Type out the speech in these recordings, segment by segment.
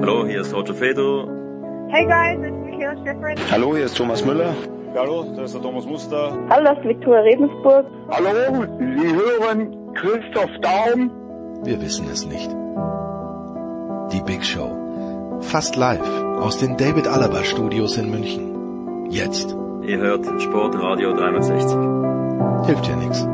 Hallo, hier ist Roger Fedor. Hey guys, it's Michaela Schifrin. Hallo, hier ist Thomas Müller. Hallo, das ist der Thomas Muster. Hallo, das ist Viktoria Rebensburg. Hallo, Sie hören Christoph Daum. Wir wissen es nicht. Die Big Show. Fast live aus den David Alaba Studios in München. Jetzt. Ihr hört Sportradio 360. Hilft ja nichts.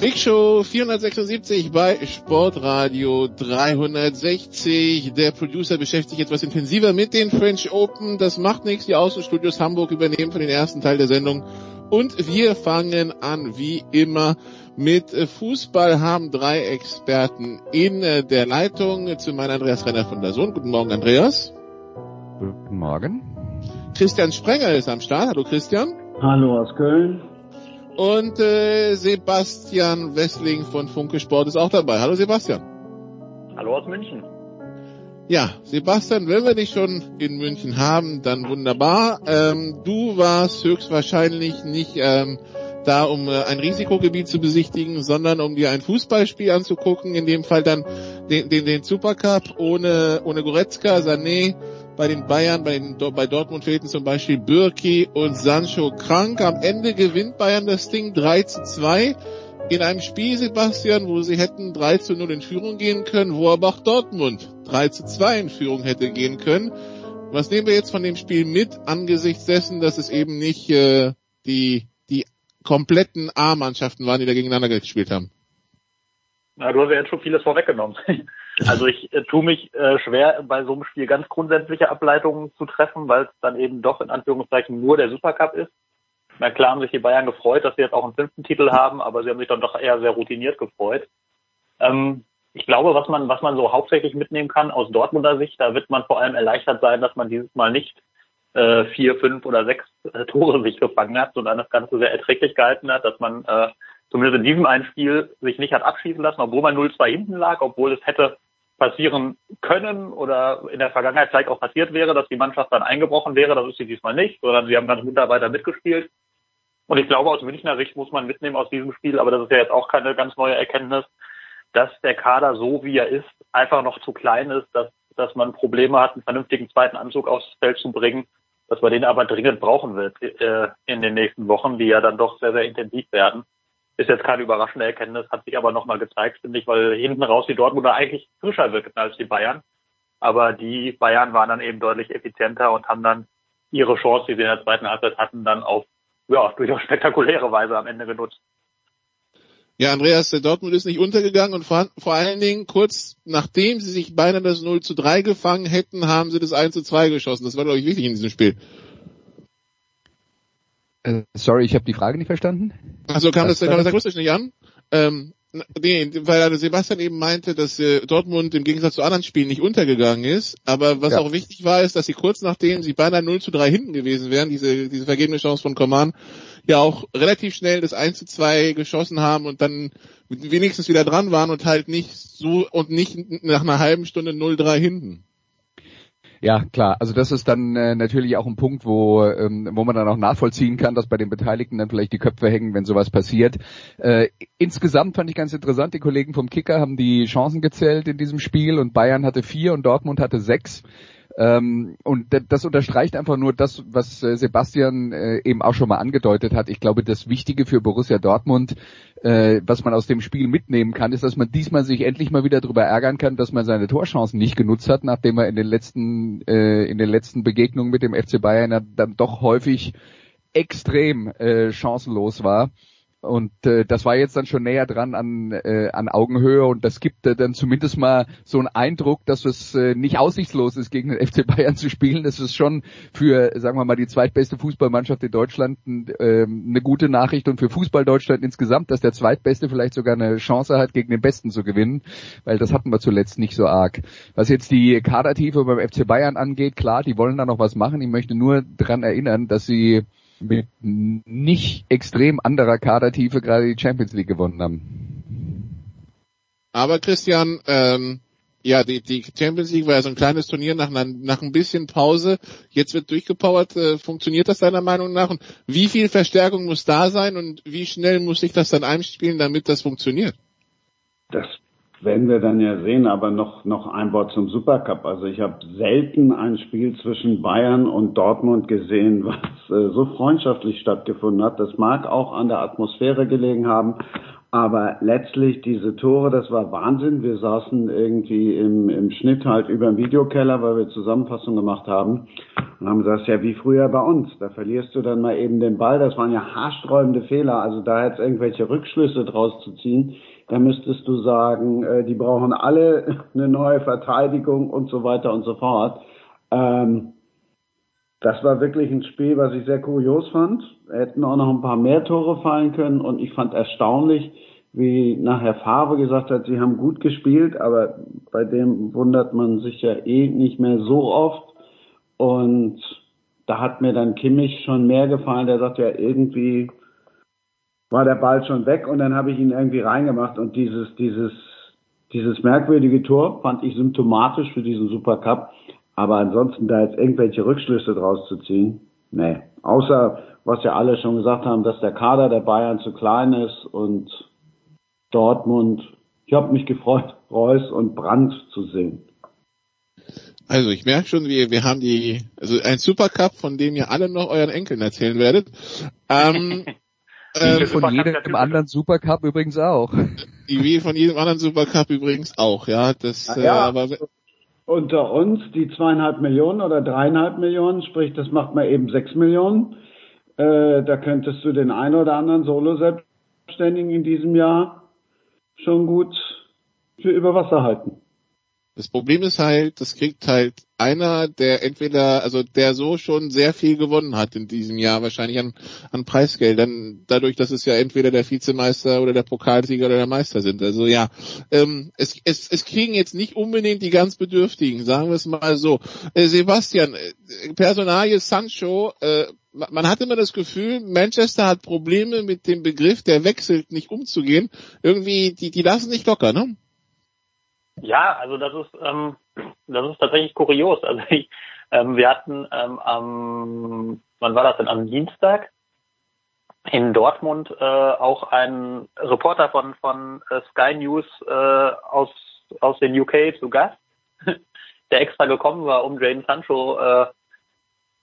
Big Show 476 bei Sportradio 360. Der Producer beschäftigt sich etwas intensiver mit den French Open. Das macht nichts. Die Außenstudios Hamburg übernehmen für den ersten Teil der Sendung. Und wir fangen an, wie immer, mit Fußball haben drei Experten in der Leitung. Zu meinem Andreas Renner von der Sohn. Guten Morgen, Andreas. Guten Morgen. Christian Sprenger ist am Start. Hallo, Christian. Hallo aus Köln. Und äh, Sebastian Wessling von Funke Sport ist auch dabei. Hallo Sebastian. Hallo aus München. Ja, Sebastian, wenn wir dich schon in München haben, dann wunderbar. Ähm, du warst höchstwahrscheinlich nicht ähm, da, um äh, ein Risikogebiet zu besichtigen, sondern um dir ein Fußballspiel anzugucken. In dem Fall dann den, den, den Supercup ohne, ohne Goretzka, Sané, bei den Bayern, bei, den, bei Dortmund fehlten zum Beispiel Birki und Sancho krank. Am Ende gewinnt Bayern das Ding 3 zu 2 in einem Spiel, Sebastian, wo sie hätten 3 zu 0 in Führung gehen können, wo aber auch Dortmund 3 zu 2 in Führung hätte gehen können. Was nehmen wir jetzt von dem Spiel mit, angesichts dessen, dass es eben nicht äh, die, die kompletten A-Mannschaften waren, die da gegeneinander gespielt haben? Na, du hast ja jetzt schon vieles vorweggenommen. Also ich äh, tue mich äh, schwer, bei so einem Spiel ganz grundsätzliche Ableitungen zu treffen, weil es dann eben doch in Anführungszeichen nur der Supercup ist. Na klar haben sich die Bayern gefreut, dass sie jetzt auch einen fünften Titel haben, aber sie haben sich dann doch eher sehr routiniert gefreut. Ähm, ich glaube, was man, was man so hauptsächlich mitnehmen kann aus Dortmunder Sicht, da wird man vor allem erleichtert sein, dass man dieses Mal nicht äh, vier, fünf oder sechs äh, Tore sich gefangen hat, sondern das Ganze sehr erträglich gehalten hat, dass man äh, zumindest in diesem einen Spiel sich nicht hat abschießen lassen, obwohl man 0-2 hinten lag, obwohl es hätte passieren können oder in der Vergangenheit vielleicht auch passiert wäre, dass die Mannschaft dann eingebrochen wäre. Das ist sie diesmal nicht, sondern sie haben ganz munter weiter mitgespielt. Und ich glaube, aus Münchner Sicht muss man mitnehmen aus diesem Spiel, aber das ist ja jetzt auch keine ganz neue Erkenntnis, dass der Kader so wie er ist, einfach noch zu klein ist, dass, dass man Probleme hat, einen vernünftigen zweiten Anzug aufs Feld zu bringen, dass man den aber dringend brauchen wird äh, in den nächsten Wochen, die ja dann doch sehr, sehr intensiv werden. Ist jetzt keine überraschende Erkenntnis, hat sich aber nochmal gezeigt, finde ich, weil hinten raus die Dortmunder eigentlich frischer wirkten als die Bayern. Aber die Bayern waren dann eben deutlich effizienter und haben dann ihre Chance, die sie in der zweiten Halbzeit hatten, dann auf ja, durchaus spektakuläre Weise am Ende genutzt. Ja, Andreas, der Dortmund ist nicht untergegangen und vor, vor allen Dingen kurz nachdem sie sich beinahe das 0 zu 3 gefangen hätten, haben sie das 1 zu 2 geschossen. Das war, glaube ich, wichtig in diesem Spiel. Äh, sorry, ich habe die Frage nicht verstanden. Also kam das, das kam das akustisch nicht an? Ähm, nee, weil Sebastian eben meinte, dass äh, Dortmund im Gegensatz zu anderen Spielen nicht untergegangen ist. Aber was ja. auch wichtig war, ist, dass sie kurz nachdem sie beinahe 0 zu 3 hinten gewesen wären, diese, diese vergebene Chance von Coman, ja auch relativ schnell das 1 zu 2 geschossen haben und dann wenigstens wieder dran waren und halt nicht so und nicht nach einer halben Stunde 0-3 hinten. Ja, klar. Also das ist dann äh, natürlich auch ein Punkt, wo, ähm, wo man dann auch nachvollziehen kann, dass bei den Beteiligten dann vielleicht die Köpfe hängen, wenn sowas passiert. Äh, insgesamt fand ich ganz interessant, die Kollegen vom Kicker haben die Chancen gezählt in diesem Spiel und Bayern hatte vier und Dortmund hatte sechs. Ähm, und das unterstreicht einfach nur das, was äh, Sebastian äh, eben auch schon mal angedeutet hat. Ich glaube, das Wichtige für Borussia Dortmund, äh, was man aus dem Spiel mitnehmen kann, ist, dass man diesmal sich endlich mal wieder darüber ärgern kann, dass man seine Torchancen nicht genutzt hat, nachdem er in den letzten, äh, in den letzten Begegnungen mit dem FC Bayern dann doch häufig extrem äh, chancenlos war. Und äh, das war jetzt dann schon näher dran an, äh, an Augenhöhe und das gibt äh, dann zumindest mal so einen Eindruck, dass es äh, nicht aussichtslos ist, gegen den FC Bayern zu spielen. Das ist schon für, sagen wir mal, die zweitbeste Fußballmannschaft in Deutschland äh, eine gute Nachricht und für Fußball Deutschland insgesamt, dass der zweitbeste vielleicht sogar eine Chance hat, gegen den Besten zu gewinnen, weil das hatten wir zuletzt nicht so arg. Was jetzt die Kadertiefe beim FC Bayern angeht, klar, die wollen da noch was machen. Ich möchte nur dran erinnern, dass sie mit nicht extrem anderer Kadertiefe gerade die Champions League gewonnen haben. Aber Christian, ähm, ja, die, die Champions League war ja so ein kleines Turnier nach, nach ein bisschen Pause. Jetzt wird durchgepowert. Äh, funktioniert das deiner Meinung nach? Und wie viel Verstärkung muss da sein und wie schnell muss sich das dann einspielen, damit das funktioniert? Das werden wir dann ja sehen, aber noch, noch ein Wort zum Supercup. Also ich habe selten ein Spiel zwischen Bayern und Dortmund gesehen, was äh, so freundschaftlich stattgefunden hat. Das mag auch an der Atmosphäre gelegen haben, aber letztlich diese Tore, das war Wahnsinn. Wir saßen irgendwie im, im Schnitt halt über dem Videokeller, weil wir Zusammenfassung gemacht haben und haben gesagt, ja wie früher bei uns. Da verlierst du dann mal eben den Ball. Das waren ja haarsträubende Fehler. Also da jetzt irgendwelche Rückschlüsse draus zu ziehen, da müsstest du sagen, äh, die brauchen alle eine neue Verteidigung und so weiter und so fort. Ähm, das war wirklich ein Spiel, was ich sehr kurios fand. Hätten auch noch ein paar mehr Tore fallen können und ich fand erstaunlich, wie nachher Favre gesagt hat, sie haben gut gespielt, aber bei dem wundert man sich ja eh nicht mehr so oft. Und da hat mir dann Kimmich schon mehr gefallen, der sagt ja irgendwie, war der Ball schon weg und dann habe ich ihn irgendwie reingemacht und dieses, dieses, dieses merkwürdige Tor fand ich symptomatisch für diesen Supercup. Aber ansonsten da jetzt irgendwelche Rückschlüsse draus zu ziehen, nee. Außer, was ja alle schon gesagt haben, dass der Kader der Bayern zu klein ist und Dortmund. Ich habe mich gefreut, Reus und Brandt zu sehen. Also ich merke schon, wir, wir haben die, also ein Supercup, von dem ihr alle noch euren Enkeln erzählen werdet. Ähm, ähm, von jedem anderen Supercup übrigens auch. Wie von jedem anderen Supercup übrigens auch, ja. Das, ja, äh, aber unter uns die zweieinhalb Millionen oder dreieinhalb Millionen, sprich, das macht mal eben sechs Millionen. Äh, da könntest du den einen oder anderen Solo-Selbstständigen in diesem Jahr schon gut für über Wasser halten. Das Problem ist halt, das kriegt halt einer, der entweder, also der so schon sehr viel gewonnen hat in diesem Jahr, wahrscheinlich an, an Preisgeldern, dadurch, dass es ja entweder der Vizemeister oder der Pokalsieger oder der Meister sind. Also ja, ähm, es, es, es kriegen jetzt nicht unbedingt die ganz Bedürftigen, sagen wir es mal so. Äh, Sebastian, äh, Personalie Sancho, äh, man hat immer das Gefühl, Manchester hat Probleme mit dem Begriff, der wechselt, nicht umzugehen. Irgendwie, die, die lassen nicht locker, ne? Ja, also das ist ähm, das ist tatsächlich kurios. Also ich, ähm, wir hatten ähm, am wann war das denn am Dienstag in Dortmund äh, auch einen Reporter von von äh, Sky News äh, aus aus den UK zu Gast, der extra gekommen war, um Jane Sancho äh,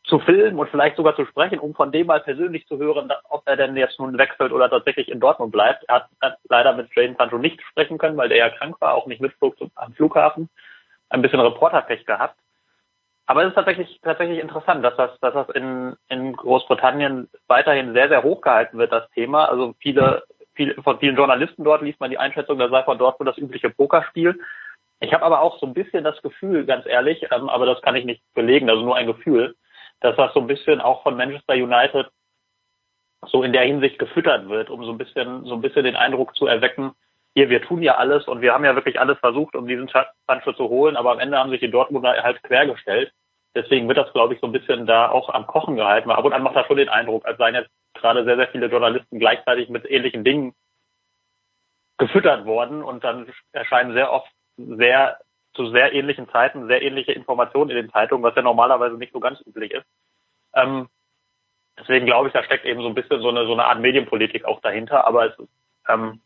zu filmen und vielleicht sogar zu sprechen, um von dem mal persönlich zu hören, ob er denn jetzt nun wechselt oder tatsächlich in Dortmund bleibt. Er hat, hat leider mit Jaden Sancho nicht sprechen können, weil der ja krank war, auch nicht mitflog zum, am Flughafen. Ein bisschen Reporterpech gehabt. Aber es ist tatsächlich, tatsächlich interessant, dass das, dass das in, in Großbritannien weiterhin sehr, sehr hoch gehalten wird, das Thema. Also viele, viele, von vielen Journalisten dort liest man die Einschätzung, das sei von Dortmund das übliche Pokerspiel. Ich habe aber auch so ein bisschen das Gefühl, ganz ehrlich, ähm, aber das kann ich nicht belegen, also nur ein Gefühl, dass das so ein bisschen auch von Manchester United so in der Hinsicht gefüttert wird, um so ein bisschen, so ein bisschen den Eindruck zu erwecken, hier, wir tun ja alles und wir haben ja wirklich alles versucht, um diesen Sancho zu holen, aber am Ende haben sich die Dortmunder halt quergestellt. Deswegen wird das, glaube ich, so ein bisschen da auch am Kochen gehalten. Ab und an macht das schon den Eindruck, als seien jetzt gerade sehr, sehr viele Journalisten gleichzeitig mit ähnlichen Dingen gefüttert worden und dann erscheinen sehr oft sehr zu sehr ähnlichen Zeiten sehr ähnliche Informationen in den Zeitungen, was ja normalerweise nicht so ganz üblich ist. Ähm, deswegen glaube ich, da steckt eben so ein bisschen so eine, so eine Art Medienpolitik auch dahinter. Aber es ist, ähm,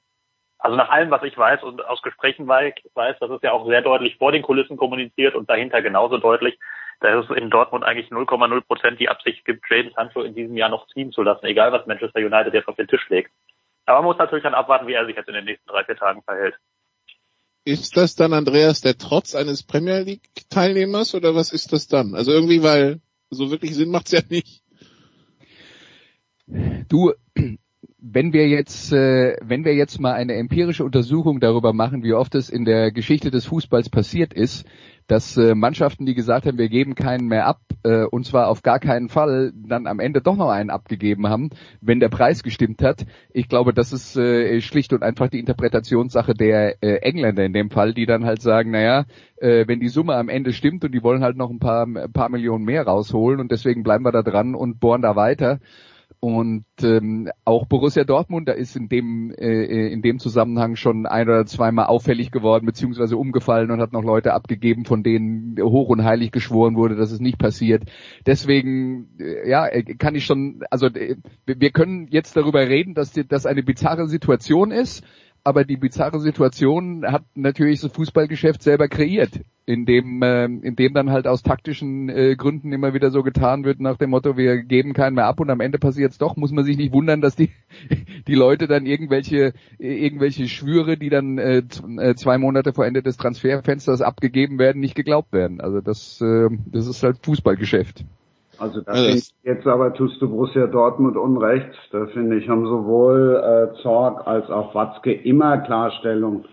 also nach allem, was ich weiß und aus Gesprächen weiß, das ist ja auch sehr deutlich vor den Kulissen kommuniziert und dahinter genauso deutlich, dass es in Dortmund eigentlich 0,0 Prozent die Absicht gibt, Jaden Sancho in diesem Jahr noch ziehen zu lassen, egal was Manchester United jetzt auf den Tisch legt. Aber man muss natürlich dann abwarten, wie er sich jetzt in den nächsten drei, vier Tagen verhält. Ist das dann, Andreas, der Trotz eines Premier League-Teilnehmers oder was ist das dann? Also irgendwie, weil so wirklich Sinn macht's ja nicht. Du, wenn wir jetzt, äh, wenn wir jetzt mal eine empirische Untersuchung darüber machen, wie oft es in der Geschichte des Fußballs passiert ist, dass äh, Mannschaften, die gesagt haben, wir geben keinen mehr ab, äh, und zwar auf gar keinen Fall, dann am Ende doch noch einen abgegeben haben, wenn der Preis gestimmt hat. Ich glaube, das ist äh, schlicht und einfach die Interpretationssache der äh, Engländer in dem Fall, die dann halt sagen, naja, äh, wenn die Summe am Ende stimmt und die wollen halt noch ein paar, ein paar Millionen mehr rausholen und deswegen bleiben wir da dran und bohren da weiter und ähm, auch Borussia Dortmund, da ist in dem äh, in dem Zusammenhang schon ein oder zweimal auffällig geworden beziehungsweise umgefallen und hat noch Leute abgegeben, von denen hoch und heilig geschworen wurde, dass es nicht passiert. Deswegen äh, ja äh, kann ich schon, also äh, wir können jetzt darüber reden, dass das eine bizarre Situation ist aber die bizarre Situation hat natürlich das Fußballgeschäft selber kreiert, indem, äh, indem dann halt aus taktischen äh, Gründen immer wieder so getan wird nach dem Motto, wir geben keinen mehr ab und am Ende passiert es doch, muss man sich nicht wundern, dass die, die Leute dann irgendwelche, irgendwelche Schwüre, die dann äh, äh, zwei Monate vor Ende des Transferfensters abgegeben werden, nicht geglaubt werden. Also das, äh, das ist halt Fußballgeschäft. Also da finde ich jetzt aber tust du Borussia Dortmund unrecht. Da finde ich, haben sowohl äh, Zorg als auch Watzke immer Klarstellung,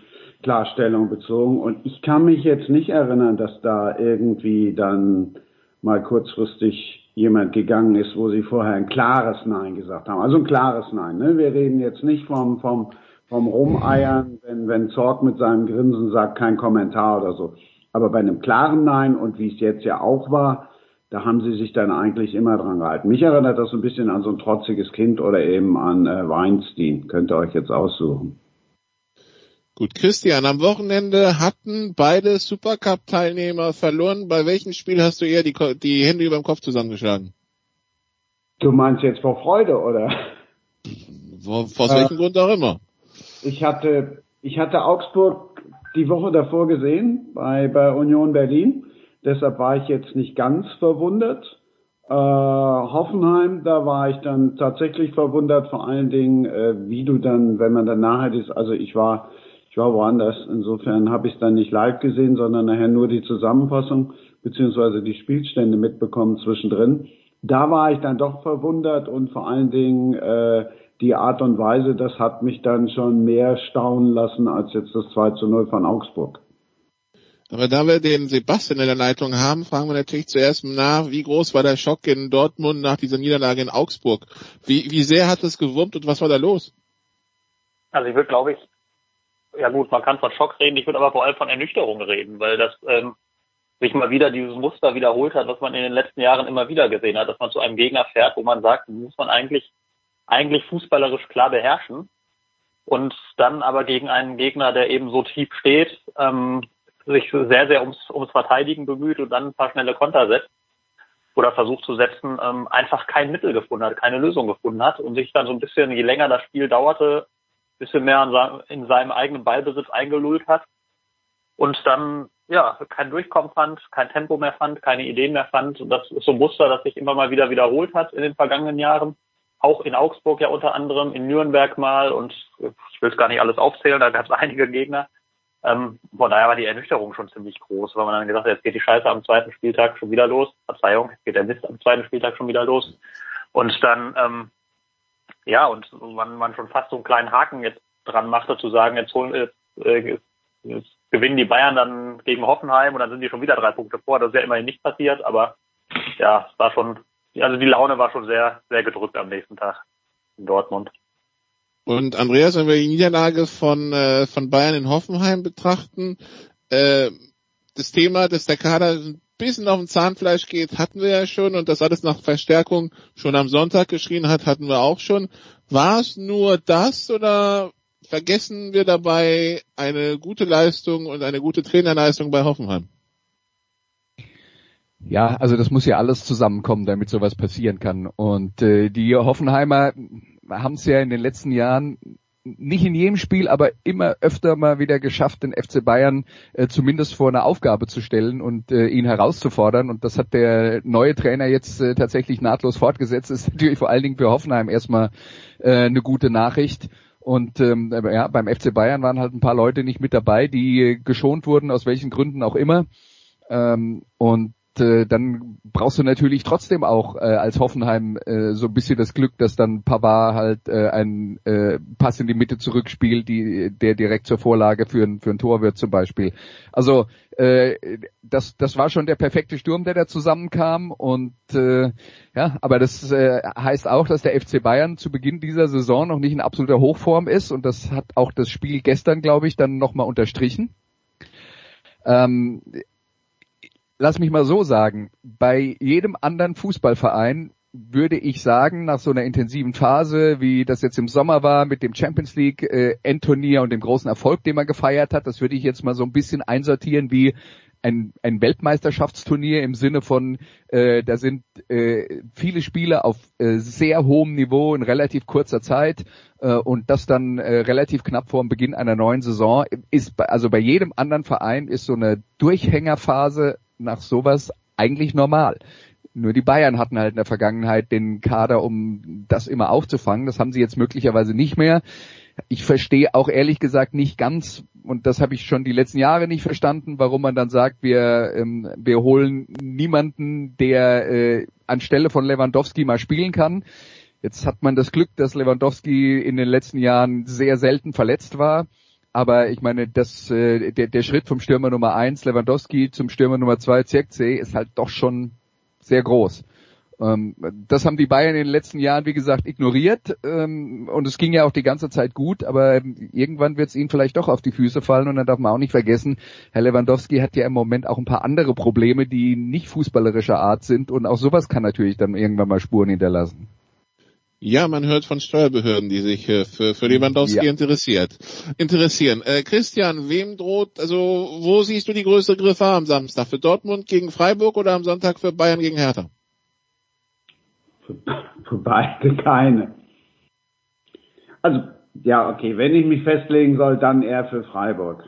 Klarstellung bezogen. Und ich kann mich jetzt nicht erinnern, dass da irgendwie dann mal kurzfristig jemand gegangen ist, wo sie vorher ein klares Nein gesagt haben. Also ein klares Nein. Ne? Wir reden jetzt nicht vom, vom, vom Rumeiern, wenn, wenn Zorg mit seinem Grinsen sagt, kein Kommentar oder so. Aber bei einem klaren Nein und wie es jetzt ja auch war, da haben sie sich dann eigentlich immer dran gehalten. Mich erinnert das so ein bisschen an so ein trotziges Kind oder eben an äh, Weinstein. Könnt ihr euch jetzt aussuchen. Gut, Christian, am Wochenende hatten beide Supercup-Teilnehmer verloren. Bei welchem Spiel hast du eher die, die Hände über dem Kopf zusammengeschlagen? Du meinst jetzt vor Freude, oder? Vor, vor äh, welchem Grund auch immer. Ich hatte, ich hatte Augsburg die Woche davor gesehen bei, bei Union Berlin Deshalb war ich jetzt nicht ganz verwundert. Äh, Hoffenheim, da war ich dann tatsächlich verwundert, vor allen Dingen, äh, wie du dann, wenn man dann nachher ist, also ich war, ich war woanders, insofern habe ich es dann nicht live gesehen, sondern nachher nur die Zusammenfassung beziehungsweise die Spielstände mitbekommen zwischendrin. Da war ich dann doch verwundert und vor allen Dingen äh, die Art und Weise, das hat mich dann schon mehr staunen lassen als jetzt das 2 zu 0 von Augsburg. Aber da wir den Sebastian in der Leitung haben, fragen wir natürlich zuerst nach, wie groß war der Schock in Dortmund nach dieser Niederlage in Augsburg? Wie, wie sehr hat es gewurmt und was war da los? Also ich würde, glaube ich, ja gut, man kann von Schock reden, ich würde aber vor allem von Ernüchterung reden, weil das ähm, sich mal wieder dieses Muster wiederholt hat, was man in den letzten Jahren immer wieder gesehen hat, dass man zu einem Gegner fährt, wo man sagt, muss man eigentlich eigentlich fußballerisch klar beherrschen und dann aber gegen einen Gegner, der eben so tief steht, ähm, sich sehr, sehr ums, ums Verteidigen bemüht und dann ein paar schnelle Konter setzt oder versucht zu setzen, ähm, einfach kein Mittel gefunden hat, keine Lösung gefunden hat und sich dann so ein bisschen, je länger das Spiel dauerte, ein bisschen mehr in seinem eigenen Ballbesitz eingelullt hat und dann ja kein Durchkommen fand, kein Tempo mehr fand, keine Ideen mehr fand. Und das ist so ein Muster, das sich immer mal wieder wiederholt hat in den vergangenen Jahren. Auch in Augsburg ja unter anderem, in Nürnberg mal und ich will es gar nicht alles aufzählen, da gab es einige Gegner. Ähm, von daher war die Ernüchterung schon ziemlich groß, weil man dann gesagt hat, jetzt geht die Scheiße am zweiten Spieltag schon wieder los. Verzeihung, jetzt geht der Mist am zweiten Spieltag schon wieder los. Und dann, ähm, ja, und man, man schon fast so einen kleinen Haken jetzt dran machte, zu sagen, jetzt holen, jetzt, äh, jetzt gewinnen die Bayern dann gegen Hoffenheim und dann sind die schon wieder drei Punkte vor. Das ist ja immerhin nicht passiert, aber ja, es war schon, also die Laune war schon sehr, sehr gedrückt am nächsten Tag in Dortmund. Und Andreas, wenn wir die Niederlage von, äh, von Bayern in Hoffenheim betrachten, äh, das Thema, dass der Kader ein bisschen auf dem Zahnfleisch geht, hatten wir ja schon und das alles nach Verstärkung schon am Sonntag geschrien hat, hatten wir auch schon. War es nur das oder vergessen wir dabei eine gute Leistung und eine gute Trainerleistung bei Hoffenheim? Ja, also das muss ja alles zusammenkommen, damit sowas passieren kann. Und äh, die Hoffenheimer haben es ja in den letzten Jahren nicht in jedem Spiel, aber immer öfter mal wieder geschafft, den FC Bayern äh, zumindest vor eine Aufgabe zu stellen und äh, ihn herauszufordern. Und das hat der neue Trainer jetzt äh, tatsächlich nahtlos fortgesetzt. Das ist natürlich vor allen Dingen für Hoffenheim erstmal äh, eine gute Nachricht. Und ähm, ja, beim FC Bayern waren halt ein paar Leute nicht mit dabei, die geschont wurden, aus welchen Gründen auch immer. Ähm, und äh, dann brauchst du natürlich trotzdem auch äh, als Hoffenheim äh, so ein bisschen das Glück, dass dann Pavard halt äh, einen äh, Pass in die Mitte zurückspielt, die, der direkt zur Vorlage für ein, für ein Tor wird zum Beispiel. Also äh, das, das war schon der perfekte Sturm, der da zusammenkam und äh, ja, aber das äh, heißt auch, dass der FC Bayern zu Beginn dieser Saison noch nicht in absoluter Hochform ist und das hat auch das Spiel gestern, glaube ich, dann nochmal unterstrichen. Ähm, lass mich mal so sagen, bei jedem anderen Fußballverein würde ich sagen, nach so einer intensiven Phase, wie das jetzt im Sommer war mit dem Champions League äh, Endturnier und dem großen Erfolg, den man gefeiert hat, das würde ich jetzt mal so ein bisschen einsortieren wie ein, ein Weltmeisterschaftsturnier im Sinne von, äh, da sind äh, viele Spiele auf äh, sehr hohem Niveau in relativ kurzer Zeit äh, und das dann äh, relativ knapp vor dem Beginn einer neuen Saison. Ist, also bei jedem anderen Verein ist so eine Durchhängerphase nach sowas eigentlich normal. Nur die Bayern hatten halt in der Vergangenheit den Kader, um das immer aufzufangen. Das haben sie jetzt möglicherweise nicht mehr. Ich verstehe auch ehrlich gesagt nicht ganz, und das habe ich schon die letzten Jahre nicht verstanden, warum man dann sagt, wir, ähm, wir holen niemanden, der äh, anstelle von Lewandowski mal spielen kann. Jetzt hat man das Glück, dass Lewandowski in den letzten Jahren sehr selten verletzt war. Aber ich meine, das, äh, der, der Schritt vom Stürmer Nummer eins Lewandowski zum Stürmer Nummer zwei Zirkzee, ist halt doch schon sehr groß. Ähm, das haben die Bayern in den letzten Jahren, wie gesagt, ignoriert. Ähm, und es ging ja auch die ganze Zeit gut, aber irgendwann wird es ihnen vielleicht doch auf die Füße fallen. Und dann darf man auch nicht vergessen, Herr Lewandowski hat ja im Moment auch ein paar andere Probleme, die nicht fußballerischer Art sind. Und auch sowas kann natürlich dann irgendwann mal Spuren hinterlassen. Ja, man hört von Steuerbehörden, die sich äh, für, für Lewandowski ja. interessiert, interessieren. Äh, Christian, wem droht, also wo siehst du die größte Gefahr am Samstag? Für Dortmund gegen Freiburg oder am Sonntag für Bayern gegen Hertha? Für, für beide keine. Also, ja, okay, wenn ich mich festlegen soll, dann eher für Freiburg.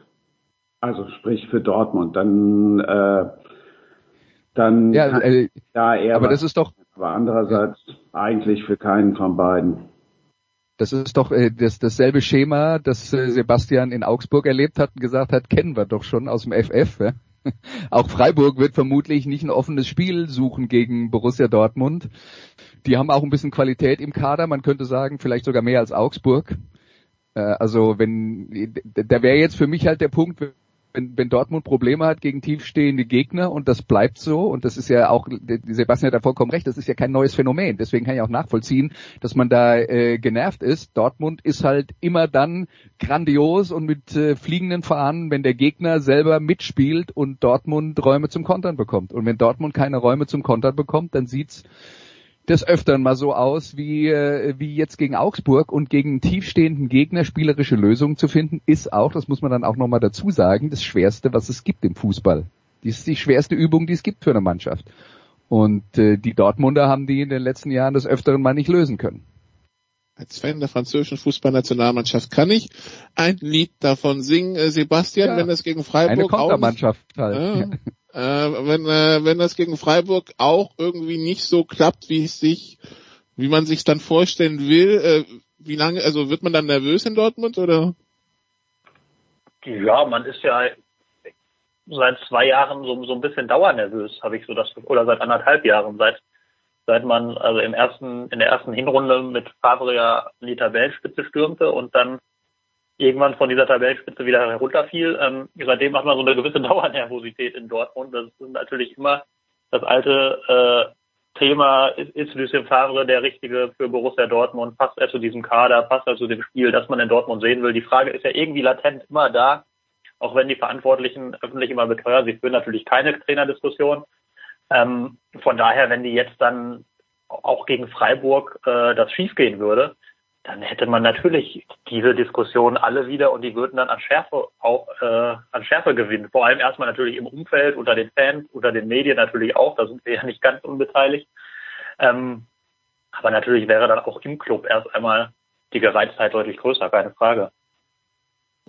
Also sprich für Dortmund. Dann, äh, dann ja, äh, da eher. Aber das ist doch aber andererseits eigentlich für keinen von beiden. Das ist doch äh, das, dasselbe Schema, das äh, Sebastian in Augsburg erlebt hat und gesagt hat, kennen wir doch schon aus dem FF. Ja? Auch Freiburg wird vermutlich nicht ein offenes Spiel suchen gegen Borussia Dortmund. Die haben auch ein bisschen Qualität im Kader, man könnte sagen, vielleicht sogar mehr als Augsburg. Äh, also wenn, da wäre jetzt für mich halt der Punkt, wenn, wenn Dortmund Probleme hat gegen tiefstehende Gegner und das bleibt so und das ist ja auch, Sebastian hat da vollkommen recht, das ist ja kein neues Phänomen. Deswegen kann ich auch nachvollziehen, dass man da äh, genervt ist. Dortmund ist halt immer dann grandios und mit äh, fliegenden Fahnen, wenn der Gegner selber mitspielt und Dortmund Räume zum Kontern bekommt. Und wenn Dortmund keine Räume zum Kontern bekommt, dann sieht's des Öfteren mal so aus wie, äh, wie jetzt gegen Augsburg und gegen tiefstehenden Gegner spielerische Lösungen zu finden, ist auch, das muss man dann auch nochmal dazu sagen, das Schwerste, was es gibt im Fußball. Dies ist die schwerste Übung, die es gibt für eine Mannschaft. Und äh, die Dortmunder haben die in den letzten Jahren des Öfteren mal nicht lösen können. Als Fan der französischen Fußballnationalmannschaft kann ich ein Lied davon singen, äh, Sebastian, ja, wenn es gegen Freiburg eine Kontermannschaft halt. Äh, äh, wenn, äh, wenn das gegen Freiburg auch irgendwie nicht so klappt, wie es sich, wie man sich dann vorstellen will, äh, wie lange, also wird man dann nervös in Dortmund oder? Ja, man ist ja seit zwei Jahren so, so ein bisschen dauernervös, habe ich so das, oder seit anderthalb Jahren, seit seit man also im ersten, in der ersten Hinrunde mit Favre ja die Tabellenspitze stürmte und dann irgendwann von dieser Tabellenspitze wieder herunterfiel. Ähm, seitdem hat man so eine gewisse Dauernervosität in Dortmund. Das ist natürlich immer das alte äh, Thema, ist, ist Lucien Favre der Richtige für Borussia Dortmund? Passt er zu diesem Kader? Passt er zu dem Spiel, das man in Dortmund sehen will? Die Frage ist ja irgendwie latent immer da, auch wenn die Verantwortlichen öffentlich immer beteuern, sie führen natürlich keine Trainerdiskussion. Ähm, von daher, wenn die jetzt dann auch gegen Freiburg äh, das schiefgehen würde, dann hätte man natürlich diese Diskussion alle wieder und die würden dann an Schärfe auch äh, an Schärfe gewinnen. Vor allem erstmal natürlich im Umfeld, unter den Fans, unter den Medien natürlich auch, da sind wir ja nicht ganz unbeteiligt. Ähm, aber natürlich wäre dann auch im Club erst einmal die Gereiztheit deutlich größer, keine Frage.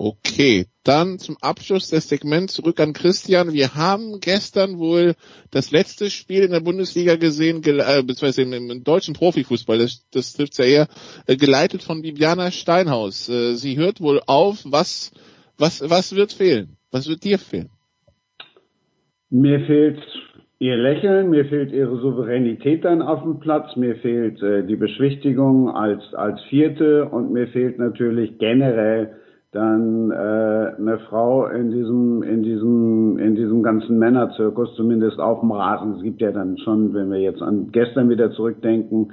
Okay, dann zum Abschluss des Segments zurück an Christian. Wir haben gestern wohl das letzte Spiel in der Bundesliga gesehen, äh, beziehungsweise im, im, deutschen Profifußball, das, das trifft ja eher, äh, geleitet von Bibiana Steinhaus. Äh, sie hört wohl auf. Was, was, was wird fehlen? Was wird dir fehlen? Mir fehlt ihr Lächeln, mir fehlt ihre Souveränität dann auf dem Platz, mir fehlt äh, die Beschwichtigung als, als Vierte und mir fehlt natürlich generell dann äh, eine Frau in diesem, in diesem, in diesem ganzen Männerzirkus, zumindest auf dem Rasen. Es gibt ja dann schon, wenn wir jetzt an gestern wieder zurückdenken,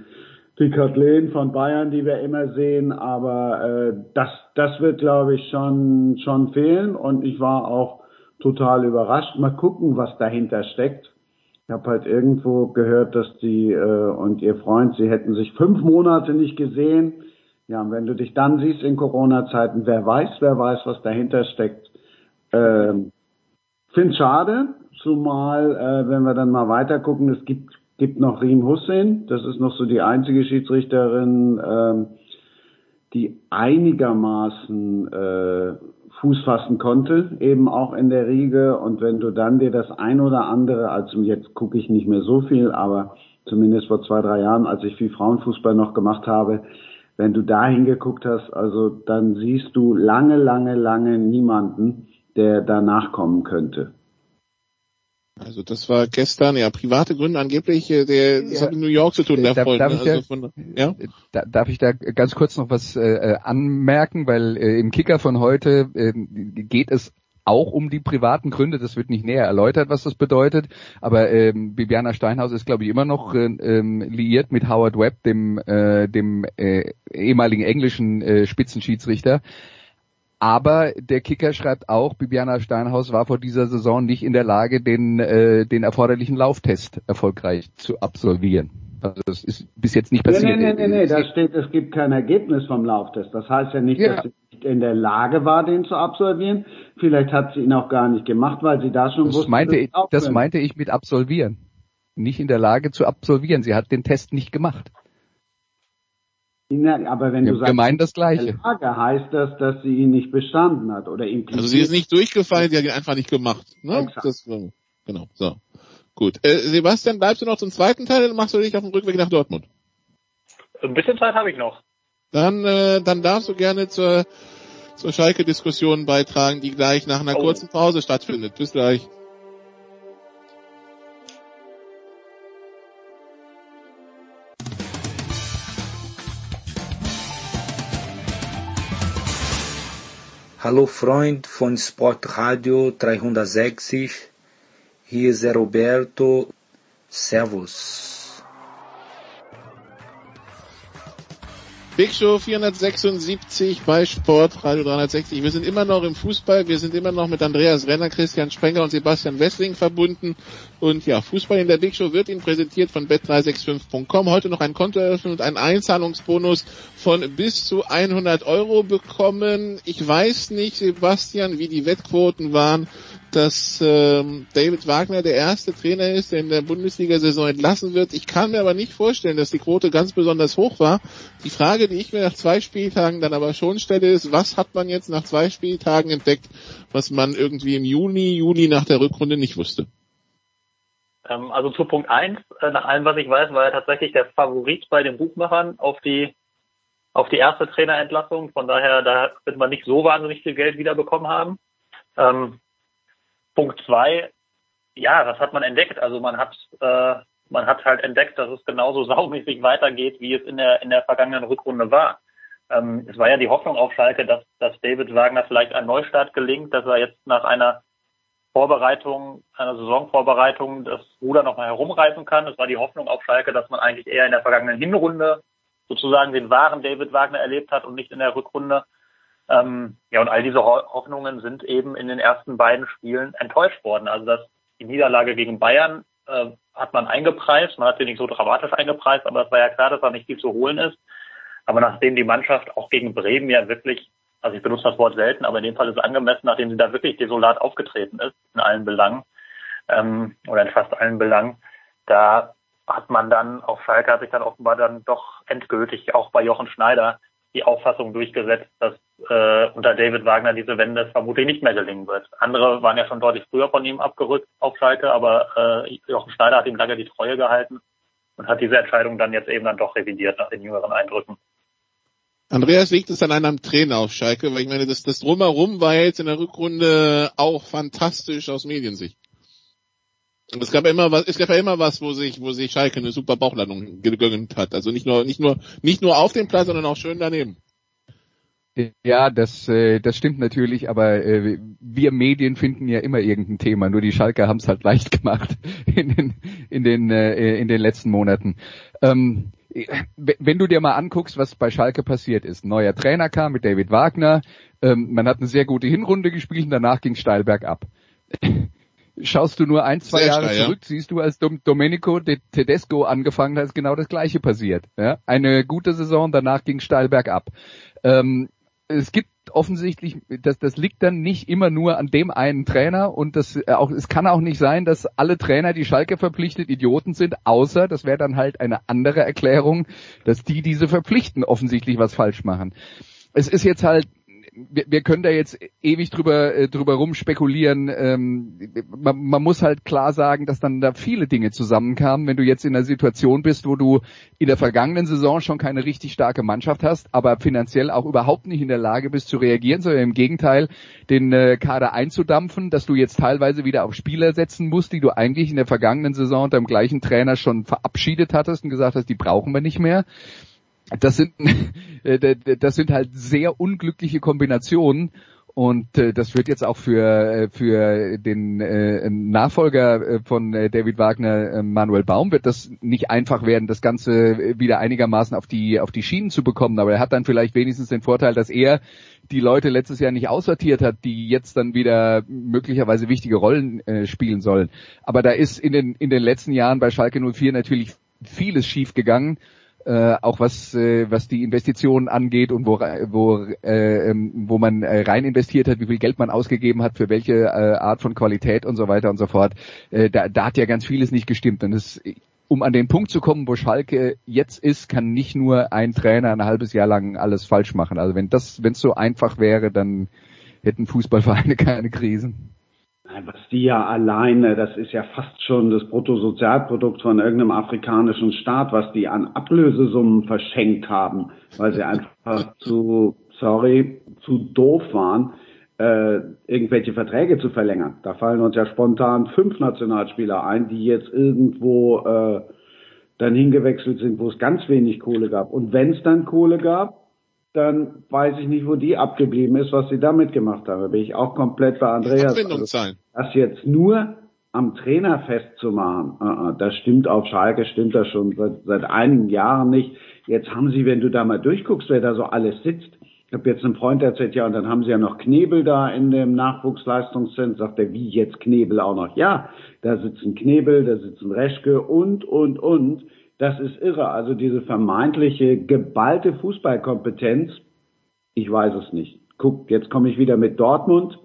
die Kathleen von Bayern, die wir immer sehen, aber äh, das, das wird, glaube ich, schon, schon fehlen und ich war auch total überrascht. Mal gucken, was dahinter steckt. Ich habe halt irgendwo gehört, dass die äh, und ihr Freund, sie hätten sich fünf Monate nicht gesehen. Ja, und wenn du dich dann siehst in Corona-Zeiten, wer weiß, wer weiß, was dahinter steckt. Ähm, Finde schade, zumal äh, wenn wir dann mal weiter gucken, es gibt gibt noch Riem Hussein, das ist noch so die einzige Schiedsrichterin, ähm, die einigermaßen äh, Fuß fassen konnte, eben auch in der Riege. Und wenn du dann dir das ein oder andere, also jetzt gucke ich nicht mehr so viel, aber zumindest vor zwei, drei Jahren, als ich viel Frauenfußball noch gemacht habe, wenn du da hingeguckt hast, also dann siehst du lange, lange, lange niemanden, der danach kommen könnte. Also das war gestern, ja, private Gründe angeblich, äh, der, das ja. hat mit New York zu tun, der darf, Freund. Darf, ne? ich also da, von, ja? da, darf ich da ganz kurz noch was äh, anmerken, weil äh, im Kicker von heute äh, geht es auch um die privaten Gründe. Das wird nicht näher erläutert, was das bedeutet. Aber ähm, Bibiana Steinhaus ist, glaube ich, immer noch äh, ähm, liiert mit Howard Webb, dem, äh, dem äh, ehemaligen englischen äh, Spitzenschiedsrichter. Aber der Kicker schreibt auch, Bibiana Steinhaus war vor dieser Saison nicht in der Lage, den, äh, den erforderlichen Lauftest erfolgreich zu absolvieren. Also das ist bis jetzt nicht passiert. Nee, nee, nee, nee, da steht, es gibt kein Ergebnis vom Lauftest. Das heißt ja nicht, ja. dass sie nicht in der Lage war, den zu absolvieren. Vielleicht hat sie ihn auch gar nicht gemacht, weil sie da schon das wusste, meinte ich, Das meinte ich mit absolvieren. Nicht in der Lage zu absolvieren. Sie hat den Test nicht gemacht. Ja, aber wenn du sagst, das Gleiche. Lage heißt das, dass sie ihn nicht bestanden hat oder impliziert. Also sie ist nicht durchgefallen, sie hat ihn einfach nicht gemacht. Ne? Das, genau, so. Gut. Äh, Sebastian, bleibst du noch zum zweiten Teil oder machst du dich auf dem Rückweg nach Dortmund? Ein bisschen Zeit habe ich noch. Dann, äh, dann darfst du gerne zur, zur Schalke-Diskussion beitragen, die gleich nach einer oh. kurzen Pause stattfindet. Bis gleich. Hallo Freund von Sportradio 360, hier ist Roberto, Servus. Big Show 476 bei Sport Radio 360. Wir sind immer noch im Fußball. Wir sind immer noch mit Andreas Renner, Christian Sprenger und Sebastian Wessling verbunden. Und ja, Fußball in der Big Show wird Ihnen präsentiert von bet365.com. Heute noch ein Konto eröffnen und einen Einzahlungsbonus von bis zu 100 Euro bekommen. Ich weiß nicht, Sebastian, wie die Wettquoten waren dass ähm, David Wagner der erste Trainer ist, der in der Bundesliga-Saison entlassen wird. Ich kann mir aber nicht vorstellen, dass die Quote ganz besonders hoch war. Die Frage, die ich mir nach zwei Spieltagen dann aber schon stelle, ist, was hat man jetzt nach zwei Spieltagen entdeckt, was man irgendwie im Juni, Juli nach der Rückrunde nicht wusste? Ähm, also zu Punkt eins, äh, nach allem, was ich weiß, war er tatsächlich der Favorit bei den Buchmachern auf die auf die erste Trainerentlassung. Von daher, da wird man nicht so wahnsinnig viel Geld wiederbekommen haben. Ähm, Punkt zwei, ja, was hat man entdeckt? Also man hat äh, man hat halt entdeckt, dass es genauso saumäßig weitergeht, wie es in der in der vergangenen Rückrunde war. Ähm, es war ja die Hoffnung auf Schalke, dass, dass David Wagner vielleicht ein Neustart gelingt, dass er jetzt nach einer Vorbereitung, einer Saisonvorbereitung das Ruder nochmal herumreißen kann. Es war die Hoffnung auf Schalke, dass man eigentlich eher in der vergangenen Hinrunde sozusagen den wahren David Wagner erlebt hat und nicht in der Rückrunde. Ähm, ja, und all diese Hoffnungen sind eben in den ersten beiden Spielen enttäuscht worden. Also dass die Niederlage gegen Bayern äh, hat man eingepreist, man hat sie nicht so dramatisch eingepreist, aber es war ja klar, dass da nicht viel zu holen ist. Aber nachdem die Mannschaft auch gegen Bremen ja wirklich, also ich benutze das Wort selten, aber in dem Fall ist es angemessen, nachdem sie da wirklich desolat aufgetreten ist, in allen Belangen, ähm, oder in fast allen Belangen, da hat man dann auf Schalke hat sich dann offenbar dann doch endgültig auch bei Jochen Schneider die Auffassung durchgesetzt, dass äh, unter David Wagner diese Wende vermutlich nicht mehr gelingen wird. Andere waren ja schon deutlich früher von ihm abgerückt auf Schalke, aber äh, Jochen Schneider hat ihm lange die Treue gehalten und hat diese Entscheidung dann jetzt eben dann doch revidiert nach den jüngeren Eindrücken. Andreas liegt es an einem Trainer auf Schalke, weil ich meine, das, das Drumherum war jetzt in der Rückrunde auch fantastisch aus Mediensicht. Es gab ja immer was, es gab ja immer was, wo sich, wo sich Schalke eine super Bauchlandung gegönnt hat. Also nicht nur, nicht nur, nicht nur auf dem Platz, sondern auch schön daneben. Ja, das, äh, das stimmt natürlich, aber äh, wir Medien finden ja immer irgendein Thema. Nur die Schalker haben es halt leicht gemacht in den, in den, äh, in den letzten Monaten. Ähm, wenn du dir mal anguckst, was bei Schalke passiert ist. Neuer Trainer kam mit David Wagner. Ähm, man hat eine sehr gute Hinrunde gespielt und danach ging steil bergab. Schaust du nur ein, zwei sehr Jahre steil, zurück, ja. siehst du, als Dom Domenico de Tedesco angefangen hat, ist genau das Gleiche passiert. Ja? Eine gute Saison, danach ging steil bergab. Ähm, es gibt offensichtlich, das, das liegt dann nicht immer nur an dem einen Trainer und das äh, auch, es kann auch nicht sein, dass alle Trainer, die Schalke verpflichtet, Idioten sind, außer, das wäre dann halt eine andere Erklärung, dass die diese verpflichten offensichtlich was falsch machen. Es ist jetzt halt wir, wir können da jetzt ewig drüber äh, drüber rumspekulieren. Ähm, man, man muss halt klar sagen, dass dann da viele Dinge zusammenkamen. Wenn du jetzt in einer Situation bist, wo du in der vergangenen Saison schon keine richtig starke Mannschaft hast, aber finanziell auch überhaupt nicht in der Lage bist zu reagieren, sondern im Gegenteil den äh, Kader einzudampfen, dass du jetzt teilweise wieder auf Spieler setzen musst, die du eigentlich in der vergangenen Saison unter dem gleichen Trainer schon verabschiedet hattest und gesagt hast, die brauchen wir nicht mehr das sind äh, das sind halt sehr unglückliche Kombinationen und äh, das wird jetzt auch für äh, für den äh, Nachfolger äh, von äh, David Wagner Manuel Baum wird das nicht einfach werden das ganze wieder einigermaßen auf die auf die Schienen zu bekommen. Aber er hat dann vielleicht wenigstens den Vorteil dass er die Leute letztes Jahr nicht aussortiert hat die jetzt dann wieder möglicherweise wichtige Rollen äh, spielen sollen. Aber da ist in den in den letzten Jahren bei Schalke 04 natürlich vieles schief gegangen äh, auch was äh, was die Investitionen angeht und wo wo äh, ähm, wo man äh, rein investiert hat, wie viel Geld man ausgegeben hat für welche äh, Art von Qualität und so weiter und so fort. Äh, da, da hat ja ganz vieles nicht gestimmt und das um an den Punkt zu kommen, wo Schalke jetzt ist, kann nicht nur ein Trainer ein halbes Jahr lang alles falsch machen. Also wenn das, wenn es so einfach wäre, dann hätten Fußballvereine keine Krisen. Was die ja alleine, das ist ja fast schon das Bruttosozialprodukt von irgendeinem afrikanischen Staat, was die an Ablösesummen verschenkt haben, weil sie einfach zu, sorry, zu doof waren, äh, irgendwelche Verträge zu verlängern. Da fallen uns ja spontan fünf Nationalspieler ein, die jetzt irgendwo äh, dann hingewechselt sind, wo es ganz wenig Kohle gab. Und wenn es dann Kohle gab, dann weiß ich nicht, wo die abgeblieben ist, was sie damit gemacht haben. Da bin ich auch komplett bei Andreas. Also, das jetzt nur am Trainer festzumachen, uh, uh, das stimmt auf Schalke, stimmt das schon seit, seit einigen Jahren nicht. Jetzt haben sie, wenn du da mal durchguckst, wer da so alles sitzt, ich habe jetzt einen Freund erzählt, ja, und dann haben sie ja noch Knebel da in dem Nachwuchsleistungszentrum. Sagt er, wie jetzt Knebel auch noch? Ja, da sitzen Knebel, da sitzen Reschke und, und, und. Das ist irre. Also diese vermeintliche geballte Fußballkompetenz, ich weiß es nicht. Guck, jetzt komme ich wieder mit Dortmund.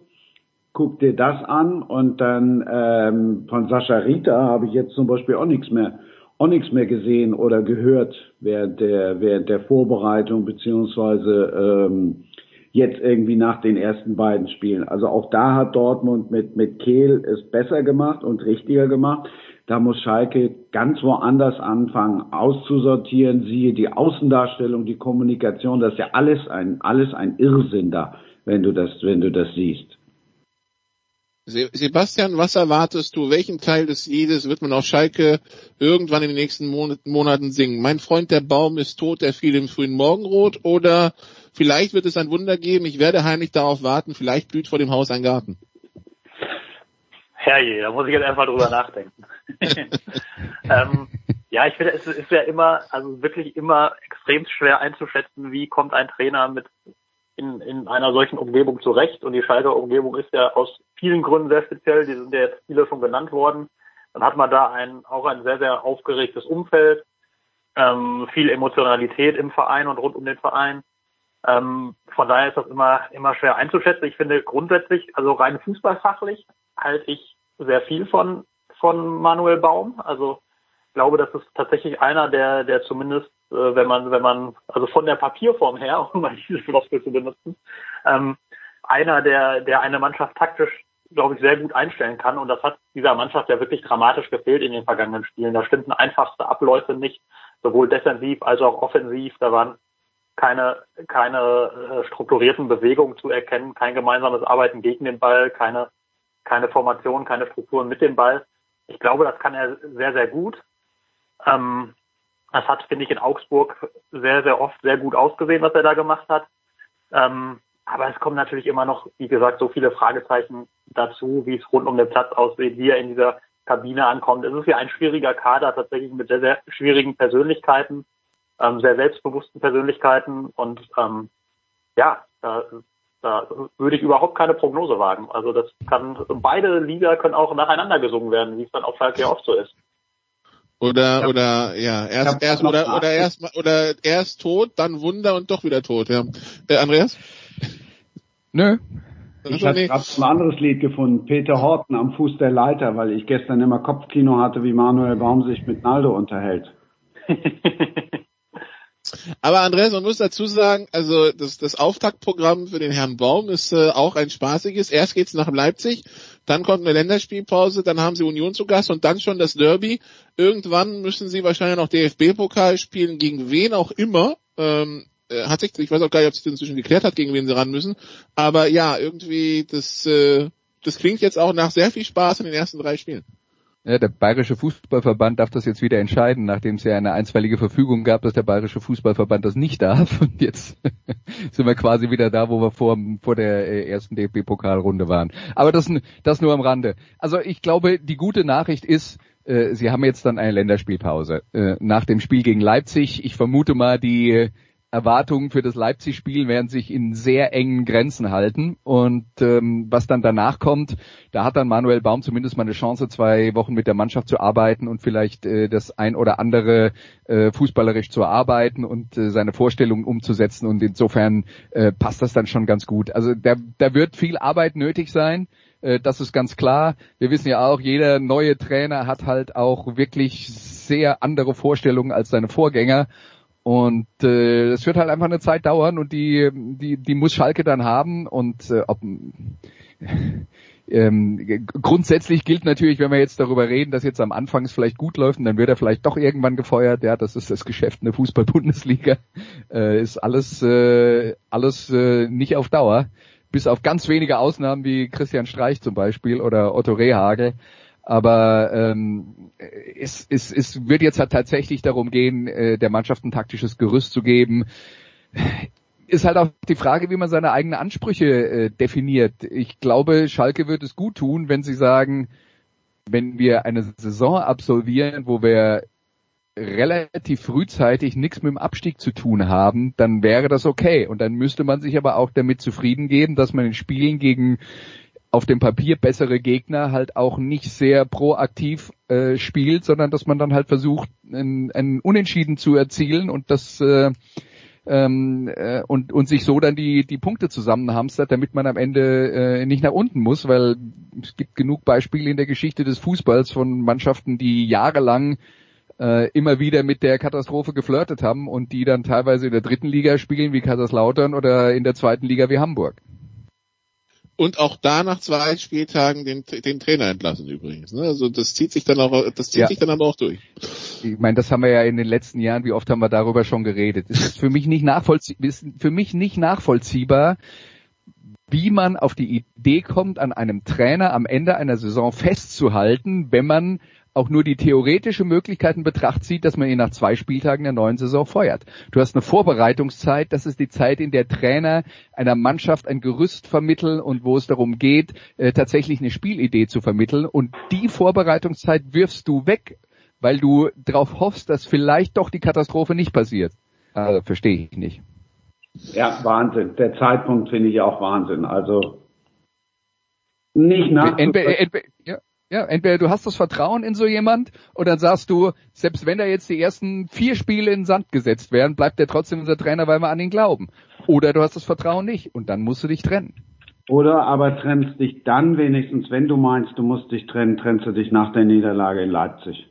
Guck dir das an und dann ähm, von Sascha Rita habe ich jetzt zum Beispiel auch nichts mehr, auch nichts mehr gesehen oder gehört während der während der Vorbereitung beziehungsweise ähm, jetzt irgendwie nach den ersten beiden Spielen. Also auch da hat Dortmund mit mit Kehl es besser gemacht und richtiger gemacht. Da muss Schalke ganz woanders anfangen auszusortieren. Siehe die Außendarstellung, die Kommunikation, das ist ja alles ein, alles ein Irrsinn da, wenn du das, wenn du das siehst. Sebastian, was erwartest du? Welchen Teil des Liedes wird man auf Schalke irgendwann in den nächsten Monaten singen? Mein Freund, der Baum ist tot, der fiel im frühen Morgenrot oder vielleicht wird es ein Wunder geben, ich werde heimlich darauf warten, vielleicht blüht vor dem Haus ein Garten. Herrje, da muss ich jetzt einfach drüber nachdenken. ähm, ja, ich finde, es ist ja immer, also wirklich immer extrem schwer einzuschätzen, wie kommt ein Trainer mit in, in einer solchen Umgebung zurecht. Und die Schalker Umgebung ist ja aus vielen Gründen sehr speziell. Die sind ja jetzt viele schon genannt worden. Dann hat man da ein, auch ein sehr, sehr aufgeregtes Umfeld, ähm, viel Emotionalität im Verein und rund um den Verein. Ähm, von daher ist das immer, immer schwer einzuschätzen. Ich finde grundsätzlich, also rein fußballfachlich, halte ich sehr viel von, von Manuel Baum. Also glaube, das ist tatsächlich einer, der, der zumindest, äh, wenn man, wenn man, also von der Papierform her, um mal diese Floskel zu benutzen, ähm, einer, der, der eine Mannschaft taktisch, glaube ich, sehr gut einstellen kann. Und das hat dieser Mannschaft ja wirklich dramatisch gefehlt in den vergangenen Spielen. Da stimmten einfachste Abläufe nicht, sowohl defensiv als auch offensiv. Da waren keine, keine äh, strukturierten Bewegungen zu erkennen, kein gemeinsames Arbeiten gegen den Ball, keine keine Formation, keine Strukturen mit dem Ball. ich glaube, das kann er sehr, sehr gut. Ähm, das hat, finde ich, in Augsburg sehr, sehr oft sehr gut ausgesehen, was er da gemacht hat. Ähm, aber es kommen natürlich immer noch, wie gesagt, so viele Fragezeichen dazu, wie es rund um den Platz aussieht, wie er in dieser Kabine ankommt. Es ist ja ein schwieriger Kader, tatsächlich mit sehr, sehr schwierigen Persönlichkeiten, ähm, sehr selbstbewussten Persönlichkeiten und ähm, ja, da, da würde ich überhaupt keine Prognose wagen. Also das kann, beide Lieder können auch nacheinander gesungen werden, wie es dann auf Schalke ja oft so ist. Oder, ja. oder, ja, erst, erst, oder, oder erst, oder erst tot, dann Wunder und doch wieder tot, ja. Äh, Andreas? Nö. Ich hatte gerade ein anderes Lied gefunden, Peter Horten am Fuß der Leiter, weil ich gestern immer Kopfkino hatte, wie Manuel Baum sich mit Naldo unterhält. Aber Andreas, man muss dazu sagen, also das, das Auftaktprogramm für den Herrn Baum ist äh, auch ein spaßiges. Erst geht's nach Leipzig, dann kommt eine Länderspielpause, dann haben sie Union zu Gast und dann schon das Derby. Irgendwann müssen sie wahrscheinlich noch DFB-Pokal spielen, gegen wen auch immer. Ähm, äh, hat sich, ich weiß auch gar nicht, ob sich das inzwischen geklärt hat, gegen wen sie ran müssen. Aber ja, irgendwie, das, äh, das klingt jetzt auch nach sehr viel Spaß in den ersten drei Spielen. Ja, der Bayerische Fußballverband darf das jetzt wieder entscheiden, nachdem es ja eine einstweilige Verfügung gab, dass der Bayerische Fußballverband das nicht darf. Und jetzt sind wir quasi wieder da, wo wir vor, vor der äh, ersten DFB-Pokalrunde waren. Aber das, das nur am Rande. Also ich glaube, die gute Nachricht ist, äh, Sie haben jetzt dann eine Länderspielpause. Äh, nach dem Spiel gegen Leipzig, ich vermute mal, die Erwartungen für das Leipzig-Spiel werden sich in sehr engen Grenzen halten. Und ähm, was dann danach kommt, da hat dann Manuel Baum zumindest mal eine Chance, zwei Wochen mit der Mannschaft zu arbeiten und vielleicht äh, das ein oder andere äh, fußballerisch zu arbeiten und äh, seine Vorstellungen umzusetzen. Und insofern äh, passt das dann schon ganz gut. Also da, da wird viel Arbeit nötig sein. Äh, das ist ganz klar. Wir wissen ja auch, jeder neue Trainer hat halt auch wirklich sehr andere Vorstellungen als seine Vorgänger. Und äh, das wird halt einfach eine Zeit dauern und die, die, die muss Schalke dann haben. Und äh, ob, ähm, grundsätzlich gilt natürlich, wenn wir jetzt darüber reden, dass jetzt am Anfang es vielleicht gut läuft und dann wird er vielleicht doch irgendwann gefeuert. Ja, das ist das Geschäft in der Fußball-Bundesliga. Äh, ist alles, äh, alles äh, nicht auf Dauer. Bis auf ganz wenige Ausnahmen wie Christian Streich zum Beispiel oder Otto Rehagel. Aber ähm, es, es, es wird jetzt halt tatsächlich darum gehen, äh, der Mannschaft ein taktisches Gerüst zu geben. Ist halt auch die Frage, wie man seine eigenen Ansprüche äh, definiert. Ich glaube, Schalke wird es gut tun, wenn sie sagen, wenn wir eine Saison absolvieren, wo wir relativ frühzeitig nichts mit dem Abstieg zu tun haben, dann wäre das okay. Und dann müsste man sich aber auch damit zufrieden geben, dass man in Spielen gegen auf dem Papier bessere Gegner halt auch nicht sehr proaktiv äh, spielt, sondern dass man dann halt versucht, einen, einen Unentschieden zu erzielen und das äh, ähm, äh, und, und sich so dann die, die Punkte zusammenhamstert, damit man am Ende äh, nicht nach unten muss, weil es gibt genug Beispiele in der Geschichte des Fußballs von Mannschaften, die jahrelang äh, immer wieder mit der Katastrophe geflirtet haben und die dann teilweise in der dritten Liga spielen wie Kaiserslautern oder in der zweiten Liga wie Hamburg und auch da nach zwei Spieltagen den, den Trainer entlassen übrigens. Ne? Also das zieht sich dann auch, das zieht ja. sich dann aber auch durch. Ich meine, das haben wir ja in den letzten Jahren, wie oft haben wir darüber schon geredet. Es ist für mich nicht nachvollziehbar, ist für mich nicht nachvollziehbar, wie man auf die Idee kommt, an einem Trainer am Ende einer Saison festzuhalten, wenn man auch nur die theoretische Möglichkeit in Betracht zieht, dass man ihn nach zwei Spieltagen der neuen Saison feuert. Du hast eine Vorbereitungszeit, das ist die Zeit, in der Trainer einer Mannschaft ein Gerüst vermitteln und wo es darum geht, äh, tatsächlich eine Spielidee zu vermitteln. Und die Vorbereitungszeit wirfst du weg, weil du darauf hoffst, dass vielleicht doch die Katastrophe nicht passiert. Also verstehe ich nicht. Ja, Wahnsinn. Der Zeitpunkt finde ich auch Wahnsinn. Also nicht nach. Entweder, entweder, ja, ja, entweder du hast das Vertrauen in so jemand oder dann sagst du, selbst wenn da jetzt die ersten vier Spiele in den Sand gesetzt werden, bleibt er trotzdem unser Trainer, weil wir an ihn glauben. Oder du hast das Vertrauen nicht und dann musst du dich trennen. Oder aber trennst dich dann wenigstens, wenn du meinst, du musst dich trennen, trennst du dich nach der Niederlage in Leipzig.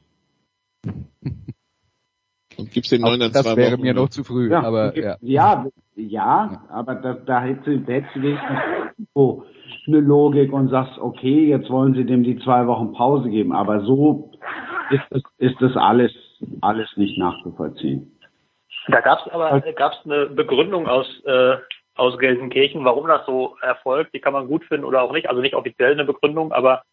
Und gibst den neuen dann Das wäre Wochen, mir noch zu früh, ja, aber ja. Ja, ja, aber da, da hättest du, hättest du wenigstens oh, eine Logik und sagst, okay, jetzt wollen sie dem die zwei Wochen Pause geben. Aber so ist das, ist das alles, alles nicht nachzuvollziehen. Da gab es aber gab's eine Begründung aus, äh, aus Gelsenkirchen, warum das so erfolgt. Die kann man gut finden oder auch nicht. Also nicht offiziell eine Begründung, aber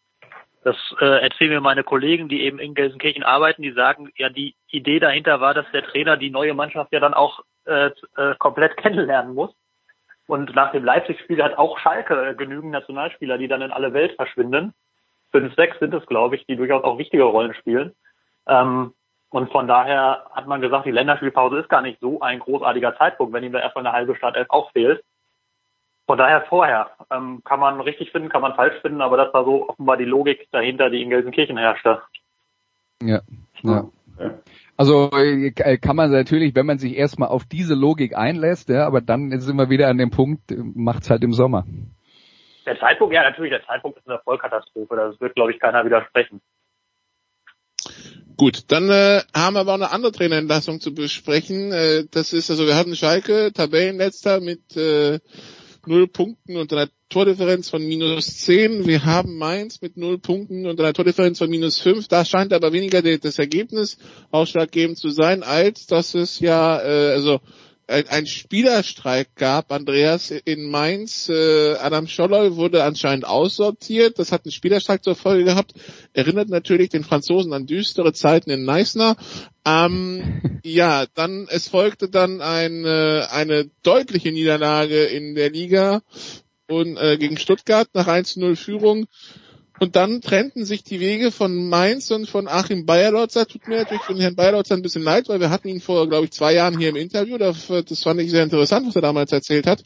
Das äh, erzählen mir meine Kollegen, die eben in Gelsenkirchen arbeiten, die sagen, ja, die Idee dahinter war, dass der Trainer die neue Mannschaft ja dann auch äh, äh, komplett kennenlernen muss. Und nach dem Leipzig-Spiel hat auch Schalke genügend Nationalspieler, die dann in alle Welt verschwinden. Fünf, sechs sind es, glaube ich, die durchaus auch wichtige Rollen spielen. Ähm, und von daher hat man gesagt, die Länderspielpause ist gar nicht so ein großartiger Zeitpunkt, wenn ihm da erstmal eine halbe Startelf auch fehlt. Von daher vorher. Ähm, kann man richtig finden, kann man falsch finden, aber das war so offenbar die Logik dahinter, die in Gelsenkirchen herrschte. Ja, ja. Also äh, kann man natürlich, wenn man sich erstmal auf diese Logik einlässt, ja, aber dann sind wir wieder an dem Punkt, äh, macht's halt im Sommer. Der Zeitpunkt, ja natürlich, der Zeitpunkt ist eine Vollkatastrophe, das wird glaube ich keiner widersprechen. Gut, dann äh, haben wir aber auch eine andere Trainerentlassung zu besprechen. Äh, das ist also, wir hatten Schalke, Tabellenletzter mit äh, null Punkten und einer Tordifferenz von minus zehn. Wir haben Mainz mit null Punkten und einer Tordifferenz von minus fünf. Da scheint aber weniger das Ergebnis ausschlaggebend zu sein, als dass es ja, äh, also ein, ein Spielerstreik gab, Andreas, in Mainz. Äh, Adam Scholler wurde anscheinend aussortiert. Das hat einen Spielerstreik zur Folge gehabt. Erinnert natürlich den Franzosen an düstere Zeiten in Neisner. Ähm, ja, dann, es folgte dann eine, eine deutliche Niederlage in der Liga und äh, gegen Stuttgart nach 1-0 Führung. Und dann trennten sich die Wege von Mainz und von Achim Bayerlotzer. Tut mir natürlich von Herrn Bayerlotzer ein bisschen leid, weil wir hatten ihn vor, glaube ich, zwei Jahren hier im Interview. Das, fand ich sehr interessant, was er damals erzählt hat.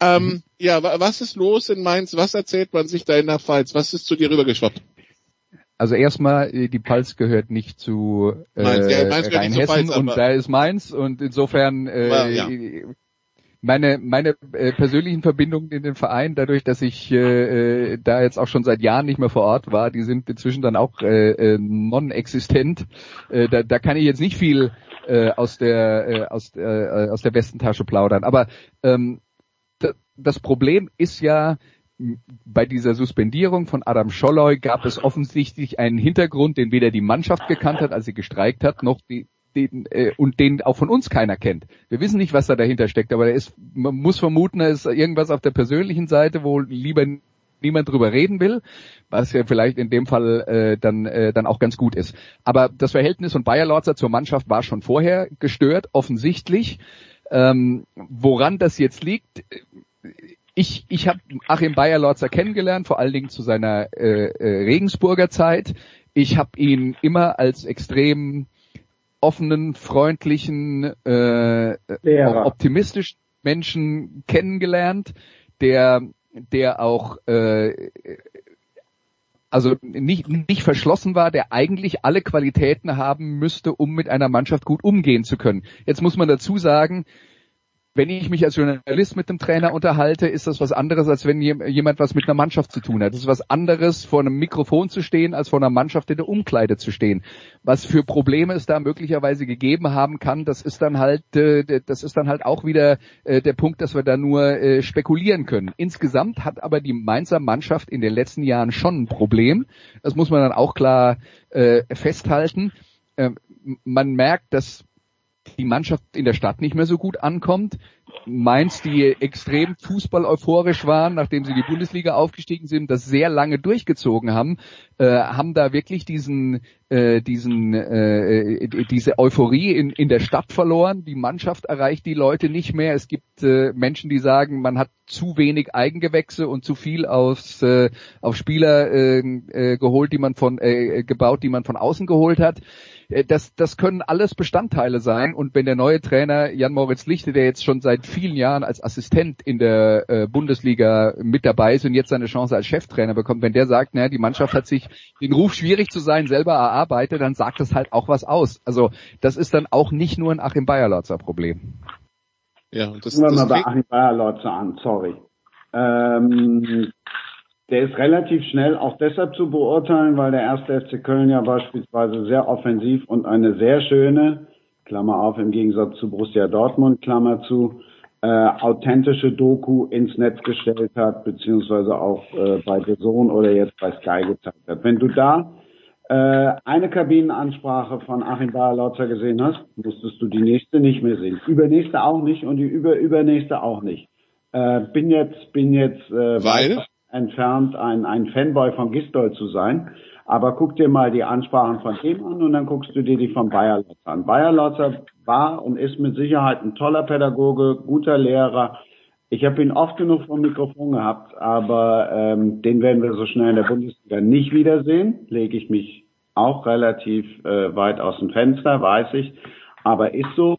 Ähm, mhm. Ja, was ist los in Mainz? Was erzählt man sich da in der Pfalz? Was ist zu dir rübergeschwappt? Also erstmal, äh, die Pfalz gehört nicht zu äh, Mainz, ja, Mainz Rheinhessen und da ist Mainz und insofern äh, ja meine meine äh, persönlichen Verbindungen in den Verein, dadurch, dass ich äh, äh, da jetzt auch schon seit Jahren nicht mehr vor Ort war, die sind inzwischen dann auch äh, äh, non-existent. Äh, da, da kann ich jetzt nicht viel äh, aus der äh, aus äh, aus der Westentasche plaudern. Aber ähm, das Problem ist ja, bei dieser Suspendierung von Adam Scholloy gab es offensichtlich einen Hintergrund, den weder die Mannschaft gekannt hat, als sie gestreikt hat, noch die den, äh, und den auch von uns keiner kennt. Wir wissen nicht, was da dahinter steckt, aber ist, man muss vermuten, da ist irgendwas auf der persönlichen Seite, wo lieber niemand drüber reden will, was ja vielleicht in dem Fall äh, dann äh, dann auch ganz gut ist. Aber das Verhältnis von Bayer Lorzer zur Mannschaft war schon vorher gestört, offensichtlich. Ähm, woran das jetzt liegt, ich, ich habe Achim Bayer-Lorzer kennengelernt, vor allen Dingen zu seiner äh, äh, Regensburger Zeit. Ich habe ihn immer als extrem offenen, freundlichen, äh, optimistischen Menschen kennengelernt, der, der auch äh, also nicht, nicht verschlossen war, der eigentlich alle Qualitäten haben müsste, um mit einer Mannschaft gut umgehen zu können. Jetzt muss man dazu sagen, wenn ich mich als Journalist mit dem Trainer unterhalte, ist das was anderes, als wenn jemand was mit einer Mannschaft zu tun hat. Es ist was anderes, vor einem Mikrofon zu stehen, als vor einer Mannschaft in der Umkleide zu stehen. Was für Probleme es da möglicherweise gegeben haben kann, das ist dann halt, äh, das ist dann halt auch wieder äh, der Punkt, dass wir da nur äh, spekulieren können. Insgesamt hat aber die Mainzer Mannschaft in den letzten Jahren schon ein Problem. Das muss man dann auch klar festhalten. Ähm, man merkt, dass die Mannschaft in der Stadt nicht mehr so gut ankommt. Mainz, die extrem Fußball euphorisch waren, nachdem sie die Bundesliga aufgestiegen sind, das sehr lange durchgezogen haben, äh, haben da wirklich diesen, äh, diesen, äh, diese Euphorie in, in der Stadt verloren. Die Mannschaft erreicht die Leute nicht mehr. Es gibt äh, Menschen, die sagen, man hat zu wenig Eigengewächse und zu viel aus, äh, auf Spieler äh, äh, geholt, die man von, äh, gebaut, die man von außen geholt hat. Äh, das, das können alles Bestandteile sein. Und wenn der neue Trainer Jan Moritz Lichte, der jetzt schon seit vielen Jahren als Assistent in der äh, Bundesliga mit dabei ist und jetzt seine Chance als Cheftrainer bekommt, wenn der sagt, naja, die Mannschaft hat sich den Ruf schwierig zu sein selber erarbeitet, dann sagt das halt auch was aus. Also das ist dann auch nicht nur ein Achim Bayerlotzer Problem. Ja, und das, Fangen wir mal bei Achim Bayerlotzer an, sorry. Ähm, der ist relativ schnell auch deshalb zu beurteilen, weil der erste FC Köln ja beispielsweise sehr offensiv und eine sehr schöne, Klammer auf, im Gegensatz zu Borussia Dortmund, Klammer zu, äh, authentische Doku ins Netz gestellt hat, beziehungsweise auch äh, bei The Zone oder jetzt bei Sky gezeigt hat. Wenn du da äh, eine Kabinenansprache von Achim Bayer-Lautzer gesehen hast, musstest du die nächste nicht mehr sehen. Übernächste auch nicht und die über übernächste auch nicht. Äh, bin jetzt bin jetzt äh, weil entfernt, ein, ein Fanboy von Gistol zu sein. Aber guck dir mal die Ansprachen von ihm an und dann guckst du dir die von Bayer Lotzer an. Bayer Lotzer war und ist mit Sicherheit ein toller Pädagoge, guter Lehrer. Ich habe ihn oft genug vom Mikrofon gehabt, aber ähm, den werden wir so schnell in der Bundesliga nicht wiedersehen. Lege ich mich auch relativ äh, weit aus dem Fenster, weiß ich. Aber ist so.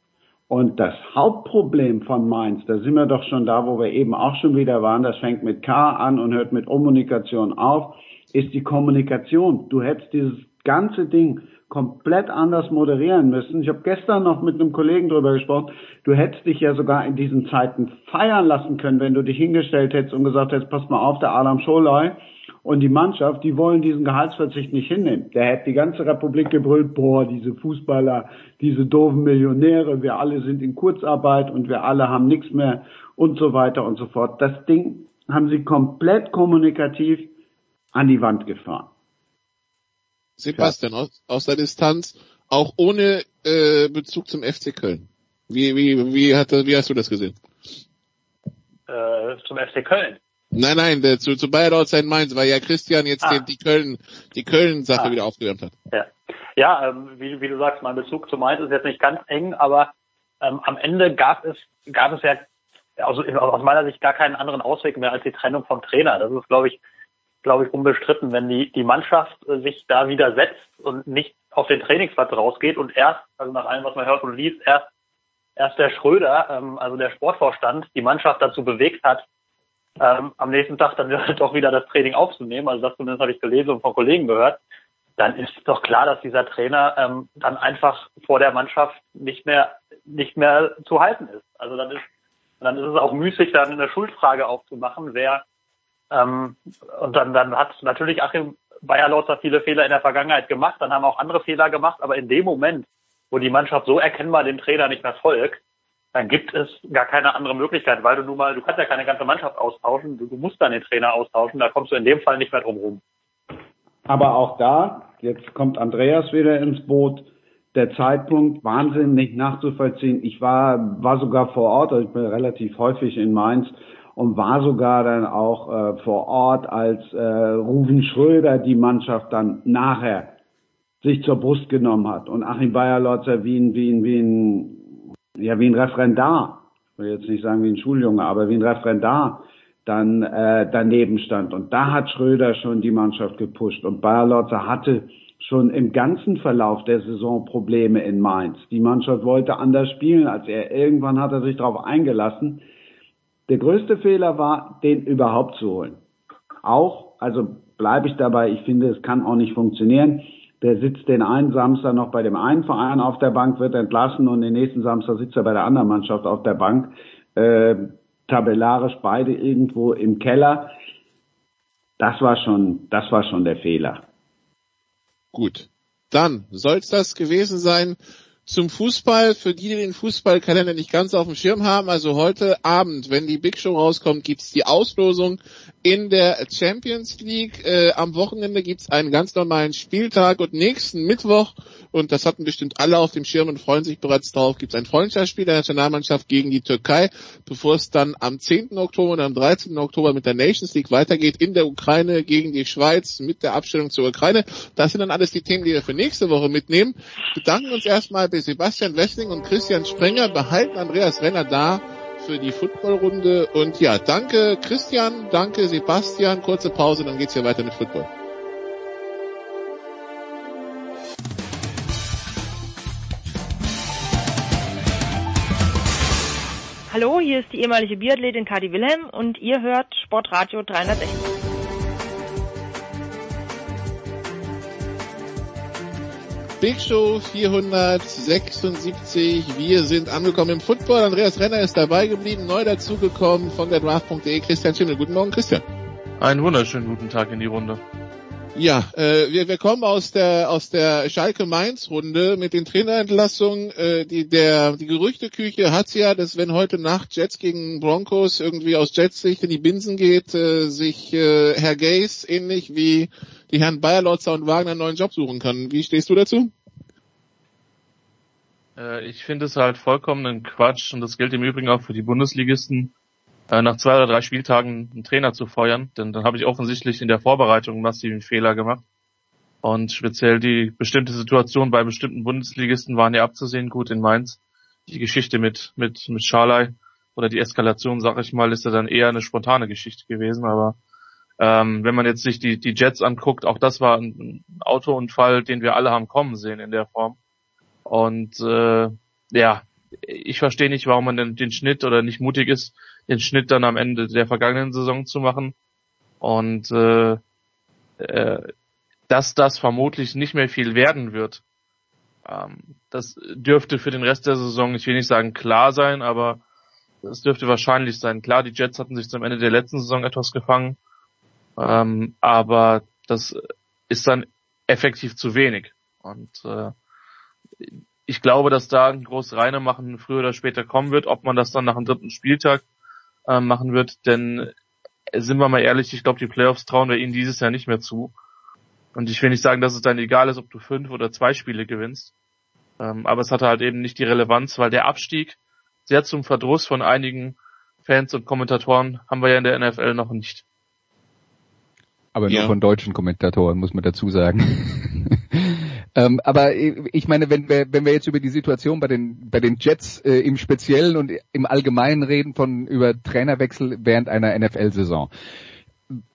Und das Hauptproblem von Mainz, da sind wir doch schon da, wo wir eben auch schon wieder waren, das fängt mit K an und hört mit Kommunikation auf, ist die Kommunikation. Du hättest dieses ganze Ding komplett anders moderieren müssen. Ich habe gestern noch mit einem Kollegen drüber gesprochen. Du hättest dich ja sogar in diesen Zeiten feiern lassen können, wenn du dich hingestellt hättest und gesagt hättest, pass mal auf, der Adam Scholey und die Mannschaft, die wollen diesen Gehaltsverzicht nicht hinnehmen. Der hätte die ganze Republik gebrüllt, boah, diese Fußballer, diese doofen Millionäre, wir alle sind in Kurzarbeit und wir alle haben nichts mehr und so weiter und so fort. Das Ding haben sie komplett kommunikativ an die Wand gefahren. Sebastian, aus, aus der Distanz, auch ohne äh, Bezug zum FC Köln. Wie, wie, wie, hat, wie hast du das gesehen? Äh, zum FC Köln. Nein, nein, der, zu, zu Bayer Dortmund Mainz, weil ja Christian jetzt ah. den, die Köln, die Köln-Sache ah. wieder aufgewärmt hat. Ja, ja ähm, wie, wie du sagst, mein Bezug zu Mainz ist jetzt nicht ganz eng, aber ähm, am Ende gab es, gab es ja also aus meiner Sicht gar keinen anderen Ausweg mehr als die Trennung vom Trainer. Das ist, glaube ich, glaube ich, unbestritten, wenn die, die Mannschaft äh, sich da widersetzt und nicht auf den Trainingsplatz rausgeht und erst, also nach allem, was man hört und liest, erst, erst der Schröder, ähm, also der Sportvorstand, die Mannschaft dazu bewegt hat, ähm, am nächsten Tag dann doch wieder das Training aufzunehmen, also das zumindest habe ich gelesen und von Kollegen gehört, dann ist doch klar, dass dieser Trainer ähm, dann einfach vor der Mannschaft nicht mehr nicht mehr zu halten ist. Also dann ist dann ist es auch müßig, dann eine Schuldfrage aufzumachen, wer ähm, und dann, dann hat natürlich Achim Bayerlotzer viele Fehler in der Vergangenheit gemacht, dann haben auch andere Fehler gemacht, aber in dem Moment, wo die Mannschaft so erkennbar dem Trainer nicht mehr folgt, dann gibt es gar keine andere Möglichkeit, weil du nun mal, du kannst ja keine ganze Mannschaft austauschen, du, du musst dann den Trainer austauschen, da kommst du in dem Fall nicht mehr drum rum. Aber auch da, jetzt kommt Andreas wieder ins Boot, der Zeitpunkt wahnsinnig nachzuvollziehen. Ich war, war sogar vor Ort, also ich bin relativ häufig in Mainz und war sogar dann auch äh, vor Ort, als äh, Ruven Schröder die Mannschaft dann nachher sich zur Brust genommen hat und Achim Bayerlotzer wie ein, wie ein, wie ein, ja, wie ein Referendar, ich will jetzt nicht sagen wie ein Schuljunge, aber wie ein Referendar dann äh, daneben stand. Und da hat Schröder schon die Mannschaft gepusht und Bayerlotzer hatte schon im ganzen Verlauf der Saison Probleme in Mainz. Die Mannschaft wollte anders spielen als er. Irgendwann hat er sich darauf eingelassen. Der größte Fehler war, den überhaupt zu holen. Auch, also bleibe ich dabei, ich finde, es kann auch nicht funktionieren. Der sitzt den einen Samstag noch bei dem einen Verein auf der Bank, wird entlassen und den nächsten Samstag sitzt er bei der anderen Mannschaft auf der Bank. Äh, tabellarisch beide irgendwo im Keller. Das war schon, das war schon der Fehler. Gut. Dann soll's das gewesen sein zum Fußball, für die, die den Fußballkalender nicht ganz auf dem Schirm haben, also heute Abend, wenn die Big Show rauskommt, gibt's die Auslosung in der Champions League. Äh, am Wochenende gibt's einen ganz normalen Spieltag und nächsten Mittwoch und das hatten bestimmt alle auf dem Schirm und freuen sich bereits darauf, gibt es ein Freundschaftsspiel der Nationalmannschaft gegen die Türkei, bevor es dann am 10. Oktober und am 13. Oktober mit der Nations League weitergeht in der Ukraine gegen die Schweiz mit der Abstellung zur Ukraine. Das sind dann alles die Themen, die wir für nächste Woche mitnehmen. bedanken uns erstmal Sebastian Wessling und Christian Sprenger, behalten Andreas Renner da für die Footballrunde und ja, danke Christian, danke Sebastian, kurze Pause, dann geht's hier weiter mit Football. Hallo, hier ist die ehemalige Biathletin Kadi Wilhelm und ihr hört Sportradio 360. Big Show 476. Wir sind angekommen im Football. Andreas Renner ist dabei geblieben, neu dazugekommen von der Draft.de. Christian Schimmel. Guten Morgen, Christian. Einen wunderschönen guten Tag in die Runde. Ja, äh, wir, wir kommen aus der aus der Schalke Mainz Runde mit den Trainerentlassungen. Äh, die der die Gerüchteküche hat ja, dass wenn heute Nacht Jets gegen Broncos irgendwie aus Jets Sicht in die Binsen geht, äh, sich äh, Herr Gaze ähnlich wie die Herren Bayerlotzer und Wagner einen neuen Job suchen kann. Wie stehst du dazu? Äh, ich finde es halt vollkommen ein Quatsch und das gilt im Übrigen auch für die Bundesligisten äh, nach zwei oder drei Spieltagen einen Trainer zu feuern, denn dann habe ich offensichtlich in der Vorbereitung massiven Fehler gemacht. Und speziell die bestimmte Situation bei bestimmten Bundesligisten waren ja abzusehen. Gut in Mainz. Die Geschichte mit, mit, mit Scharley oder die Eskalation, sag ich mal, ist ja dann eher eine spontane Geschichte gewesen. Aber ähm, wenn man jetzt sich die, die Jets anguckt, auch das war ein Autounfall, den wir alle haben kommen sehen in der Form. Und äh, ja, ich verstehe nicht, warum man den, den Schnitt oder nicht mutig ist, den Schnitt dann am Ende der vergangenen Saison zu machen. Und äh, äh, dass das vermutlich nicht mehr viel werden wird. Ähm, das dürfte für den Rest der Saison, ich will nicht sagen klar sein, aber es dürfte wahrscheinlich sein. Klar, die Jets hatten sich zum Ende der letzten Saison etwas gefangen, ähm, aber das ist dann effektiv zu wenig. Und äh, ich glaube, dass da ein großes Reine machen früher oder später kommen wird, ob man das dann nach dem dritten Spieltag äh, machen wird, denn äh, sind wir mal ehrlich, ich glaube, die Playoffs trauen wir ihnen dieses Jahr nicht mehr zu. Und ich will nicht sagen, dass es dann egal ist, ob du fünf oder zwei Spiele gewinnst. Ähm, aber es hatte halt eben nicht die Relevanz, weil der Abstieg sehr zum Verdruss von einigen Fans und Kommentatoren haben wir ja in der NFL noch nicht. Aber nur ja. von deutschen Kommentatoren, muss man dazu sagen. ähm, aber ich meine, wenn wir, wenn wir jetzt über die Situation bei den, bei den Jets äh, im Speziellen und im Allgemeinen reden von über Trainerwechsel während einer NFL-Saison.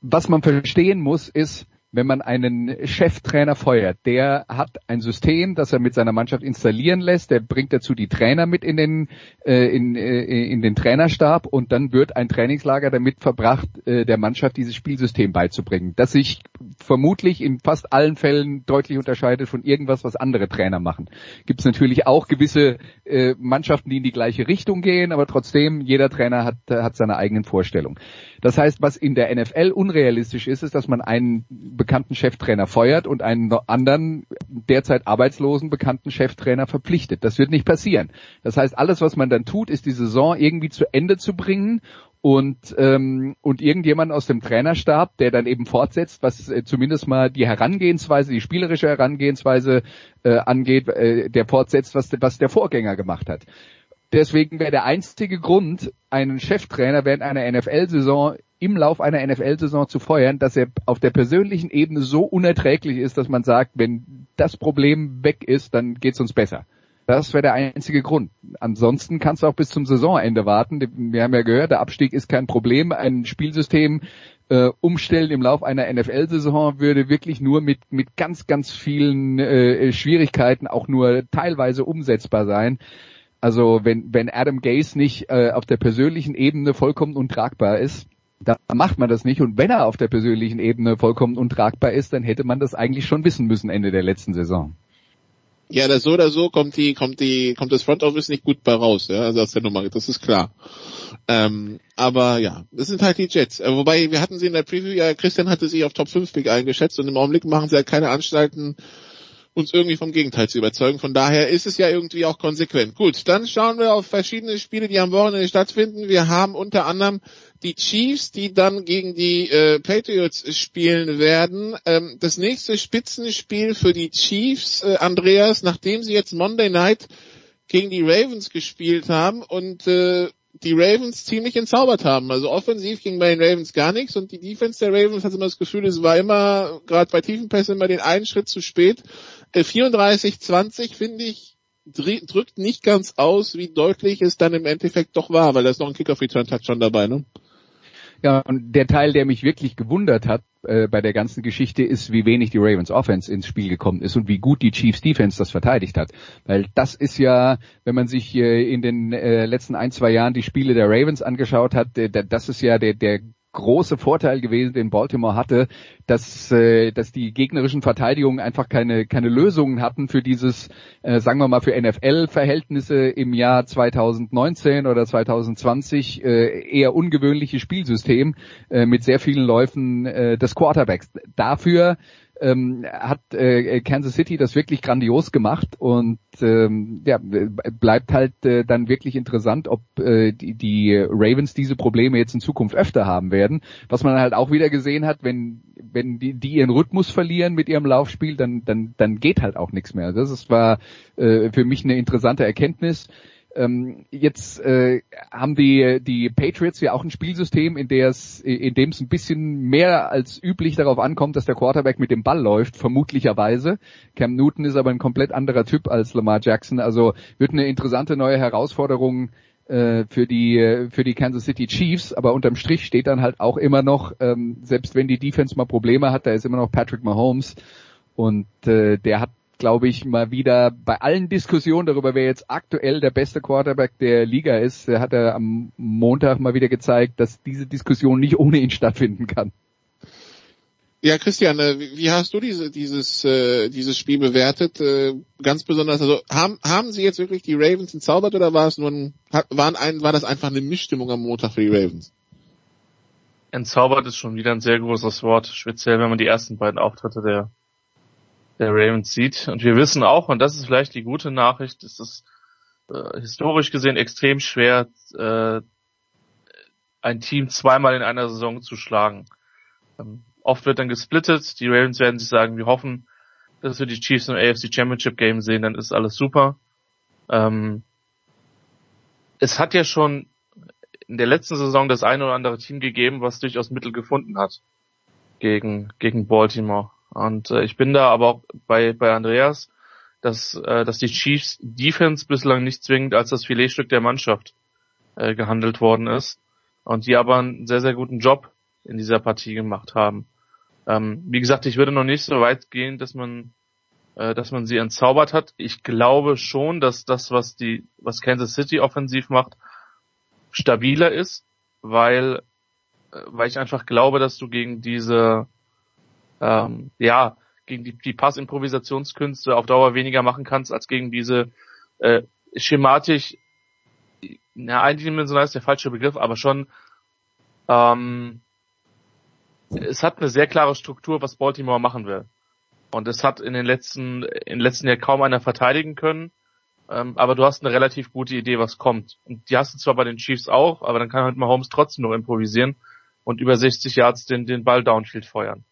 Was man verstehen muss, ist, wenn man einen Cheftrainer feuert, der hat ein System, das er mit seiner Mannschaft installieren lässt, der bringt dazu die Trainer mit in den, äh, in, äh, in den Trainerstab und dann wird ein Trainingslager damit verbracht, äh, der Mannschaft dieses Spielsystem beizubringen, das sich vermutlich in fast allen Fällen deutlich unterscheidet von irgendwas, was andere Trainer machen. Gibt es natürlich auch gewisse äh, Mannschaften, die in die gleiche Richtung gehen, aber trotzdem, jeder Trainer hat, hat seine eigenen Vorstellungen. Das heißt, was in der NFL unrealistisch ist, ist, dass man einen bekannten Cheftrainer feuert und einen anderen derzeit arbeitslosen bekannten Cheftrainer verpflichtet. Das wird nicht passieren. Das heißt, alles, was man dann tut, ist die Saison irgendwie zu Ende zu bringen und ähm, und irgendjemand aus dem Trainerstab, der dann eben fortsetzt, was äh, zumindest mal die Herangehensweise, die spielerische Herangehensweise äh, angeht, äh, der fortsetzt, was was der Vorgänger gemacht hat. Deswegen wäre der einzige Grund, einen Cheftrainer während einer NFL-Saison im Lauf einer NFL-Saison zu feuern, dass er auf der persönlichen Ebene so unerträglich ist, dass man sagt, wenn das Problem weg ist, dann geht's uns besser. Das wäre der einzige Grund. Ansonsten kannst du auch bis zum Saisonende warten. Wir haben ja gehört, der Abstieg ist kein Problem. Ein Spielsystem äh, umstellen im Lauf einer NFL-Saison würde wirklich nur mit, mit ganz, ganz vielen äh, Schwierigkeiten auch nur teilweise umsetzbar sein. Also wenn, wenn Adam Gaze nicht äh, auf der persönlichen Ebene vollkommen untragbar ist, dann macht man das nicht. Und wenn er auf der persönlichen Ebene vollkommen untragbar ist, dann hätte man das eigentlich schon wissen müssen Ende der letzten Saison. Ja, das so oder so kommt die, kommt die, kommt das Front Office nicht gut bei raus, ja, also aus der Nummer, das ist klar. Ähm, aber ja, das sind halt die Jets. Äh, wobei, wir hatten sie in der Preview, ja, Christian hatte sie auf Top 5 Pick eingeschätzt und im Augenblick machen sie halt keine Anstalten, uns irgendwie vom Gegenteil zu überzeugen. Von daher ist es ja irgendwie auch konsequent. Gut, dann schauen wir auf verschiedene Spiele, die am Wochenende stattfinden. Wir haben unter anderem die Chiefs, die dann gegen die äh, Patriots spielen werden. Ähm, das nächste Spitzenspiel für die Chiefs, äh, Andreas, nachdem sie jetzt Monday Night gegen die Ravens gespielt haben und äh, die Ravens ziemlich entzaubert haben. Also offensiv ging bei den Ravens gar nichts und die Defense der Ravens hatte immer das Gefühl, es war immer, gerade bei Tiefenpässen, immer den einen Schritt zu spät. 34-20 äh, finde ich drückt nicht ganz aus, wie deutlich es dann im Endeffekt doch war, weil da ist noch ein Kickoff-Return-Touch dabei, ne? Ja, und der Teil, der mich wirklich gewundert hat äh, bei der ganzen Geschichte, ist, wie wenig die Ravens Offense ins Spiel gekommen ist und wie gut die Chiefs Defense das verteidigt hat. Weil das ist ja, wenn man sich äh, in den äh, letzten ein, zwei Jahren die Spiele der Ravens angeschaut hat, äh, das ist ja der, der große Vorteil gewesen, den Baltimore hatte, dass, äh, dass die gegnerischen Verteidigungen einfach keine, keine Lösungen hatten für dieses, äh, sagen wir mal, für NFL-Verhältnisse im Jahr 2019 oder 2020 äh, eher ungewöhnliche Spielsystem äh, mit sehr vielen Läufen äh, des Quarterbacks. Dafür ähm, hat äh, Kansas City das wirklich grandios gemacht und ähm, ja, bleibt halt äh, dann wirklich interessant, ob äh, die, die Ravens diese Probleme jetzt in Zukunft öfter haben werden. Was man halt auch wieder gesehen hat, wenn wenn die, die ihren Rhythmus verlieren mit ihrem Laufspiel, dann dann dann geht halt auch nichts mehr. Das ist, war äh, für mich eine interessante Erkenntnis. Ähm, jetzt äh, haben die die Patriots ja auch ein Spielsystem, in in dem es ein bisschen mehr als üblich darauf ankommt, dass der Quarterback mit dem Ball läuft, vermutlicherweise. Cam Newton ist aber ein komplett anderer Typ als Lamar Jackson, also wird eine interessante neue Herausforderung äh, für die für die Kansas City Chiefs, aber unterm Strich steht dann halt auch immer noch, ähm, selbst wenn die Defense mal Probleme hat, da ist immer noch Patrick Mahomes. Und äh, der hat glaube ich, mal wieder bei allen Diskussionen darüber, wer jetzt aktuell der beste Quarterback der Liga ist, hat er am Montag mal wieder gezeigt, dass diese Diskussion nicht ohne ihn stattfinden kann. Ja, Christian, äh, wie hast du diese, dieses, äh, dieses Spiel bewertet? Äh, ganz besonders, also haben, haben sie jetzt wirklich die Ravens entzaubert oder war es nur ein, waren ein, war das einfach eine Mischstimmung am Montag für die Ravens? Entzaubert ist schon wieder ein sehr großes Wort, speziell wenn man die ersten beiden Auftritte der der Ravens sieht. Und wir wissen auch, und das ist vielleicht die gute Nachricht, ist es äh, historisch gesehen extrem schwer, äh, ein Team zweimal in einer Saison zu schlagen. Ähm, oft wird dann gesplittet. Die Ravens werden sich sagen, wir hoffen, dass wir die Chiefs im AFC Championship Game sehen, dann ist alles super. Ähm, es hat ja schon in der letzten Saison das eine oder andere Team gegeben, was durchaus Mittel gefunden hat gegen, gegen Baltimore. Und äh, ich bin da aber auch bei, bei Andreas, dass, äh, dass die Chiefs Defense bislang nicht zwingend als das Filetstück der Mannschaft äh, gehandelt worden ist. Und die aber einen sehr, sehr guten Job in dieser Partie gemacht haben. Ähm, wie gesagt, ich würde noch nicht so weit gehen, dass man, äh, dass man sie entzaubert hat. Ich glaube schon, dass das, was die, was Kansas City offensiv macht, stabiler ist, weil, äh, weil ich einfach glaube, dass du gegen diese ähm, ja, gegen die, die Passimprovisationskünste auf Dauer weniger machen kannst, als gegen diese äh, schematisch, na, eindimensional ist der falsche Begriff, aber schon ähm, es hat eine sehr klare Struktur, was Baltimore machen will. Und es hat in den letzten, in den letzten Jahren kaum einer verteidigen können. Ähm, aber du hast eine relativ gute Idee, was kommt. Und die hast du zwar bei den Chiefs auch, aber dann kann halt Mahomes trotzdem noch improvisieren und über 60 Yards den, den Ball downfield feuern.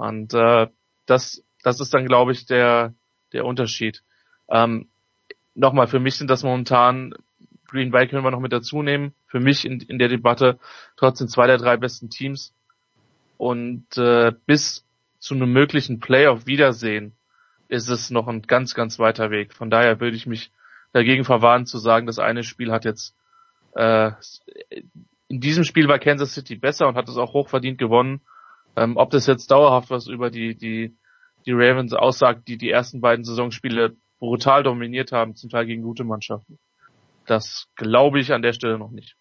Und äh, das, das ist dann, glaube ich, der, der Unterschied. Ähm, Nochmal, für mich sind das momentan, Green Bay können wir noch mit dazu nehmen, für mich in, in der Debatte trotzdem zwei der drei besten Teams. Und äh, bis zu einem möglichen Playoff-Wiedersehen ist es noch ein ganz, ganz weiter Weg. Von daher würde ich mich dagegen verwahren zu sagen, das eine Spiel hat jetzt äh, in diesem Spiel war Kansas City besser und hat es auch hochverdient gewonnen. Ähm, ob das jetzt dauerhaft was über die, die, die Ravens aussagt, die die ersten beiden Saisonspiele brutal dominiert haben, zum Teil gegen gute Mannschaften. Das glaube ich an der Stelle noch nicht.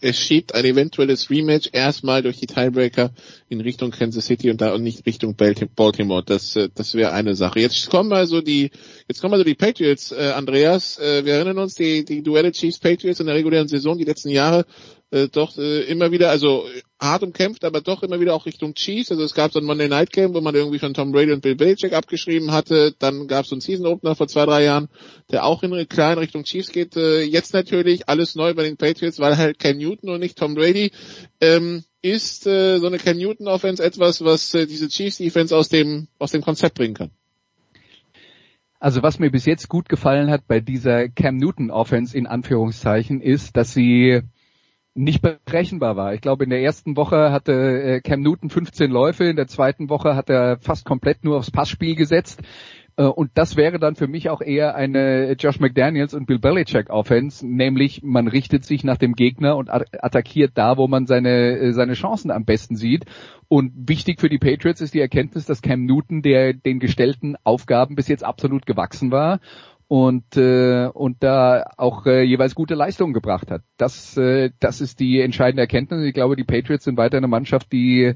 Es schiebt ein eventuelles Rematch erstmal durch die Tiebreaker in Richtung Kansas City und da und nicht Richtung Baltimore. Das, äh, das wäre eine Sache. Jetzt kommen also die, jetzt kommen also die Patriots, äh, Andreas. Äh, wir erinnern uns die, die Duelle Chiefs Patriots in der regulären Saison die letzten Jahre äh, doch äh, immer wieder, also hart umkämpft, aber doch immer wieder auch Richtung Chiefs. Also es gab so ein Monday Night Game, wo man irgendwie von Tom Brady und Bill Belichick abgeschrieben hatte. Dann gab es so einen Season Opener vor zwei, drei Jahren, der auch in klein Richtung Chiefs geht. Äh, jetzt natürlich alles neu bei den Patriots, weil halt Ken Newton und nicht Tom Brady. Ähm, ist äh, so eine Ken Newton Offense etwas, was äh, diese Chiefs Defense aus dem aus dem Konzept bringen kann? Also was mir bis jetzt gut gefallen hat bei dieser Cam Newton Offense in Anführungszeichen ist, dass sie nicht berechenbar war. Ich glaube, in der ersten Woche hatte äh, Cam Newton 15 Läufe, in der zweiten Woche hat er fast komplett nur aufs Passspiel gesetzt. Äh, und das wäre dann für mich auch eher eine Josh McDaniels und Bill Belichick Offense, nämlich man richtet sich nach dem Gegner und attackiert da, wo man seine, äh, seine Chancen am besten sieht. Und wichtig für die Patriots ist die Erkenntnis, dass Cam Newton der den gestellten Aufgaben bis jetzt absolut gewachsen war und äh, und da auch äh, jeweils gute Leistungen gebracht hat. Das äh, das ist die entscheidende Erkenntnis. Ich glaube, die Patriots sind weiter eine Mannschaft, die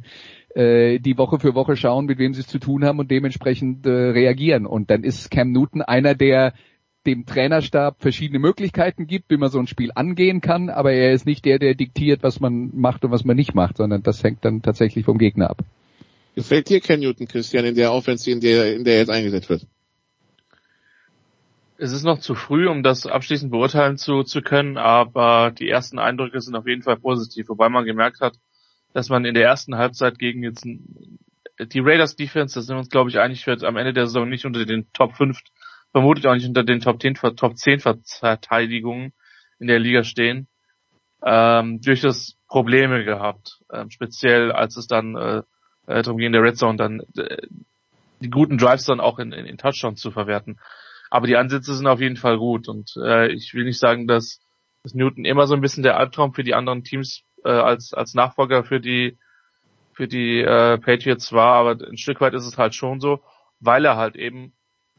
äh, die Woche für Woche schauen, mit wem sie es zu tun haben und dementsprechend äh, reagieren. Und dann ist Cam Newton einer, der dem Trainerstab verschiedene Möglichkeiten gibt, wie man so ein Spiel angehen kann, aber er ist nicht der, der diktiert, was man macht und was man nicht macht, sondern das hängt dann tatsächlich vom Gegner ab. Gefällt dir Cam Newton, Christian, in der Offensive, in der, in der jetzt eingesetzt wird? Es ist noch zu früh, um das abschließend beurteilen zu, zu können, aber die ersten Eindrücke sind auf jeden Fall positiv, wobei man gemerkt hat, dass man in der ersten Halbzeit gegen jetzt die Raiders Defense, da sind wir uns glaube ich einig, wird am Ende der Saison nicht unter den Top 5 vermutlich auch nicht unter den Top 10, Top 10 Verteidigungen in der Liga stehen, ähm, durchaus Probleme gehabt. Ähm, speziell als es dann äh, äh, darum ging, in der Red Zone dann äh, die guten Drives dann auch in, in, in Touchdowns zu verwerten. Aber die Ansätze sind auf jeden Fall gut und äh, ich will nicht sagen, dass, dass Newton immer so ein bisschen der Albtraum für die anderen Teams äh, als als Nachfolger für die für die äh, Patriots war, aber ein Stück weit ist es halt schon so, weil er halt eben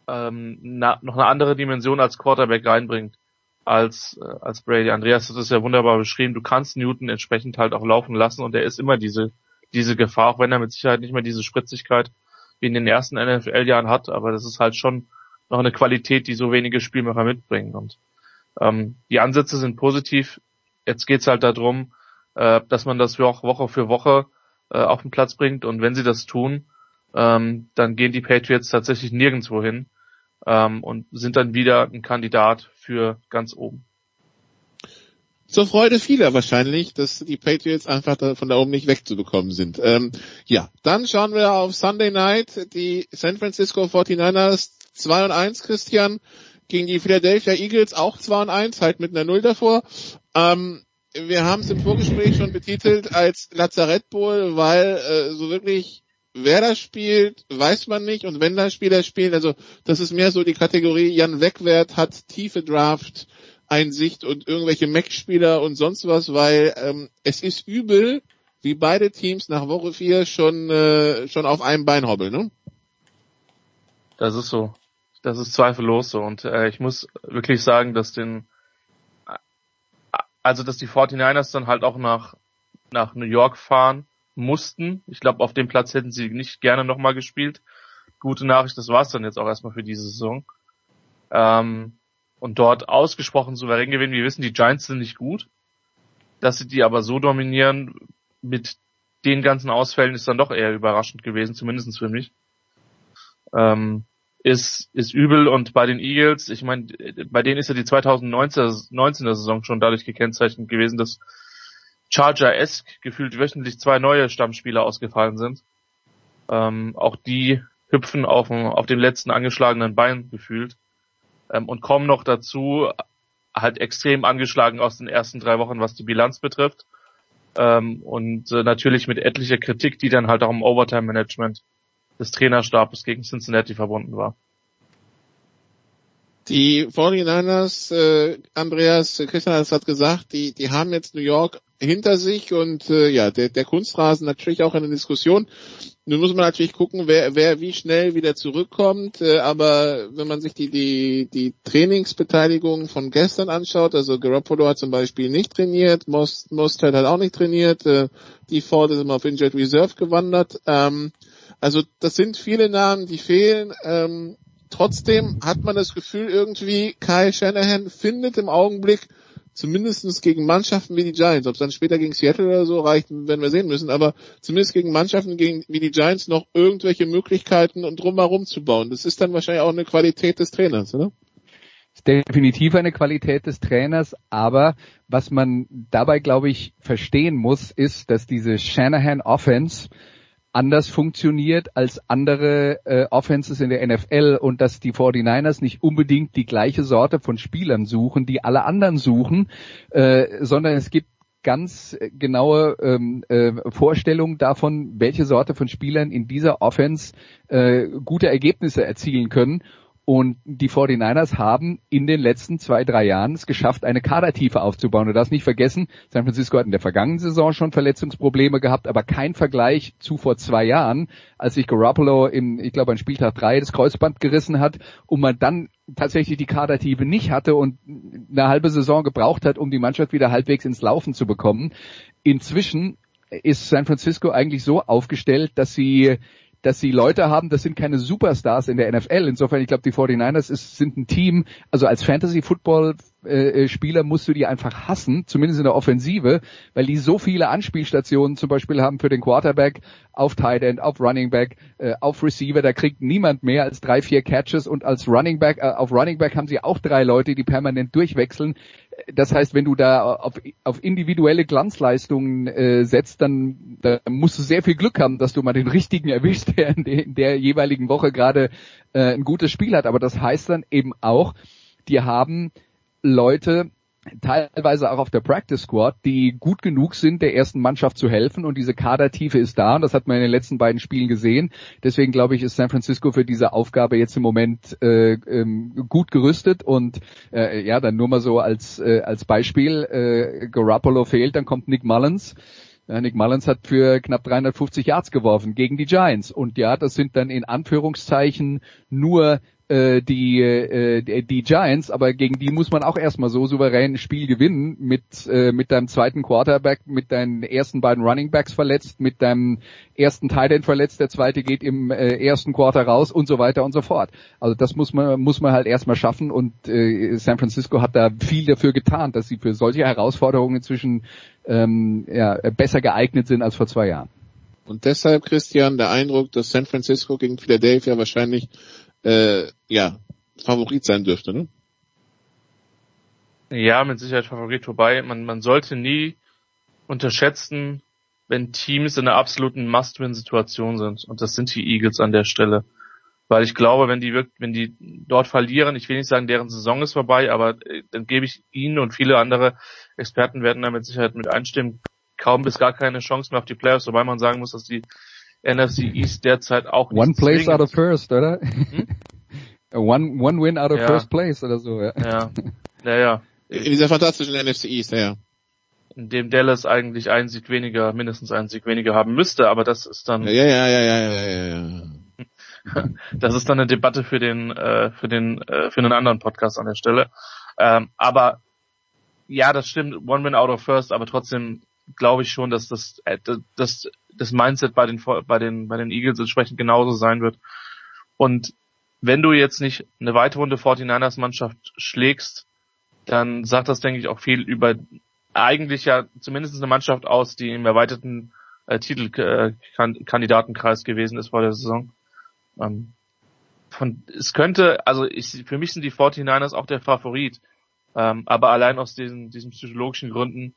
ähm, na, noch eine andere Dimension als Quarterback reinbringt als äh, als Brady. Andreas hat es ja wunderbar beschrieben. Du kannst Newton entsprechend halt auch laufen lassen und er ist immer diese diese Gefahr, auch wenn er mit Sicherheit nicht mehr diese Spritzigkeit wie in den ersten NFL-Jahren hat, aber das ist halt schon noch eine Qualität, die so wenige Spielmacher mitbringen. Und ähm, die Ansätze sind positiv. Jetzt geht's halt darum, äh, dass man das auch Woche für Woche äh, auf den Platz bringt. Und wenn sie das tun, ähm, dann gehen die Patriots tatsächlich nirgendwo hin ähm, und sind dann wieder ein Kandidat für ganz oben. Zur Freude vieler wahrscheinlich, dass die Patriots einfach von da oben nicht wegzubekommen sind. Ähm, ja, dann schauen wir auf Sunday Night. Die San Francisco 49ers 2 und 1, Christian, gegen die Philadelphia Eagles auch 2 und 1, halt mit einer Null davor. Ähm, wir haben es im Vorgespräch schon betitelt als Lazarett Bowl, weil äh, so wirklich wer das spielt, weiß man nicht. Und wenn da Spieler spielen, also das ist mehr so die Kategorie Jan Wegwert hat tiefe Draft Einsicht und irgendwelche Mac-Spieler und sonst was, weil ähm, es ist übel, wie beide Teams nach Woche 4 schon äh, schon auf einem Bein hobbeln, ne? Das ist so. Das ist zweifellos so. Und äh, ich muss wirklich sagen, dass den also dass die 49ers dann halt auch nach nach New York fahren mussten. Ich glaube, auf dem Platz hätten sie nicht gerne nochmal gespielt. Gute Nachricht, das war's dann jetzt auch erstmal für diese Saison. Ähm, und dort ausgesprochen souverän gewinnen. Wir wissen, die Giants sind nicht gut. Dass sie die aber so dominieren mit den ganzen Ausfällen ist dann doch eher überraschend gewesen, zumindest für mich. Ähm, ist, ist übel und bei den Eagles, ich meine, bei denen ist ja die 2019er Saison schon dadurch gekennzeichnet gewesen, dass Charger-esque gefühlt wöchentlich zwei neue Stammspieler ausgefallen sind. Ähm, auch die hüpfen auf, auf dem letzten angeschlagenen Bein gefühlt ähm, und kommen noch dazu, halt extrem angeschlagen aus den ersten drei Wochen, was die Bilanz betrifft. Ähm, und äh, natürlich mit etlicher Kritik, die dann halt auch im Overtime-Management des Trainerstabes gegen Cincinnati verbunden war. Die 49ers, äh, Andreas, Christian hat gesagt, die, die haben jetzt New York hinter sich und äh, ja, der, der Kunstrasen natürlich auch eine Diskussion. Nun muss man natürlich gucken, wer, wer wie schnell wieder zurückkommt, äh, aber wenn man sich die, die, die Trainingsbeteiligung von gestern anschaut, also Garoppolo hat zum Beispiel nicht trainiert, Most, Mostert hat auch nicht trainiert, äh, die Ford ist immer auf Injured Reserve gewandert, ähm, also das sind viele Namen, die fehlen. Ähm, trotzdem hat man das Gefühl irgendwie, Kai Shanahan findet im Augenblick zumindestens gegen Mannschaften wie die Giants, ob es dann später gegen Seattle oder so reicht, werden wir sehen müssen, aber zumindest gegen Mannschaften gegen, wie die Giants noch irgendwelche Möglichkeiten und drumherum zu bauen. Das ist dann wahrscheinlich auch eine Qualität des Trainers, oder? ist definitiv eine Qualität des Trainers, aber was man dabei, glaube ich, verstehen muss, ist, dass diese Shanahan Offense anders funktioniert als andere äh, Offenses in der NFL und dass die 49ers nicht unbedingt die gleiche Sorte von Spielern suchen, die alle anderen suchen, äh, sondern es gibt ganz genaue ähm, äh, Vorstellungen davon, welche Sorte von Spielern in dieser Offense äh, gute Ergebnisse erzielen können. Und die 49ers haben in den letzten zwei, drei Jahren es geschafft, eine Kadertiefe aufzubauen. Du darfst nicht vergessen, San Francisco hat in der vergangenen Saison schon Verletzungsprobleme gehabt, aber kein Vergleich zu vor zwei Jahren, als sich Garoppolo im, ich glaube, an Spieltag drei das Kreuzband gerissen hat und man dann tatsächlich die Kadertiefe nicht hatte und eine halbe Saison gebraucht hat, um die Mannschaft wieder halbwegs ins Laufen zu bekommen. Inzwischen ist San Francisco eigentlich so aufgestellt, dass sie dass sie Leute haben, das sind keine Superstars in der NFL. Insofern, ich glaube, die 49ers ist, sind ein Team, also als Fantasy-Football-Spieler musst du die einfach hassen, zumindest in der Offensive, weil die so viele Anspielstationen zum Beispiel haben für den Quarterback auf Tight End, auf Running Back, äh, auf Receiver, da kriegt niemand mehr als drei, vier Catches und als Running Back, äh, auf Running Back haben sie auch drei Leute, die permanent durchwechseln. Das heißt, wenn du da auf, auf individuelle Glanzleistungen äh, setzt, dann da musst du sehr viel Glück haben, dass du mal den richtigen erwischt, der in, der, in der jeweiligen Woche gerade äh, ein gutes Spiel hat. Aber das heißt dann eben auch, die haben Leute, teilweise auch auf der Practice Squad, die gut genug sind, der ersten Mannschaft zu helfen und diese Kadertiefe ist da und das hat man in den letzten beiden Spielen gesehen. Deswegen glaube ich, ist San Francisco für diese Aufgabe jetzt im Moment äh, ähm, gut gerüstet und äh, ja, dann nur mal so als äh, als Beispiel, äh, Garoppolo fehlt, dann kommt Nick Mullins. Nick Mullins hat für knapp 350 Yards geworfen gegen die Giants. Und ja, das sind dann in Anführungszeichen nur äh, die, äh, die Giants, aber gegen die muss man auch erstmal so souverän ein Spiel gewinnen mit, äh, mit deinem zweiten Quarterback, mit deinen ersten beiden Running Backs verletzt, mit deinem ersten Tight verletzt, der zweite geht im äh, ersten Quarter raus und so weiter und so fort. Also das muss man, muss man halt erstmal schaffen und äh, San Francisco hat da viel dafür getan, dass sie für solche Herausforderungen inzwischen ähm, ja, besser geeignet sind als vor zwei Jahren. Und deshalb, Christian, der Eindruck, dass San Francisco gegen Philadelphia wahrscheinlich äh, ja, Favorit sein dürfte, ne? Ja, mit Sicherheit Favorit vorbei. Man, man sollte nie unterschätzen, wenn Teams in einer absoluten Must-Win-Situation sind. Und das sind die Eagles an der Stelle. Weil ich glaube, wenn die wirklich, wenn die dort verlieren, ich will nicht sagen, deren Saison ist vorbei, aber äh, dann gebe ich Ihnen und viele andere Experten werden da mit Sicherheit mit einstimmen, kaum bis gar keine Chance mehr auf die Playoffs, wobei man sagen muss, dass die NFC East derzeit auch nicht One place out of first, oder? Hm? one, one win out of ja. first place oder so, ja. Ja, ja, ja. In dieser fantastischen NFC East, ja. In dem Dallas eigentlich einen Sieg weniger, mindestens einen Sieg weniger haben müsste, aber das ist dann. Ja, ja, ja, ja, ja, ja, ja. Das ist dann eine Debatte für den, äh, für den, äh, für einen anderen Podcast an der Stelle. Ähm, aber ja, das stimmt, One Win out of First, aber trotzdem glaube ich schon, dass das, äh, das, das Mindset bei den, bei den, bei den Eagles entsprechend genauso sein wird. Und wenn du jetzt nicht eine weitere Runde 49ers Mannschaft schlägst, dann sagt das, denke ich, auch viel über eigentlich ja zumindest eine Mannschaft aus, die im erweiterten äh, Titelkandidatenkreis äh, gewesen ist vor der Saison. Ähm, von, es könnte, also ich, für mich sind die 49ers auch der Favorit. Ähm, aber allein aus diesen, diesen psychologischen Gründen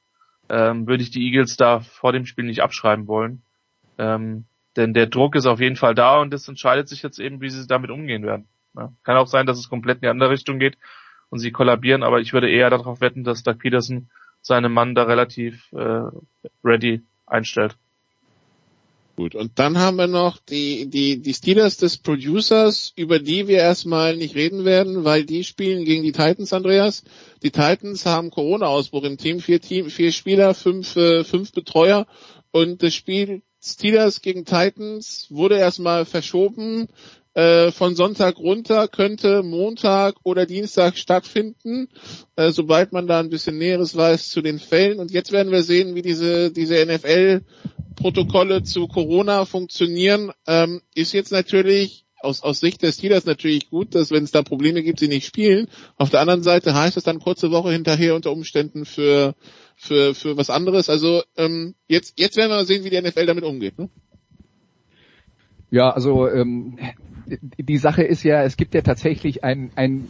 ähm, würde ich die Eagles da vor dem Spiel nicht abschreiben wollen. Ähm, denn der Druck ist auf jeden Fall da und es entscheidet sich jetzt eben, wie sie damit umgehen werden. Ja, kann auch sein, dass es komplett in die andere Richtung geht und sie kollabieren, aber ich würde eher darauf wetten, dass Doug Peterson seinen Mann da relativ äh, ready einstellt. Gut, und dann haben wir noch die, die, die Steelers des Producers, über die wir erstmal nicht reden werden, weil die spielen gegen die Titans, Andreas. Die Titans haben Corona-Ausbruch im Team, vier Team, vier Spieler, fünf, äh, fünf Betreuer. Und das Spiel Steelers gegen Titans wurde erstmal verschoben. Äh, von Sonntag runter, könnte Montag oder Dienstag stattfinden, äh, sobald man da ein bisschen Näheres weiß zu den Fällen. Und jetzt werden wir sehen, wie diese, diese NFL Protokolle zu Corona funktionieren, ähm, ist jetzt natürlich aus, aus Sicht des Steelers natürlich gut, dass wenn es da Probleme gibt, sie nicht spielen. Auf der anderen Seite heißt es dann kurze Woche hinterher unter Umständen für für für was anderes. Also ähm, jetzt jetzt werden wir mal sehen, wie die NFL damit umgeht. Ne? Ja, also ähm, die Sache ist ja, es gibt ja tatsächlich ein ein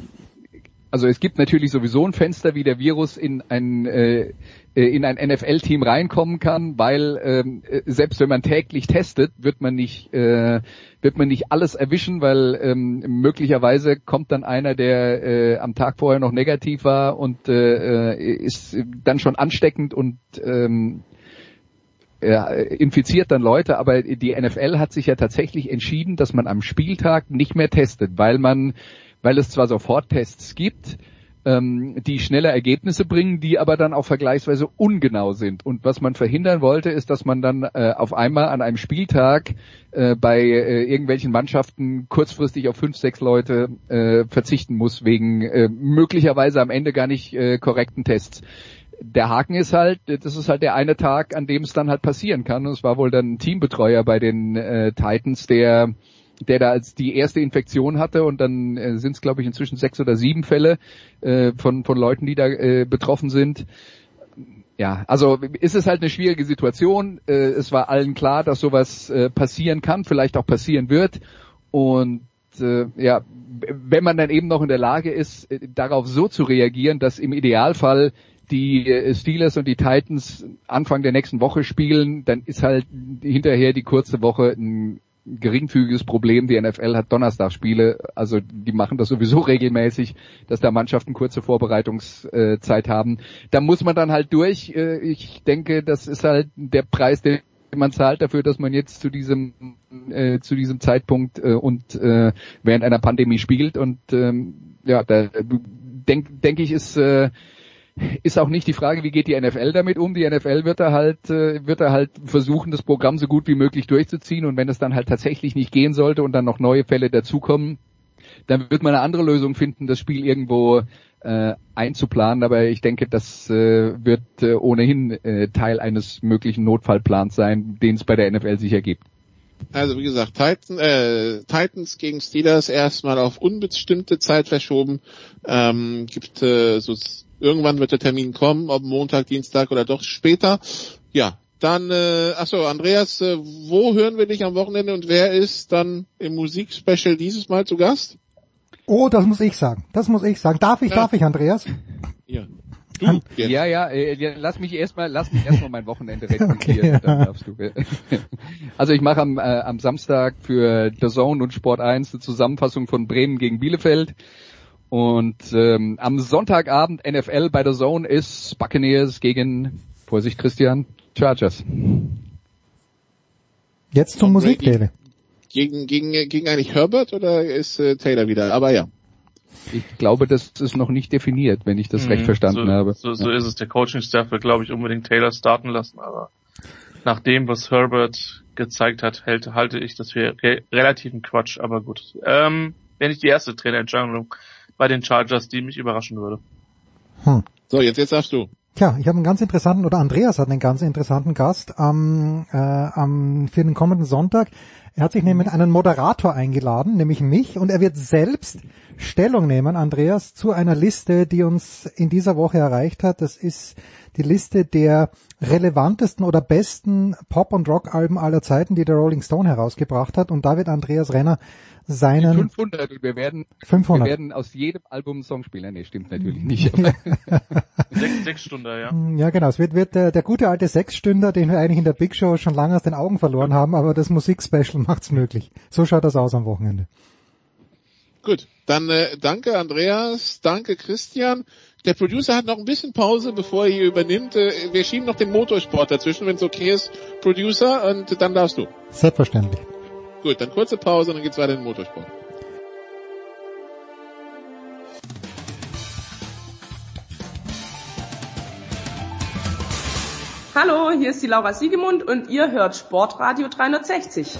also es gibt natürlich sowieso ein Fenster, wie der Virus in ein äh, äh in ein NFL-Team reinkommen kann, weil ähm, äh, selbst wenn man täglich testet, wird man nicht äh, wird man nicht alles erwischen, weil ähm, möglicherweise kommt dann einer, der äh, am Tag vorher noch negativ war und äh, äh ist dann schon ansteckend und ähm, ja, infiziert dann Leute, aber die NFL hat sich ja tatsächlich entschieden, dass man am Spieltag nicht mehr testet, weil man weil es zwar Soforttests gibt, ähm, die schnelle Ergebnisse bringen, die aber dann auch vergleichsweise ungenau sind. Und was man verhindern wollte, ist, dass man dann äh, auf einmal an einem Spieltag äh, bei äh, irgendwelchen Mannschaften kurzfristig auf fünf, sechs Leute äh, verzichten muss, wegen äh, möglicherweise am Ende gar nicht äh, korrekten Tests der Haken ist halt, das ist halt der eine Tag, an dem es dann halt passieren kann. Und es war wohl dann ein Teambetreuer bei den äh, Titans, der der da als die erste Infektion hatte und dann äh, sind es glaube ich inzwischen sechs oder sieben Fälle äh, von von Leuten, die da äh, betroffen sind. Ja, also ist es halt eine schwierige Situation. Äh, es war allen klar, dass sowas äh, passieren kann, vielleicht auch passieren wird und äh, ja, wenn man dann eben noch in der Lage ist, äh, darauf so zu reagieren, dass im Idealfall die äh, Steelers und die Titans Anfang der nächsten Woche spielen, dann ist halt hinterher die kurze Woche ein geringfügiges Problem. Die NFL hat Donnerstagsspiele, also die machen das sowieso regelmäßig, dass da Mannschaften kurze Vorbereitungszeit haben. Da muss man dann halt durch. Äh, ich denke, das ist halt der Preis, den man zahlt dafür, dass man jetzt zu diesem äh, zu diesem Zeitpunkt äh, und äh, während einer Pandemie spielt und ähm, ja, da denke denk ich ist äh, ist auch nicht die Frage, wie geht die NFL damit um. Die NFL wird da halt, äh, wird da halt versuchen, das Programm so gut wie möglich durchzuziehen. Und wenn es dann halt tatsächlich nicht gehen sollte und dann noch neue Fälle dazukommen, dann wird man eine andere Lösung finden, das Spiel irgendwo äh, einzuplanen. Aber ich denke, das äh, wird äh, ohnehin äh, Teil eines möglichen Notfallplans sein, den es bei der NFL sicher gibt. Also wie gesagt, Titan, äh, Titans gegen Steelers erstmal auf unbestimmte Zeit verschoben. Ähm, gibt äh, so Irgendwann wird der Termin kommen, ob Montag, Dienstag oder doch später. Ja, dann, äh, achso, Andreas, äh, wo hören wir dich am Wochenende und wer ist dann im Musikspecial dieses Mal zu Gast? Oh, das muss ich sagen. Das muss ich sagen. Darf ich, ja. darf ich, Andreas? Ja. Du, ja, ja, äh, lass mich erstmal, lass mich erstmal mein Wochenende rekonstruieren, okay, dann darfst du. Also ich mache am, äh, am Samstag für The Zone und Sport 1 eine Zusammenfassung von Bremen gegen Bielefeld. Und ähm, am Sonntagabend NFL bei der Zone ist Buccaneers gegen, Vorsicht Christian, Chargers. Jetzt zum Musik. Gegen, gegen, gegen eigentlich Herbert oder ist äh, Taylor wieder? Aber ja. Ich glaube, das ist noch nicht definiert, wenn ich das mhm, recht verstanden so, habe. So, so ja. ist es. Der Coaching-Staff wird, glaube ich, unbedingt Taylor starten lassen, aber nach dem, was Herbert gezeigt hat, hält, halte ich das für re relativen Quatsch, aber gut. Ähm, wenn ich die erste Trainerentscheidung bei den Chargers, die mich überraschen würde. Hm. So, jetzt, jetzt sagst du. Tja, ich habe einen ganz interessanten, oder Andreas hat einen ganz interessanten Gast am, äh, am, für den kommenden Sonntag. Er hat sich nämlich einen Moderator eingeladen, nämlich mich, und er wird selbst Stellung nehmen, Andreas, zu einer Liste, die uns in dieser Woche erreicht hat. Das ist die Liste der relevantesten oder besten Pop- und Rock-Alben aller Zeiten, die der Rolling Stone herausgebracht hat. Und da wird Andreas Renner seinen 500 und wir werden 500. wir werden aus jedem Album einen Song spielen. Nee, stimmt natürlich nicht. sechs, sechs Stunden, ja. Ja, genau. Es wird, wird der, der gute alte Sechsstünder, den wir eigentlich in der Big Show schon lange aus den Augen verloren haben, aber das Musikspecial macht's möglich. So schaut das aus am Wochenende. Gut, dann äh, danke Andreas, danke Christian. Der Producer hat noch ein bisschen Pause, bevor er hier übernimmt. Äh, wir schieben noch den Motorsport dazwischen, wenn es okay ist, Producer, und dann darfst du. Selbstverständlich. Gut, dann kurze Pause und dann geht's weiter in den Motorsport. Hallo, hier ist die Laura Siegemund und ihr hört Sportradio 360.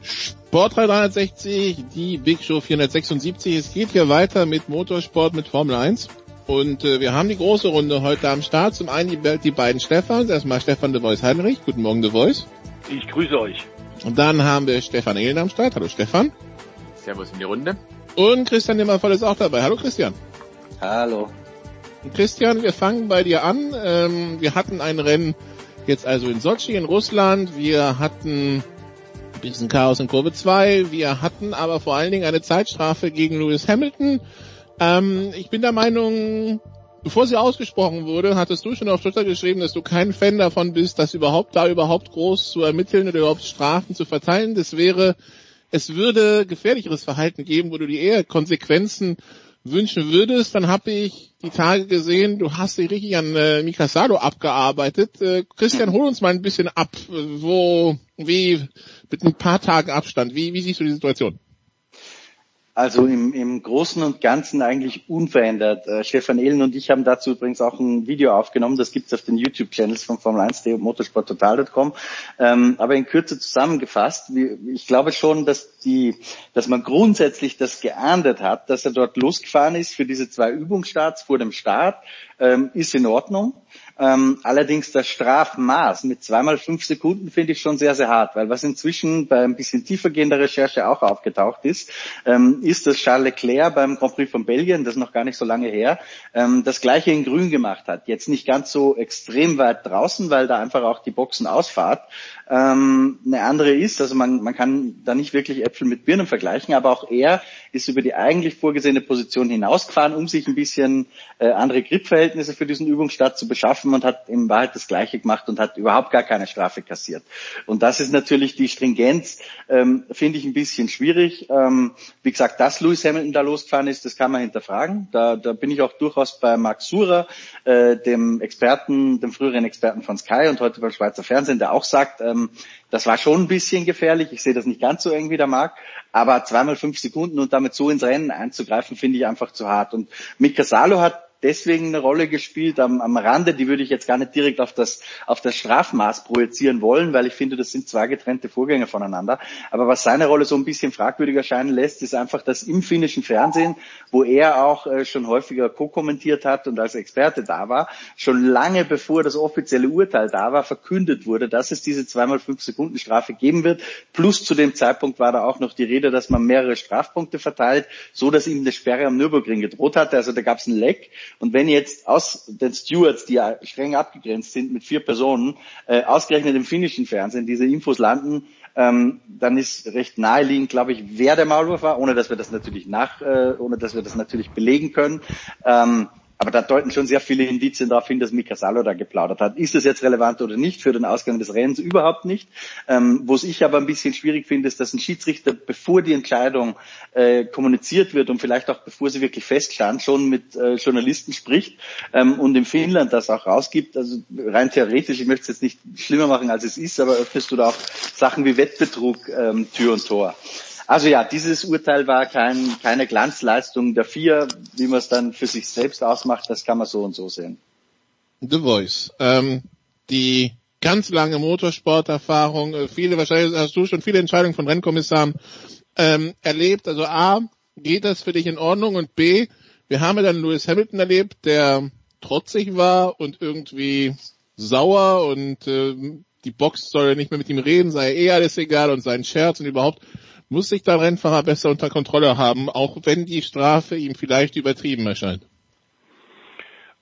Sport 360, die Big Show 476. Es geht hier weiter mit Motorsport mit Formel 1. Und äh, wir haben die große Runde heute am Start. Zum einen die, die beiden Stefans. Erstmal Stefan de Voice Heinrich. Guten Morgen de Voice. Ich grüße euch. Und dann haben wir Stefan Ehlen am Start. Hallo Stefan. Servus in die Runde. Und Christian Nimmervoll ist auch dabei. Hallo Christian. Hallo. Und Christian, wir fangen bei dir an. Ähm, wir hatten ein Rennen jetzt also in Sochi in Russland. Wir hatten ein bisschen Chaos in Kurve 2. Wir hatten aber vor allen Dingen eine Zeitstrafe gegen Lewis Hamilton. Ähm, ich bin der Meinung, bevor sie ausgesprochen wurde, hattest du schon auf Twitter geschrieben, dass du kein Fan davon bist, das überhaupt da überhaupt groß zu ermitteln oder überhaupt Strafen zu verteilen. Das wäre, es würde gefährlicheres Verhalten geben, wo du die eher Konsequenzen wünschen würdest. Dann habe ich die Tage gesehen, du hast dich richtig an äh, Mikasado abgearbeitet. Äh, Christian, hol uns mal ein bisschen ab, wo, wie, mit ein paar Tagen Abstand, wie, wie siehst du die Situation? Also im, im Großen und Ganzen eigentlich unverändert. Äh, Stefan Ehlen und ich haben dazu übrigens auch ein Video aufgenommen, das gibt's auf den YouTube-Channels von Formel 1 und motorsporttotal.com. Ähm, aber in Kürze zusammengefasst, ich glaube schon, dass die, dass man grundsätzlich das geahndet hat, dass er dort losgefahren ist für diese zwei Übungsstarts vor dem Start, ähm, ist in Ordnung. Ähm, allerdings das Strafmaß mit zweimal fünf Sekunden finde ich schon sehr, sehr hart, weil was inzwischen bei ein bisschen tiefergehender Recherche auch aufgetaucht ist, ähm, ist, dass Charles Leclerc beim Grand Prix von Belgien, das ist noch gar nicht so lange her, ähm, das gleiche in Grün gemacht hat. Jetzt nicht ganz so extrem weit draußen, weil da einfach auch die Boxen ausfahrt. Ähm, eine andere ist, also man, man kann da nicht wirklich Äpfel mit Birnen vergleichen, aber auch er ist über die eigentlich vorgesehene Position hinausgefahren, um sich ein bisschen äh, andere Gripverhältnisse für diesen Übungsstart zu beschaffen und hat in Wahrheit das Gleiche gemacht und hat überhaupt gar keine Strafe kassiert. Und das ist natürlich die Stringenz, ähm, finde ich ein bisschen schwierig. Ähm, wie gesagt, dass Lewis Hamilton da losgefahren ist, das kann man hinterfragen. Da, da bin ich auch durchaus bei Max Surer, äh, dem Experten, dem früheren Experten von Sky und heute beim Schweizer Fernsehen, der auch sagt, ähm, das war schon ein bisschen gefährlich. Ich sehe das nicht ganz so eng wie der Marc, aber zweimal fünf Sekunden und damit so ins Rennen einzugreifen, finde ich einfach zu hart. Und Mika Salo hat deswegen eine Rolle gespielt am, am Rande, die würde ich jetzt gar nicht direkt auf das, auf das Strafmaß projizieren wollen, weil ich finde, das sind zwei getrennte Vorgänge voneinander. Aber was seine Rolle so ein bisschen fragwürdig erscheinen lässt, ist einfach, dass im finnischen Fernsehen, wo er auch äh, schon häufiger co-kommentiert hat und als Experte da war, schon lange bevor das offizielle Urteil da war, verkündet wurde, dass es diese zweimal fünf Sekunden Strafe geben wird. Plus zu dem Zeitpunkt war da auch noch die Rede, dass man mehrere Strafpunkte verteilt, so dass ihm eine Sperre am Nürburgring gedroht hatte. Also da gab es ein Leck und wenn jetzt aus den Stewards, die ja streng abgegrenzt sind mit vier Personen, äh, ausgerechnet im finnischen Fernsehen diese Infos landen, ähm, dann ist recht naheliegend, glaube ich, wer der Maulwurf war, ohne dass wir das natürlich nach, äh, ohne dass wir das natürlich belegen können. Ähm, aber da deuten schon sehr viele Indizien darauf hin, dass Mika Salo da geplaudert hat. Ist das jetzt relevant oder nicht? Für den Ausgang des Rennens überhaupt nicht. Ähm, Wo es ich aber ein bisschen schwierig finde, ist, dass ein Schiedsrichter, bevor die Entscheidung äh, kommuniziert wird und vielleicht auch bevor sie wirklich feststand, schon mit äh, Journalisten spricht ähm, und in Finnland das auch rausgibt. Also rein theoretisch, ich möchte es jetzt nicht schlimmer machen, als es ist, aber öffnest du da auch Sachen wie Wettbetrug ähm, Tür und Tor. Also ja, dieses Urteil war kein, keine Glanzleistung der vier, wie man es dann für sich selbst ausmacht, das kann man so und so sehen. The Voice. Ähm, die ganz lange Motorsporterfahrung, äh, viele, wahrscheinlich hast du schon viele Entscheidungen von Rennkommissaren ähm, erlebt. Also A, geht das für dich in Ordnung? Und B, wir haben ja dann Lewis Hamilton erlebt, der trotzig war und irgendwie sauer und äh, die Box soll ja nicht mehr mit ihm reden, sei eh alles egal und sein Scherz und überhaupt muss sich der Rennfahrer besser unter Kontrolle haben, auch wenn die Strafe ihm vielleicht übertrieben erscheint?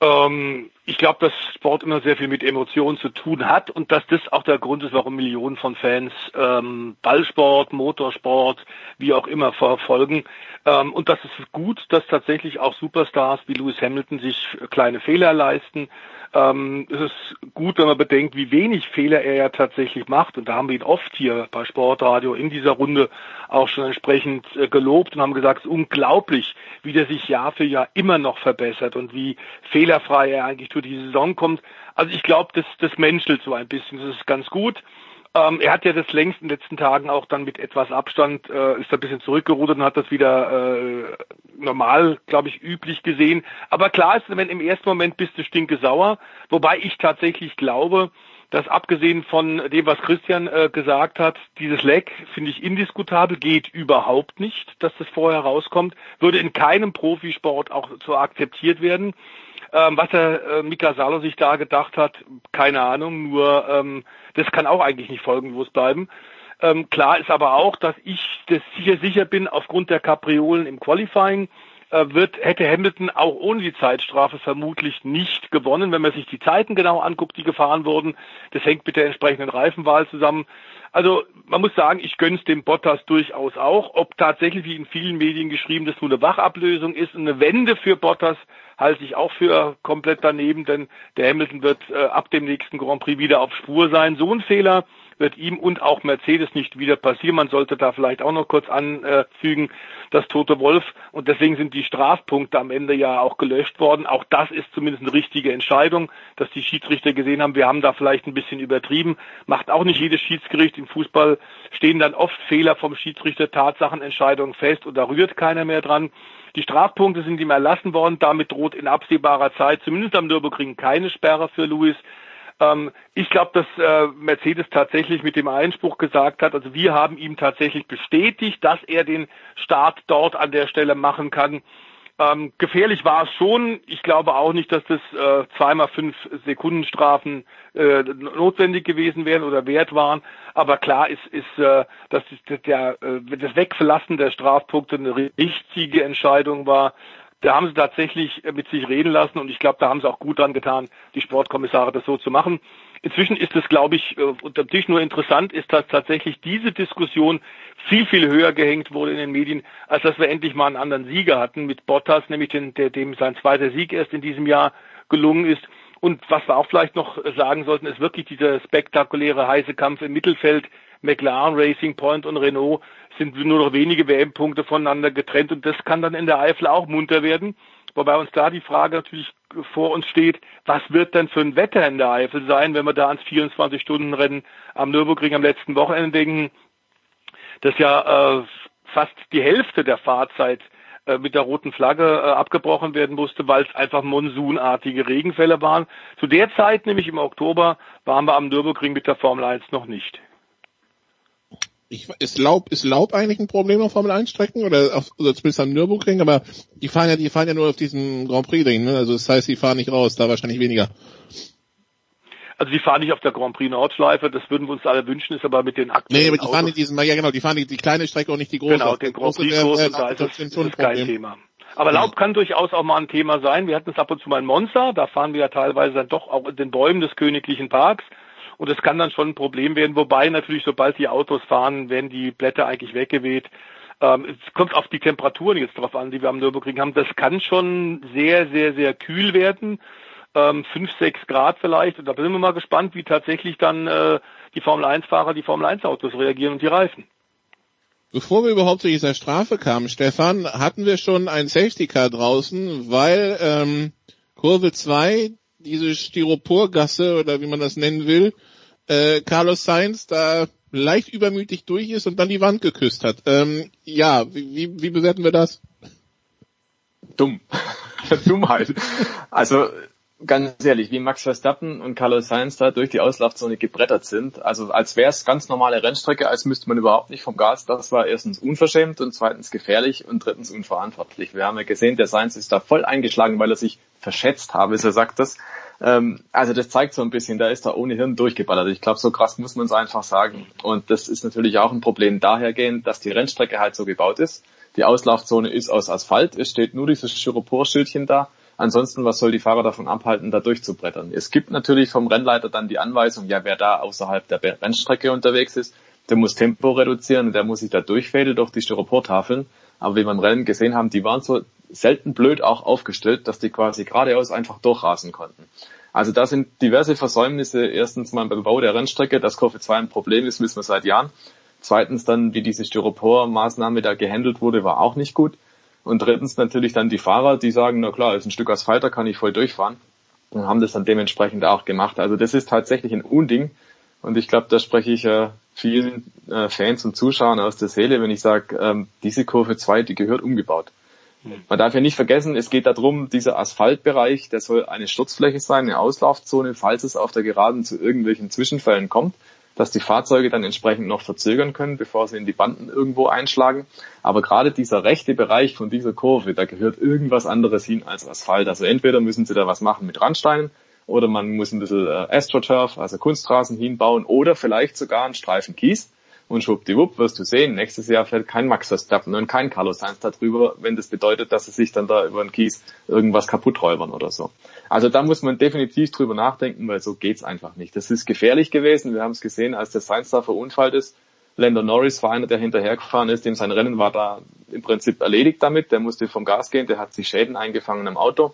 Ähm, ich glaube, dass Sport immer sehr viel mit Emotionen zu tun hat und dass das auch der Grund ist, warum Millionen von Fans ähm, Ballsport, Motorsport, wie auch immer verfolgen. Ähm, und das ist gut, dass tatsächlich auch Superstars wie Lewis Hamilton sich kleine Fehler leisten ähm, es ist gut, wenn man bedenkt, wie wenig Fehler er ja tatsächlich macht. Und da haben wir ihn oft hier bei Sportradio in dieser Runde auch schon entsprechend äh, gelobt und haben gesagt, es ist unglaublich, wie der sich Jahr für Jahr immer noch verbessert und wie fehlerfrei er eigentlich durch die Saison kommt. Also ich glaube, das, das menschelt so ein bisschen. Das ist ganz gut. Ähm, er hat ja das längst in den letzten Tagen auch dann mit etwas Abstand, äh, ist ein bisschen zurückgerudert und hat das wieder äh, normal, glaube ich, üblich gesehen. Aber klar ist, wenn im ersten Moment bist du stinke sauer, wobei ich tatsächlich glaube, dass abgesehen von dem, was Christian äh, gesagt hat, dieses Leck finde ich indiskutabel, geht überhaupt nicht, dass das vorher rauskommt, würde in keinem Profisport auch so akzeptiert werden. Ähm, was der äh, Mika Salo sich da gedacht hat, keine Ahnung, nur ähm, das kann auch eigentlich nicht folgenlos bleiben. Ähm, klar ist aber auch, dass ich das sicher sicher bin, aufgrund der Kapriolen im Qualifying wird, hätte Hamilton auch ohne die Zeitstrafe vermutlich nicht gewonnen, wenn man sich die Zeiten genau anguckt, die gefahren wurden. Das hängt mit der entsprechenden Reifenwahl zusammen. Also man muss sagen, ich gönn's dem Bottas durchaus auch. Ob tatsächlich, wie in vielen Medien geschrieben, das nur eine Wachablösung ist, eine Wende für Bottas, halte ich auch für komplett daneben, denn der Hamilton wird äh, ab dem nächsten Grand Prix wieder auf Spur sein. So ein Fehler wird ihm und auch Mercedes nicht wieder passieren. Man sollte da vielleicht auch noch kurz anfügen, das Tote Wolf. Und deswegen sind die Strafpunkte am Ende ja auch gelöscht worden. Auch das ist zumindest eine richtige Entscheidung, dass die Schiedsrichter gesehen haben, wir haben da vielleicht ein bisschen übertrieben. Macht auch nicht jedes Schiedsgericht. Im Fußball stehen dann oft Fehler vom Schiedsrichter, Tatsachenentscheidungen fest und da rührt keiner mehr dran. Die Strafpunkte sind ihm erlassen worden. Damit droht in absehbarer Zeit, zumindest am Nürburgring, keine Sperre für Lewis. Ähm, ich glaube, dass äh, Mercedes tatsächlich mit dem Einspruch gesagt hat, also wir haben ihm tatsächlich bestätigt, dass er den Start dort an der Stelle machen kann. Ähm, gefährlich war es schon. Ich glaube auch nicht, dass das äh, zweimal fünf Sekunden Strafen äh, notwendig gewesen wären oder wert waren. Aber klar ist, ist äh, dass der, äh, das Wegverlassen der Strafpunkte eine richtige Entscheidung war. Da haben sie tatsächlich mit sich reden lassen und ich glaube, da haben sie auch gut dran getan, die Sportkommissare das so zu machen. Inzwischen ist es, glaube ich, äh, unter Tisch nur interessant, ist, dass tatsächlich diese Diskussion viel, viel höher gehängt wurde in den Medien, als dass wir endlich mal einen anderen Sieger hatten mit Bottas, nämlich den, der, dem sein zweiter Sieg erst in diesem Jahr gelungen ist. Und was wir auch vielleicht noch sagen sollten, ist wirklich dieser spektakuläre heiße Kampf im Mittelfeld. McLaren, Racing Point und Renault sind nur noch wenige WM-Punkte voneinander getrennt und das kann dann in der Eifel auch munter werden. Wobei uns da die Frage natürlich vor uns steht, was wird denn für ein Wetter in der Eifel sein, wenn wir da ans 24-Stunden-Rennen am Nürburgring am letzten Wochenende denken, das ja äh, fast die Hälfte der Fahrzeit äh, mit der roten Flagge äh, abgebrochen werden musste, weil es einfach monsunartige Regenfälle waren. Zu der Zeit, nämlich im Oktober, waren wir am Nürburgring mit der Formel 1 noch nicht. Ich, ist Laub, ist Laub eigentlich ein Problem auf Formel 1 Strecken oder, auf, oder zumindest am Nürburgring, aber die fahren ja, die fahren ja nur auf diesem Grand Prix Ring, ne? Also das heißt, die fahren nicht raus, da wahrscheinlich weniger. Also die fahren nicht auf der Grand Prix Nordschleife, das würden wir uns alle wünschen, ist aber mit den aktuellen Nee, aber die fahren in diesem, ja genau, die fahren die, die kleine Strecke und nicht die große. Genau, den Grand Prix große, da ist das, das ist kein Thema. Aber Laub kann durchaus auch mal ein Thema sein. Wir hatten es ab und zu mal in Monza, da fahren wir ja teilweise dann doch auch in den Bäumen des königlichen Parks. Und es kann dann schon ein Problem werden, wobei natürlich, sobald die Autos fahren, werden die Blätter eigentlich weggeweht. Ähm, es kommt auf die Temperaturen jetzt drauf an, die wir am Nürburgring haben. Das kann schon sehr, sehr, sehr kühl werden. Ähm, 5, 6 Grad vielleicht. Und da sind wir mal gespannt, wie tatsächlich dann äh, die Formel 1-Fahrer, die Formel 1-Autos reagieren und die Reifen. Bevor wir überhaupt zu dieser Strafe kamen, Stefan, hatten wir schon ein Safety Car draußen, weil ähm, Kurve 2, diese Styroporgasse oder wie man das nennen will, äh, Carlos Sainz da leicht übermütig durch ist und dann die Wand geküsst hat. Ähm, ja, wie, wie bewerten wir das? Dumm. Dummheit. Also ganz ehrlich, wie Max Verstappen und Carlos Sainz da durch die Auslaufzone gebrettert sind, also als wäre es ganz normale Rennstrecke, als müsste man überhaupt nicht vom Gas, das war erstens unverschämt und zweitens gefährlich und drittens unverantwortlich. Wir haben ja gesehen, der Sainz ist da voll eingeschlagen, weil er sich verschätzt habe, so sagt das. Ähm, also das zeigt so ein bisschen, da ist er ohne Hirn durchgeballert. Ich glaube, so krass muss man es einfach sagen. Und das ist natürlich auch ein Problem dahergehend, dass die Rennstrecke halt so gebaut ist. Die Auslaufzone ist aus Asphalt, es steht nur dieses Styropor-Schildchen da. Ansonsten, was soll die Fahrer davon abhalten, da durchzubrettern? Es gibt natürlich vom Rennleiter dann die Anweisung, ja, wer da außerhalb der Rennstrecke unterwegs ist, der muss Tempo reduzieren und der muss sich da durchfädeln durch die Styroportafeln. Aber wie wir im Rennen gesehen haben, die waren so selten blöd auch aufgestellt, dass die quasi geradeaus einfach durchrasen konnten. Also da sind diverse Versäumnisse. Erstens mal beim Bau der Rennstrecke, dass Kurve 2 ein Problem ist, wissen wir seit Jahren. Zweitens dann, wie diese Styropor-Maßnahme da gehandelt wurde, war auch nicht gut. Und drittens natürlich dann die Fahrer, die sagen, na klar, ist ein Stück Asphalt, da kann ich voll durchfahren. Und haben das dann dementsprechend auch gemacht. Also das ist tatsächlich ein Unding. Und ich glaube, da spreche ich äh, vielen äh, Fans und Zuschauern aus der Seele, wenn ich sage, ähm, diese Kurve 2, die gehört umgebaut. Hm. Man darf ja nicht vergessen, es geht darum, dieser Asphaltbereich, der soll eine Sturzfläche sein, eine Auslaufzone, falls es auf der Geraden zu irgendwelchen Zwischenfällen kommt dass die Fahrzeuge dann entsprechend noch verzögern können, bevor sie in die Banden irgendwo einschlagen. Aber gerade dieser rechte Bereich von dieser Kurve, da gehört irgendwas anderes hin als Asphalt. Also entweder müssen sie da was machen mit Randsteinen oder man muss ein bisschen äh, AstroTurf, also Kunstrasen hinbauen oder vielleicht sogar einen Streifen Kies und schwuppdiwupp wirst du sehen, nächstes Jahr fährt kein Max Verstappen und kein Carlos Sainz darüber, wenn das bedeutet, dass sie sich dann da über den Kies irgendwas kaputt räubern oder so. Also da muss man definitiv drüber nachdenken, weil so geht's einfach nicht. Das ist gefährlich gewesen. Wir haben es gesehen, als der Sainz da verunfallt ist. Lando Norris war einer, der hinterhergefahren ist, dem sein Rennen war da im Prinzip erledigt damit. Der musste vom Gas gehen, der hat sich Schäden eingefangen im Auto.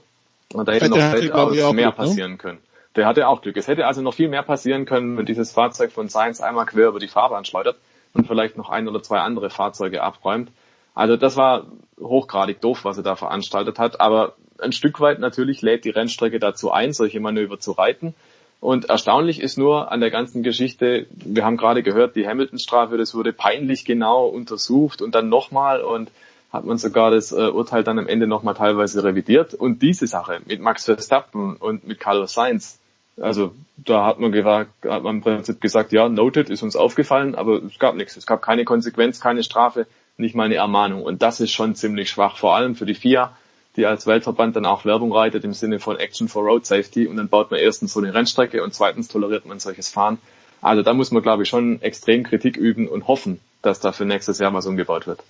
Und da hätte noch weitaus mehr Glück, ne? passieren ne? können. Der hatte auch Glück. Es hätte also noch viel mehr passieren können, wenn dieses Fahrzeug von Sainz einmal quer über die Fahrbahn schleudert und vielleicht noch ein oder zwei andere Fahrzeuge abräumt. Also das war hochgradig doof, was er da veranstaltet hat, aber ein Stück weit natürlich lädt die Rennstrecke dazu ein, solche Manöver zu reiten. Und erstaunlich ist nur an der ganzen Geschichte, wir haben gerade gehört, die Hamilton-Strafe, das wurde peinlich genau untersucht und dann nochmal und hat man sogar das äh, Urteil dann am Ende nochmal teilweise revidiert. Und diese Sache mit Max Verstappen und mit Carlos Sainz, also da hat man, gesagt, hat man im Prinzip gesagt, ja, noted, ist uns aufgefallen, aber es gab nichts. Es gab keine Konsequenz, keine Strafe, nicht mal eine Ermahnung. Und das ist schon ziemlich schwach, vor allem für die FIA, die als Weltverband dann auch Werbung reitet im Sinne von Action for Road Safety und dann baut man erstens so eine Rennstrecke und zweitens toleriert man solches Fahren. Also da muss man, glaube ich, schon extrem Kritik üben und hoffen, dass da für nächstes Jahr mal so umgebaut wird.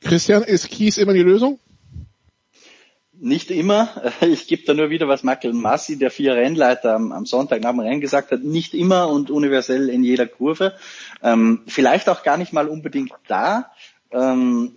Christian, ist Kies immer die Lösung? Nicht immer. Ich gebe da nur wieder, was Michael Massi, der vier Rennleiter am, am Sonntag nach dem Rennen gesagt hat. Nicht immer und universell in jeder Kurve. Ähm, vielleicht auch gar nicht mal unbedingt da. Ähm,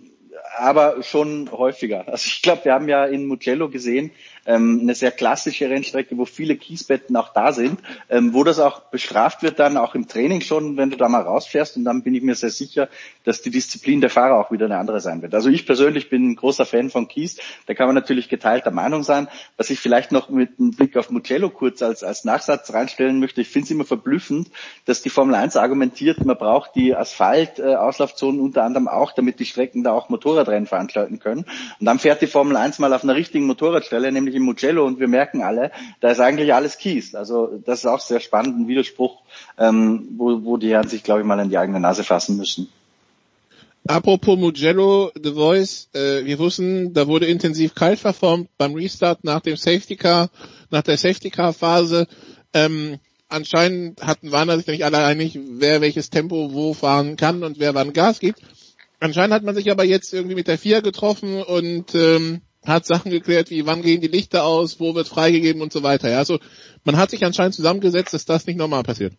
aber schon häufiger. Also ich glaube, wir haben ja in Mugello gesehen, ähm, eine sehr klassische Rennstrecke, wo viele Kiesbetten auch da sind, ähm, wo das auch bestraft wird dann auch im Training schon, wenn du da mal rausfährst und dann bin ich mir sehr sicher, dass die Disziplin der Fahrer auch wieder eine andere sein wird. Also ich persönlich bin ein großer Fan von Kies, da kann man natürlich geteilter Meinung sein. Was ich vielleicht noch mit einem Blick auf Mugello kurz als, als Nachsatz reinstellen möchte, ich finde es immer verblüffend, dass die Formel 1 argumentiert, man braucht die Asphalt-Auslaufzonen unter anderem auch, damit die Strecken da auch Motorradrennen veranstalten können. Und dann fährt die Formel 1 mal auf einer richtigen Motorradstelle, nämlich im Mugello und wir merken alle, da ist eigentlich alles Kies. Also das ist auch sehr spannend, ein Widerspruch, ähm, wo, wo die Herren sich, glaube ich, mal in die eigene Nase fassen müssen. Apropos Mugello, The Voice, äh, wir wussten, da wurde intensiv kalt verformt beim Restart nach dem Safety Car, nach der Safety Car Phase. Ähm, anscheinend hatten waren sich nicht alle einig, wer welches Tempo wo fahren kann und wer wann Gas gibt. Anscheinend hat man sich aber jetzt irgendwie mit der FIA getroffen und ähm, hat Sachen geklärt, wie wann gehen die Lichter aus, wo wird freigegeben und so weiter. Ja, also man hat sich anscheinend zusammengesetzt, dass das nicht normal passiert.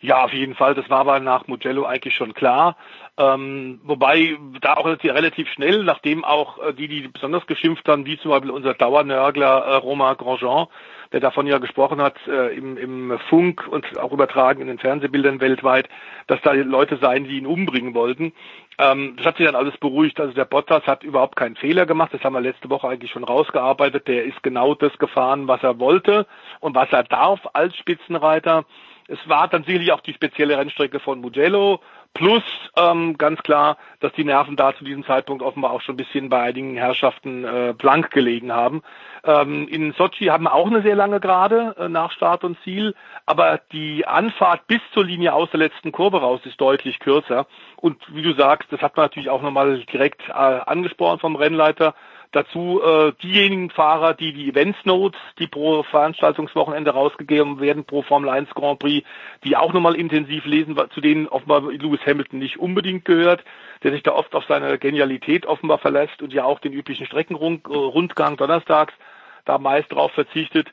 Ja, auf jeden Fall. Das war aber nach Mugello eigentlich schon klar. Ähm, wobei da auch relativ schnell, nachdem auch äh, die, die besonders geschimpft haben, wie zum Beispiel unser Dauernörgler äh, Romain Grandjean, der davon ja gesprochen hat äh, im, im Funk und auch übertragen in den Fernsehbildern weltweit, dass da Leute seien, die ihn umbringen wollten. Ähm, das hat sich dann alles beruhigt. Also der Bottas hat überhaupt keinen Fehler gemacht. Das haben wir letzte Woche eigentlich schon rausgearbeitet. Der ist genau das gefahren, was er wollte und was er darf als Spitzenreiter. Es war dann sicherlich auch die spezielle Rennstrecke von Mugello. Plus ähm, ganz klar, dass die Nerven da zu diesem Zeitpunkt offenbar auch schon ein bisschen bei einigen Herrschaften äh, blank gelegen haben. Ähm, in Sochi haben wir auch eine sehr lange Gerade äh, nach Start und Ziel, aber die Anfahrt bis zur Linie aus der letzten Kurve raus ist deutlich kürzer. Und wie du sagst, das hat man natürlich auch nochmal direkt äh, angesprochen vom Rennleiter. Dazu äh, diejenigen Fahrer, die die Events Notes, die pro Veranstaltungswochenende rausgegeben werden, pro Formel 1 Grand Prix, die auch nochmal intensiv lesen, zu denen offenbar Lewis Hamilton nicht unbedingt gehört, der sich da oft auf seine Genialität offenbar verlässt und ja auch den üblichen Streckenrundgang donnerstags da meist drauf verzichtet.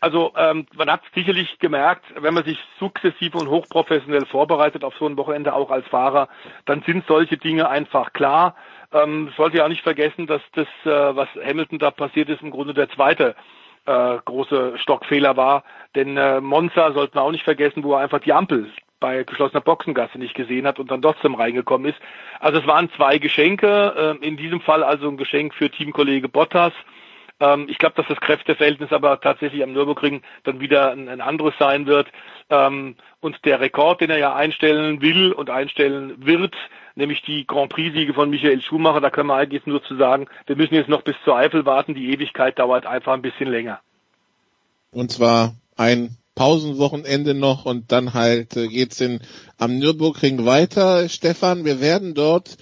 Also ähm, man hat sicherlich gemerkt, wenn man sich sukzessiv und hochprofessionell vorbereitet auf so ein Wochenende auch als Fahrer, dann sind solche Dinge einfach klar. Ähm, sollte ja auch nicht vergessen, dass das, äh, was Hamilton da passiert ist, im Grunde der zweite äh, große Stockfehler war. Denn äh, Monza sollten wir auch nicht vergessen, wo er einfach die Ampel bei geschlossener Boxengasse nicht gesehen hat und dann trotzdem reingekommen ist. Also es waren zwei Geschenke, äh, in diesem Fall also ein Geschenk für Teamkollege Bottas. Ähm, ich glaube, dass das Kräfteverhältnis aber tatsächlich am Nürburgring dann wieder ein, ein anderes sein wird. Ähm, und der Rekord, den er ja einstellen will und einstellen wird, nämlich die Grand Prix-Siege von Michael Schumacher. Da können wir eigentlich nur zu sagen, wir müssen jetzt noch bis zur Eifel warten. Die Ewigkeit dauert einfach ein bisschen länger. Und zwar ein Pausenwochenende noch und dann halt äh, geht's in, am Nürburgring weiter. Stefan, wir werden dort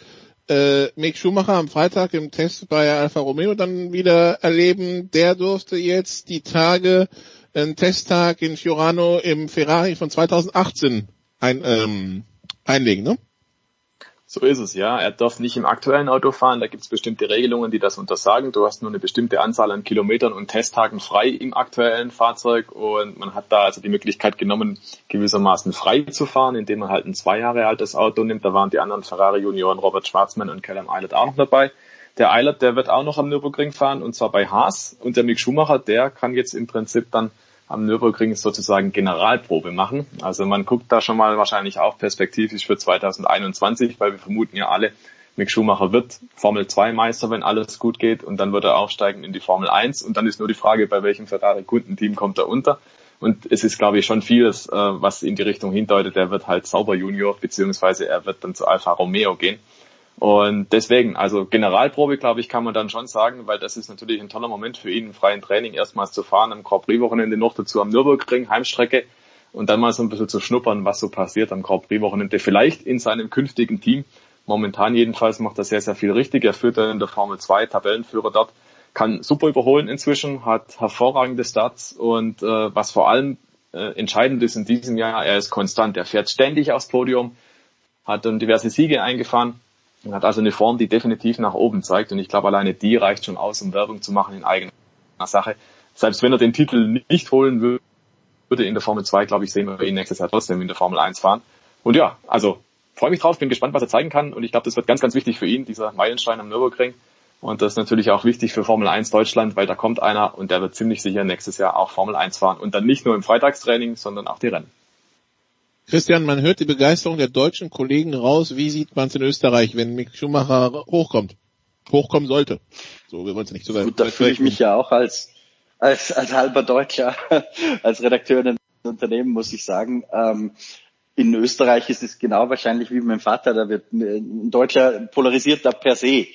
äh, Mick Schumacher am Freitag im Test bei Alfa Romeo dann wieder erleben. Der durfte jetzt die Tage einen Testtag in Fiorano im Ferrari von 2018 ein, ähm, einlegen, ne? So ist es, ja. Er darf nicht im aktuellen Auto fahren. Da gibt es bestimmte Regelungen, die das untersagen. Du hast nur eine bestimmte Anzahl an Kilometern und Testtagen frei im aktuellen Fahrzeug. Und man hat da also die Möglichkeit genommen, gewissermaßen frei zu fahren, indem man halt ein zwei Jahre altes Auto nimmt. Da waren die anderen Ferrari-Junioren Robert Schwarzmann und Callum Eilert auch noch dabei. Der Eilert, der wird auch noch am Nürburgring fahren und zwar bei Haas. Und der Mick Schumacher, der kann jetzt im Prinzip dann am Nürburgring sozusagen Generalprobe machen. Also man guckt da schon mal wahrscheinlich auch perspektivisch für 2021, weil wir vermuten ja alle, Mick Schumacher wird Formel 2 Meister, wenn alles gut geht und dann wird er aufsteigen in die Formel 1 und dann ist nur die Frage, bei welchem Ferrari Kundenteam kommt er unter. Und es ist, glaube ich, schon vieles, äh, was in die Richtung hindeutet, er wird halt Sauber Junior, beziehungsweise er wird dann zu Alfa Romeo gehen. Und deswegen, also Generalprobe, glaube ich, kann man dann schon sagen, weil das ist natürlich ein toller Moment für ihn, im freien Training erstmals zu fahren, am Grand Prix-Wochenende noch dazu am Nürburgring, Heimstrecke und dann mal so ein bisschen zu schnuppern, was so passiert am Grand Prix-Wochenende, vielleicht in seinem künftigen Team, Momentan jedenfalls macht er sehr, sehr viel richtig. Er führt dann in der Formel 2 Tabellenführer dort, kann super überholen inzwischen, hat hervorragende Stats und äh, was vor allem äh, entscheidend ist in diesem Jahr, er ist konstant. Er fährt ständig aufs Podium, hat dann diverse Siege eingefahren und hat also eine Form, die definitiv nach oben zeigt. Und ich glaube, alleine die reicht schon aus, um Werbung zu machen in eigener Sache. Selbst wenn er den Titel nicht holen würde in der Formel 2, glaube ich, sehen wir ihn nächstes Jahr trotzdem in der Formel 1 fahren. Und ja, also freue mich drauf, bin gespannt, was er zeigen kann. Und ich glaube, das wird ganz, ganz wichtig für ihn, dieser Meilenstein am Nürburgring. Und das ist natürlich auch wichtig für Formel 1 Deutschland, weil da kommt einer und der wird ziemlich sicher nächstes Jahr auch Formel 1 fahren. Und dann nicht nur im Freitagstraining, sondern auch die Rennen. Christian, man hört die Begeisterung der deutschen Kollegen raus. Wie sieht man es in Österreich, wenn Mick Schumacher hochkommt? Hochkommen sollte. So, wir wollen es nicht so Gut, da fühle ich mich ja auch als, als, als halber Deutscher, als Redakteur in einem Unternehmen, muss ich sagen. Ähm, in Österreich ist es genau wahrscheinlich wie mein Vater, da wird ein Deutscher polarisiert da per se.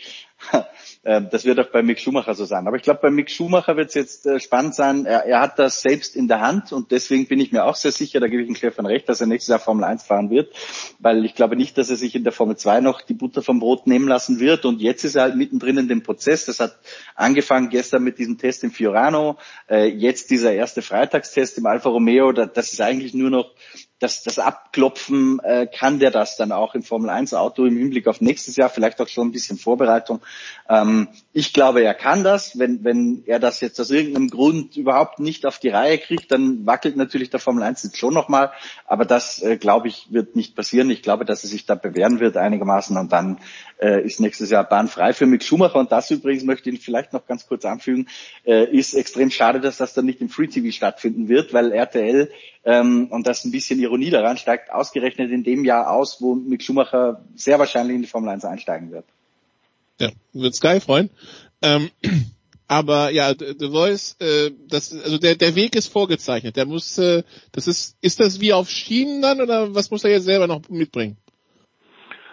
Ähm, das wird auch bei Mick Schumacher so sein. Aber ich glaube, bei Mick Schumacher wird es jetzt äh, spannend sein. Er, er, hat das selbst in der Hand und deswegen bin ich mir auch sehr sicher, da gebe ich ihm Stefan recht, dass er nächstes Jahr Formel 1 fahren wird, weil ich glaube nicht, dass er sich in der Formel 2 noch die Butter vom Brot nehmen lassen wird und jetzt ist er halt mittendrin in dem Prozess. Das hat angefangen gestern mit diesem Test im Fiorano, äh, jetzt dieser erste Freitagstest im Alfa Romeo. Das ist eigentlich nur noch das, das Abklopfen, äh, kann der das dann auch im Formel 1 Auto im Hinblick auf nächstes Jahr, vielleicht auch schon ein bisschen Vorbereitung. Ähm, ich glaube, er kann das. Wenn, wenn er das jetzt aus irgendeinem Grund überhaupt nicht auf die Reihe kriegt, dann wackelt natürlich der Formel 1 jetzt schon nochmal. Aber das, äh, glaube ich, wird nicht passieren. Ich glaube, dass er sich da bewähren wird einigermaßen und dann äh, ist nächstes Jahr bahnfrei für Mick Schumacher. Und das übrigens möchte ich vielleicht noch ganz kurz anfügen, äh, ist extrem schade, dass das dann nicht im Free TV stattfinden wird, weil RTL ähm, und das ein bisschen Ironie daran, steigt ausgerechnet in dem Jahr aus, wo Mick Schumacher sehr wahrscheinlich in die Formel 1 einsteigen wird. Ja, wird Sky freuen. Ähm, aber ja, The Voice, äh, das, also der, der Weg ist vorgezeichnet. Der muss, äh, das ist, ist das wie auf Schienen dann oder was muss er jetzt selber noch mitbringen?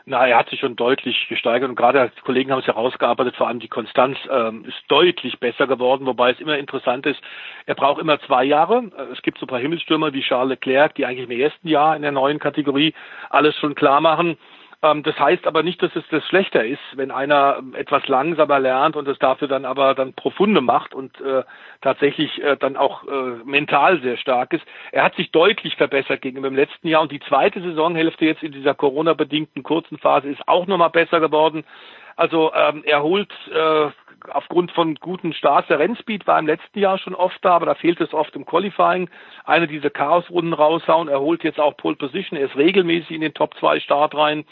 Na, er hat sich schon deutlich gesteigert und gerade die Kollegen haben es herausgearbeitet, vor allem die Konstanz ähm, ist deutlich besser geworden, wobei es immer interessant ist, er braucht immer zwei Jahre. Es gibt so ein paar Himmelsstürmer wie Charles Leclerc, die eigentlich im ersten Jahr in der neuen Kategorie alles schon klar machen. Ähm, das heißt aber nicht, dass es das schlechter ist, wenn einer etwas langsamer lernt und es dafür dann aber dann profunde macht und äh, tatsächlich äh, dann auch äh, mental sehr stark ist. Er hat sich deutlich verbessert gegenüber dem letzten Jahr und die zweite Saisonhälfte jetzt in dieser Corona-bedingten kurzen Phase ist auch nochmal besser geworden. Also ähm, er holt äh, aufgrund von guten Starts, der Rennspeed war im letzten Jahr schon oft da, aber da fehlt es oft im Qualifying. Eine dieser Chaosrunden raushauen. Er holt jetzt auch Pole Position. Er ist regelmäßig in den Top 2 Start rein.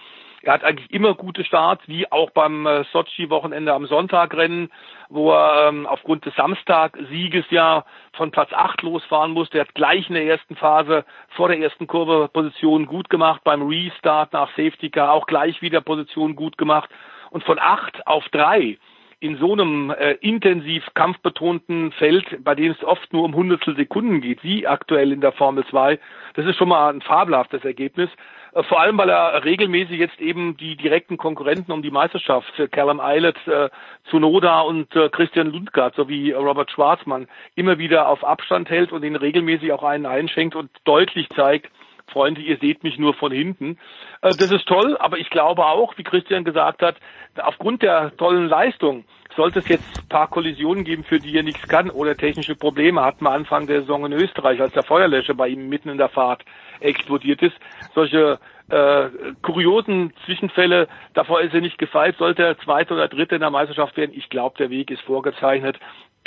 Er hat eigentlich immer gute Starts, wie auch beim äh, Sochi-Wochenende am Sonntagrennen, wo er ähm, aufgrund des Samstag-Sieges ja von Platz 8 losfahren musste. Er hat gleich in der ersten Phase vor der ersten Kurve Position gut gemacht, beim Restart nach Safety Car auch gleich wieder Position gut gemacht. Und von 8 auf 3 in so einem äh, intensiv kampfbetonten Feld, bei dem es oft nur um Hundertstel Sekunden geht, wie aktuell in der Formel 2, das ist schon mal ein fabelhaftes Ergebnis. Äh, vor allem, weil er regelmäßig jetzt eben die direkten Konkurrenten um die Meisterschaft, äh, Callum Eilert, äh, Zunoda und äh, Christian Lundgaard sowie Robert Schwarzmann immer wieder auf Abstand hält und ihnen regelmäßig auch einen einschenkt und deutlich zeigt, Freunde, ihr seht mich nur von hinten. Äh, das ist toll, aber ich glaube auch, wie Christian gesagt hat, aufgrund der tollen Leistung sollte es jetzt ein paar Kollisionen geben, für die er nichts kann oder technische Probleme hatten wir Anfang der Saison in Österreich, als der Feuerlöscher bei ihm mitten in der Fahrt explodiert ist. Solche äh, kuriosen Zwischenfälle, davor ist er nicht gefeit, sollte er Zweiter oder Dritter in der Meisterschaft werden. Ich glaube, der Weg ist vorgezeichnet.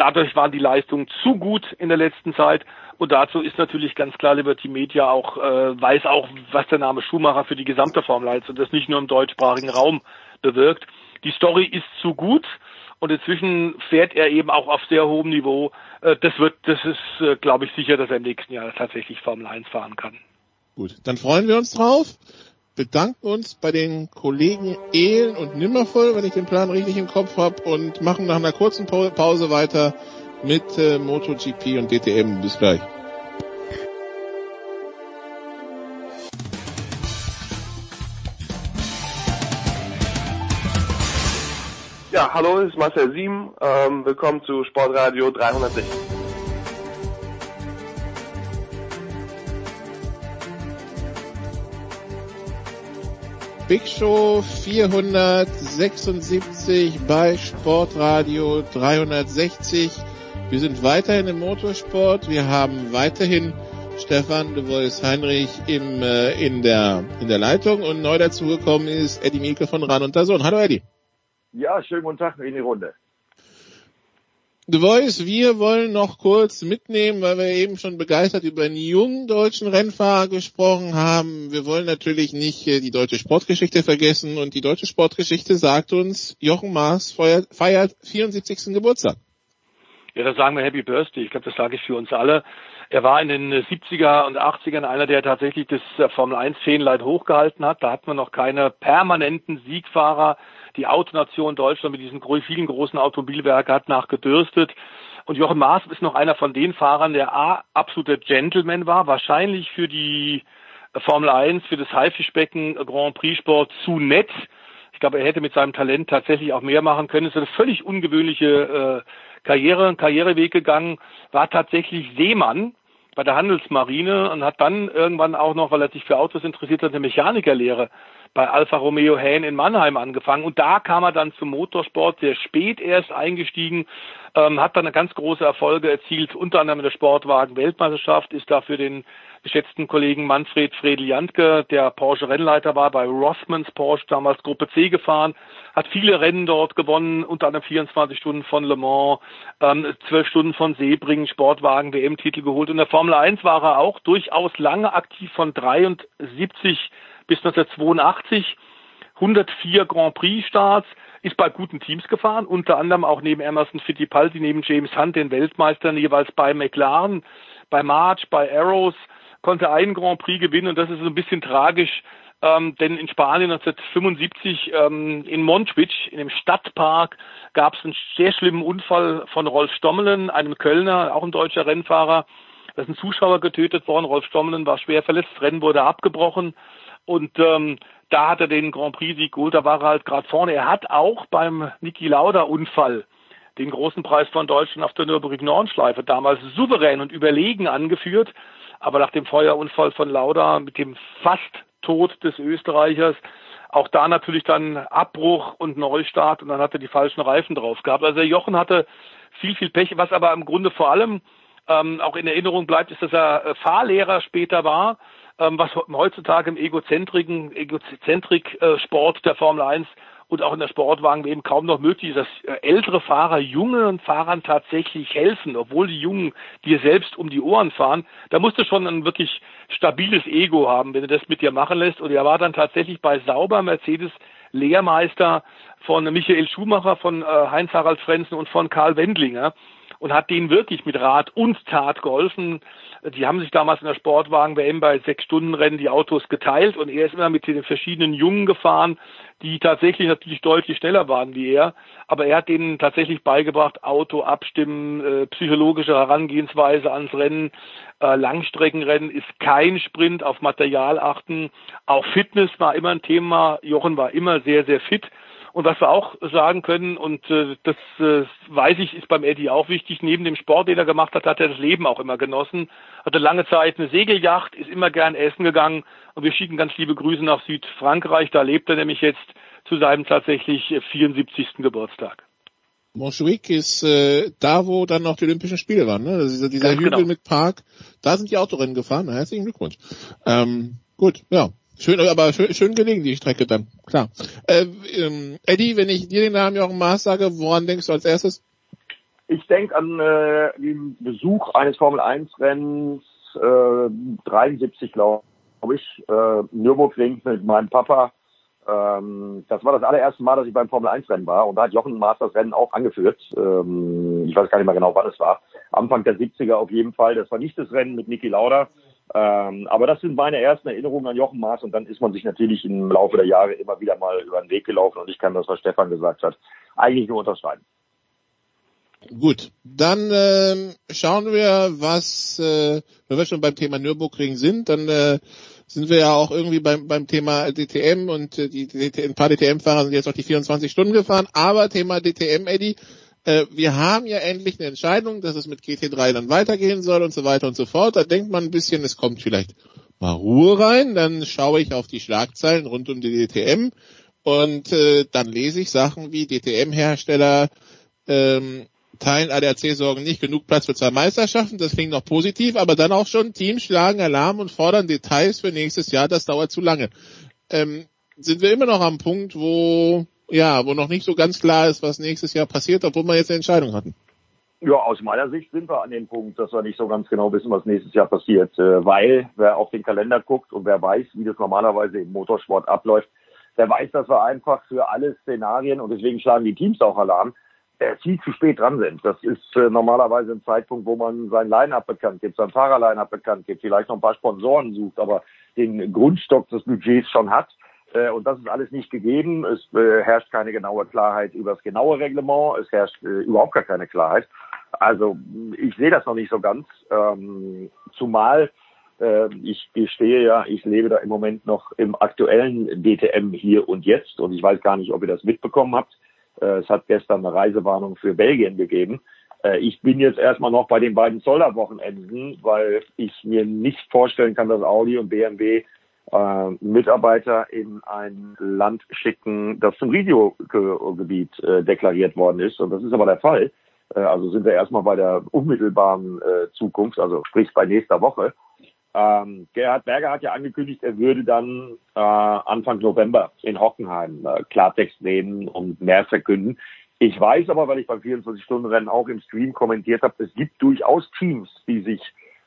Dadurch waren die Leistungen zu gut in der letzten Zeit und dazu ist natürlich ganz klar Liberty Media auch, äh, weiß auch, was der Name Schumacher für die gesamte Formel 1 und das nicht nur im deutschsprachigen Raum bewirkt. Die Story ist zu gut und inzwischen fährt er eben auch auf sehr hohem Niveau. Äh, das wird, das ist, äh, glaube ich, sicher, dass er im nächsten Jahr tatsächlich Formel 1 fahren kann. Gut, dann freuen wir uns drauf. Bedanken uns bei den Kollegen Ehlen und Nimmervoll, wenn ich den Plan richtig im Kopf habe, und machen nach einer kurzen Pause weiter mit äh, MotoGP und DTM. Bis gleich. Ja, hallo, es ist Marcel Sieben. Ähm, willkommen zu Sportradio 360. Big Show 476 bei Sportradio 360. Wir sind weiterhin im Motorsport. Wir haben weiterhin Stefan de Vois Heinrich im, äh, in, der, in der Leitung und neu dazugekommen ist Eddie Mielke von Ran und Sohn. Hallo Eddie. Ja, schönen guten Tag in die Runde. The Voice, wir wollen noch kurz mitnehmen, weil wir eben schon begeistert über einen jungen deutschen Rennfahrer gesprochen haben. Wir wollen natürlich nicht äh, die deutsche Sportgeschichte vergessen und die deutsche Sportgeschichte sagt uns, Jochen Maas feiert, feiert 74. Geburtstag. Ja, da sagen wir Happy Birthday. Ich glaube, das sage ich für uns alle. Er war in den 70er und 80ern einer, der tatsächlich das äh, Formel 1 Fähnlein hochgehalten hat. Da hat man noch keine permanenten Siegfahrer die Autonation Deutschland mit diesen vielen großen Automobilwerken hat nachgedürstet. Und Jochen Maas ist noch einer von den Fahrern, der A, absoluter Gentleman war, wahrscheinlich für die Formel 1, für das Haifischbecken Grand Prix Sport zu nett. Ich glaube, er hätte mit seinem Talent tatsächlich auch mehr machen können. Es ist eine völlig ungewöhnliche äh, Karriere, Karriereweg gegangen, war tatsächlich Seemann bei der Handelsmarine und hat dann irgendwann auch noch, weil er sich für Autos interessiert hat, eine Mechanikerlehre bei Alfa Romeo Hähn in Mannheim angefangen. Und da kam er dann zum Motorsport, sehr spät erst eingestiegen, ähm, hat dann ganz große Erfolge erzielt, unter anderem in der Sportwagen-Weltmeisterschaft, ist da für den geschätzten Kollegen Manfred Fredel Jantke, der Porsche-Rennleiter war, bei Rothmans Porsche damals Gruppe C gefahren, hat viele Rennen dort gewonnen, unter anderem 24 Stunden von Le Mans, ähm, 12 Stunden von Sebring, Sportwagen, WM-Titel geholt. Und in der Formel 1 war er auch durchaus lange aktiv von 73 bis 1982, 104 Grand Prix Starts, ist bei guten Teams gefahren, unter anderem auch neben Emerson Fittipaldi, neben James Hunt, den Weltmeistern, jeweils bei McLaren, bei March, bei Arrows, konnte einen Grand Prix gewinnen und das ist so ein bisschen tragisch, ähm, denn in Spanien 1975 ähm, in Montjuic, in dem Stadtpark, gab es einen sehr schlimmen Unfall von Rolf Stommelen, einem Kölner, auch ein deutscher Rennfahrer. Da ist ein Zuschauer getötet worden. Rolf Stommelen war schwer verletzt, das Rennen wurde abgebrochen. Und ähm, da hat er den Grand Prix-Sieg geholt, da war er halt gerade vorne. Er hat auch beim Niki Lauda-Unfall den großen Preis von Deutschland auf der Nürburgring-Nordschleife damals souverän und überlegen angeführt. Aber nach dem Feuerunfall von Lauda mit dem Fast-Tod des Österreichers auch da natürlich dann Abbruch und Neustart und dann hat er die falschen Reifen drauf gehabt. Also Jochen hatte viel, viel Pech, was aber im Grunde vor allem ähm, auch in Erinnerung bleibt, ist, dass er äh, Fahrlehrer später war ähm, was heutzutage im egozentriken Egozentrik-Sport äh, der Formel 1 und auch in der Sportwagen eben kaum noch möglich ist, dass äh, ältere Fahrer jungen Fahrern tatsächlich helfen, obwohl die Jungen dir selbst um die Ohren fahren. Da musst du schon ein wirklich stabiles Ego haben, wenn du das mit dir machen lässt. Und er war dann tatsächlich bei Sauber Mercedes Lehrmeister von Michael Schumacher, von äh, Heinz-Harald Frenzen und von Karl Wendlinger und hat denen wirklich mit Rat und Tat geholfen. Die haben sich damals in der Sportwagen-WM bei Sechs-Stunden-Rennen die Autos geteilt und er ist immer mit den verschiedenen Jungen gefahren, die tatsächlich natürlich deutlich schneller waren wie er. Aber er hat denen tatsächlich beigebracht, Auto abstimmen, äh, psychologische Herangehensweise ans Rennen. Äh, Langstreckenrennen ist kein Sprint, auf Material achten. Auch Fitness war immer ein Thema. Jochen war immer sehr, sehr fit. Und was wir auch sagen können, und äh, das äh, weiß ich, ist beim Eddie auch wichtig, neben dem Sport, den er gemacht hat, hat er das Leben auch immer genossen. Hatte lange Zeit eine Segelyacht, ist immer gern essen gegangen und wir schicken ganz liebe Grüße nach Südfrankreich. Da lebt er nämlich jetzt zu seinem tatsächlich 74. Geburtstag. Montjuic ist äh, da, wo dann noch die Olympischen Spiele waren, ne? Dieser, dieser Hügel genau. mit Park, da sind die Autorennen gefahren. Herzlichen Glückwunsch. Ähm, gut, ja, Schön, aber schön, schön gelegen, die Strecke dann. Klar. Äh, ähm, Eddie, wenn ich dir den Namen Jochen Maas sage, woran denkst du als erstes? Ich denke an äh, den Besuch eines Formel-1-Rennens, äh, 73, glaube ich, äh, Nürburgring mit meinem Papa. Ähm, das war das allererste Mal, dass ich beim Formel-1-Rennen war und da hat Jochen Maas das Rennen auch angeführt. Ähm, ich weiß gar nicht mehr genau, wann es war. Anfang der 70er auf jeden Fall. Das war nicht das Rennen mit Niki Lauda, ähm, aber das sind meine ersten Erinnerungen an Jochen Maas und dann ist man sich natürlich im Laufe der Jahre immer wieder mal über den Weg gelaufen und ich kann das, was Stefan gesagt hat, eigentlich nur unterschreiben. Gut, dann äh, schauen wir, was, äh, wenn wir schon beim Thema Nürburgring sind, dann äh, sind wir ja auch irgendwie beim, beim Thema DTM und äh, die, die, ein paar DTM-Fahrer sind jetzt auch die 24 Stunden gefahren, aber Thema DTM, Eddie, äh, wir haben ja endlich eine Entscheidung, dass es mit GT3 dann weitergehen soll und so weiter und so fort. Da denkt man ein bisschen, es kommt vielleicht mal Ruhe rein, dann schaue ich auf die Schlagzeilen rund um die DTM und äh, dann lese ich Sachen wie DTM-Hersteller ähm, teilen ADAC-Sorgen nicht genug Platz für zwei Meisterschaften, das klingt noch positiv, aber dann auch schon Teams schlagen Alarm und fordern Details für nächstes Jahr, das dauert zu lange. Ähm, sind wir immer noch am Punkt, wo ja, wo noch nicht so ganz klar ist, was nächstes Jahr passiert, obwohl wir jetzt eine Entscheidung hatten. Ja, aus meiner Sicht sind wir an dem Punkt, dass wir nicht so ganz genau wissen, was nächstes Jahr passiert, äh, weil wer auf den Kalender guckt und wer weiß, wie das normalerweise im Motorsport abläuft, der weiß, dass wir einfach für alle Szenarien und deswegen schlagen die Teams auch Alarm, äh, viel zu spät dran sind. Das ist äh, normalerweise ein Zeitpunkt, wo man sein Line-Up bekannt gibt, sein Fahrer-Line-Up bekannt gibt, vielleicht noch ein paar Sponsoren sucht, aber den Grundstock des Budgets schon hat. Äh, und das ist alles nicht gegeben. Es äh, herrscht keine genaue Klarheit über das genaue Reglement. Es herrscht äh, überhaupt gar keine Klarheit. Also ich sehe das noch nicht so ganz. Ähm, zumal ich gestehe ja, ich lebe da im Moment noch im aktuellen DTM hier und jetzt. Und ich weiß gar nicht, ob ihr das mitbekommen habt. Es hat gestern eine Reisewarnung für Belgien gegeben. Ich bin jetzt erstmal noch bei den beiden Zoller-Wochenenden, weil ich mir nicht vorstellen kann, dass Audi und BMW äh, Mitarbeiter in ein Land schicken, das zum Risikogebiet äh, deklariert worden ist. Und das ist aber der Fall. Äh, also sind wir erstmal bei der unmittelbaren äh, Zukunft, also sprich bei nächster Woche. Ähm, Gerhard Berger hat ja angekündigt, er würde dann Anfang November in Hockenheim Klartext nehmen und mehr verkünden. Ich weiß aber, weil ich beim 24-Stunden-Rennen auch im Stream kommentiert habe, es gibt durchaus Teams, die sich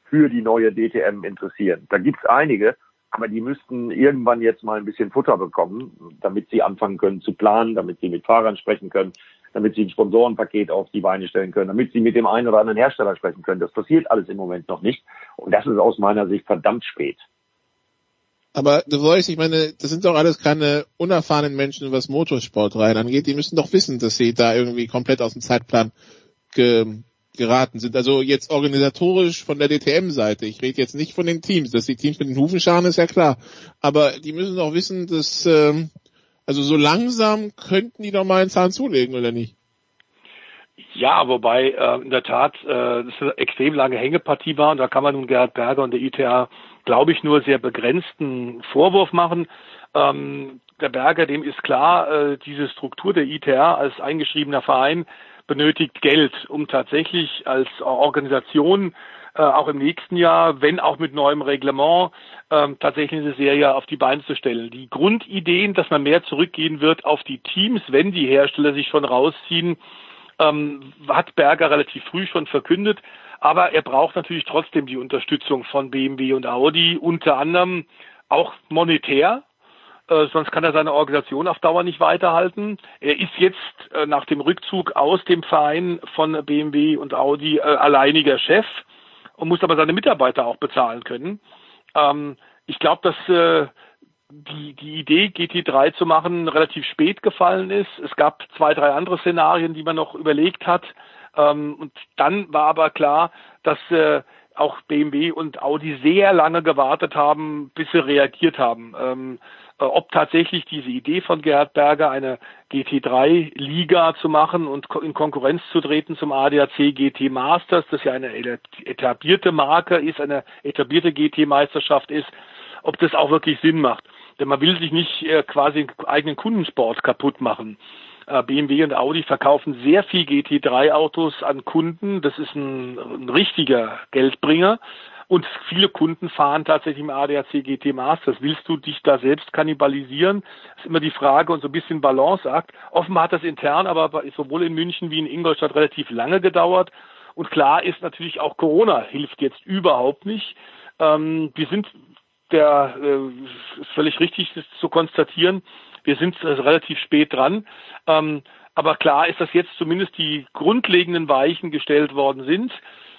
für die neue DTM interessieren. Da gibt es einige, aber die müssten irgendwann jetzt mal ein bisschen Futter bekommen, damit sie anfangen können zu planen, damit sie mit Fahrern sprechen können, damit sie ein Sponsorenpaket auf die Beine stellen können, damit sie mit dem einen oder anderen Hersteller sprechen können. Das passiert alles im Moment noch nicht. Und das ist aus meiner Sicht verdammt spät. Aber du weißt, ich meine, das sind doch alles keine unerfahrenen Menschen, was Motorsport rein angeht. Die müssen doch wissen, dass sie da irgendwie komplett aus dem Zeitplan ge geraten sind. Also jetzt organisatorisch von der DTM-Seite. Ich rede jetzt nicht von den Teams. Dass die Teams mit den Hufen scharen, ist ja klar. Aber die müssen doch wissen, dass ähm, also so langsam könnten die doch mal einen Zahn zulegen, oder nicht? Ja, wobei äh, in der Tat äh, das eine extrem lange Hängepartie war und da kann man nun Gerhard Berger und der ITA, glaube ich, nur sehr begrenzten Vorwurf machen. Ähm, der Berger, dem ist klar, äh, diese Struktur der ITR als eingeschriebener Verein benötigt Geld, um tatsächlich als Organisation äh, auch im nächsten Jahr, wenn auch mit neuem Reglement, ähm, tatsächlich eine Serie auf die Beine zu stellen. Die Grundideen, dass man mehr zurückgehen wird auf die Teams, wenn die Hersteller sich schon rausziehen, ähm, hat Berger relativ früh schon verkündet. Aber er braucht natürlich trotzdem die Unterstützung von BMW und Audi, unter anderem auch monetär, äh, sonst kann er seine Organisation auf Dauer nicht weiterhalten. Er ist jetzt äh, nach dem Rückzug aus dem Verein von BMW und Audi äh, alleiniger Chef und muss aber seine Mitarbeiter auch bezahlen können. Ähm, ich glaube, dass äh, die, die Idee, GT3 zu machen, relativ spät gefallen ist. Es gab zwei, drei andere Szenarien, die man noch überlegt hat. Ähm, und dann war aber klar, dass äh, auch BMW und Audi sehr lange gewartet haben, bis sie reagiert haben. Ähm, äh, ob tatsächlich diese Idee von Gerhard Berger, eine GT3-Liga zu machen und in Konkurrenz zu treten zum ADAC GT Masters, das ja eine etablierte Marke ist, eine etablierte GT-Meisterschaft ist, ob das auch wirklich Sinn macht. Denn man will sich nicht äh, quasi einen eigenen Kundensport kaputt machen. Äh, BMW und Audi verkaufen sehr viel GT3-Autos an Kunden. Das ist ein, ein richtiger Geldbringer. Und viele Kunden fahren tatsächlich im ADAC GT Masters. Willst du dich da selbst kannibalisieren? Das ist immer die Frage und so ein bisschen Balanceakt. Offenbar hat das intern aber sowohl in München wie in Ingolstadt relativ lange gedauert. Und klar ist natürlich auch Corona hilft jetzt überhaupt nicht. Ähm, wir sind der äh, ist völlig richtig das zu konstatieren. Wir sind äh, relativ spät dran. Ähm, aber klar ist, dass jetzt zumindest die grundlegenden Weichen gestellt worden sind.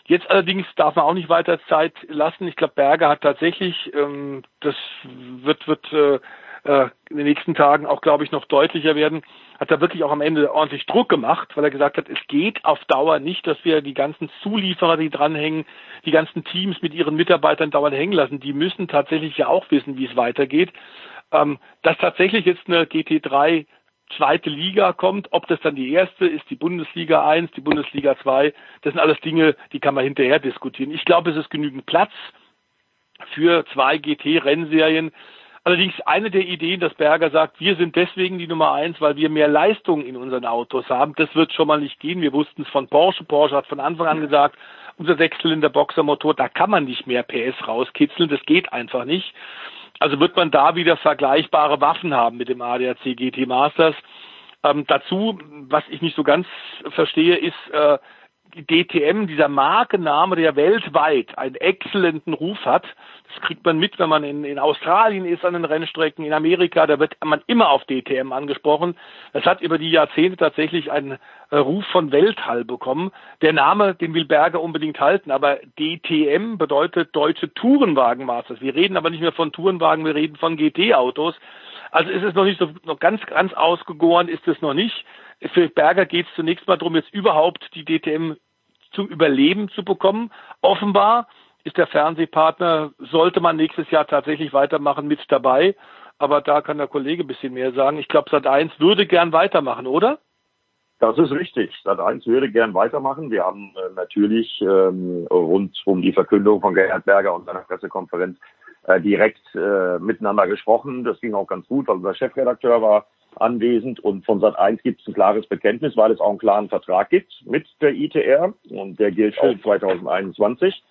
Jetzt allerdings darf man auch nicht weiter Zeit lassen. Ich glaube, Berger hat tatsächlich, ähm, das wird, wird äh, äh, in den nächsten Tagen auch, glaube ich, noch deutlicher werden, hat er wirklich auch am Ende ordentlich Druck gemacht, weil er gesagt hat, es geht auf Dauer nicht, dass wir die ganzen Zulieferer, die dranhängen, die ganzen Teams mit ihren Mitarbeitern dauernd hängen lassen. Die müssen tatsächlich ja auch wissen, wie es weitergeht. Ähm, dass tatsächlich jetzt eine GT3 zweite Liga kommt, ob das dann die erste ist, die Bundesliga 1, die Bundesliga 2, das sind alles Dinge, die kann man hinterher diskutieren. Ich glaube, es ist genügend Platz für zwei GT-Rennserien. Allerdings eine der Ideen, dass Berger sagt, wir sind deswegen die Nummer eins, weil wir mehr Leistung in unseren Autos haben. Das wird schon mal nicht gehen. Wir wussten es von Porsche. Porsche hat von Anfang an gesagt, unser Sechszylinder Boxermotor, da kann man nicht mehr PS rauskitzeln. Das geht einfach nicht. Also wird man da wieder vergleichbare Waffen haben mit dem ADAC GT Masters. Ähm, dazu, was ich nicht so ganz verstehe, ist äh, DTM, dieser Markenname, der weltweit einen exzellenten Ruf hat. Das kriegt man mit, wenn man in, in Australien ist an den Rennstrecken, in Amerika, da wird man immer auf DTM angesprochen. Das hat über die Jahrzehnte tatsächlich einen äh, Ruf von Welthall bekommen. Der Name, den will Berger unbedingt halten, aber DTM bedeutet Deutsche Tourenwagenmasters. Wir reden aber nicht mehr von Tourenwagen, wir reden von GT-Autos. Also ist es noch nicht so noch ganz, ganz ausgegoren, ist es noch nicht. Für Berger geht es zunächst mal darum, jetzt überhaupt die DTM zum Überleben zu bekommen. Offenbar ist der Fernsehpartner, sollte man nächstes Jahr tatsächlich weitermachen, mit dabei. Aber da kann der Kollege ein bisschen mehr sagen. Ich glaube, Sat 1 würde gern weitermachen, oder? Das ist richtig. Sat 1 würde gern weitermachen. Wir haben äh, natürlich ähm, rund um die Verkündung von Gerhard Berger und seiner Pressekonferenz äh, direkt äh, miteinander gesprochen. Das ging auch ganz gut, weil unser Chefredakteur war anwesend und von Sat 1 gibt es ein klares Bekenntnis, weil es auch einen klaren Vertrag gibt mit der ITR und der gilt auch 2021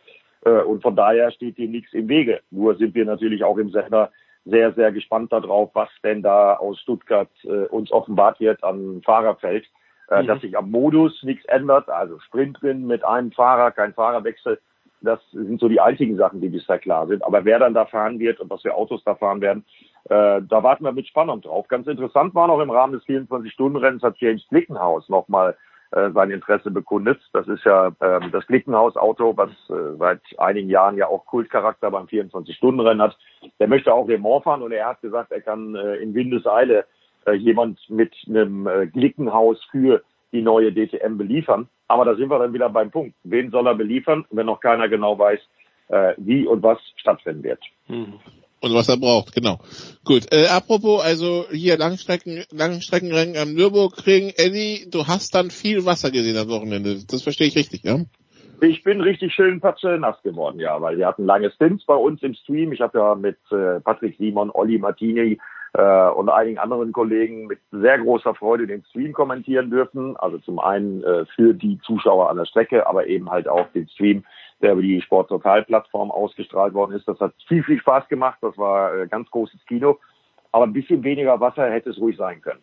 äh, und von daher steht dem nichts im Wege. Nur sind wir natürlich auch im Sender sehr, sehr gespannt darauf, was denn da aus Stuttgart äh, uns offenbart wird an Fahrerfeld, äh, mhm. dass sich am Modus nichts ändert, also Sprint drin mit einem Fahrer, kein Fahrerwechsel. Das sind so die einzigen Sachen, die bisher klar sind. Aber wer dann da fahren wird und was für Autos da fahren werden, äh, da warten wir mit Spannung drauf. Ganz interessant war noch im Rahmen des 24-Stunden-Rennens hat James Glickenhaus nochmal äh, sein Interesse bekundet. Das ist ja äh, das Glickenhaus-Auto, was äh, seit einigen Jahren ja auch Kultcharakter beim 24-Stunden-Rennen hat. Der möchte auch Le Mans fahren und er hat gesagt, er kann äh, in Windeseile äh, jemand mit einem äh, Glickenhaus für die neue DTM beliefern. Aber da sind wir dann wieder beim Punkt. Wen soll er beliefern, wenn noch keiner genau weiß, äh, wie und was stattfinden wird. Mhm. Und was er braucht, genau. Gut. Äh, apropos, also hier Langstrecken, Langstreckenrennen am Nürburgring. Eddie, du hast dann viel Wasser gesehen am Wochenende. Das verstehe ich richtig, ja? Ich bin richtig schön nass geworden, ja, weil wir hatten lange Stints bei uns im Stream. Ich habe ja mit äh, Patrick Simon, Olli Martini äh, und einigen anderen Kollegen mit sehr großer Freude den Stream kommentieren dürfen. Also zum einen äh, für die Zuschauer an der Strecke, aber eben halt auch den Stream, der über die Sporttotal-Plattform ausgestrahlt worden ist. Das hat viel, viel Spaß gemacht. Das war äh, ganz großes Kino. Aber ein bisschen weniger Wasser hätte es ruhig sein können.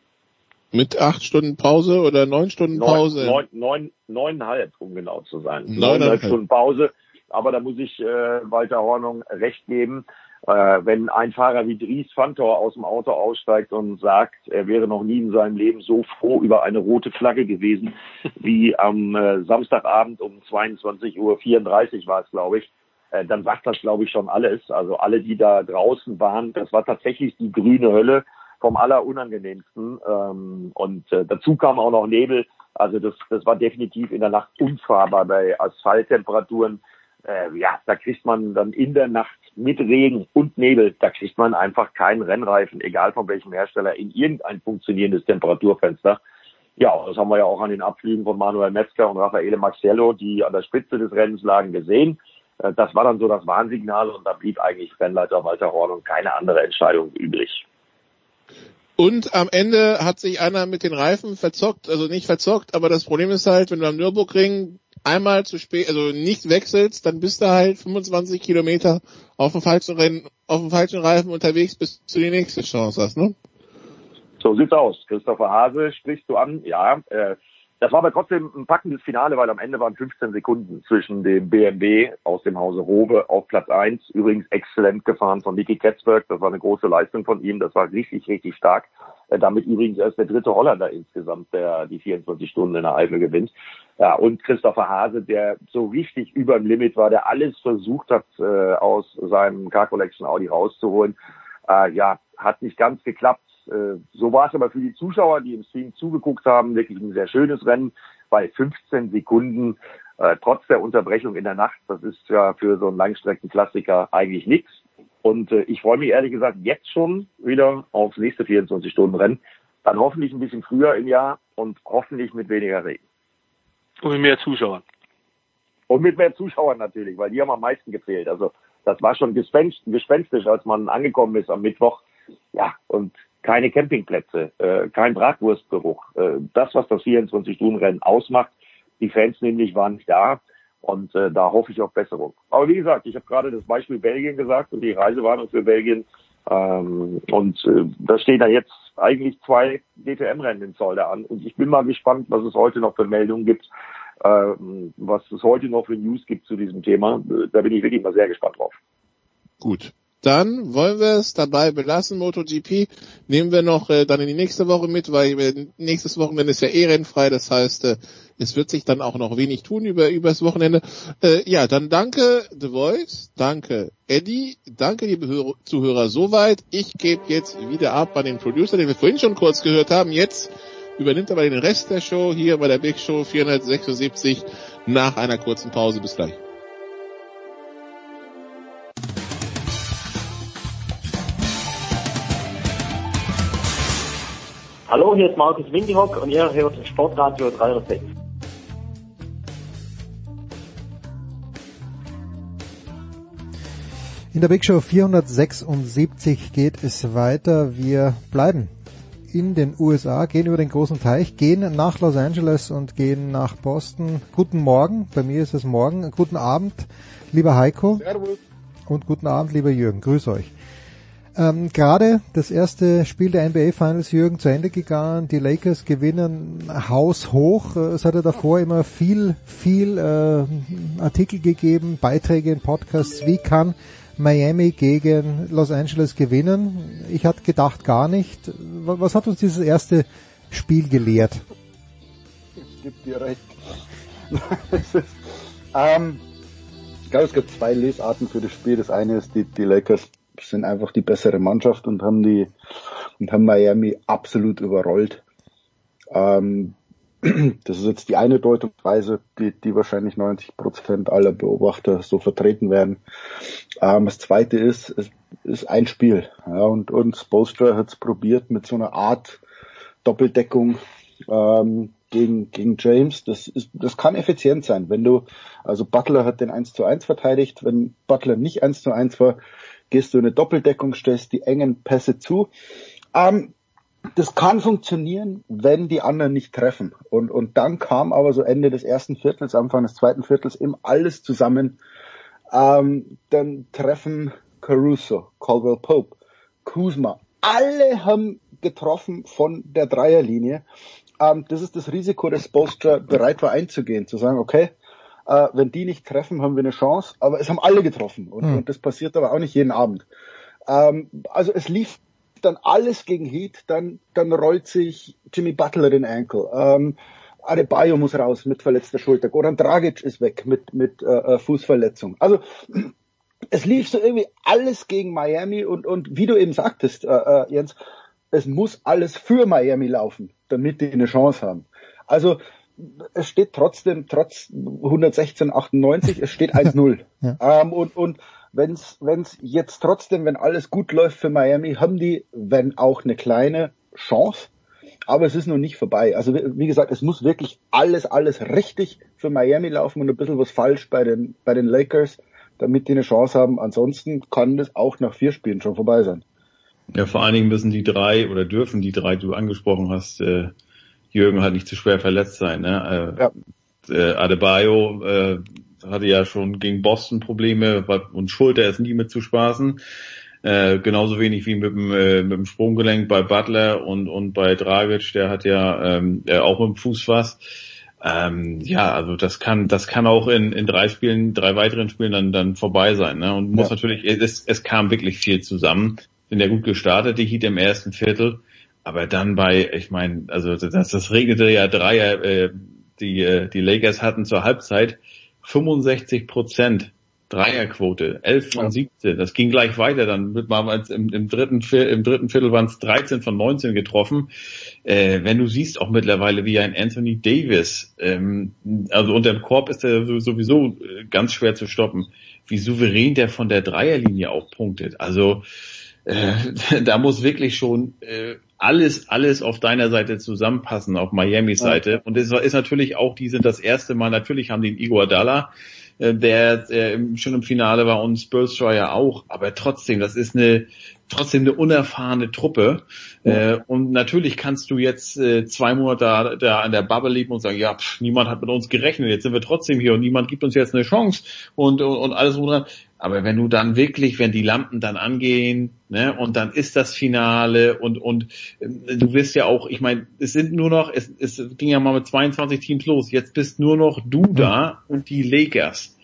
Mit acht Stunden Pause oder neun Stunden Pause? Neun, neun, neuneinhalb, um genau zu sein. Neuneinhalb Stunden Pause. Aber da muss ich äh, Walter Hornung recht geben wenn ein Fahrer wie Dries Fantor aus dem Auto aussteigt und sagt, er wäre noch nie in seinem Leben so froh über eine rote Flagge gewesen, wie am äh, Samstagabend um 22.34 Uhr war es, glaube ich, äh, dann sagt das, glaube ich, schon alles. Also alle, die da draußen waren, das war tatsächlich die grüne Hölle vom allerunangenehmsten. Ähm, und äh, dazu kam auch noch Nebel. Also das, das war definitiv in der Nacht unfahrbar bei Asphalttemperaturen. Äh, ja, da kriegt man dann in der Nacht mit Regen und Nebel, da kriegt man einfach keinen Rennreifen, egal von welchem Hersteller, in irgendein funktionierendes Temperaturfenster. Ja, das haben wir ja auch an den Abflügen von Manuel Metzger und Raffaele Maxiello, die an der Spitze des Rennens lagen, gesehen. Äh, das war dann so das Warnsignal und da blieb eigentlich Rennleiter Walter Horn und keine andere Entscheidung übrig. Und am Ende hat sich einer mit den Reifen verzockt, also nicht verzockt, aber das Problem ist halt, wenn du am Nürburgring einmal zu spät, also nicht wechselst, dann bist du halt 25 Kilometer auf dem falschen Rennen, auf dem falschen Reifen unterwegs, bis du die nächste Chance hast, ne? So sieht's aus. Christopher Hase sprichst du an, ja. Äh, das war aber trotzdem ein packendes Finale, weil am Ende waren 15 Sekunden zwischen dem BMW aus dem Hause Robe auf Platz 1. Übrigens exzellent gefahren von Nicky Ketzberg. Das war eine große Leistung von ihm. Das war richtig, richtig stark. Äh, damit übrigens erst der dritte Holländer insgesamt, der die 24 Stunden in der Eifel gewinnt. Ja, und Christopher Hase, der so richtig über dem Limit war, der alles versucht hat, äh, aus seinem Car Collection Audi rauszuholen. Äh, ja, hat nicht ganz geklappt äh, so war es aber für die Zuschauer, die im Stream zugeguckt haben, wirklich ein sehr schönes Rennen bei 15 Sekunden, äh, trotz der Unterbrechung in der Nacht. Das ist ja für so einen Langstreckenklassiker eigentlich nichts. Und äh, ich freue mich ehrlich gesagt jetzt schon wieder aufs nächste 24-Stunden-Rennen. Dann hoffentlich ein bisschen früher im Jahr und hoffentlich mit weniger Regen. Und mit mehr Zuschauern. Und mit mehr Zuschauern natürlich, weil die haben am meisten gefehlt. Also das war schon gespenst, gespenstisch, als man angekommen ist am Mittwoch. Ja, und keine Campingplätze, äh, kein Bratwurstgeruch. Äh, das, was das 24-Stunden-Rennen ausmacht, die Fans nämlich waren nicht da. Und äh, da hoffe ich auf Besserung. Aber wie gesagt, ich habe gerade das Beispiel Belgien gesagt und die Reisewarnung für Belgien. Ähm, und äh, da stehen da jetzt eigentlich zwei DTM-Rennen in Zolder an. Und ich bin mal gespannt, was es heute noch für Meldungen gibt, äh, was es heute noch für News gibt zu diesem Thema. Da bin ich wirklich mal sehr gespannt drauf. Gut dann wollen wir es dabei belassen, MotoGP. Nehmen wir noch äh, dann in die nächste Woche mit, weil äh, nächstes Wochenende ist ja eh rennfrei, das heißt, äh, es wird sich dann auch noch wenig tun über übers Wochenende. Äh, ja, dann danke The Voice, danke Eddie, danke liebe Hörer, Zuhörer soweit. Ich gebe jetzt wieder ab an den Producer, den wir vorhin schon kurz gehört haben. Jetzt übernimmt aber den Rest der Show hier bei der Big Show 476 nach einer kurzen Pause. Bis gleich. Hallo, hier ist Markus Windihock und ihr hört Sportradio 306. In der Big Show 476 geht es weiter. Wir bleiben in den USA, gehen über den großen Teich, gehen nach Los Angeles und gehen nach Boston. Guten Morgen, bei mir ist es morgen. Guten Abend, lieber Heiko. Servus. Und guten Abend, lieber Jürgen. Grüß euch. Ähm, Gerade das erste Spiel der NBA Finals, Jürgen, zu Ende gegangen. Die Lakers gewinnen haushoch. Es hat ja davor immer viel, viel äh, Artikel gegeben, Beiträge in Podcasts. Wie kann Miami gegen Los Angeles gewinnen? Ich hatte gedacht gar nicht. Was hat uns dieses erste Spiel gelehrt? Ich gebe dir recht. ähm, ich glaube, es gibt zwei Lesarten für das Spiel. Das eine ist, die, die Lakers sind einfach die bessere Mannschaft und haben die und haben Miami absolut überrollt. Ähm, das ist jetzt die eine Deutungsweise, die, die wahrscheinlich 90 Prozent aller Beobachter so vertreten werden. Ähm, das zweite ist, es ist ein Spiel. Ja, und, und Spolstra hat es probiert mit so einer Art Doppeldeckung ähm, gegen, gegen James. Das ist, das kann effizient sein. Wenn du, also Butler hat den 1 zu 1 verteidigt, wenn Butler nicht 1 zu 1 war, gehst du in eine Doppeldeckung, stellst die engen Pässe zu. Ähm, das kann funktionieren, wenn die anderen nicht treffen. Und, und dann kam aber so Ende des ersten Viertels, Anfang des zweiten Viertels eben alles zusammen. Ähm, dann treffen Caruso, Caldwell Pope, Kuzma. Alle haben getroffen von der Dreierlinie. Ähm, das ist das Risiko, dass Bolstra bereit war einzugehen, zu sagen, okay, äh, wenn die nicht treffen, haben wir eine Chance. Aber es haben alle getroffen und, mhm. und das passiert aber auch nicht jeden Abend. Ähm, also es lief dann alles gegen Heat, dann, dann rollt sich Jimmy Butler den Ankle. Ähm, Adebayo muss raus mit verletzter Schulter. Goran Dragic ist weg mit, mit äh, äh Fußverletzung. Also es lief so irgendwie alles gegen Miami und, und wie du eben sagtest, äh, äh, Jens, es muss alles für Miami laufen, damit die eine Chance haben. Also es steht trotzdem, trotz 116, 98, es steht 1-0. ja. ähm, und und wenn es jetzt trotzdem, wenn alles gut läuft für Miami, haben die, wenn auch eine kleine Chance, aber es ist noch nicht vorbei. Also wie gesagt, es muss wirklich alles, alles richtig für Miami laufen und ein bisschen was falsch bei den, bei den Lakers, damit die eine Chance haben. Ansonsten kann das auch nach vier Spielen schon vorbei sein. Ja, vor allen Dingen müssen die drei oder dürfen die drei, die du angesprochen hast, äh, Jürgen halt nicht zu schwer verletzt sein. Ne? Äh, ja. äh, Adebayo äh, hatte ja schon gegen Boston Probleme und Schulter ist nie mit zu spaßen. Äh, genauso wenig wie mit dem, äh, mit dem Sprunggelenk bei Butler und, und bei Dragic, der hat ja ähm, äh, auch mit dem Fuß was. Ähm, ja, also das kann, das kann auch in, in drei Spielen, drei weiteren Spielen dann, dann vorbei sein. Ne? Und muss ja. natürlich, es, es kam wirklich viel zusammen. Sind ja gut gestartet, die Heat im ersten Viertel. Aber dann bei, ich meine, also das, das regnete ja Dreier, äh, die, äh, die Lakers hatten zur Halbzeit 65 Prozent Dreierquote, 11 von 17. Das ging gleich weiter. Dann wird man im, im dritten im dritten Viertel waren es 13 von 19 getroffen. Äh, wenn du siehst auch mittlerweile wie ein Anthony Davis, ähm, also unter dem Korb ist er sowieso äh, ganz schwer zu stoppen. Wie souverän der von der Dreierlinie auch punktet. Also äh, da muss wirklich schon äh, alles, alles auf deiner Seite zusammenpassen, auf Miamis Seite. Und es ist natürlich auch, die sind das erste Mal, natürlich haben die einen Igor Dalla, äh, der äh, schon im Finale war und Spurs ja auch. Aber trotzdem, das ist eine trotzdem eine unerfahrene Truppe. Ja. Äh, und natürlich kannst du jetzt äh, zwei Monate da, da an der Bubble leben und sagen, ja, pff, niemand hat mit uns gerechnet, jetzt sind wir trotzdem hier und niemand gibt uns jetzt eine Chance und, und, und alles dran. Aber wenn du dann wirklich, wenn die Lampen dann angehen, ne, und dann ist das Finale und und äh, du wirst ja auch, ich meine, es sind nur noch, es, es ging ja mal mit 22 Teams los, jetzt bist nur noch du da und die Lakers.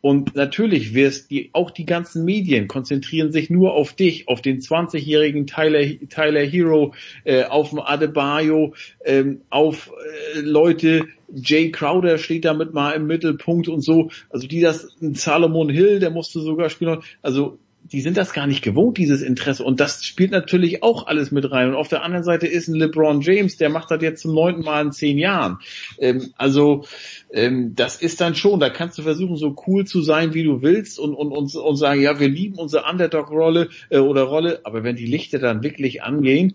Und natürlich wirst die, auch die ganzen Medien konzentrieren sich nur auf dich, auf den 20-jährigen Tyler, Tyler Hero, äh, auf Adebayo, ähm, auf äh, Leute, Jay Crowder steht damit mal im Mittelpunkt und so. Also die das, Salomon Hill, der musste sogar spielen. Also die sind das gar nicht gewohnt, dieses Interesse. Und das spielt natürlich auch alles mit rein. Und auf der anderen Seite ist ein LeBron James, der macht das jetzt zum neunten Mal in zehn Jahren. Ähm, also ähm, das ist dann schon, da kannst du versuchen, so cool zu sein, wie du willst und, und, und, und sagen, ja, wir lieben unsere Underdog-Rolle äh, oder Rolle, aber wenn die Lichter dann wirklich angehen,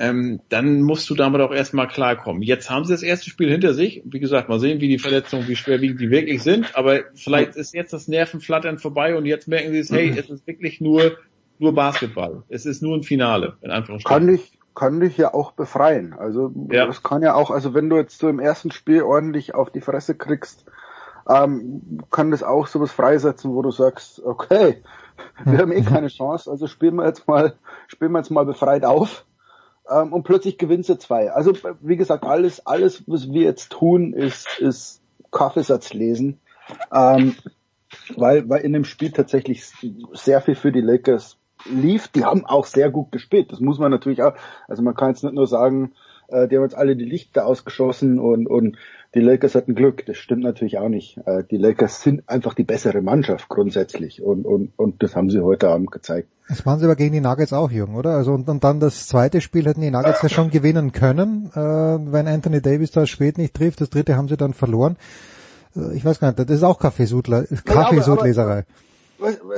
ähm, dann musst du damit auch erstmal klarkommen. Jetzt haben sie das erste Spiel hinter sich. Wie gesagt, mal sehen, wie die Verletzungen, wie schwerwiegend die wirklich sind. Aber vielleicht ist jetzt das Nervenflattern vorbei und jetzt merken sie es, hey, es ist wirklich nur, nur Basketball. Es ist nur ein Finale, in Anführungsstrichen. Kann dich, kann dich ja auch befreien. Also, ja. das kann ja auch, also wenn du jetzt so im ersten Spiel ordentlich auf die Fresse kriegst, ähm, kann das auch sowas freisetzen, wo du sagst, okay, wir haben eh keine Chance, also spielen wir jetzt mal, spielen wir jetzt mal befreit auf ähm, und plötzlich gewinnst du zwei. Also wie gesagt, alles, alles, was wir jetzt tun, ist, ist Kaffeesatz lesen, ähm, weil, weil in dem Spiel tatsächlich sehr viel für die Lakers lief. Die haben auch sehr gut gespielt. Das muss man natürlich auch. Also man kann jetzt nicht nur sagen, äh, die haben jetzt alle die Lichter ausgeschossen und, und die Lakers hatten Glück. Das stimmt natürlich auch nicht. Äh, die Lakers sind einfach die bessere Mannschaft grundsätzlich und, und, und das haben sie heute Abend gezeigt. Das waren sie aber gegen die Nuggets auch, Jürgen, oder? Also und, und dann das zweite Spiel hätten die Nuggets ja schon gewinnen können, äh, wenn Anthony Davis da spät nicht trifft. Das dritte haben sie dann verloren. Ich weiß gar nicht, das ist auch Kaffeesudler, Kaffeesudleserei.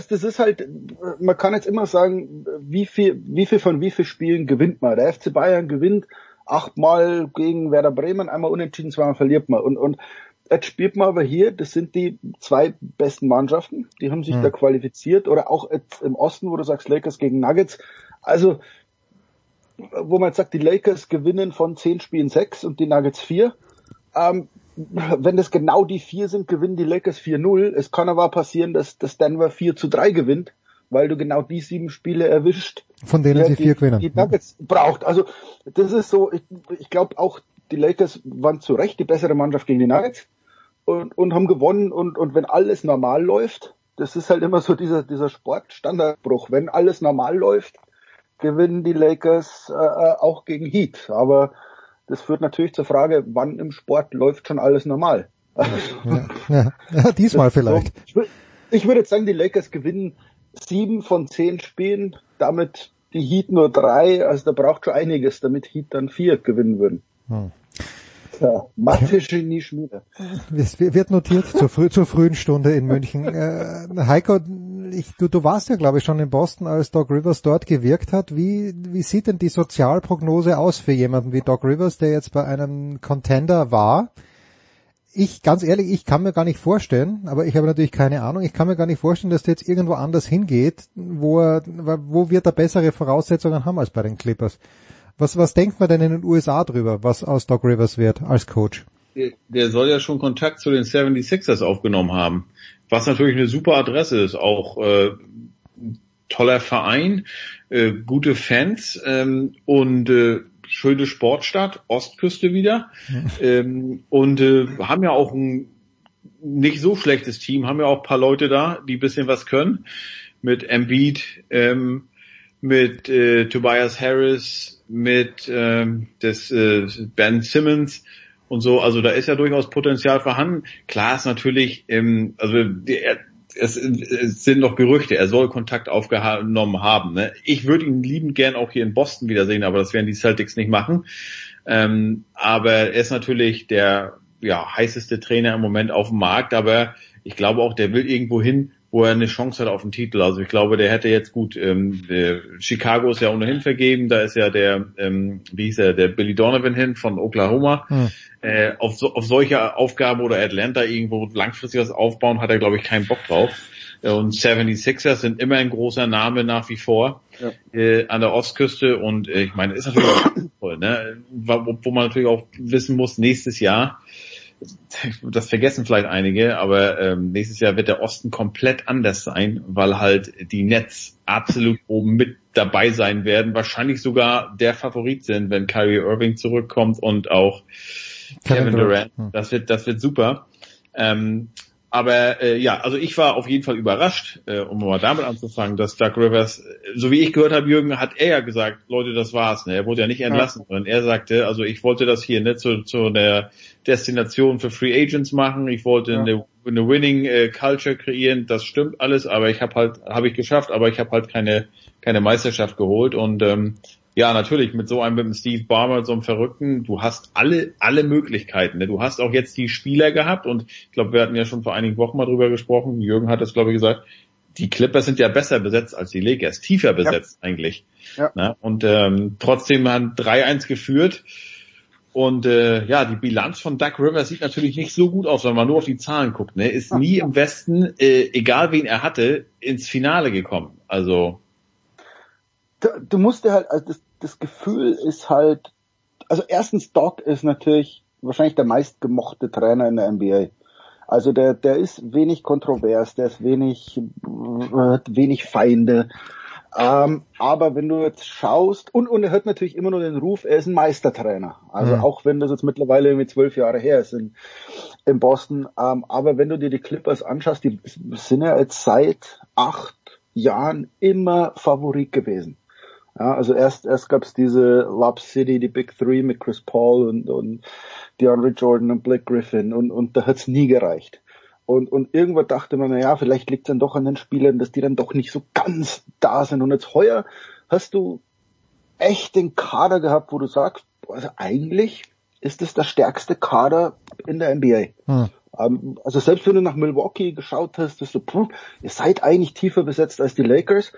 Das ist halt, man kann jetzt immer sagen, wie viel, wie viel von wie viel Spielen gewinnt man. Der FC Bayern gewinnt achtmal gegen Werder Bremen, einmal unentschieden, zweimal verliert man. Und, und jetzt spielt man aber hier, das sind die zwei besten Mannschaften, die haben sich hm. da qualifiziert. Oder auch im Osten, wo du sagst Lakers gegen Nuggets. Also, wo man jetzt sagt, die Lakers gewinnen von zehn Spielen sechs und die Nuggets vier. Ähm, wenn das genau die vier sind, gewinnen die Lakers 4-0. Es kann aber passieren, dass, dass Denver 4 zu 3 gewinnt weil du genau die sieben Spiele erwischt, von denen sie vier gewinnen. Die Nuggets braucht. Also das ist so, ich, ich glaube auch die Lakers waren zu Recht die bessere Mannschaft gegen die Nuggets und, und haben gewonnen und, und wenn alles normal läuft, das ist halt immer so dieser, dieser Sportstandardbruch. Wenn alles normal läuft, gewinnen die Lakers äh, äh auch gegen Heat. Aber das führt natürlich zur Frage, wann im Sport läuft schon alles normal. Ja, ja, ja diesmal vielleicht. So, ich, ich würde jetzt sagen, die Lakers gewinnen sieben von zehn Spielen, damit die Heat nur drei, also da braucht schon einiges, damit Heat dann vier gewinnen würden. Hm. Ja, Mathe-Genie Schmiede. Es wird notiert zur, früh, zur frühen Stunde in München. Äh, Heiko, ich, du, du warst ja glaube ich schon in Boston, als Doc Rivers dort gewirkt hat. Wie, wie sieht denn die Sozialprognose aus für jemanden wie Doc Rivers, der jetzt bei einem Contender war? Ich, ganz ehrlich, ich kann mir gar nicht vorstellen, aber ich habe natürlich keine Ahnung, ich kann mir gar nicht vorstellen, dass der jetzt irgendwo anders hingeht, wo er, wo wir da bessere Voraussetzungen haben als bei den Clippers. Was, was denkt man denn in den USA drüber, was aus Doc Rivers wird als Coach? Der soll ja schon Kontakt zu den 76ers aufgenommen haben, was natürlich eine super Adresse ist, auch äh, toller Verein, äh, gute Fans ähm, und äh, schöne Sportstadt, Ostküste wieder. ähm, und äh, haben ja auch ein nicht so schlechtes Team, haben ja auch paar Leute da, die bisschen was können. Mit Embiid, ähm, mit äh, Tobias Harris, mit ähm, des äh, Ben Simmons und so. Also da ist ja durchaus Potenzial vorhanden. Klar ist natürlich, ähm, also die, es, es sind noch Gerüchte, er soll Kontakt aufgenommen haben. Ne? Ich würde ihn liebend gern auch hier in Boston wiedersehen, aber das werden die Celtics nicht machen. Ähm, aber er ist natürlich der ja, heißeste Trainer im Moment auf dem Markt, aber ich glaube auch, der will irgendwo hin, wo er eine Chance hat auf den Titel. Also ich glaube, der hätte jetzt gut, ähm, Chicago ist ja ohnehin vergeben, da ist ja der, ähm, wie hieß er, der Billy Donovan hin von Oklahoma. Hm. Äh, auf, so, auf solche Aufgaben oder Atlanta irgendwo langfristig was aufbauen, hat er, glaube ich, keinen Bock drauf. Und 76ers sind immer ein großer Name nach wie vor ja. äh, an der Ostküste und äh, ich meine, ist natürlich auch toll, ne? Wo, wo man natürlich auch wissen muss, nächstes Jahr das vergessen vielleicht einige, aber ähm, nächstes Jahr wird der Osten komplett anders sein, weil halt die Nets absolut oben mit dabei sein werden, wahrscheinlich sogar der Favorit sind, wenn Kyrie Irving zurückkommt und auch Kevin Durant. Hm. Das wird, das wird super. Ähm, aber äh, ja, also ich war auf jeden Fall überrascht, äh, um mal damit anzufangen, dass Doug Rivers, so wie ich gehört habe, Jürgen, hat er ja gesagt, Leute, das war's. Ne? Er wurde ja nicht entlassen, ja. sondern er sagte, also ich wollte das hier nicht zu, zu der Destination für Free Agents machen, ich wollte ja. eine, eine Winning äh, Culture kreieren, das stimmt alles, aber ich habe halt, habe ich geschafft, aber ich habe halt keine, keine Meisterschaft geholt und ähm, ja, natürlich, mit so einem, mit dem Steve Barmer, so einem Verrückten, du hast alle, alle Möglichkeiten. Ne? Du hast auch jetzt die Spieler gehabt und ich glaube, wir hatten ja schon vor einigen Wochen mal drüber gesprochen. Jürgen hat das, glaube ich, gesagt. Die Clippers sind ja besser besetzt als die Lakers, tiefer besetzt ja. eigentlich. Ja. Ne? Und ähm, trotzdem haben 3-1 geführt. Und äh, ja, die Bilanz von Doug Rivers sieht natürlich nicht so gut aus, wenn man nur auf die Zahlen guckt. Ne? Ist nie im Westen, äh, egal wen er hatte, ins Finale gekommen. Also du, musst dir halt, also das, das Gefühl ist halt, also erstens Doc ist natürlich wahrscheinlich der meistgemochte Trainer in der NBA. Also der, der ist wenig kontrovers, der ist wenig, hat wenig Feinde. Ähm, aber wenn du jetzt schaust, und, und er hat natürlich immer nur den Ruf, er ist ein Meistertrainer. Also mhm. auch wenn das jetzt mittlerweile irgendwie zwölf Jahre her ist in, in Boston. Ähm, aber wenn du dir die Clippers anschaust, die sind ja jetzt seit acht Jahren immer Favorit gewesen. Ja, also erst, erst gab es diese Love City, die Big Three mit Chris Paul und, und DeAndre Jordan und Blake Griffin und, und da hat's nie gereicht. Und, und irgendwann dachte man, na ja, vielleicht liegt dann doch an den Spielern, dass die dann doch nicht so ganz da sind. Und jetzt heuer hast du echt den Kader gehabt, wo du sagst, also eigentlich ist es der stärkste Kader in der NBA. Hm. Ähm, also selbst wenn du nach Milwaukee geschaut hast, dass du, pff, ihr seid eigentlich tiefer besetzt als die Lakers.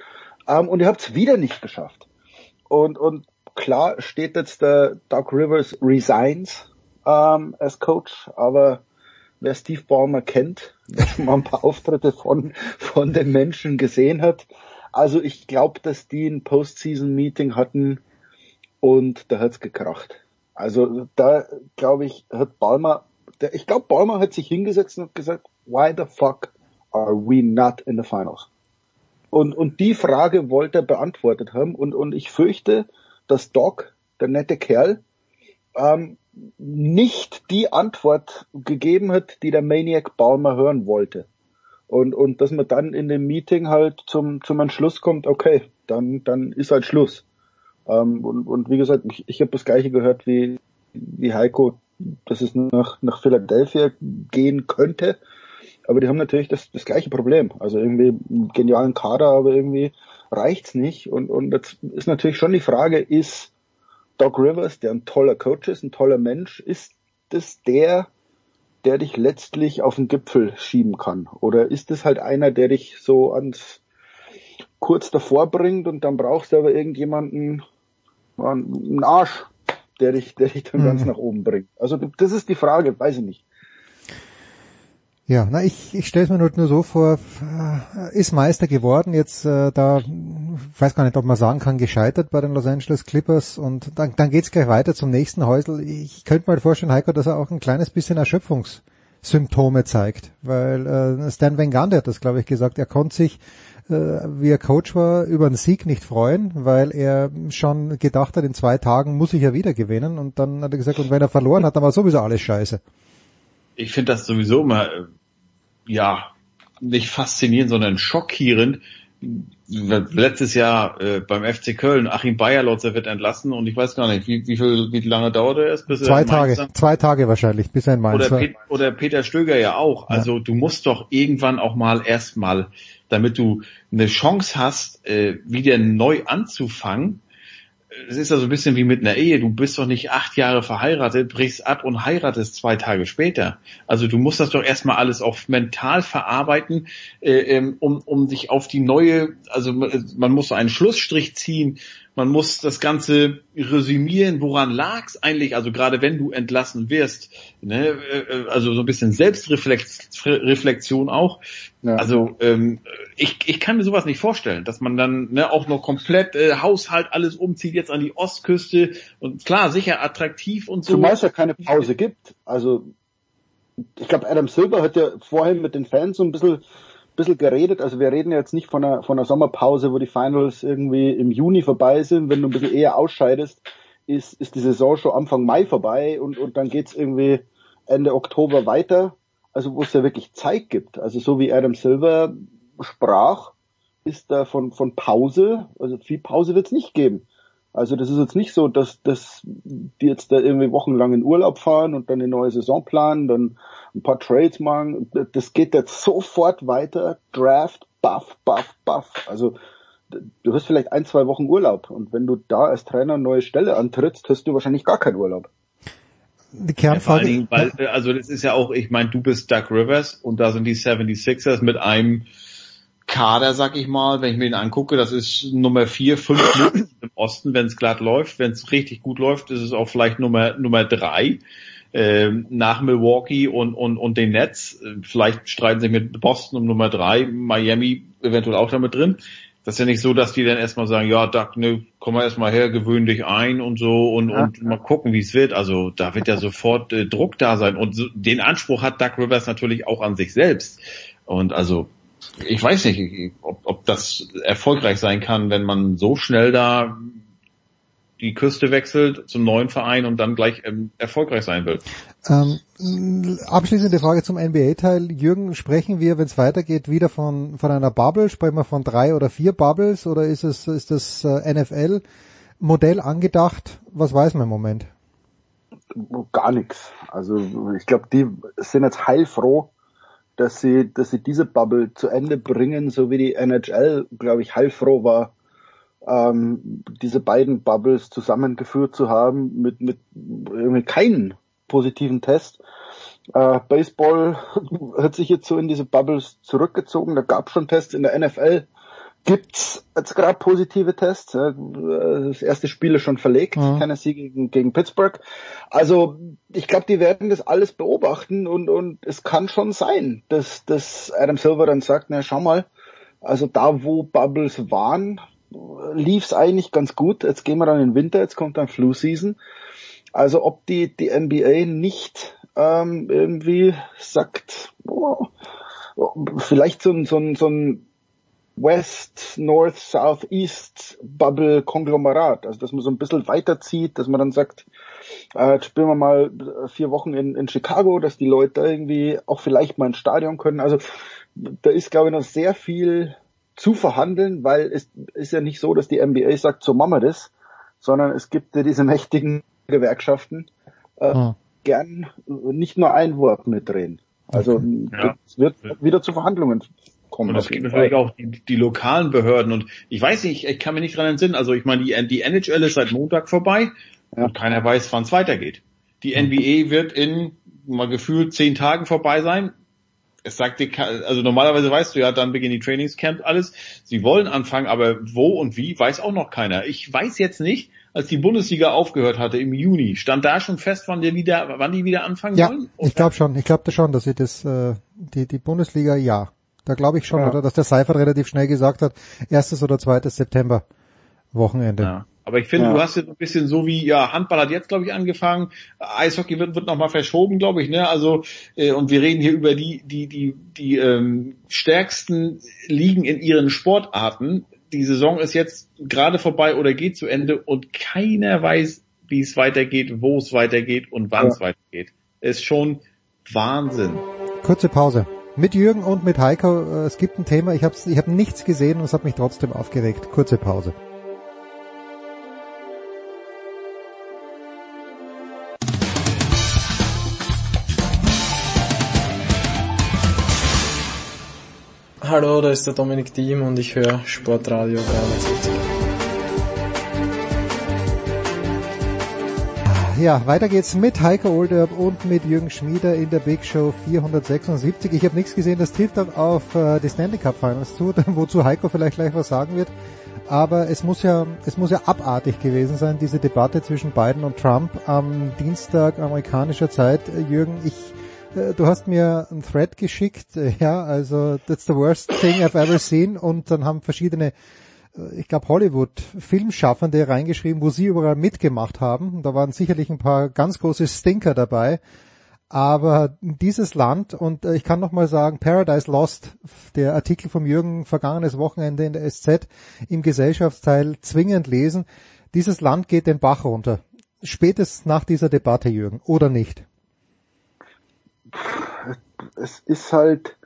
Ähm, und ihr habt es wieder nicht geschafft. Und, und klar steht jetzt der Doug Rivers resigns ähm, als Coach, aber wer Steve Ballmer kennt, wer schon mal ein paar Auftritte von, von den Menschen gesehen hat, also ich glaube, dass die ein Postseason-Meeting hatten und da hat's gekracht. Also da glaube ich, hat Balmer, der, ich glaube, Balmer hat sich hingesetzt und gesagt, why the fuck are we not in the finals? Und, und die Frage wollte er beantwortet haben. Und, und ich fürchte, dass Doc, der nette Kerl, ähm, nicht die Antwort gegeben hat, die der Maniac Balmer hören wollte. Und, und dass man dann in dem Meeting halt zum, zum Entschluss kommt, okay, dann, dann ist halt Schluss. Ähm, und, und wie gesagt, ich, ich habe das gleiche gehört wie, wie Heiko, dass es nach, nach Philadelphia gehen könnte. Aber die haben natürlich das, das gleiche Problem. Also irgendwie einen genialen Kader, aber irgendwie reicht's nicht. Und, und jetzt ist natürlich schon die Frage, ist Doc Rivers, der ein toller Coach ist, ein toller Mensch, ist das der, der dich letztlich auf den Gipfel schieben kann? Oder ist es halt einer, der dich so ans kurz davor bringt und dann brauchst du aber irgendjemanden, einen Arsch, der dich, der dich dann mhm. ganz nach oben bringt? Also das ist die Frage, weiß ich nicht. Ja, na ich, ich stelle es mir nur, nur so vor, äh, ist Meister geworden, jetzt äh, da, weiß gar nicht, ob man sagen kann, gescheitert bei den Los Angeles Clippers und dann, dann geht's gleich weiter zum nächsten Häusl. Ich könnte mir vorstellen, Heiko, dass er auch ein kleines bisschen Erschöpfungssymptome zeigt, weil äh, Stan Van Gundy hat das, glaube ich, gesagt, er konnte sich äh, wie er Coach war, über einen Sieg nicht freuen, weil er schon gedacht hat, in zwei Tagen muss ich ja wieder gewinnen und dann hat er gesagt, und wenn er verloren hat, dann war sowieso alles scheiße ich finde das sowieso immer, äh, ja, nicht faszinierend, sondern schockierend. Letztes Jahr äh, beim FC Köln, Achim Bayerlotzer wird entlassen und ich weiß gar nicht, wie, wie, viel, wie lange dauert er es, bis zwei er Tage, Mainz zwei Tage wahrscheinlich, bis er in Mainz oder, Pet, oder Peter Stöger ja auch. Ja. Also du musst doch irgendwann auch mal erstmal, damit du eine Chance hast, äh, wieder neu anzufangen, es ist ja so ein bisschen wie mit einer Ehe. Du bist doch nicht acht Jahre verheiratet, brichst ab und heiratest zwei Tage später. Also du musst das doch erstmal alles auch mental verarbeiten, äh, ähm, um, um dich auf die neue, also man muss so einen Schlussstrich ziehen, man muss das Ganze resümieren, woran lag's eigentlich, also gerade wenn du entlassen wirst, ne, äh, also so ein bisschen Selbstreflexion auch. Ja. Also ähm, ich, ich kann mir sowas nicht vorstellen, dass man dann ne, auch noch komplett äh, Haushalt alles umzieht jetzt an die Ostküste und klar, sicher attraktiv und so. Zumal es ja keine Pause gibt. Also ich glaube, Adam Silver hat ja vorhin mit den Fans so ein bisschen bisschen geredet. Also wir reden jetzt nicht von einer, von einer Sommerpause, wo die Finals irgendwie im Juni vorbei sind. Wenn du ein bisschen eher ausscheidest, ist, ist die Saison schon Anfang Mai vorbei und, und dann geht's irgendwie Ende Oktober weiter. Also wo es ja wirklich Zeit gibt. Also so wie Adam Silver sprach, ist da von, von Pause, also viel Pause wird's nicht geben. Also das ist jetzt nicht so, dass, dass die jetzt da irgendwie wochenlang in Urlaub fahren und dann eine neue Saison planen, dann ein paar Trades machen. Das geht jetzt sofort weiter. Draft, buff, buff, buff. Also du hast vielleicht ein, zwei Wochen Urlaub und wenn du da als Trainer eine neue Stelle antrittst, hast du wahrscheinlich gar keinen Urlaub. Die Kernfrage. Ja, weil, also das ist ja auch, ich meine, du bist Doug Rivers und da sind die 76ers mit einem Kader, sag ich mal, wenn ich mir den angucke, das ist Nummer vier, fünf im Osten, wenn es glatt läuft. Wenn es richtig gut läuft, ist es auch vielleicht Nummer Nummer drei äh, nach Milwaukee und, und, und den Nets. Vielleicht streiten sie mit Boston um Nummer drei, Miami eventuell auch damit drin. Das ist ja nicht so, dass die dann erstmal sagen, ja, Doug, ne, komm mal erstmal her, gewöhn dich ein und so und, ja. und mal gucken, wie es wird. Also da wird ja sofort äh, Druck da sein. Und so, den Anspruch hat Doug Rivers natürlich auch an sich selbst. Und also ich weiß nicht, ob, ob das erfolgreich sein kann, wenn man so schnell da die Küste wechselt zum neuen Verein und dann gleich ähm, erfolgreich sein will. Ähm, abschließende Frage zum NBA-Teil. Jürgen, sprechen wir, wenn es weitergeht, wieder von, von einer Bubble? Sprechen wir von drei oder vier Bubbles oder ist es ist das äh, NFL-Modell angedacht? Was weiß man im Moment? Gar nichts. Also ich glaube, die sind jetzt heilfroh, dass sie, dass sie diese Bubble zu Ende bringen, so wie die NHL, glaube ich, heilfroh war, ähm, diese beiden Bubbles zusammengeführt zu haben mit, mit irgendwie keinen positiven Test. Äh, Baseball hat sich jetzt so in diese Bubbles zurückgezogen. Da gab schon Tests in der NFL gibt's jetzt gerade positive Tests. Das erste Spiel ist schon verlegt, mhm. Tennessee gegen, gegen Pittsburgh. Also ich glaube, die werden das alles beobachten und, und es kann schon sein, dass, dass Adam Silver dann sagt, na schau mal, also da wo Bubbles waren, lief's eigentlich ganz gut. Jetzt gehen wir dann in den Winter, jetzt kommt dann Flu Season. Also ob die, die NBA nicht ähm, irgendwie sagt, oh, vielleicht so ein, so ein, so ein West, North, South, East Bubble Konglomerat. Also dass man so ein bisschen weiterzieht, dass man dann sagt, äh, jetzt spielen wir mal vier Wochen in, in Chicago, dass die Leute irgendwie auch vielleicht mal ins Stadion können. Also da ist, glaube ich, noch sehr viel zu verhandeln, weil es ist ja nicht so, dass die NBA sagt, so machen wir das, sondern es gibt ja diese mächtigen Gewerkschaften, äh, hm. gern nicht nur ein Wort mitdrehen. Also ja. es wird wieder zu Verhandlungen kommen. Und es gibt natürlich auch die, die, lokalen Behörden und ich weiß nicht, ich kann mir nicht dran entsinnen, also ich meine, die, die NHL ist seit Montag vorbei ja. und keiner weiß, wann es weitergeht. Die NBA wird in mal gefühlt zehn Tagen vorbei sein. Es sagt dir, also normalerweise weißt du ja, dann beginnt die Trainingscamp alles. Sie wollen anfangen, aber wo und wie, weiß auch noch keiner. Ich weiß jetzt nicht, als die Bundesliga aufgehört hatte im Juni, stand da schon fest, wann die wieder, wann die wieder anfangen ja, wollen? Oder? Ich glaube schon, ich glaube schon, dass sie das, äh, die, die Bundesliga, ja. Da glaube ich schon, ja. oder? Dass der Seifert relativ schnell gesagt hat, erstes oder zweites September Wochenende. Ja. Aber ich finde, ja. du hast jetzt ein bisschen so wie, ja, Handball hat jetzt, glaube ich, angefangen, Eishockey wird, wird nochmal verschoben, glaube ich, ne? Also, äh, und wir reden hier über die, die, die, die ähm, stärksten Ligen in ihren Sportarten. Die Saison ist jetzt gerade vorbei oder geht zu Ende und keiner weiß, wie es weitergeht, wo es weitergeht und wann es weitergeht. Ist schon Wahnsinn. Kurze Pause. Mit Jürgen und mit Heiko, äh, es gibt ein Thema, ich habe ich hab nichts gesehen und es hat mich trotzdem aufgeregt. Kurze Pause. Hallo, da ist der Dominik Diem und ich höre Sportradio 360. ja, weiter geht's mit Heiko Olderb und mit Jürgen Schmieder in der Big Show 476. Ich habe nichts gesehen, das trifft auch auf äh, die Stanley Cup Finals zu, wozu Heiko vielleicht gleich was sagen wird. Aber es muss ja, es muss ja abartig gewesen sein, diese Debatte zwischen Biden und Trump am Dienstag amerikanischer Zeit. Jürgen, ich, äh, du hast mir ein Thread geschickt, äh, ja, also that's the worst thing I've ever seen und dann haben verschiedene ich glaube Hollywood-Filmschaffende reingeschrieben, wo sie überall mitgemacht haben. Da waren sicherlich ein paar ganz große Stinker dabei. Aber dieses Land, und äh, ich kann nochmal sagen, Paradise Lost, der Artikel vom Jürgen vergangenes Wochenende in der SZ im Gesellschaftsteil zwingend lesen, dieses Land geht den Bach runter. Spätestens nach dieser Debatte, Jürgen, oder nicht? Es ist halt,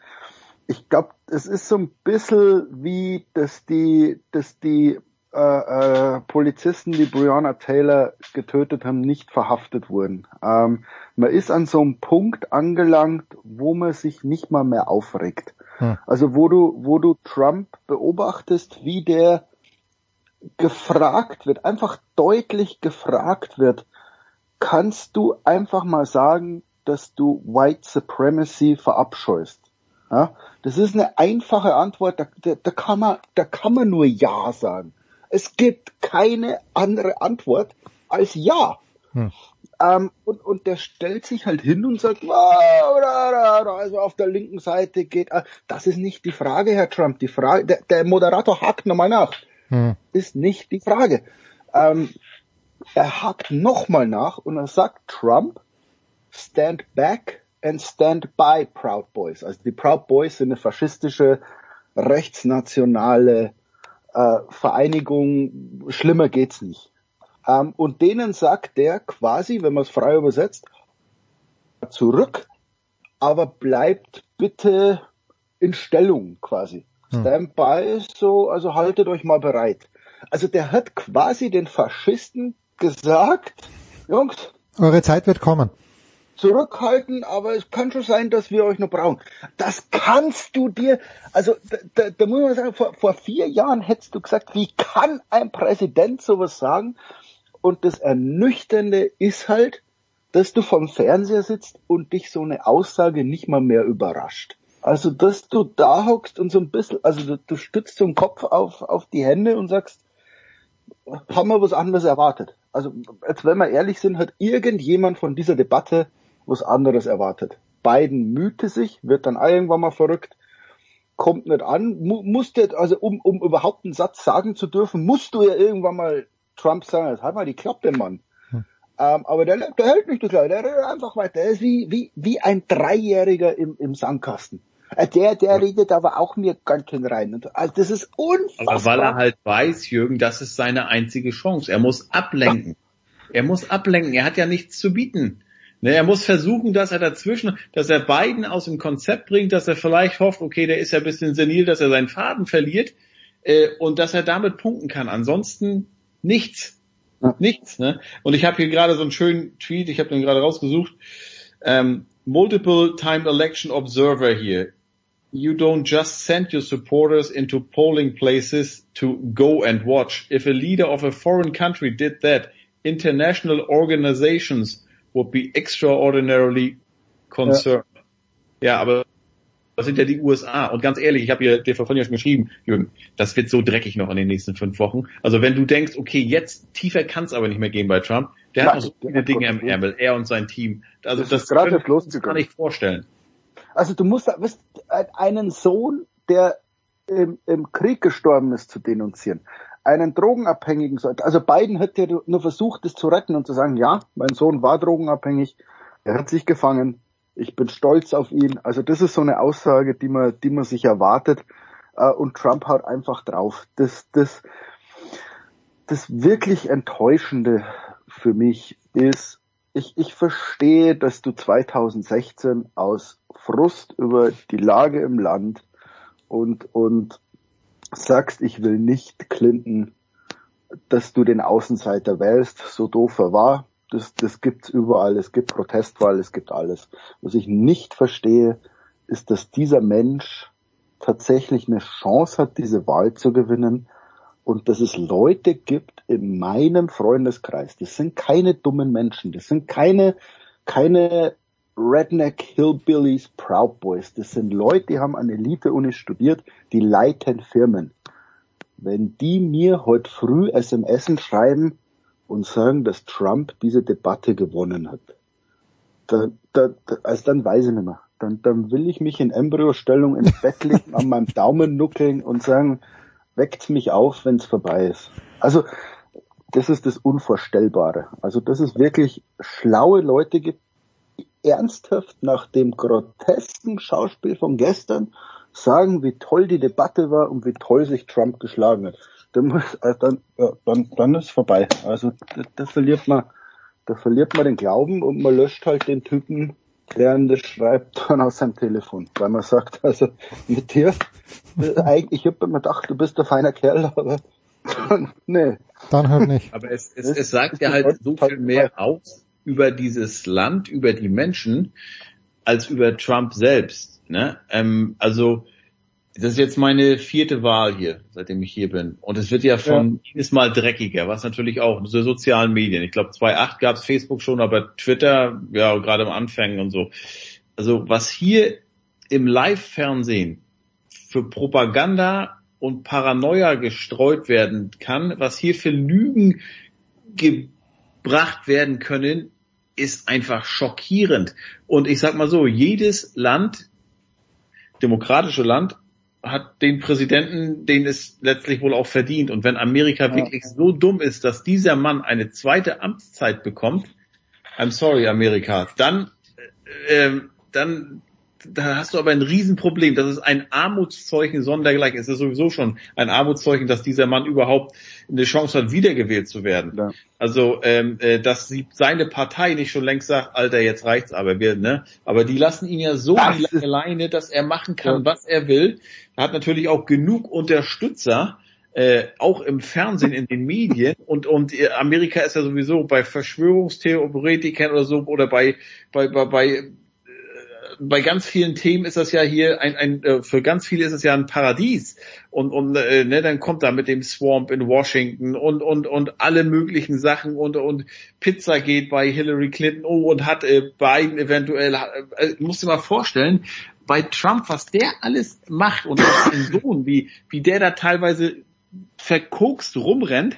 ich glaube, es ist so ein bisschen wie, dass die, dass die äh, äh, Polizisten, die Breonna Taylor getötet haben, nicht verhaftet wurden. Ähm, man ist an so einem Punkt angelangt, wo man sich nicht mal mehr aufregt. Hm. Also wo du, wo du Trump beobachtest, wie der gefragt wird, einfach deutlich gefragt wird, kannst du einfach mal sagen, dass du White Supremacy verabscheust? Ja, das ist eine einfache Antwort, da, da, da, kann man, da kann man nur Ja sagen. Es gibt keine andere Antwort als Ja. Hm. Ähm, und, und der stellt sich halt hin und sagt, also auf der linken Seite geht, äh, das ist nicht die Frage, Herr Trump. Die Frage, der, der Moderator hakt nochmal nach. Hm. Ist nicht die Frage. Ähm, er hakt nochmal nach und er sagt, Trump, stand back and stand by Proud Boys. Also die Proud Boys sind eine faschistische, rechtsnationale äh, Vereinigung. Schlimmer geht's nicht. Ähm, und denen sagt der quasi, wenn man es frei übersetzt, zurück, aber bleibt bitte in Stellung quasi. Hm. Standby ist so, also haltet euch mal bereit. Also der hat quasi den Faschisten gesagt, Jungs, eure Zeit wird kommen zurückhalten, aber es kann schon sein, dass wir euch noch brauchen. Das kannst du dir, also da, da muss man sagen, vor, vor vier Jahren hättest du gesagt, wie kann ein Präsident sowas sagen? Und das Ernüchternde ist halt, dass du vom Fernseher sitzt und dich so eine Aussage nicht mal mehr überrascht. Also, dass du da hockst und so ein bisschen, also du, du stützt den Kopf auf, auf die Hände und sagst, haben wir was anderes erwartet. Also, jetzt wenn wir ehrlich sind, hat irgendjemand von dieser Debatte was anderes erwartet. Biden mühte sich, wird dann irgendwann mal verrückt, kommt nicht an, mu musste, also um, um überhaupt einen Satz sagen zu dürfen, musst du ja irgendwann mal Trump sagen, das hat mal die Klappe, Mann. Hm. Ähm, aber der, der hält nicht die Klappe, der redet einfach weiter. Der ist wie, wie, wie ein Dreijähriger im, im Sandkasten. Äh, der, der redet aber auch mir ganz schön rein. Also das ist unfassbar. Aber weil er halt weiß, Jürgen, das ist seine einzige Chance. Er muss ablenken. Er muss ablenken. Er hat ja nichts zu bieten. Ne, er muss versuchen, dass er dazwischen, dass er beiden aus dem Konzept bringt, dass er vielleicht hofft, okay, der ist ja ein bisschen senil, dass er seinen Faden verliert äh, und dass er damit punkten kann. Ansonsten nichts. Nichts. Ne? Und ich habe hier gerade so einen schönen Tweet, ich habe den gerade rausgesucht. Ähm, multiple time election observer here. You don't just send your supporters into polling places to go and watch. If a leader of a foreign country did that, international organizations would be extraordinarily concerned. Ja, ja aber das sind ja die USA. Und ganz ehrlich, ich habe hier dir vorhin ja schon geschrieben, Jürgen, das wird so dreckig noch in den nächsten fünf Wochen. Also wenn du denkst, okay, jetzt tiefer kann es aber nicht mehr gehen bei Trump, der Nein, hat noch so viele Dinge im Ärmel, er und sein Team. Also das, das, gerade kann ich vorstellen. Also du musst weißt, einen Sohn, der im, im Krieg gestorben ist, zu denunzieren einen Drogenabhängigen. Also Biden hätte ja nur versucht, das zu retten und zu sagen, ja, mein Sohn war drogenabhängig, er hat sich gefangen, ich bin stolz auf ihn. Also das ist so eine Aussage, die man, die man sich erwartet. Äh, und Trump haut einfach drauf. Das, das, das wirklich Enttäuschende für mich ist, ich, ich verstehe, dass du 2016 aus Frust über die Lage im Land und, und sagst, ich will nicht Clinton, dass du den Außenseiter wählst, so doof er war. Das, das gibt's überall. Es gibt Protestwahl, es gibt alles. Was ich nicht verstehe, ist, dass dieser Mensch tatsächlich eine Chance hat, diese Wahl zu gewinnen und dass es Leute gibt in meinem Freundeskreis, das sind keine dummen Menschen, das sind keine, keine Redneck Hillbillies Proud Boys, das sind Leute, die haben an Elite-Uni studiert, die leiten Firmen. Wenn die mir heute früh SMS schreiben und sagen, dass Trump diese Debatte gewonnen hat, da, da, da, also dann weiß ich nicht mehr. Dann, dann will ich mich in Embryostellung ins Bett legen, an meinem Daumen nuckeln und sagen, weckt mich auf, wenn es vorbei ist. Also das ist das Unvorstellbare. Also dass es wirklich schlaue Leute gibt, ernsthaft nach dem grotesken Schauspiel von gestern sagen, wie toll die Debatte war und wie toll sich Trump geschlagen hat. Dann, muss, also dann, ja, dann, dann ist vorbei. Also da, da verliert man, da verliert man den Glauben und man löscht halt den Typen, der das schreibt, dann aus seinem Telefon, weil man sagt, also mit dir, äh, eigentlich, ich habe mir gedacht, du bist ein feiner Kerl, aber nee. Dann halt nicht. Aber es, es, es sagt ja halt so viel mehr aus über dieses Land, über die Menschen, als über Trump selbst. Ne? Ähm, also das ist jetzt meine vierte Wahl hier, seitdem ich hier bin. Und es wird ja von ja. jedes Mal dreckiger, was natürlich auch so sozialen Medien. Ich glaube 2008 gab es Facebook schon, aber Twitter, ja, gerade am Anfang und so. Also was hier im Live-Fernsehen für Propaganda und Paranoia gestreut werden kann, was hier für Lügen gebracht werden können, ist einfach schockierend. Und ich sag mal so, jedes Land, demokratische Land, hat den Präsidenten, den es letztlich wohl auch verdient. Und wenn Amerika ja. wirklich so dumm ist, dass dieser Mann eine zweite Amtszeit bekommt, I'm sorry, Amerika, dann, äh, ähm, dann, da hast du aber ein Riesenproblem. Das ist ein Armutszeichen sondergleichen. Es ist sowieso schon ein Armutszeichen, dass dieser Mann überhaupt eine Chance hat, wiedergewählt zu werden. Ja. Also, ähm, äh, dass sie, seine Partei nicht schon längst sagt, Alter, jetzt reicht's aber, wir, ne? Aber die lassen ihn ja so lange alleine, dass er machen kann, ja. was er will. Er hat natürlich auch genug Unterstützer, äh, auch im Fernsehen, in den Medien und und Amerika ist ja sowieso bei Verschwörungstheoretikern oder so oder bei bei bei, bei bei ganz vielen Themen ist das ja hier ein, ein äh, für ganz viele ist es ja ein Paradies. Und und äh, ne, dann kommt da mit dem Swamp in Washington und und und alle möglichen Sachen und und Pizza geht bei Hillary Clinton oh und hat äh, Biden eventuell äh, musst du mal vorstellen bei Trump was der alles macht und sein Sohn wie wie der da teilweise verkokst rumrennt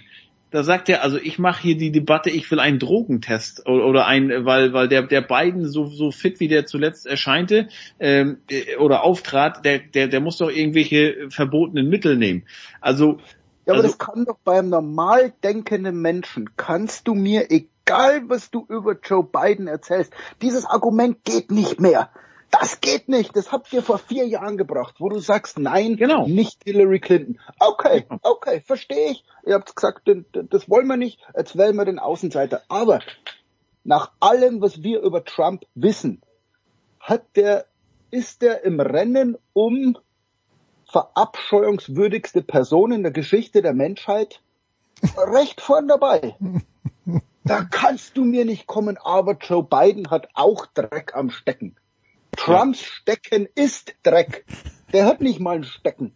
da sagt er, also ich mache hier die Debatte, ich will einen Drogentest oder, oder ein, weil weil der der Biden so so fit wie der zuletzt erscheinte ähm, äh, oder auftrat, der der der muss doch irgendwelche verbotenen Mittel nehmen. Also ja, aber also, das kann doch beim normal denkenden Menschen kannst du mir egal was du über Joe Biden erzählst, dieses Argument geht nicht mehr. Das geht nicht. Das habt ihr vor vier Jahren gebracht, wo du sagst, nein, genau. nicht Hillary Clinton. Okay, genau. okay, verstehe ich. Ihr habt gesagt, das wollen wir nicht. Jetzt wählen wir den Außenseiter. Aber nach allem, was wir über Trump wissen, hat der, ist der im Rennen um verabscheuungswürdigste Person in der Geschichte der Menschheit recht vorn dabei. Da kannst du mir nicht kommen, aber Joe Biden hat auch Dreck am Stecken. Trumps Stecken ist Dreck. Der hat nicht mal ein Stecken.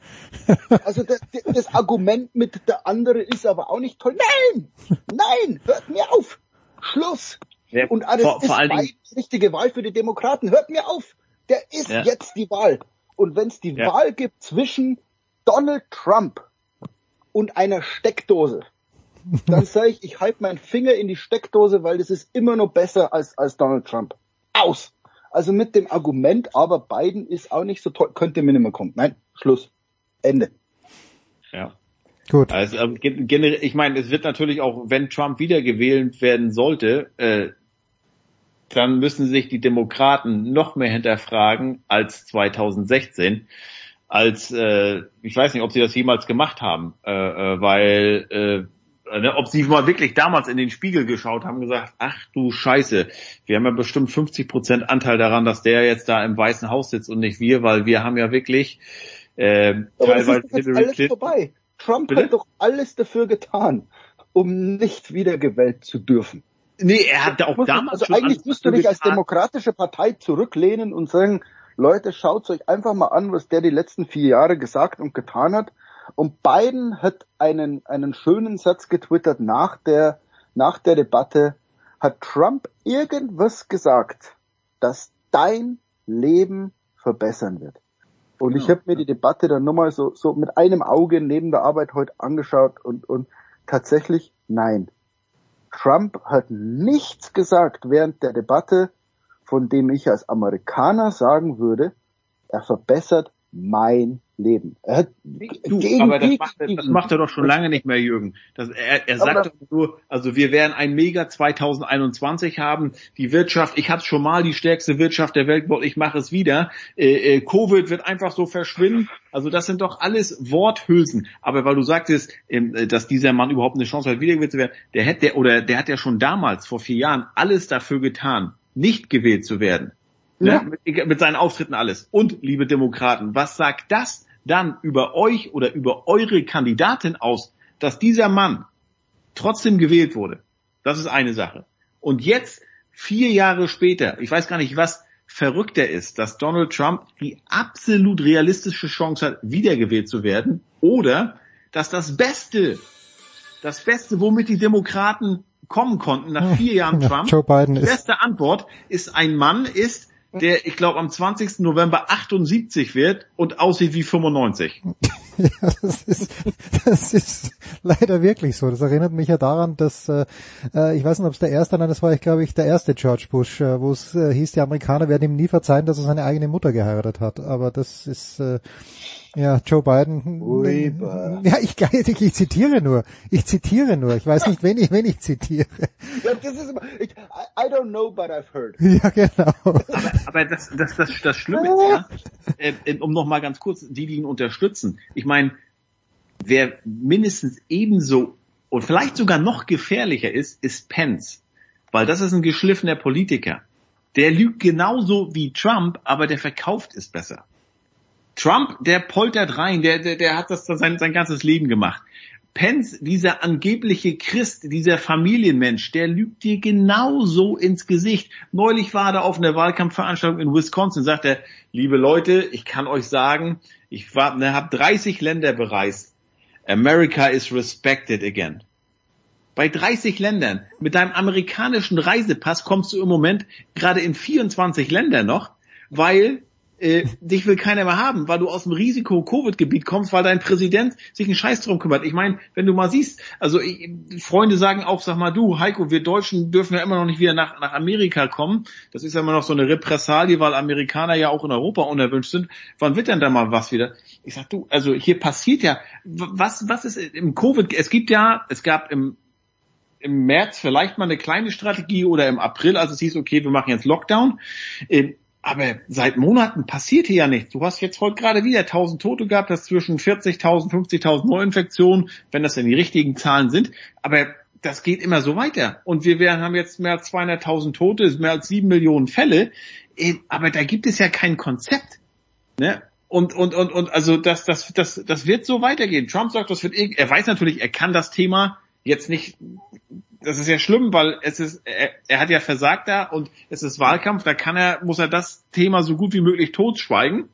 Also das, das Argument mit der andere ist aber auch nicht toll. Nein! Nein! Hört mir auf! Schluss! Ja, Und alles vor, ist vor die richtige Wahl für die Demokraten. Hört mir auf! Der ist ja. jetzt die Wahl. Und wenn es die ja. Wahl gibt zwischen Donald Trump und einer Steckdose, dann sage ich, ich halte meinen Finger in die Steckdose, weil das ist immer noch besser als, als Donald Trump. Aus! Also mit dem Argument, aber Biden ist auch nicht so toll, könnte mir nicht mehr kommen. Nein, Schluss. Ende. Ja. Gut. Also, ähm, generell, ich meine, es wird natürlich auch, wenn Trump wiedergewählt werden sollte, äh, dann müssen sich die Demokraten noch mehr hinterfragen als 2016 als äh, ich weiß nicht, ob sie das jemals gemacht haben, äh, äh, weil äh, ne, ob sie mal wirklich damals in den Spiegel geschaut haben, gesagt, ach du Scheiße, wir haben ja bestimmt 50 Prozent Anteil daran, dass der jetzt da im Weißen Haus sitzt und nicht wir, weil wir haben ja wirklich äh, Aber teilweise das ist alles Clinton. vorbei. Trump Bitte? hat doch alles dafür getan, um nicht wiedergewählt zu dürfen. Nee, er hat auch damals Also eigentlich musst du dich als demokratische Partei zurücklehnen und sagen, Leute, schaut euch einfach mal an, was der die letzten vier Jahre gesagt und getan hat Und Biden hat einen, einen schönen Satz getwittert nach der, nach der Debatte. Hat Trump irgendwas gesagt, das dein Leben verbessern wird? Und genau. ich habe mir die Debatte dann nochmal so, so mit einem Auge neben der Arbeit heute angeschaut und, und tatsächlich nein. Trump hat nichts gesagt während der Debatte, von dem ich als Amerikaner sagen würde, er verbessert mein Leben. Er hat du, gegen, aber das macht, er, das macht er doch schon lange nicht mehr, Jürgen. Das, er, er sagt doch nur, also wir werden ein Mega 2021 haben. Die Wirtschaft, ich hatte schon mal die stärkste Wirtschaft der Welt, ich mache es wieder. Äh, äh, Covid wird einfach so verschwinden. Also das sind doch alles Worthülsen. Aber weil du sagtest, äh, dass dieser Mann überhaupt eine Chance hat, wiedergewählt zu werden, der hätte oder der hat ja schon damals vor vier Jahren alles dafür getan, nicht gewählt zu werden. Ne? Ja. Mit, mit seinen Auftritten alles. Und, liebe Demokraten, was sagt das dann über euch oder über eure Kandidatin aus, dass dieser Mann trotzdem gewählt wurde? Das ist eine Sache. Und jetzt, vier Jahre später, ich weiß gar nicht, was verrückter ist, dass Donald Trump die absolut realistische Chance hat, wiedergewählt zu werden, oder dass das Beste, das Beste, womit die Demokraten kommen konnten nach vier Jahren Trump, Joe Biden die beste Antwort ist ein Mann ist, der, ich glaube, am 20. November 78 wird und aussieht wie 95. ja, das ist, das ist leider wirklich so. Das erinnert mich ja daran, dass, äh, äh ich weiß nicht, ob es der erste, nein, das war, ich glaube ich, der erste George Bush, äh, wo es äh, hieß, die Amerikaner werden ihm nie verzeihen, dass er seine eigene Mutter geheiratet hat. Aber das ist, äh, ja, Joe Biden. Ui, ja, ich, ich, ich zitiere nur. Ich zitiere nur. Ich weiß nicht, wen ich, wen ich zitiere. Ja, das ist, ich, I don't know, but I've heard. Ja, genau. Aber, aber das, das, das, das Schlimme ist ja, äh, um noch mal ganz kurz, die, die ihn unterstützen. Ich meine, wer mindestens ebenso und vielleicht sogar noch gefährlicher ist, ist Pence. Weil das ist ein geschliffener Politiker. Der lügt genauso wie Trump, aber der verkauft es besser. Trump, der poltert rein, der, der, der hat das sein, sein ganzes Leben gemacht. Pence, dieser angebliche Christ, dieser Familienmensch, der lügt dir genauso ins Gesicht. Neulich war er auf einer Wahlkampfveranstaltung in Wisconsin, sagt er, liebe Leute, ich kann euch sagen, ich ne, habe 30 Länder bereist. America is respected again. Bei 30 Ländern. Mit deinem amerikanischen Reisepass kommst du im Moment gerade in 24 Länder noch, weil äh, dich will keiner mehr haben, weil du aus dem Risiko-Covid-Gebiet kommst, weil dein Präsident sich einen Scheiß drum kümmert. Ich meine, wenn du mal siehst, also ich, Freunde sagen auch, sag mal du, Heiko, wir Deutschen dürfen ja immer noch nicht wieder nach, nach Amerika kommen. Das ist ja immer noch so eine Repressalie, weil Amerikaner ja auch in Europa unerwünscht sind. Wann wird denn da mal was wieder? Ich sag du, also hier passiert ja, was, was ist im Covid, es gibt ja, es gab im im März vielleicht mal eine kleine Strategie oder im April, als es hieß, okay, wir machen jetzt Lockdown. Ähm, aber seit Monaten passiert hier ja nichts. Du hast jetzt heute gerade wieder 1000 Tote gehabt, das zwischen 40.000, 50.000 Neuinfektionen, wenn das denn die richtigen Zahlen sind. Aber das geht immer so weiter. Und wir werden, haben jetzt mehr als 200.000 Tote, mehr als 7 Millionen Fälle. Äh, aber da gibt es ja kein Konzept. Ne? Und, und, und, und, also das, das, das, das wird so weitergehen. Trump sagt, das wird, er weiß natürlich, er kann das Thema jetzt nicht das ist ja schlimm, weil es ist, er, er, hat ja versagt da und es ist Wahlkampf, da kann er, muss er das Thema so gut wie möglich totschweigen.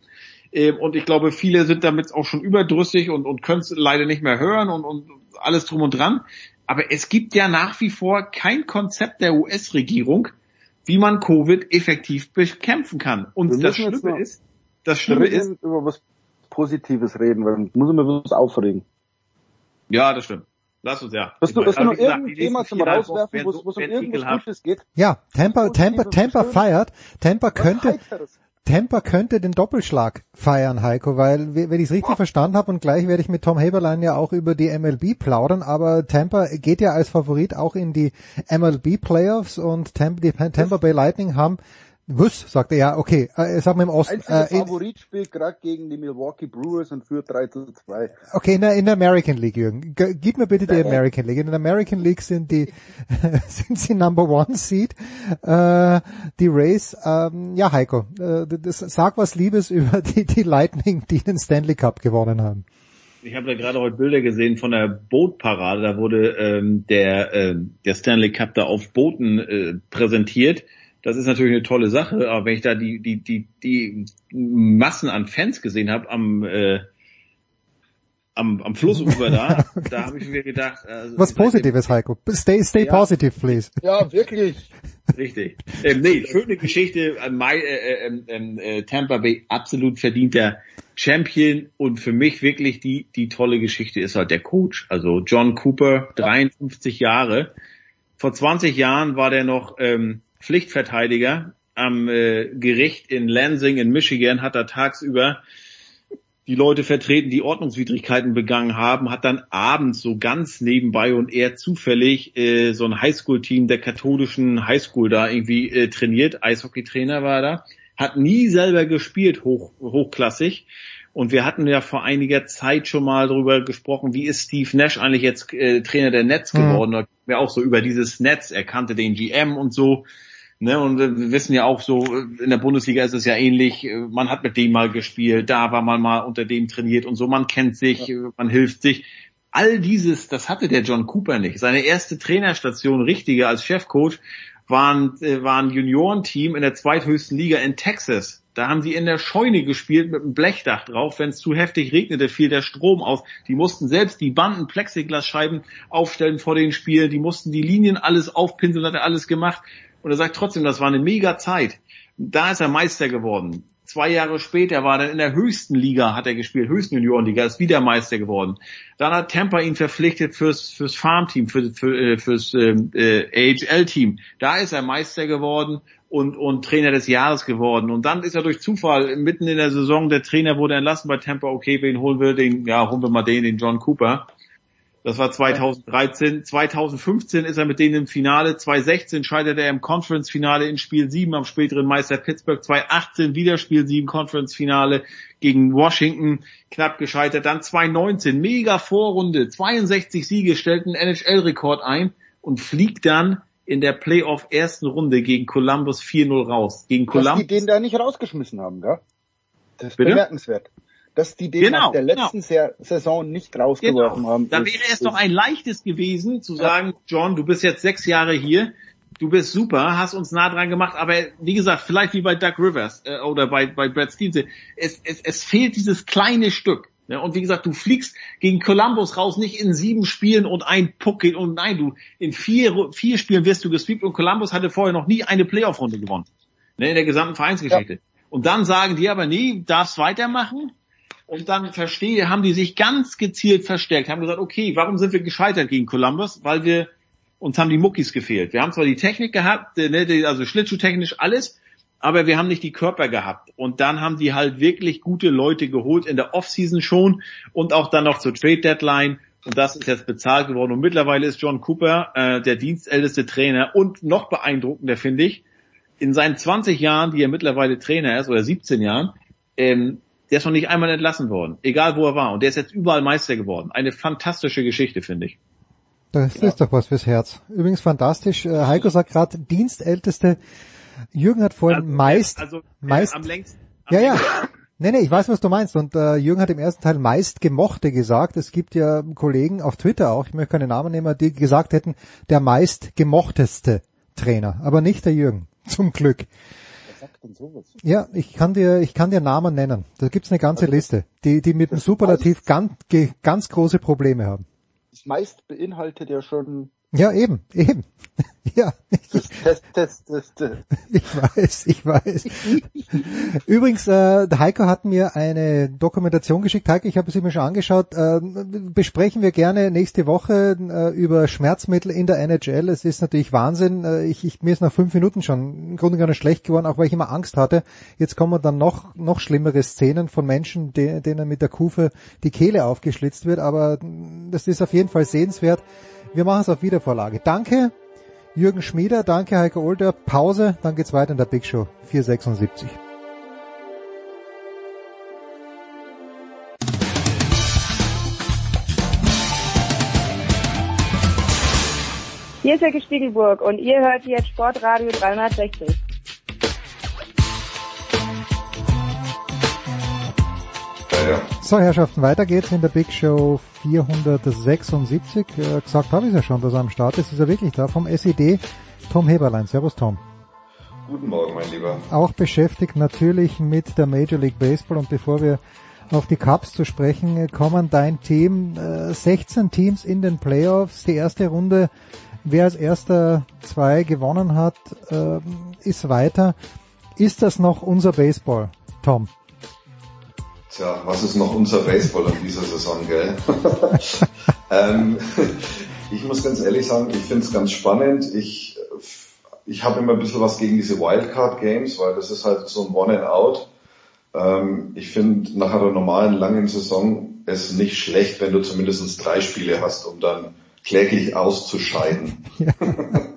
Ähm, und ich glaube, viele sind damit auch schon überdrüssig und, und können es leider nicht mehr hören und, und alles drum und dran. Aber es gibt ja nach wie vor kein Konzept der US-Regierung, wie man Covid effektiv bekämpfen kann. Und das Schlimme ist, das Schlimme ist, über was Positives reden, weil muss man was aufregen. Ja, das stimmt. Lass uns ja. Hast du, hast du noch irgendein Thema zum Rauswerfen, wo es um irgendwas Gutes geht? Ja, Tampa, Tampa, Tampa feiert. Tampa könnte, Tampa könnte den Doppelschlag feiern, Heiko, weil, wenn ich es richtig oh. verstanden habe, und gleich werde ich mit Tom Heberlein ja auch über die MLB plaudern, aber Tampa geht ja als Favorit auch in die MLB Playoffs und Tampa, die Tampa Bay Lightning haben was? Sagt er, ja, okay. Äh, sag mal im Osten. Äh, Favorit spielt gerade gegen die Milwaukee Brewers und führt 3 zu 2. Okay, in der, in der American League, Jürgen. Gib mir bitte die American League. In der American League sind die, sind sie Number One Seed, äh, die Rays. Ähm, ja, Heiko, äh, das, sag was Liebes über die, die Lightning, die den Stanley Cup gewonnen haben. Ich habe da gerade heute Bilder gesehen von der Bootparade. Da wurde ähm, der, äh, der Stanley Cup da auf Booten äh, präsentiert das ist natürlich eine tolle Sache, aber wenn ich da die, die, die, die Massen an Fans gesehen habe am, äh, am, am Flussufer da, da habe ich mir gedacht. Also, Was Positives, Heiko. Stay, stay Ja. positive, please. Ja, wirklich. Richtig. Ähm, nee, schöne Geschichte. Äh, Mai, äh, äh, äh, äh, Tampa Bay absolut verdienter Champion und für mich wirklich die die tolle Geschichte ist halt der Coach. Also John Cooper, 53 Jahre. Vor 20 Jahren war der noch ähm, Pflichtverteidiger am äh, Gericht in Lansing in Michigan, hat er tagsüber die Leute vertreten, die Ordnungswidrigkeiten begangen haben, hat dann abends so ganz nebenbei und eher zufällig äh, so ein Highschool-Team der katholischen Highschool da irgendwie äh, trainiert. Eishockeytrainer war da, hat nie selber gespielt, hoch, hochklassig. Und wir hatten ja vor einiger Zeit schon mal darüber gesprochen, wie ist Steve Nash eigentlich jetzt äh, Trainer der Nets Mhm. geworden? Da wir auch so über dieses Netz, er kannte den GM und so. Ne, und wir wissen ja auch so, in der Bundesliga ist es ja ähnlich, äh, man hat mit dem mal gespielt, da war man mal unter dem trainiert und so, man kennt sich, äh, man hilft sich. All dieses, das hatte der John Cooper nicht. Seine erste Trainerstation, richtige als Chefcoach, waren, äh, war ein Juniorenteam in der zweithöchsten Liga in Texas. Da haben sie in der Scheune gespielt mit einem Blechdach drauf. Wenn es zu heftig regnete, fiel der Strom aus. Die mussten selbst die Banden, Plexiglasscheiben aufstellen vor den Spielen. Die mussten die Linien alles aufpinseln, hat er alles gemacht. Und er sagt trotzdem, das war eine mega Zeit. Da ist er Meister geworden. Zwei Jahre später war er dann in der höchsten Liga, hat er gespielt, höchsten Juniorenliga, ist wieder Meister geworden. Dann hat Tampa ihn verpflichtet fürs, fürs Farmteam, für, für, äh, fürs ähm, äh, AHL-Team. Da ist er Meister geworden und, und Trainer des Jahres geworden. Und dann ist er durch Zufall mitten in der Saison, der Trainer wurde entlassen bei Tampa, okay, wen holen wir? Den, ja, holen wir mal den, den John Cooper. Das war 2013. 2015 ist er mit denen im Finale. 2016 scheitert er im Conference-Finale in Spiel 7 am späteren Meister Pittsburgh. 2018 wieder Spiel 7 Conference-Finale gegen Washington. Knapp gescheitert. Dann 2019 mega Vorrunde. 62 Siege, stellt einen NHL-Rekord ein und fliegt dann in der Playoff ersten Runde gegen Columbus 4-0 raus. Gegen Dass die Columbus. den da nicht rausgeschmissen haben, gell? Das ist Bitte? bemerkenswert. Dass die den Genau, nach der letzten Sa- Saison nicht rausgeworfen haben. Da wäre es doch ein leichtes gewesen zu sagen, John, du bist jetzt sechs Jahre hier, du bist super, hast uns nah dran gemacht, aber wie gesagt, vielleicht wie bei Doug Rivers äh, oder bei, bei Brad Stevens, es, es, es fehlt dieses kleine Stück. Ne? Und wie gesagt, du fliegst gegen Columbus raus, nicht in sieben Spielen und ein Puck geht und nein, du in vier, vier Spielen wirst du gesweept und Columbus hatte vorher noch nie eine Playoff-Runde gewonnen. Ne, in der gesamten Vereinsgeschichte. Und dann sagen die aber, nee, darfst weitermachen. Und dann verstehe, haben die sich ganz gezielt verstärkt, haben gesagt, okay, warum sind wir gescheitert gegen Columbus? Weil wir, uns haben die Muckis gefehlt. Wir haben zwar die Technik gehabt, ne, also schlittschuhtechnisch alles, aber wir haben nicht die Körper gehabt. Und dann haben die halt wirklich gute Leute geholt in der Offseason schon und auch dann noch zur Trade Deadline. Und das ist jetzt bezahlt geworden. Und mittlerweile ist John Cooper äh, der dienstälteste Trainer und noch beeindruckender finde ich, in seinen 20 Jahren, die er mittlerweile Trainer ist, oder 17 Jahren, ähm, der ist noch nicht einmal entlassen worden, egal wo er war. Und der ist jetzt überall Meister geworden. Eine fantastische Geschichte, finde ich. Das ist doch was fürs Herz. Übrigens fantastisch. Äh, Heiko sagt gerade, Dienstälteste. Jürgen hat vorhin meist, Also äh, meist, am längsten. ja, ja. Nee, nee, ich weiß, was du meinst. Und äh, Jürgen hat im ersten Teil meist Gemochte gesagt. Es gibt ja Kollegen auf Twitter auch, ich möchte keine Namen nehmen, die gesagt hätten, der meist gemochteste Trainer. Aber nicht der Jürgen. Zum Glück. Ja, ich kann dir, ich kann dir Namen nennen. Da gibt's eine ganze Liste, die, die mit dem Superlativ ganz, ganz große Probleme haben. Das meist beinhaltet ja schon Ja, eben, eben. Ja, Test, Test, Test, Test. ich weiß, ich weiß. Übrigens, äh, Heiko hat mir eine Dokumentation geschickt. Heiko, ich habe sie mir schon angeschaut. Äh, besprechen wir gerne nächste Woche äh, über Schmerzmittel in der NHL. Es ist natürlich Wahnsinn. Äh, ich, ich, mir ist nach fünf Minuten schon im Grunde genommen schlecht geworden, auch weil ich immer Angst hatte. Jetzt kommen dann noch, noch schlimmere Szenen von Menschen, de, denen mit der Kufe die Kehle aufgeschlitzt wird. Aber das ist auf jeden Fall sehenswert. Wir machen es auf Wiedervorlage. Danke. Jürgen Schmieder, danke Heiko Older. Pause, dann geht's weiter in der Big Show 476. Hier ist Herr Spiegelburg und ihr hört jetzt Sportradio 360. So, Herrschaften, weiter geht's in der Big Show 476. Äh, gesagt habe ich ja schon, dass er am Start ist. Ist er wirklich da? Vom SED, Tom Heberlein. Servus, Tom. Guten Morgen, mein Lieber. Auch beschäftigt natürlich mit der Major League Baseball. Und bevor wir auf die Cups zu sprechen kommen. Dein Team, äh, 16 Teams in den Playoffs, die erste Runde, wer als erster zwei gewonnen hat, äh, ist weiter. Ist das noch unser Baseball, Tom? Tja, was ist noch unser Baseball in dieser Saison, gell? ähm, ich muss ganz ehrlich sagen, ich finde es ganz spannend. Ich, ich habe immer ein bisschen was gegen diese Wildcard-Games, weil das ist halt so ein One and Out. Ähm, ich finde nach einer normalen langen Saison es nicht schlecht, wenn du zumindest drei Spiele hast, um dann kläglich auszuscheiden.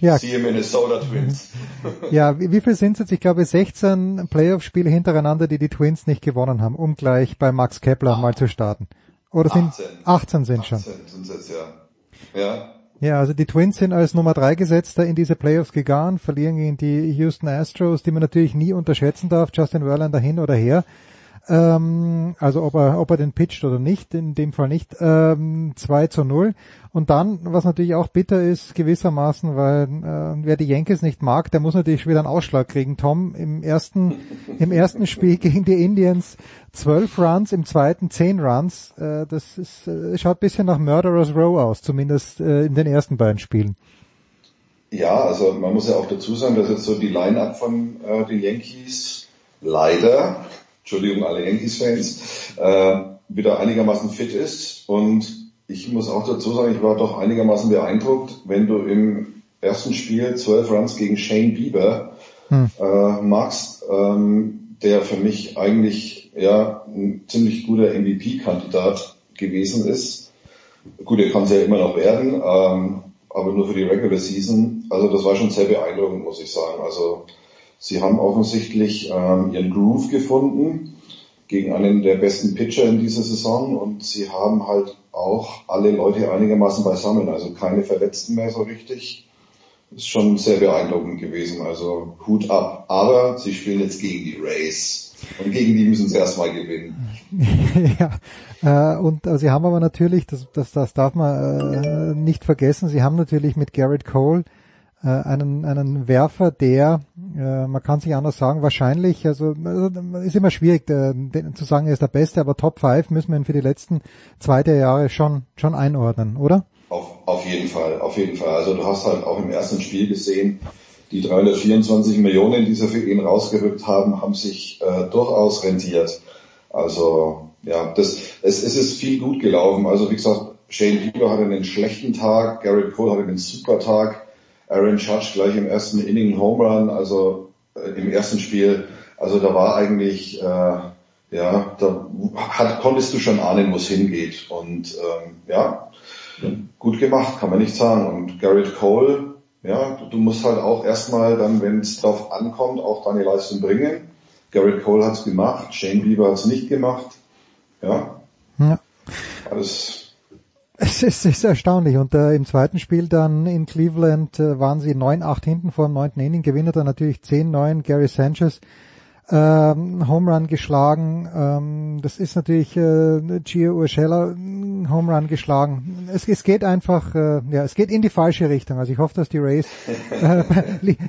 Ja. Siehe Minnesota Twins. ja, wie, wie viel sind es jetzt? Ich glaube 16 Playoff-Spiele hintereinander, die die Twins nicht gewonnen haben, um gleich bei Max Kepler ah. mal zu starten. Oder sind 18, 18 sind 18 schon. sind jetzt, ja. Ja. Ja, also die Twins sind als Nummer drei Gesetzter in diese Playoffs gegangen, verlieren gegen die Houston Astros, die man natürlich nie unterschätzen darf, Justin Verlander hin oder her. Ähm, also ob er, ob er den pitcht oder nicht, in dem Fall nicht. Ähm, 2 zu 0. Und dann, was natürlich auch bitter ist, gewissermaßen, weil äh, wer die Yankees nicht mag, der muss natürlich wieder einen Ausschlag kriegen. Tom im ersten, im ersten Spiel gegen die Indians zwölf Runs, im zweiten zehn Runs. Äh, das ist, äh, schaut bisschen nach Murderers Row aus, zumindest äh, in den ersten beiden Spielen. Ja, also man muss ja auch dazu sagen, dass jetzt so die Line-Up von äh, den Yankees leider Entschuldigung alle Yankees-Fans, äh, wieder einigermaßen fit ist. Und ich muss auch dazu sagen, ich war doch einigermaßen beeindruckt, wenn du im ersten Spiel zwölf Runs gegen Shane Bieber hm. äh, magst, ähm, der für mich eigentlich ja ein ziemlich guter MVP-Kandidat gewesen ist. Gut, er kann es ja immer noch werden, ähm, aber nur für die Regular Season. Also das war schon sehr beeindruckend, muss ich sagen. Also Sie haben offensichtlich ähm, ihren Groove gefunden gegen einen der besten Pitcher in dieser Saison und sie haben halt auch alle Leute einigermaßen beisammen, also keine Verletzten mehr so richtig. Ist schon sehr beeindruckend gewesen, also Hut ab. Aber sie spielen jetzt gegen die Rays und gegen die müssen sie erstmal gewinnen. ja, äh, und äh, sie haben aber natürlich, das, das, das darf man äh, nicht vergessen, sie haben natürlich mit Garrett Cole äh, einen, einen Werfer, der, äh, man kann sich anders sagen, wahrscheinlich, also, also ist immer schwierig den, zu sagen, er ist der Beste, aber Top 5 müssen wir ihn für die letzten zwei der Jahre schon, schon einordnen, oder? Auf, auf jeden Fall, auf jeden Fall. Also du hast halt auch im ersten Spiel gesehen, die 324 Millionen, die sie für ihn rausgerückt haben, haben sich äh, durchaus rentiert. Also ja, das, es, es ist viel gut gelaufen. Also wie gesagt, Shane Bieber hatte einen schlechten Tag, Garrett Cole hatte einen super Tag. Aaron Judge gleich im ersten Inning Home Run, also äh, im ersten Spiel. Also da war eigentlich, äh, ja, da hat, konntest du schon ahnen, wo es hingeht. Und ähm, ja, gut gemacht, kann man nicht sagen. Und Garrett Cole, ja, du musst halt auch erstmal dann, wenn es darauf ankommt, auch deine Leistung bringen. Garrett Cole hat's gemacht, Shane Bieber hat's nicht gemacht. Ja. ja. Alles es ist, ist erstaunlich. Und äh, im zweiten Spiel dann in Cleveland äh, waren sie 9-8 hinten vor dem neunten Inning, gewinnt dann natürlich 10-9 Gary Sanchez ähm, Home Run geschlagen. Ähm, das ist natürlich äh, Gio Urshela Home Run geschlagen. Es, es geht einfach, äh, ja, es geht in die falsche Richtung. Also ich hoffe, dass die Rays, äh,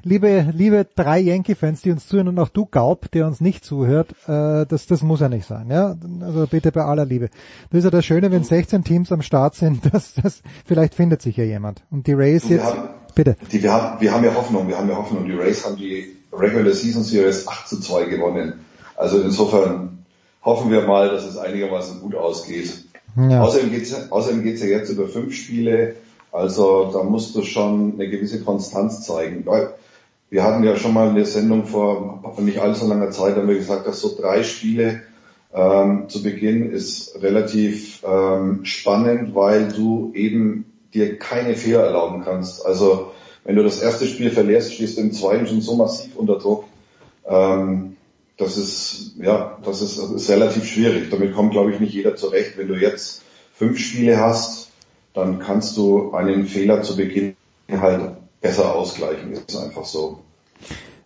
liebe, liebe drei Yankee-Fans, die uns zuhören und auch du Gaub, der uns nicht zuhört, äh, das, das muss ja nicht sein. Ja, also bitte bei aller Liebe. Das ist ja das Schöne, wenn 16 Teams am Start sind, dass das vielleicht findet sich ja jemand. Und die Rays jetzt, haben, bitte. Die, wir haben, wir haben ja Hoffnung, wir haben ja Hoffnung. Die Rays haben die Regular Season Series 8 zu 2 gewonnen. Also insofern hoffen wir mal, dass es einigermaßen gut ausgeht. Ja. Außerdem geht es außerdem geht's ja jetzt über fünf Spiele, also da musst du schon eine gewisse Konstanz zeigen. Wir hatten ja schon mal eine Sendung vor nicht allzu langer Zeit, haben wir gesagt, dass so drei Spiele ähm, zu Beginn ist relativ ähm, spannend, weil du eben dir keine Fehler erlauben kannst. Also wenn du das erste Spiel verlierst, stehst du im zweiten schon so massiv unter Druck. Ähm, das ist, ja, das ist, das ist relativ schwierig. Damit kommt, glaube ich, nicht jeder zurecht. Wenn du jetzt fünf Spiele hast, dann kannst du einen Fehler zu Beginn halt besser ausgleichen. Das ist einfach so.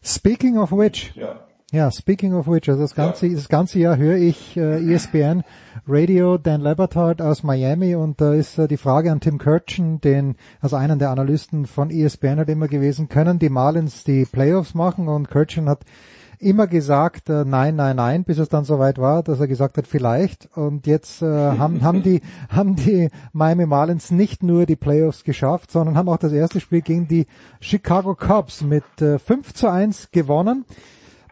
Speaking of which. Ja. Ja, speaking of which, also das ganze, ja. das ganze Jahr höre ich äh, ESPN Radio, Dan Lebertard aus Miami und da ist äh, die Frage an Tim Kirchen, den, also einen der Analysten von ESPN hat immer gewesen, können die Marlins die Playoffs machen und Kirchen hat immer gesagt, äh, nein, nein, nein, bis es dann soweit war, dass er gesagt hat, vielleicht. Und jetzt äh, haben, haben die haben die Miami Marlins nicht nur die Playoffs geschafft, sondern haben auch das erste Spiel gegen die Chicago Cubs mit äh, 5 zu 1 gewonnen.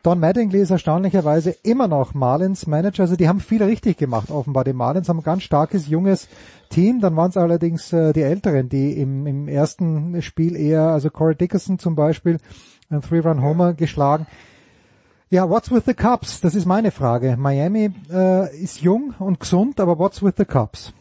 Don Mattingly ist erstaunlicherweise immer noch Marlins Manager. Also die haben viel richtig gemacht offenbar. Die Marlins haben ein ganz starkes, junges Team. Dann waren es allerdings äh, die Älteren, die im, im ersten Spiel eher, also Corey Dickerson zum Beispiel, ein Three-Run-Homer geschlagen. Ja, what's with the Cubs? Das ist meine Frage. Miami äh, ist jung und gesund, aber what's with the Cubs?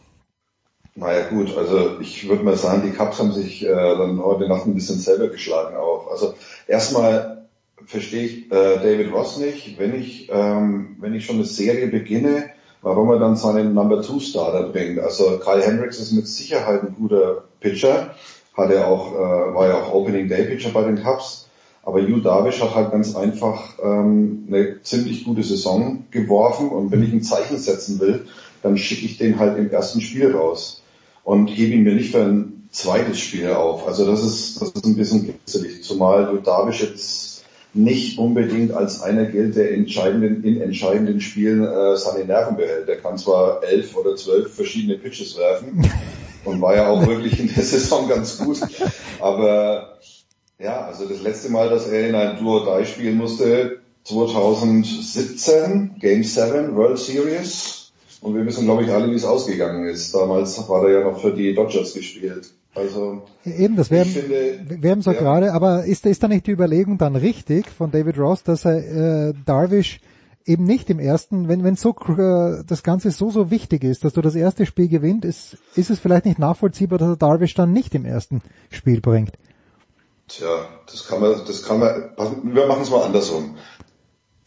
Naja gut, also ich würde mal sagen, die Cubs haben sich äh, dann heute Nacht ein bisschen selber geschlagen auch. Also erstmal verstehe ich äh, David Ross nicht, wenn ich, ähm, wenn ich schon eine Serie beginne, warum er dann seinen Number Two Starter bringt. Also Kyle Hendricks ist mit Sicherheit ein guter Pitcher, hat er auch, äh, war ja auch Opening Day Pitcher bei den Cubs. Aber Yu Darvish hat halt ganz einfach ähm, eine ziemlich gute Saison geworfen und wenn ich ein Zeichen setzen will, dann schicke ich den halt im ersten Spiel raus und hebe ihn mir nicht für ein zweites Spiel auf. Also das ist, das ist ein bisschen kitzelig, zumal Yu Darvish jetzt nicht unbedingt als einer gilt, der entscheidenden, in entscheidenden Spielen äh, seine Nerven behält. Der kann zwar elf oder zwölf verschiedene Pitches werfen und war ja auch wirklich in der Saison ganz gut, aber ja, also das letzte Mal, dass er in ein Duo-Die spielen musste, 2017, Game 7, World Series. Und wir wissen, glaube ich, alle, wie es ausgegangen ist. Damals war er ja noch für die Dodgers gespielt. Also eben, das wäre wär so ja. gerade, aber ist, ist da nicht die Überlegung dann richtig von David Ross, dass er äh, Darvish eben nicht im ersten, wenn wenn so äh, das Ganze so so wichtig ist, dass du das erste Spiel gewinnt, ist ist es vielleicht nicht nachvollziehbar, dass er Darvish dann nicht im ersten Spiel bringt. Tja, das kann man, das kann man, wir machen es mal andersrum.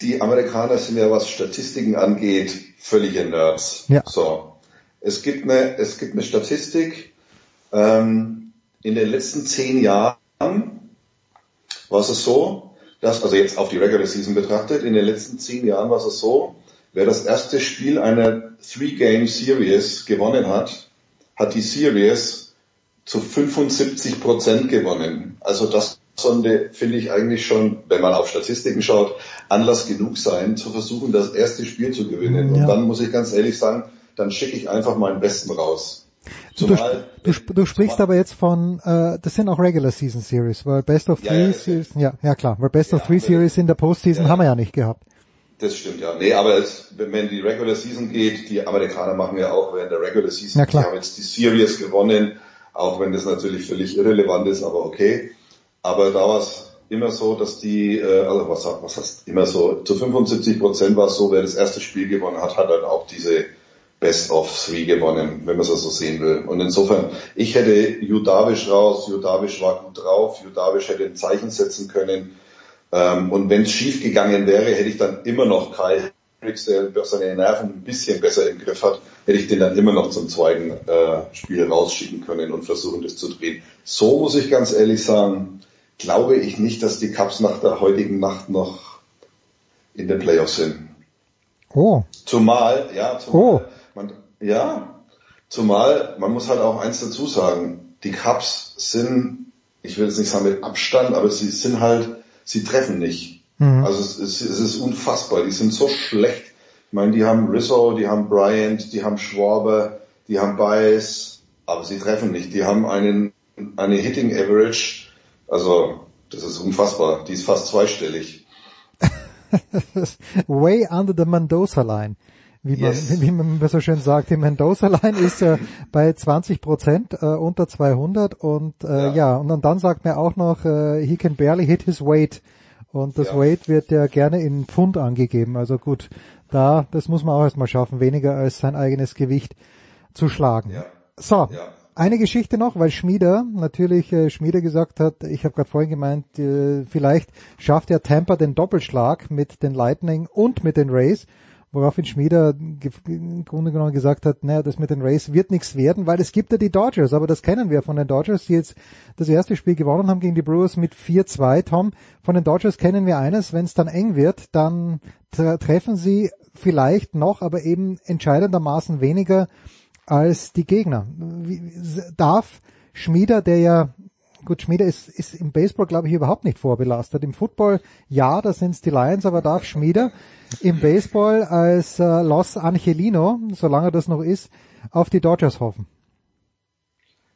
Die Amerikaner sind ja, was Statistiken angeht, völlige Nerds. Ja. So. Es gibt eine, es gibt eine Statistik, ähm, in den letzten zehn Jahren war es so, dass, also jetzt auf die Regular Season betrachtet, in den letzten zehn Jahren war es so, wer das erste Spiel einer Three-Game Series gewonnen hat, hat die Series zu 75 Prozent gewonnen. Also das sollte, finde ich eigentlich schon, wenn man auf Statistiken schaut, Anlass genug sein, zu versuchen, das erste Spiel zu gewinnen. Ja. Und dann muss ich ganz ehrlich sagen, dann schicke ich einfach meinen Besten raus. Zumal, du, du, du sprichst aber jetzt von, äh, das sind auch Regular Season Series, weil Best of Three ja, Series, ja, ja klar, weil Best ja, of Three Series in der Postseason haben wir ja nicht gehabt. Das stimmt, ja. Nee, aber es, wenn die Regular Season geht, die Amerikaner machen ja auch während der Regular Season, ja, klar. die haben jetzt die Series gewonnen, auch wenn das natürlich völlig irrelevant ist, aber okay. Aber da war es immer so, dass die, äh, also was, was heißt immer so, zu 75 Prozent war es so, wer das erste Spiel gewonnen hat, hat dann auch diese Best of Three gewonnen, wenn man es so also sehen will. Und insofern, ich hätte Judavish raus, Judavish war gut drauf, Judavish hätte ein Zeichen setzen können. Ähm, und wenn es schief gegangen wäre, hätte ich dann immer noch Kai Hendricks, der seine Nerven ein bisschen besser im Griff hat, hätte ich den dann immer noch zum zweiten äh, Spiel rausschicken können und versuchen, das zu drehen. So muss ich ganz ehrlich sagen, glaube ich nicht, dass die Cups nach der heutigen Nacht noch in den Playoffs sind. Oh. Zumal, ja, zumal, oh. Man, ja, zumal man muss halt auch eins dazu sagen, die Cups sind, ich will jetzt nicht sagen mit Abstand, aber sie sind halt, sie treffen nicht. Mhm. Also es, es, es, ist unfassbar, die sind so schlecht. Ich meine, die haben Rizzo, die haben Bryant, die haben Schwaber, die haben Bias, aber sie treffen nicht. Die haben einen, eine Hitting Average, also das ist unfassbar, die ist fast zweistellig. Way under the Mendoza line wie man, yes. wie man so schön sagt, die Mendoza-Line ist äh, bei 20 Prozent äh, unter 200 und äh, ja. ja, und dann sagt man auch noch, äh, he can barely hit his weight und das ja. Weight wird ja gerne in Pfund angegeben. Also gut, da, das muss man auch erstmal schaffen, weniger als sein eigenes Gewicht zu schlagen. Ja. So, eine Geschichte noch, weil Schmieder natürlich äh, Schmieder gesagt hat, ich habe gerade vorhin gemeint, äh, vielleicht schafft ja Tampa den Doppelschlag mit den Lightning und mit den Rays woraufhin Schmieder im Grunde genommen gesagt hat, naja, das mit den Rays wird nichts werden, weil es gibt ja die Dodgers, aber das kennen wir von den Dodgers, die jetzt das erste Spiel gewonnen haben gegen die Brewers mit 4-2. Tom, von den Dodgers kennen wir eines, wenn es dann eng wird, dann treffen sie vielleicht noch, aber eben entscheidendermaßen weniger als die Gegner. Wie, darf Schmieder, der ja gut, Schmiede ist, ist im Baseball, glaube ich, überhaupt nicht vorbelastet. Im Football, ja, da sind es die Lions, aber darf Schmiede im Baseball als äh, Los Angelino, solange das noch ist, auf die Dodgers hoffen?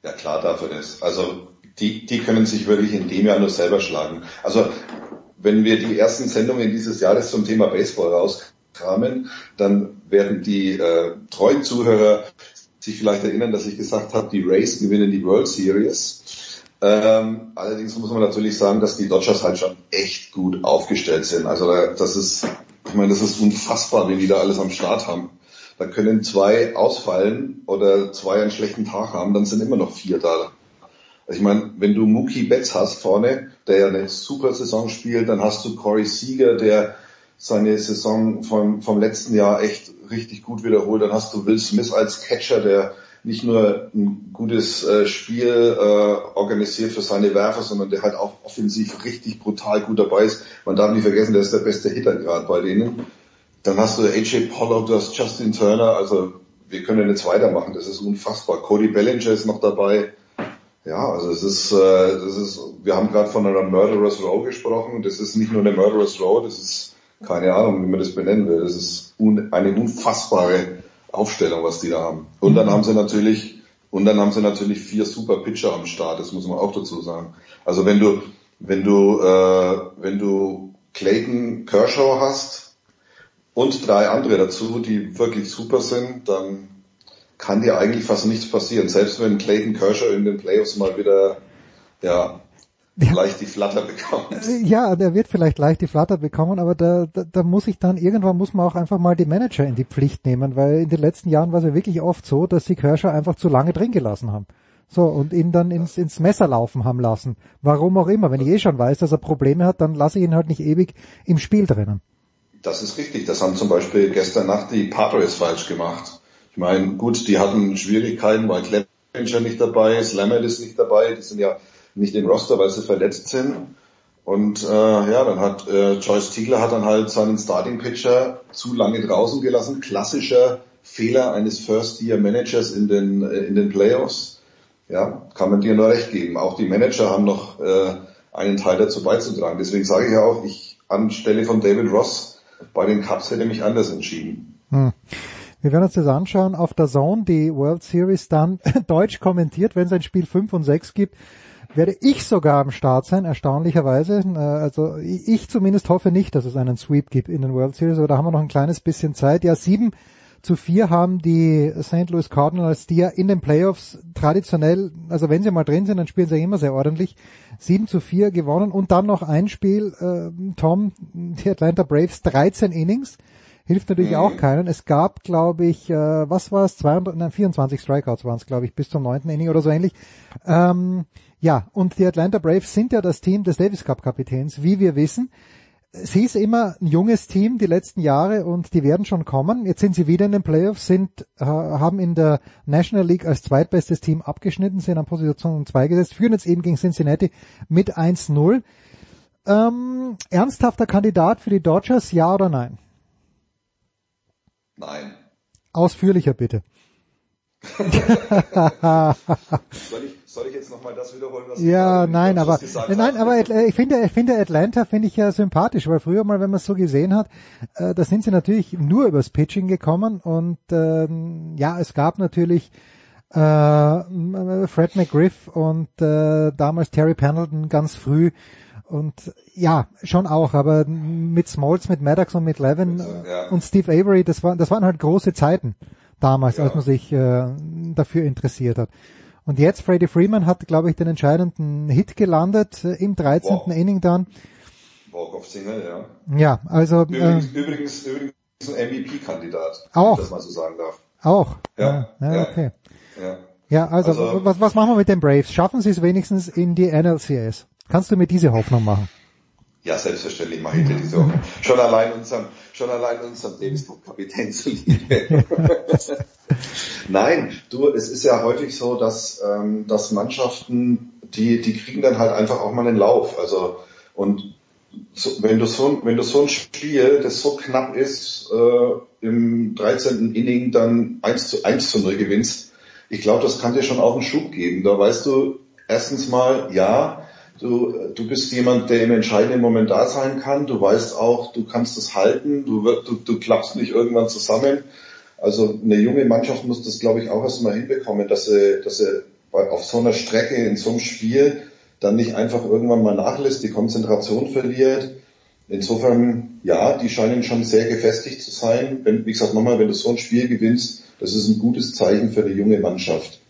Ja, klar darf er das. Also die, die können sich wirklich in dem Jahr nur selber schlagen. Also wenn wir die ersten Sendungen dieses Jahres zum Thema Baseball rauskramen, dann werden die äh, treuen Zuhörer sich vielleicht erinnern, dass ich gesagt habe, die Rays gewinnen die World Series. Ähm, allerdings muss man natürlich sagen, dass die Dodgers halt schon echt gut aufgestellt sind. Also das ist, ich meine, das ist unfassbar, wie die da alles am Start haben. Da können zwei ausfallen oder zwei einen schlechten Tag haben, dann sind immer noch vier da. Ich meine, wenn du Mookie Betts hast vorne, der ja eine super Saison spielt, dann hast du Corey Seager, der seine Saison vom, vom letzten Jahr echt richtig gut wiederholt. Dann hast du Will Smith als Catcher, der nicht nur ein gutes äh, Spiel äh, organisiert für seine Werfer, sondern der halt auch offensiv richtig brutal gut dabei ist. Man darf nicht vergessen, der ist der beste Hitter gerade bei denen. Dann hast du AJ Pollock, du hast Justin Turner, also wir können jetzt weitermachen, das ist unfassbar. Cody Bellinger ist noch dabei. Ja, also es ist, äh, das ist, wir haben gerade von einer Murderous Row gesprochen. Das ist nicht nur eine Murderous Row, das ist keine Ahnung, wie man das benennen will. Das ist un, eine unfassbare Aufstellung, was die da haben. Und dann haben sie natürlich, und dann haben sie natürlich vier super Pitcher am Start. Das muss man auch dazu sagen. Also wenn du, wenn du, äh, wenn du Clayton Kershaw hast und drei andere dazu, die wirklich super sind, dann kann dir eigentlich fast nichts passieren. Selbst wenn Clayton Kershaw in den Playoffs mal wieder ja, ja. leicht die Flatter bekommt. Ja, der wird vielleicht leicht die Flatter bekommen, aber da, da, da muss ich dann, irgendwann muss man auch einfach mal die Manager in die Pflicht nehmen, weil in den letzten Jahren war es ja wirklich oft so, dass sie Kershaw einfach zu lange drin gelassen haben. So, und ihn dann ins, ins Messer laufen haben lassen. Warum auch immer. Wenn ich eh schon weiß, dass er Probleme hat, dann lasse ich ihn halt nicht ewig im Spiel drinnen. Das ist richtig. Das haben zum Beispiel gestern Nacht die Padres falsch gemacht. Ich meine, gut, die hatten Schwierigkeiten, weil Clevenger nicht dabei ist, Lammert ist nicht dabei. Die sind ja nicht im Roster, weil sie verletzt sind. Und äh, ja, dann hat äh, Joyce Tiegler hat dann halt seinen Starting Pitcher zu lange draußen gelassen. Klassischer Fehler eines First Year Managers in den äh, in den Playoffs. Ja, kann man dir nur recht geben. Auch die Manager haben noch äh, einen Teil dazu beizutragen. Deswegen sage ich ja auch, ich anstelle von David Ross bei den Cubs hätte mich anders entschieden. Hm. Wir werden uns das anschauen auf der Zone, die World Series dann deutsch kommentiert, wenn es ein Spiel 5 und 6 gibt werde ich sogar am Start sein, erstaunlicherweise. Äh, also ich zumindest hoffe nicht, dass es einen Sweep gibt in den World Series, aber da haben wir noch ein kleines bisschen Zeit. Ja, sieben zu vier haben die St. Louis Cardinals, die ja in den Playoffs traditionell, also wenn sie mal drin sind, dann spielen sie immer sehr ordentlich, sieben zu vier gewonnen und dann noch ein Spiel, äh, Tom, die Atlanta Braves, 13 Innings, hilft natürlich mhm. auch keinen. Es gab, glaube ich, äh, was war es, 24 Strikeouts waren es, glaube ich, bis zum neunten Inning oder so ähnlich. Ähm, ja, und die Atlanta Braves sind ja das Team des Davis Cup Kapitäns, wie wir wissen. Sie ist immer ein junges Team die letzten Jahre und die werden schon kommen. Jetzt sind sie wieder in den Playoffs, sind, äh, haben in der National League als zweitbestes Team abgeschnitten, sind an Position 2 gesetzt, führen jetzt eben gegen Cincinnati mit 1-0. Ähm, ernsthafter Kandidat für die Dodgers, ja oder nein? Nein. Ausführlicher bitte. soll, ich, soll ich jetzt nochmal das wiederholen, was Ja, nein, aber nein, aber ich finde, ich finde Atlanta finde ich ja sympathisch, weil früher mal, wenn man es so gesehen hat, äh, da sind sie natürlich nur übers Pitching gekommen und äh, ja, es gab natürlich äh, Fred McGriff und äh, damals Terry Pendleton ganz früh und ja, schon auch, aber mit Smalls, mit Maddox und mit Levin ja. und Steve Avery, das waren, das waren halt große Zeiten damals, ja. als man sich äh, dafür interessiert hat. Und jetzt Freddie Freeman hat, glaube ich, den entscheidenden Hit gelandet äh, im 13. Wow. Inning dann. Walk of Single, ja. Ja, also übrigens, äh, übrigens, übrigens ein MVP-Kandidat, auch, wenn ich das mal so sagen darf. Auch. Ja, ja, ja okay. Ja. Ja, also, also was, was machen wir mit den Braves? Schaffen sie es wenigstens in die NLCS? Kannst du mir diese Hoffnung machen? Ja, selbstverständlich mache ich dir diese Hoffnung. Schon allein unserem, schon allein unserem Davis Kapitän zu lieben. Nein, du, es ist ja häufig so, dass, ähm, dass Mannschaften, die, die kriegen dann halt einfach auch mal einen Lauf. Also, und so, wenn du so, wenn du so ein Spiel, das so knapp ist, äh, im 13. Inning dann 1 zu 1 zu 0 gewinnst, ich glaube, das kann dir schon auch einen Schub geben. Da weißt du, Erstens mal, ja, du, du bist jemand, der im entscheidenden Moment da sein kann. Du weißt auch, du kannst es halten, du, du, du klappst nicht irgendwann zusammen. Also eine junge Mannschaft muss das, glaube ich, auch erstmal hinbekommen, dass sie, dass sie auf so einer Strecke, in so einem Spiel dann nicht einfach irgendwann mal nachlässt, die Konzentration verliert. Insofern, ja, die scheinen schon sehr gefestigt zu sein. Wenn, wie gesagt, nochmal, wenn du so ein Spiel gewinnst, das ist ein gutes Zeichen für eine junge Mannschaft.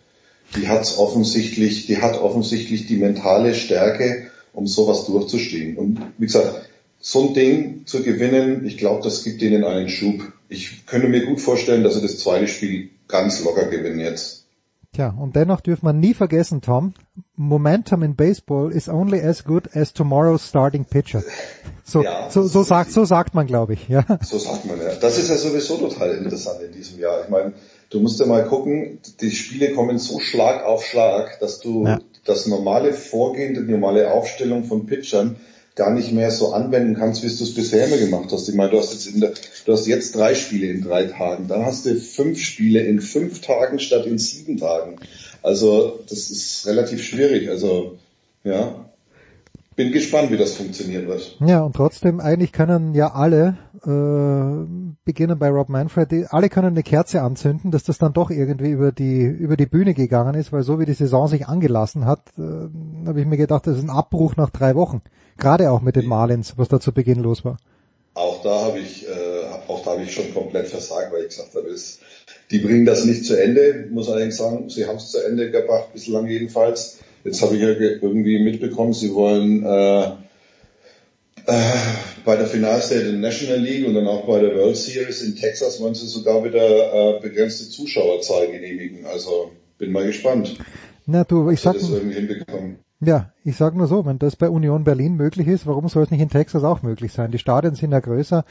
Die hat offensichtlich, die hat offensichtlich die mentale Stärke, um sowas durchzustehen. Und wie gesagt, so ein Ding zu gewinnen, ich glaube, das gibt ihnen einen Schub. Ich könnte mir gut vorstellen, dass sie das zweite Spiel ganz locker gewinnen jetzt. Tja, und dennoch dürfen wir nie vergessen, Tom, Momentum in Baseball is only as good as tomorrow's starting pitcher. So, ja, so, so sagt, so sagt man, glaube ich, ja. So sagt man, ja. Das ist ja sowieso total interessant in diesem Jahr. Ich meine, du musst ja mal gucken, die Spiele kommen so Schlag auf Schlag, dass du ja. das normale Vorgehen, die normale Aufstellung von Pitchern gar nicht mehr so anwenden kannst, wie du es bisher immer gemacht hast. Ich meine, du hast jetzt in der, du hast jetzt drei Spiele in drei Tagen, dann hast du fünf Spiele in fünf Tagen statt in sieben Tagen. Also das ist relativ schwierig. Also ja, bin gespannt, wie das funktionieren wird. Ja, und trotzdem, eigentlich können ja alle, äh, beginnen bei Rob Manfred, die, alle können eine Kerze anzünden, dass das dann doch irgendwie über die, über die Bühne gegangen ist, weil so wie die Saison sich angelassen hat, äh, habe ich mir gedacht, das ist ein Abbruch nach drei Wochen. Gerade auch mit den Marlins, was da zu Beginn los war. Auch da habe ich, äh, auch da habe ich schon komplett versagt, weil ich gesagt habe, die bringen das nicht zu Ende. Ich muss allerdings sagen, sie haben es zu Ende gebracht, bislang jedenfalls. Jetzt habe ich ja irgendwie mitbekommen, sie wollen äh, äh, bei der Finalserie der National League und dann auch bei der World Series in Texas wollen sie sogar wieder äh, begrenzte Zuschauerzahl genehmigen. Also bin mal gespannt. Na du, ich sag, das irgendwie hinbekommen. Ja, ich sage nur so, wenn das bei Union Berlin möglich ist, warum soll es nicht in Texas auch möglich sein? Die Stadien sind ja größer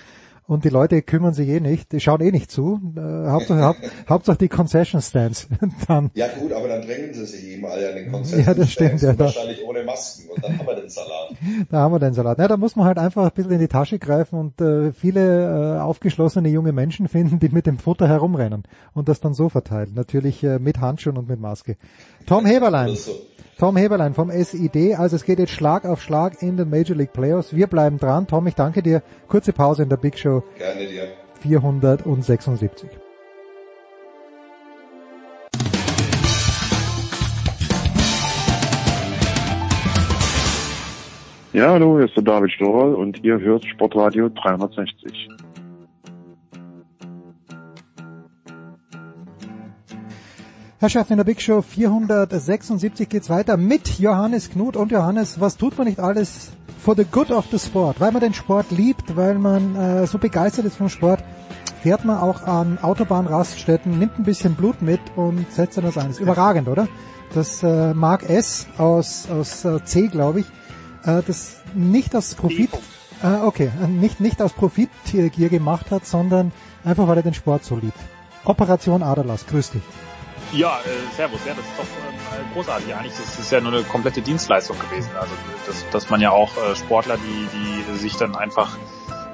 und die Leute kümmern sich eh nicht, die schauen eh nicht zu. Äh, Hauptsache, Haupt, Hauptsache die Concession Stands. dann, ja gut, aber dann drängen sie sich eben alle an den Concession ja, das stimmt, ja, wahrscheinlich ohne Masken und dann haben wir den Salat. Da haben wir den Salat. Ja, da muss man halt einfach ein bisschen in die Tasche greifen und äh, viele äh, aufgeschlossene junge Menschen finden, die mit dem Futter herumrennen und das dann so verteilen. Natürlich äh, mit Handschuhen und mit Maske. Tom Heberlein. Tom Heberlein vom SID. Also es geht jetzt Schlag auf Schlag in den Major League Playoffs. Wir bleiben dran. Tom, ich danke dir. Kurze Pause in der Big Show. Gerne dir. 476. Ja, hallo, hier ist der David Storer und ihr hört Sportradio 360. Herrschaften in der Big Show 476 geht's weiter mit Johannes Knut und Johannes, was tut man nicht alles for the good of the sport? Weil man den Sport liebt, weil man äh, so begeistert ist vom Sport, fährt man auch an Autobahnraststätten, nimmt ein bisschen Blut mit und setzt dann das ein. Ist überragend, oder? Das äh, Mark S. aus, aus äh, C, glaube ich, äh, das nicht aus Profit, äh, okay, nicht, nicht aus Profitgier gemacht hat, sondern einfach weil er den Sport so liebt. Operation Aderlass, grüß dich. Ja, äh, Servus, ja, das ist doch ähm, großartig. Eigentlich das ist ja nur eine komplette Dienstleistung gewesen. Also dass, dass man ja auch äh, Sportler, die, die sich dann einfach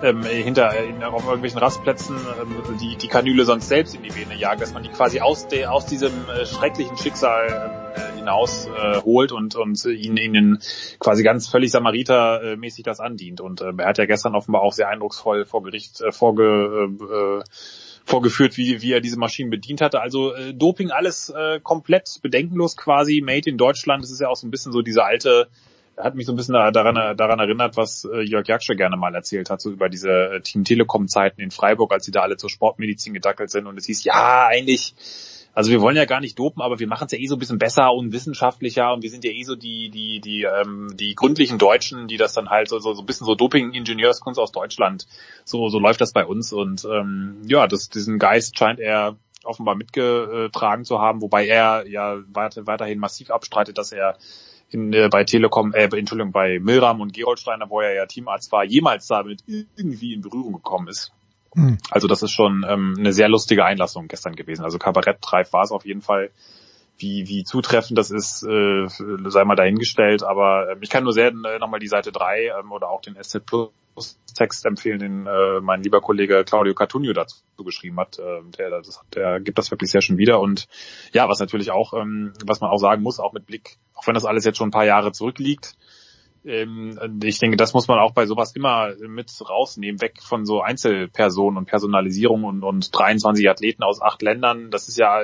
ähm, hinter in, auf irgendwelchen Rastplätzen ähm, die, die Kanüle sonst selbst in die Vene jagen, dass man die quasi aus, de, aus diesem äh, schrecklichen Schicksal äh, hinaus äh, holt und, und ihnen, ihnen quasi ganz völlig Samariter-mäßig das andient. Und äh, er hat ja gestern offenbar auch sehr eindrucksvoll vor Gericht äh, vorge, äh, vorgeführt, wie, wie er diese Maschinen bedient hatte. Also äh, Doping alles äh, komplett bedenkenlos quasi, made in Deutschland. Das ist ja auch so ein bisschen so diese alte, hat mich so ein bisschen daran, daran erinnert, was äh, Jörg Jaksche gerne mal erzählt hat, so über diese äh, Team Telekom Zeiten in Freiburg, als sie da alle zur Sportmedizin gedackelt sind und es hieß, ja, eigentlich also wir wollen ja gar nicht dopen, aber wir machen es ja eh so ein bisschen besser und wissenschaftlicher und wir sind ja eh so die, die, die, ähm, die gründlichen Deutschen, die das dann halt so, so, so ein bisschen so Doping-Ingenieurskunst aus Deutschland. So, so läuft das bei uns. Und ähm, ja, das, diesen Geist scheint er offenbar mitgetragen zu haben, wobei er ja weiter, weiterhin massiv abstreitet, dass er in, äh, bei Telekom, äh, Entschuldigung, bei Milram und Geroldsteiner, wo er ja Teamarzt war, jemals damit irgendwie in Berührung gekommen ist. Also das ist schon ähm, eine sehr lustige Einlassung gestern gewesen. Also Kabarettreif war es auf jeden Fall. wie, wie zutreffend das ist, äh, sei mal dahingestellt. Aber äh, ich kann nur sehr äh, nochmal die Seite 3 ähm, oder auch den SZ Plus Text empfehlen, den äh, mein lieber Kollege Claudio Cartunio dazu geschrieben hat. Äh, der, das, der gibt das wirklich sehr schön wieder. Und ja, was natürlich auch, ähm, was man auch sagen muss, auch mit Blick, auch wenn das alles jetzt schon ein paar Jahre zurückliegt, ich denke, das muss man auch bei sowas immer mit rausnehmen, weg von so Einzelpersonen und Personalisierung und, und 23 Athleten aus acht Ländern. Das ist ja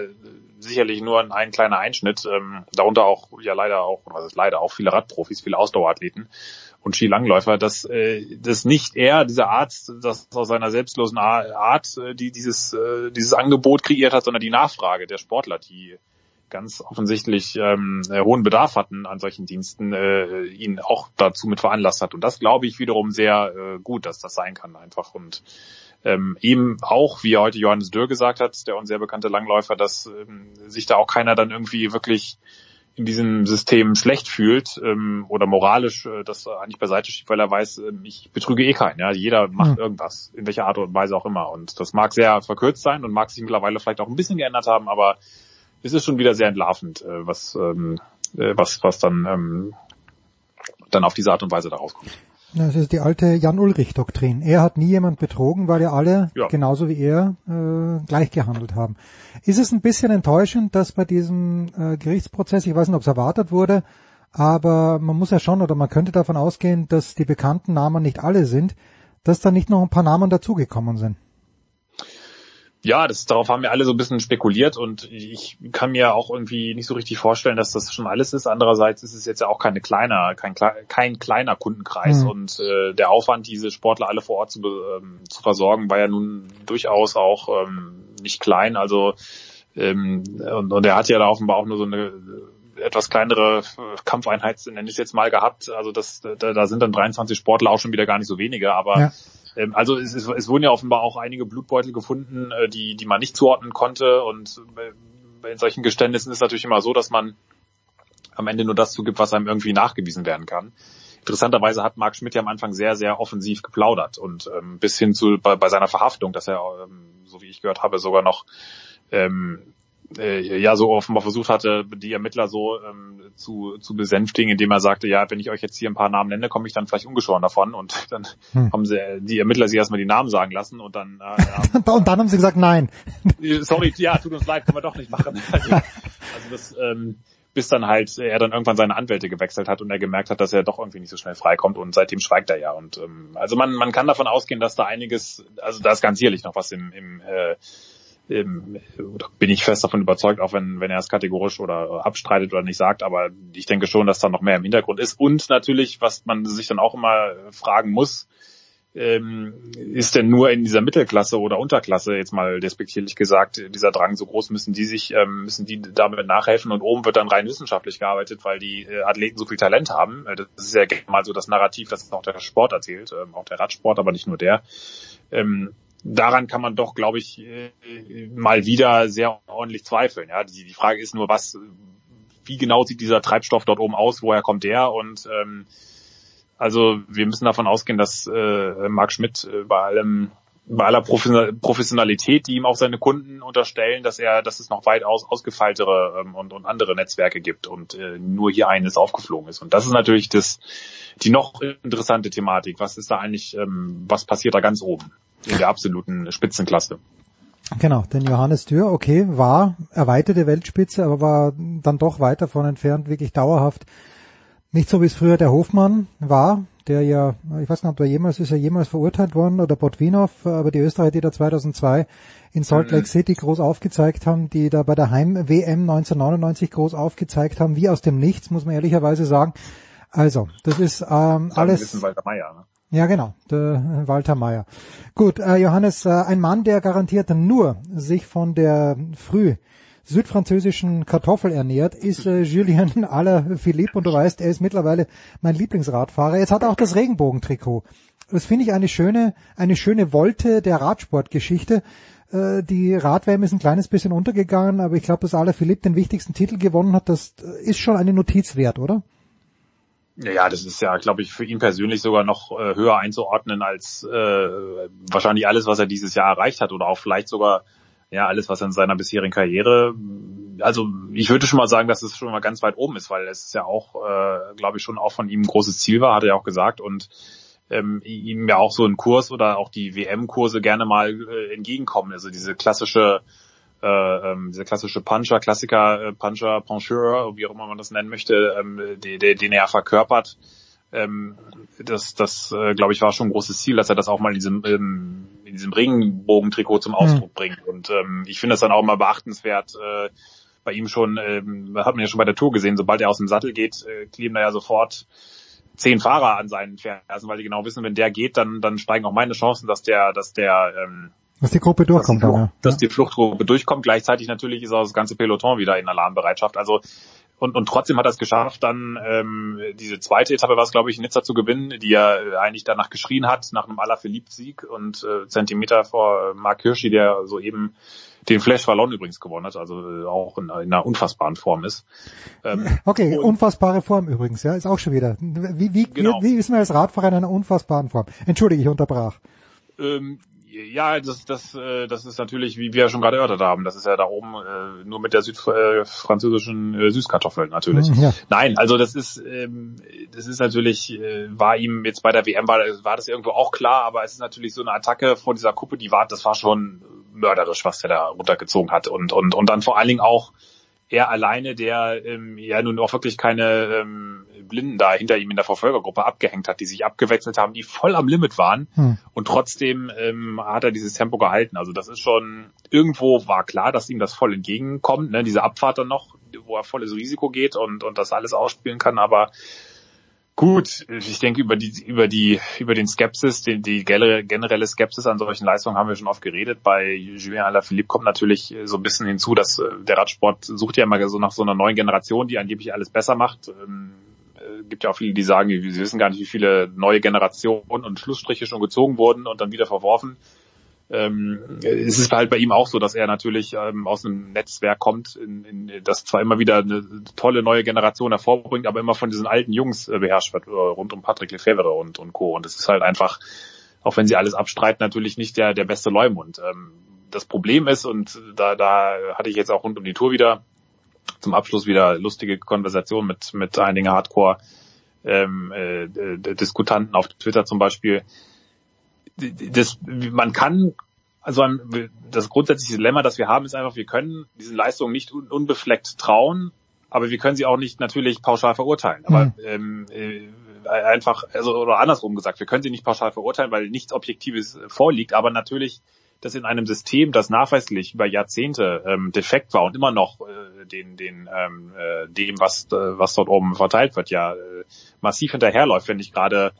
sicherlich nur ein, ein kleiner Einschnitt, ähm, darunter auch ja leider auch, was ist leider auch viele Radprofis, viele Ausdauerathleten und Skilangläufer, dass äh, das nicht er, dieser Arzt, das aus seiner selbstlosen Art, äh, die dieses äh, dieses Angebot kreiert hat, sondern die Nachfrage der Sportler, die ganz offensichtlich ähm, äh, hohen Bedarf hatten an solchen Diensten, äh, ihn auch dazu mit veranlasst hat. Und das glaube ich wiederum sehr äh, gut, dass das sein kann einfach. Und ähm, eben auch, wie heute Johannes Dürr gesagt hat, der uns sehr bekannte Langläufer, dass ähm, sich da auch keiner dann irgendwie wirklich in diesem System schlecht fühlt ähm, oder moralisch äh, das eigentlich beiseite schiebt, weil er weiß, äh, ich betrüge eh keinen. Ja, jeder macht mhm. irgendwas, in welcher Art und Weise auch immer. Und das mag sehr verkürzt sein und mag sich mittlerweile vielleicht auch ein bisschen geändert haben, aber es ist schon wieder sehr entlarvend, äh, was ähm, äh, was was dann ähm, dann auf diese Art und Weise daraus kommt. Das ist die alte Jan-Ulrich-Doktrin. Er hat nie jemand betrogen, weil ja alle, ja. genauso wie er, äh, gleich gehandelt haben. Ist es ein bisschen enttäuschend, dass bei diesem äh, Gerichtsprozess, ich weiß nicht, ob es erwartet wurde, aber man muss ja schon oder man könnte davon ausgehen, dass die bekannten Namen nicht alle sind, dass da nicht noch ein paar Namen dazugekommen sind. Ja, das, darauf haben wir alle so ein bisschen spekuliert und ich kann mir auch irgendwie nicht so richtig vorstellen, dass das schon alles ist. Andererseits ist es jetzt ja auch keine kleiner, kein, kein kleiner Kundenkreis mhm. und äh, der Aufwand, diese Sportler alle vor Ort zu, ähm, zu versorgen, war ja nun durchaus auch ähm, nicht klein. Also ähm, und, und er hat ja da offenbar auch nur so eine etwas kleinere Kampfeinheit, nenne ich es jetzt mal, gehabt. Also das, da, da sind dann 23 Sportler auch schon wieder gar nicht so wenige, aber ja ähm, also es, es, es wurden ja offenbar auch einige Blutbeutel gefunden, äh, die, die man nicht zuordnen konnte. Und äh, in solchen Geständnissen ist es natürlich immer so, dass man am Ende nur das zugibt, was einem irgendwie nachgewiesen werden kann. Interessanterweise hat Marc Schmidt ja am Anfang sehr, sehr offensiv geplaudert und ähm, bis hin zu bei, bei seiner Verhaftung, dass er, ähm, so wie ich gehört habe, sogar noch ähm, äh, ja so offenbar versucht hatte, die Ermittler so ähm, zu, zu besänftigen, indem er sagte, ja, wenn ich euch jetzt hier ein paar Namen nenne, komme ich dann vielleicht ungeschoren davon und dann hm. haben sie die Ermittler sich erstmal die Namen sagen lassen und dann äh, und dann haben sie gesagt, nein. Sorry, ja, tut uns leid, können wir doch nicht machen. Also, also das ähm, bis dann halt er dann irgendwann seine Anwälte gewechselt hat und er gemerkt hat, dass er doch irgendwie nicht so schnell freikommt und seitdem schweigt er ja. Und ähm, also man, man kann davon ausgehen, dass da einiges, also da ist ganz sicherlich noch was im, im äh, ähm, bin ich fest davon überzeugt, auch wenn, wenn er es kategorisch oder abstreitet oder nicht sagt, aber ich denke schon, dass da noch mehr im Hintergrund ist. Und natürlich, was man sich dann auch immer fragen muss, ähm, ist denn nur in dieser Mittelklasse oder Unterklasse, jetzt mal despektierlich gesagt, dieser Drang so groß, müssen die sich, ähm, müssen die damit nachhelfen und oben wird dann rein wissenschaftlich gearbeitet, weil die äh, Athleten so viel Talent haben. Äh, das ist ja mal so das Narrativ, das auch der Sport erzählt, ähm, auch der Radsport, aber nicht nur der. Ähm, daran kann man doch, glaube ich, äh, mal wieder sehr ordentlich zweifeln. Ja, die, die Frage ist nur, was, wie genau sieht dieser Treibstoff dort oben aus, woher kommt der? Und ähm, also wir müssen davon ausgehen, dass äh, Marc Schmidt äh, bei allem bei aller Professionalität, die ihm auch seine Kunden unterstellen, dass er, dass es noch weitaus ausgefeiltere ähm, und, und andere Netzwerke gibt und äh, nur hier eines aufgeflogen ist. Und das ist natürlich das, die noch interessante Thematik. Was ist da eigentlich, ähm, was passiert da ganz oben? in der absoluten Spitzenklasse. Genau, denn Johannes Dürr, okay, war erweiterte Weltspitze, aber war dann doch weit davon entfernt, wirklich dauerhaft. Nicht so wie es früher der Hofmann war, der ja, ich weiß nicht, ob der jemals, ist er jemals verurteilt worden oder Botvinov, aber die Österreicher, die da 2002 in Salt Lake City groß aufgezeigt haben, die da bei der Heim-WM 1999 groß aufgezeigt haben, wie aus dem Nichts, muss man ehrlicherweise sagen. Also, das ist ähm, alles. Walter Meyer, ne? Ja, genau, der Walter Meyer. Gut, äh, Johannes, äh, ein Mann, der garantiert nur sich von der früh südfranzösischen Kartoffel ernährt, ist äh, Julien Alaphilippe und du weißt, er ist mittlerweile mein Lieblingsradfahrer. Jetzt hat er auch das Regenbogentrikot. Das finde ich eine schöne, eine schöne Wolte der Radsportgeschichte. Äh, die Radwärme ist ein kleines bisschen untergegangen, aber ich glaube, dass Alaphilippe den wichtigsten Titel gewonnen hat, das ist schon eine Notiz wert, oder? Ja, das ist ja, glaube ich, für ihn persönlich sogar noch äh, höher einzuordnen als äh, wahrscheinlich alles, was er dieses Jahr erreicht hat oder auch vielleicht sogar ja alles, was in seiner bisherigen Karriere also ich würde schon mal sagen, dass es schon mal ganz weit oben ist, weil es ja auch, äh, glaube ich, schon auch von ihm ein großes Ziel war, hat er ja auch gesagt und ähm, ihm ja auch so ein Kurs oder auch die WM-Kurse gerne mal äh, entgegenkommen. Also diese klassische äh, ähm, dieser klassische Puncher, Klassiker, äh, Puncher, Puncheur, wie auch immer man das nennen möchte, ähm, die, den er verkörpert. Ähm, das, das äh, glaube ich, war schon ein großes Ziel, dass er das auch mal in diesem, ähm, in diesem Regenbogentrikot zum Ausdruck mhm. bringt. Und ähm, ich finde das dann auch mal beachtenswert. Äh, bei ihm schon, ähm, hat man ja schon bei der Tour gesehen, sobald er aus dem Sattel geht, äh, kleben da ja sofort zehn Fahrer an seinen Fersen, weil die genau wissen, wenn der geht, dann, dann steigen auch meine Chancen, dass der, dass der ähm, dass die Gruppe durchkommt, dass die, ja. dass die Fluchtgruppe durchkommt. Gleichzeitig natürlich ist auch das ganze Peloton wieder in Alarmbereitschaft. Also und, und trotzdem hat er es geschafft, dann ähm, diese zweite Etappe war es, glaube ich, Nizza zu gewinnen, die er eigentlich danach geschrien hat, nach einem Alaphilippe-Sieg und äh, Zentimeter vor Mark Hirschi, der soeben den Flash Wallon übrigens gewonnen hat, also äh, auch in, in, einer unfassbaren Form ist. Ähm, okay, unfassbare Form übrigens, ja, ist auch schon wieder. Wie, wie, genau. wie, wie ist man als Radfahrer in einer unfassbaren Form? Entschuldige, ich unterbrach. Ähm, ja, das, das, äh, das ist natürlich, wie wir ja schon gerade erörtert haben, das ist ja da oben äh, nur mit der südfranzösischen äh, Süßkartoffel natürlich. Mhm, ja. Nein, also das ist, ähm, das ist natürlich, äh, war ihm jetzt bei der WM war, war das irgendwo auch klar, aber es ist natürlich so eine Attacke vor dieser Kuppe, die war, das war schon mörderisch, was der da runtergezogen hat und und und dann vor allen Dingen auch er alleine, der ähm, ja nun auch wirklich keine ähm, Blinden da hinter ihm in der Verfolgergruppe abgehängt hat, die sich abgewechselt haben, die voll am Limit waren hm. und trotzdem ähm, hat er dieses Tempo gehalten. Also das ist schon, irgendwo war klar, dass ihm das voll entgegenkommt, ne? diese Abfahrt dann noch, wo er volles Risiko geht und, und das alles ausspielen kann, aber Gut, ich denke über die über die über den Skepsis, die, die generelle Skepsis an solchen Leistungen haben wir schon oft geredet. Bei Julien Alaphilippe kommt natürlich so ein bisschen hinzu, dass äh, der Radsport sucht ja immer so nach so einer neuen Generation, die angeblich alles besser macht. Gibt ja auch viele, die sagen, sie wissen gar nicht, wie viele neue Generationen und Schlussstriche schon gezogen wurden und dann wieder verworfen ähm, es ist halt bei ihm auch so, dass er natürlich ähm, aus einem Netzwerk kommt, in, in, das zwar immer wieder eine tolle neue Generation hervorbringt, aber immer von diesen alten Jungs äh, beherrscht wird, äh, rund um Patrick Lefebvre und, und Co. Und es ist halt einfach, auch wenn sie alles abstreiten, natürlich nicht der, der beste Leumund. Ähm, das Problem ist, und da, da hatte ich jetzt auch rund um die Tour wieder zum Abschluss wieder lustige Konversation mit, mit einigen Hardcore ähm, äh, Diskutanten auf Twitter zum Beispiel, das, man kann, also das grundsätzliche Dilemma, das wir haben, ist einfach, wir können diesen Leistungen nicht unbefleckt trauen, aber wir können sie auch nicht natürlich pauschal verurteilen. Aber mhm. ähm, äh, einfach, also oder andersrum gesagt, wir können sie nicht pauschal verurteilen, weil nichts Objektives vorliegt, aber natürlich dass in einem System, das nachweislich über Jahrzehnte ähm, defekt war und immer noch äh, den, den, ähm, äh, dem, was, äh, was dort oben verteilt wird, ja äh, massiv hinterherläuft, wenn nicht gerade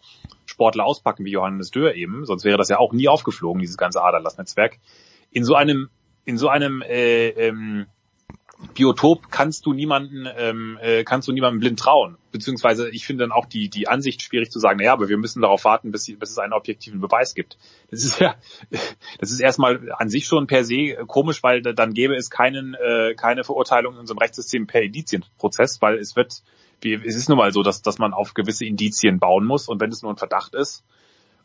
Sportler auspacken wie Johannes Dürr eben, sonst wäre das ja auch nie aufgeflogen, dieses ganze Aderlass-Netzwerk. In so einem, in so einem äh, ähm, Biotop kannst du niemanden, ähm, äh, kannst du niemandem blind trauen. Beziehungsweise ich finde dann auch die, die Ansicht schwierig zu sagen, naja, aber wir müssen darauf warten, bis, bis es einen objektiven Beweis gibt. Das ist ja, das ist erstmal an sich schon per se komisch, weil dann gäbe es keinen, äh, keine Verurteilung in unserem Rechtssystem per Indizienprozess, weil es wird es ist nun mal so, dass, dass man auf gewisse Indizien bauen muss und wenn es nur ein Verdacht ist.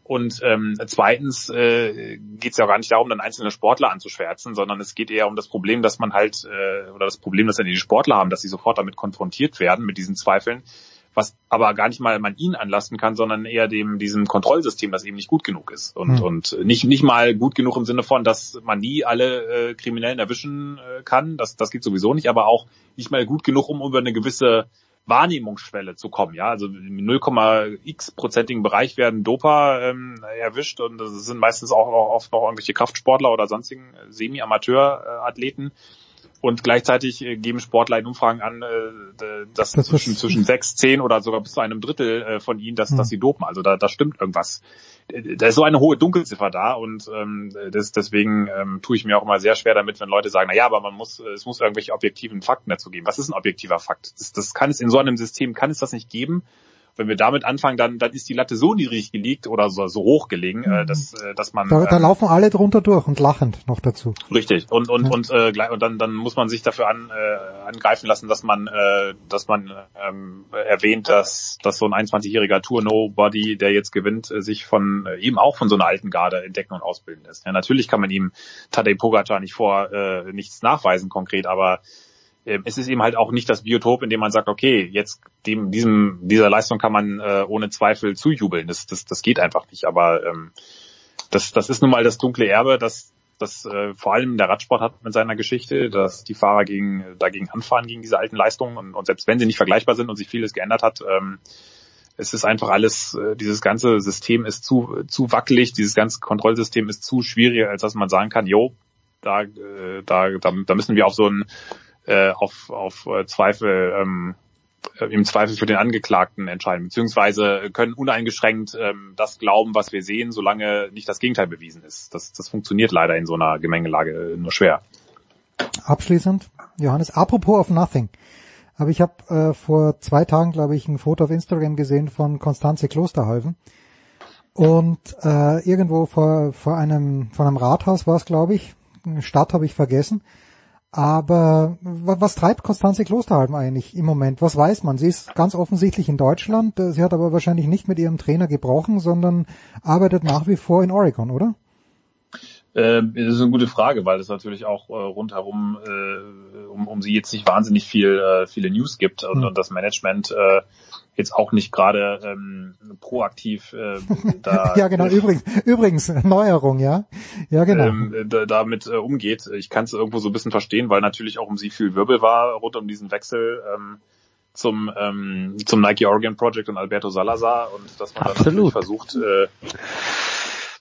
Und ähm, zweitens äh, geht es ja auch gar nicht darum, dann einzelne Sportler anzuschwärzen, sondern es geht eher um das Problem, dass man halt, äh, oder das Problem, dass dann die Sportler haben, dass sie sofort damit konfrontiert werden, mit diesen Zweifeln, was aber gar nicht mal man ihnen anlasten kann, sondern eher dem diesem Kontrollsystem, das eben nicht gut genug ist. Und, mhm. und nicht, nicht mal gut genug im Sinne von, dass man nie alle äh, Kriminellen erwischen äh, kann, das, das geht sowieso nicht, aber auch nicht mal gut genug, um über eine gewisse Wahrnehmungsschwelle zu kommen. Ja, also im 0,x prozentigen Bereich werden Doper ähm, erwischt und das sind meistens auch, auch oft noch irgendwelche Kraftsportler oder sonstigen Semi-Amateur-Athleten. Und gleichzeitig äh, geben Sportler in Umfragen an, äh, dass das zwischen, zwischen sechs, zehn oder sogar bis zu einem Drittel äh, von ihnen, dass, mhm. dass sie dopen. Also da, da stimmt irgendwas. Da ist so eine hohe Dunkelziffer da und ähm, das, deswegen ähm, tue ich mir auch immer sehr schwer damit, wenn Leute sagen, na ja, aber man muss, es muss irgendwelche objektiven Fakten dazu geben. Was ist ein objektiver Fakt? Das, das kann es in so einem System, kann es das nicht geben wenn wir damit anfangen, dann, dann ist die Latte so niedrig gelegt oder so, so hoch gelegen, äh, mhm. dass, äh, dass man. Da, da äh, laufen alle drunter durch und lachend noch dazu. Richtig. Und und ja. und, äh, und dann, dann muss man sich dafür an, äh, angreifen lassen, dass man, äh, dass man ähm, erwähnt, dass, dass so ein 21-jähriger Tour Nobody, der jetzt gewinnt, äh, sich von äh, eben auch von so einer alten Garde entdecken und ausbilden lässt. Ja, natürlich kann man ihm Tadej Pogacar nicht vor äh, nichts nachweisen konkret, aber es ist eben halt auch nicht das Biotop, in dem man sagt, okay, jetzt dem, diesem, dieser Leistung kann man äh, ohne Zweifel zujubeln. Das, das, das geht einfach nicht. Aber ähm, das, das ist nun mal das dunkle Erbe, das, das äh, vor allem der Radsport hat mit seiner Geschichte, dass die Fahrer gegen, dagegen anfahren, gegen diese alten Leistungen. Und, und selbst wenn sie nicht vergleichbar sind und sich vieles geändert hat, ähm, es ist einfach alles, äh, dieses ganze System ist zu, zu wackelig, dieses ganze Kontrollsystem ist zu schwierig, als dass man sagen kann, jo, da, äh, da, da, da müssen wir auf so ein, äh, auf, auf äh, Zweifel, ähm, äh, im Zweifel für den Angeklagten entscheiden, beziehungsweise können uneingeschränkt ähm, das glauben, was wir sehen, solange nicht das Gegenteil bewiesen ist. Das, das funktioniert leider in so einer Gemengelage nur schwer. Abschließend, Johannes, apropos of nothing. Aber ich habe äh, vor zwei Tagen, glaube ich, ein Foto auf Instagram gesehen von Konstanze Klosterhalfen. Und äh, irgendwo vor, vor einem, vor einem Rathaus war es, glaube ich. Stadt habe ich vergessen. Aber was, treibt Konstanze Klosterhalfen eigentlich im Moment? Was weiß man? Sie ist ganz offensichtlich in Deutschland. Sie hat aber wahrscheinlich nicht mit ihrem Trainer gebrochen, sondern arbeitet nach wie vor in Oregon, oder? Äh, das ist eine gute Frage, weil es natürlich auch äh, rundherum äh, um, um sie jetzt nicht wahnsinnig viel äh, viele News gibt und, mhm. und das Management äh, jetzt auch nicht gerade ähm, proaktiv äh, da ja genau übrigens übrigens Neuerung ja ja genau ähm, da, damit äh, umgeht ich kann es irgendwo so ein bisschen verstehen weil natürlich auch um sie viel Wirbel war rund um diesen Wechsel ähm, zum ähm, zum Nike Oregon Project und Alberto Salazar und dass man Absolut. dann natürlich versucht äh,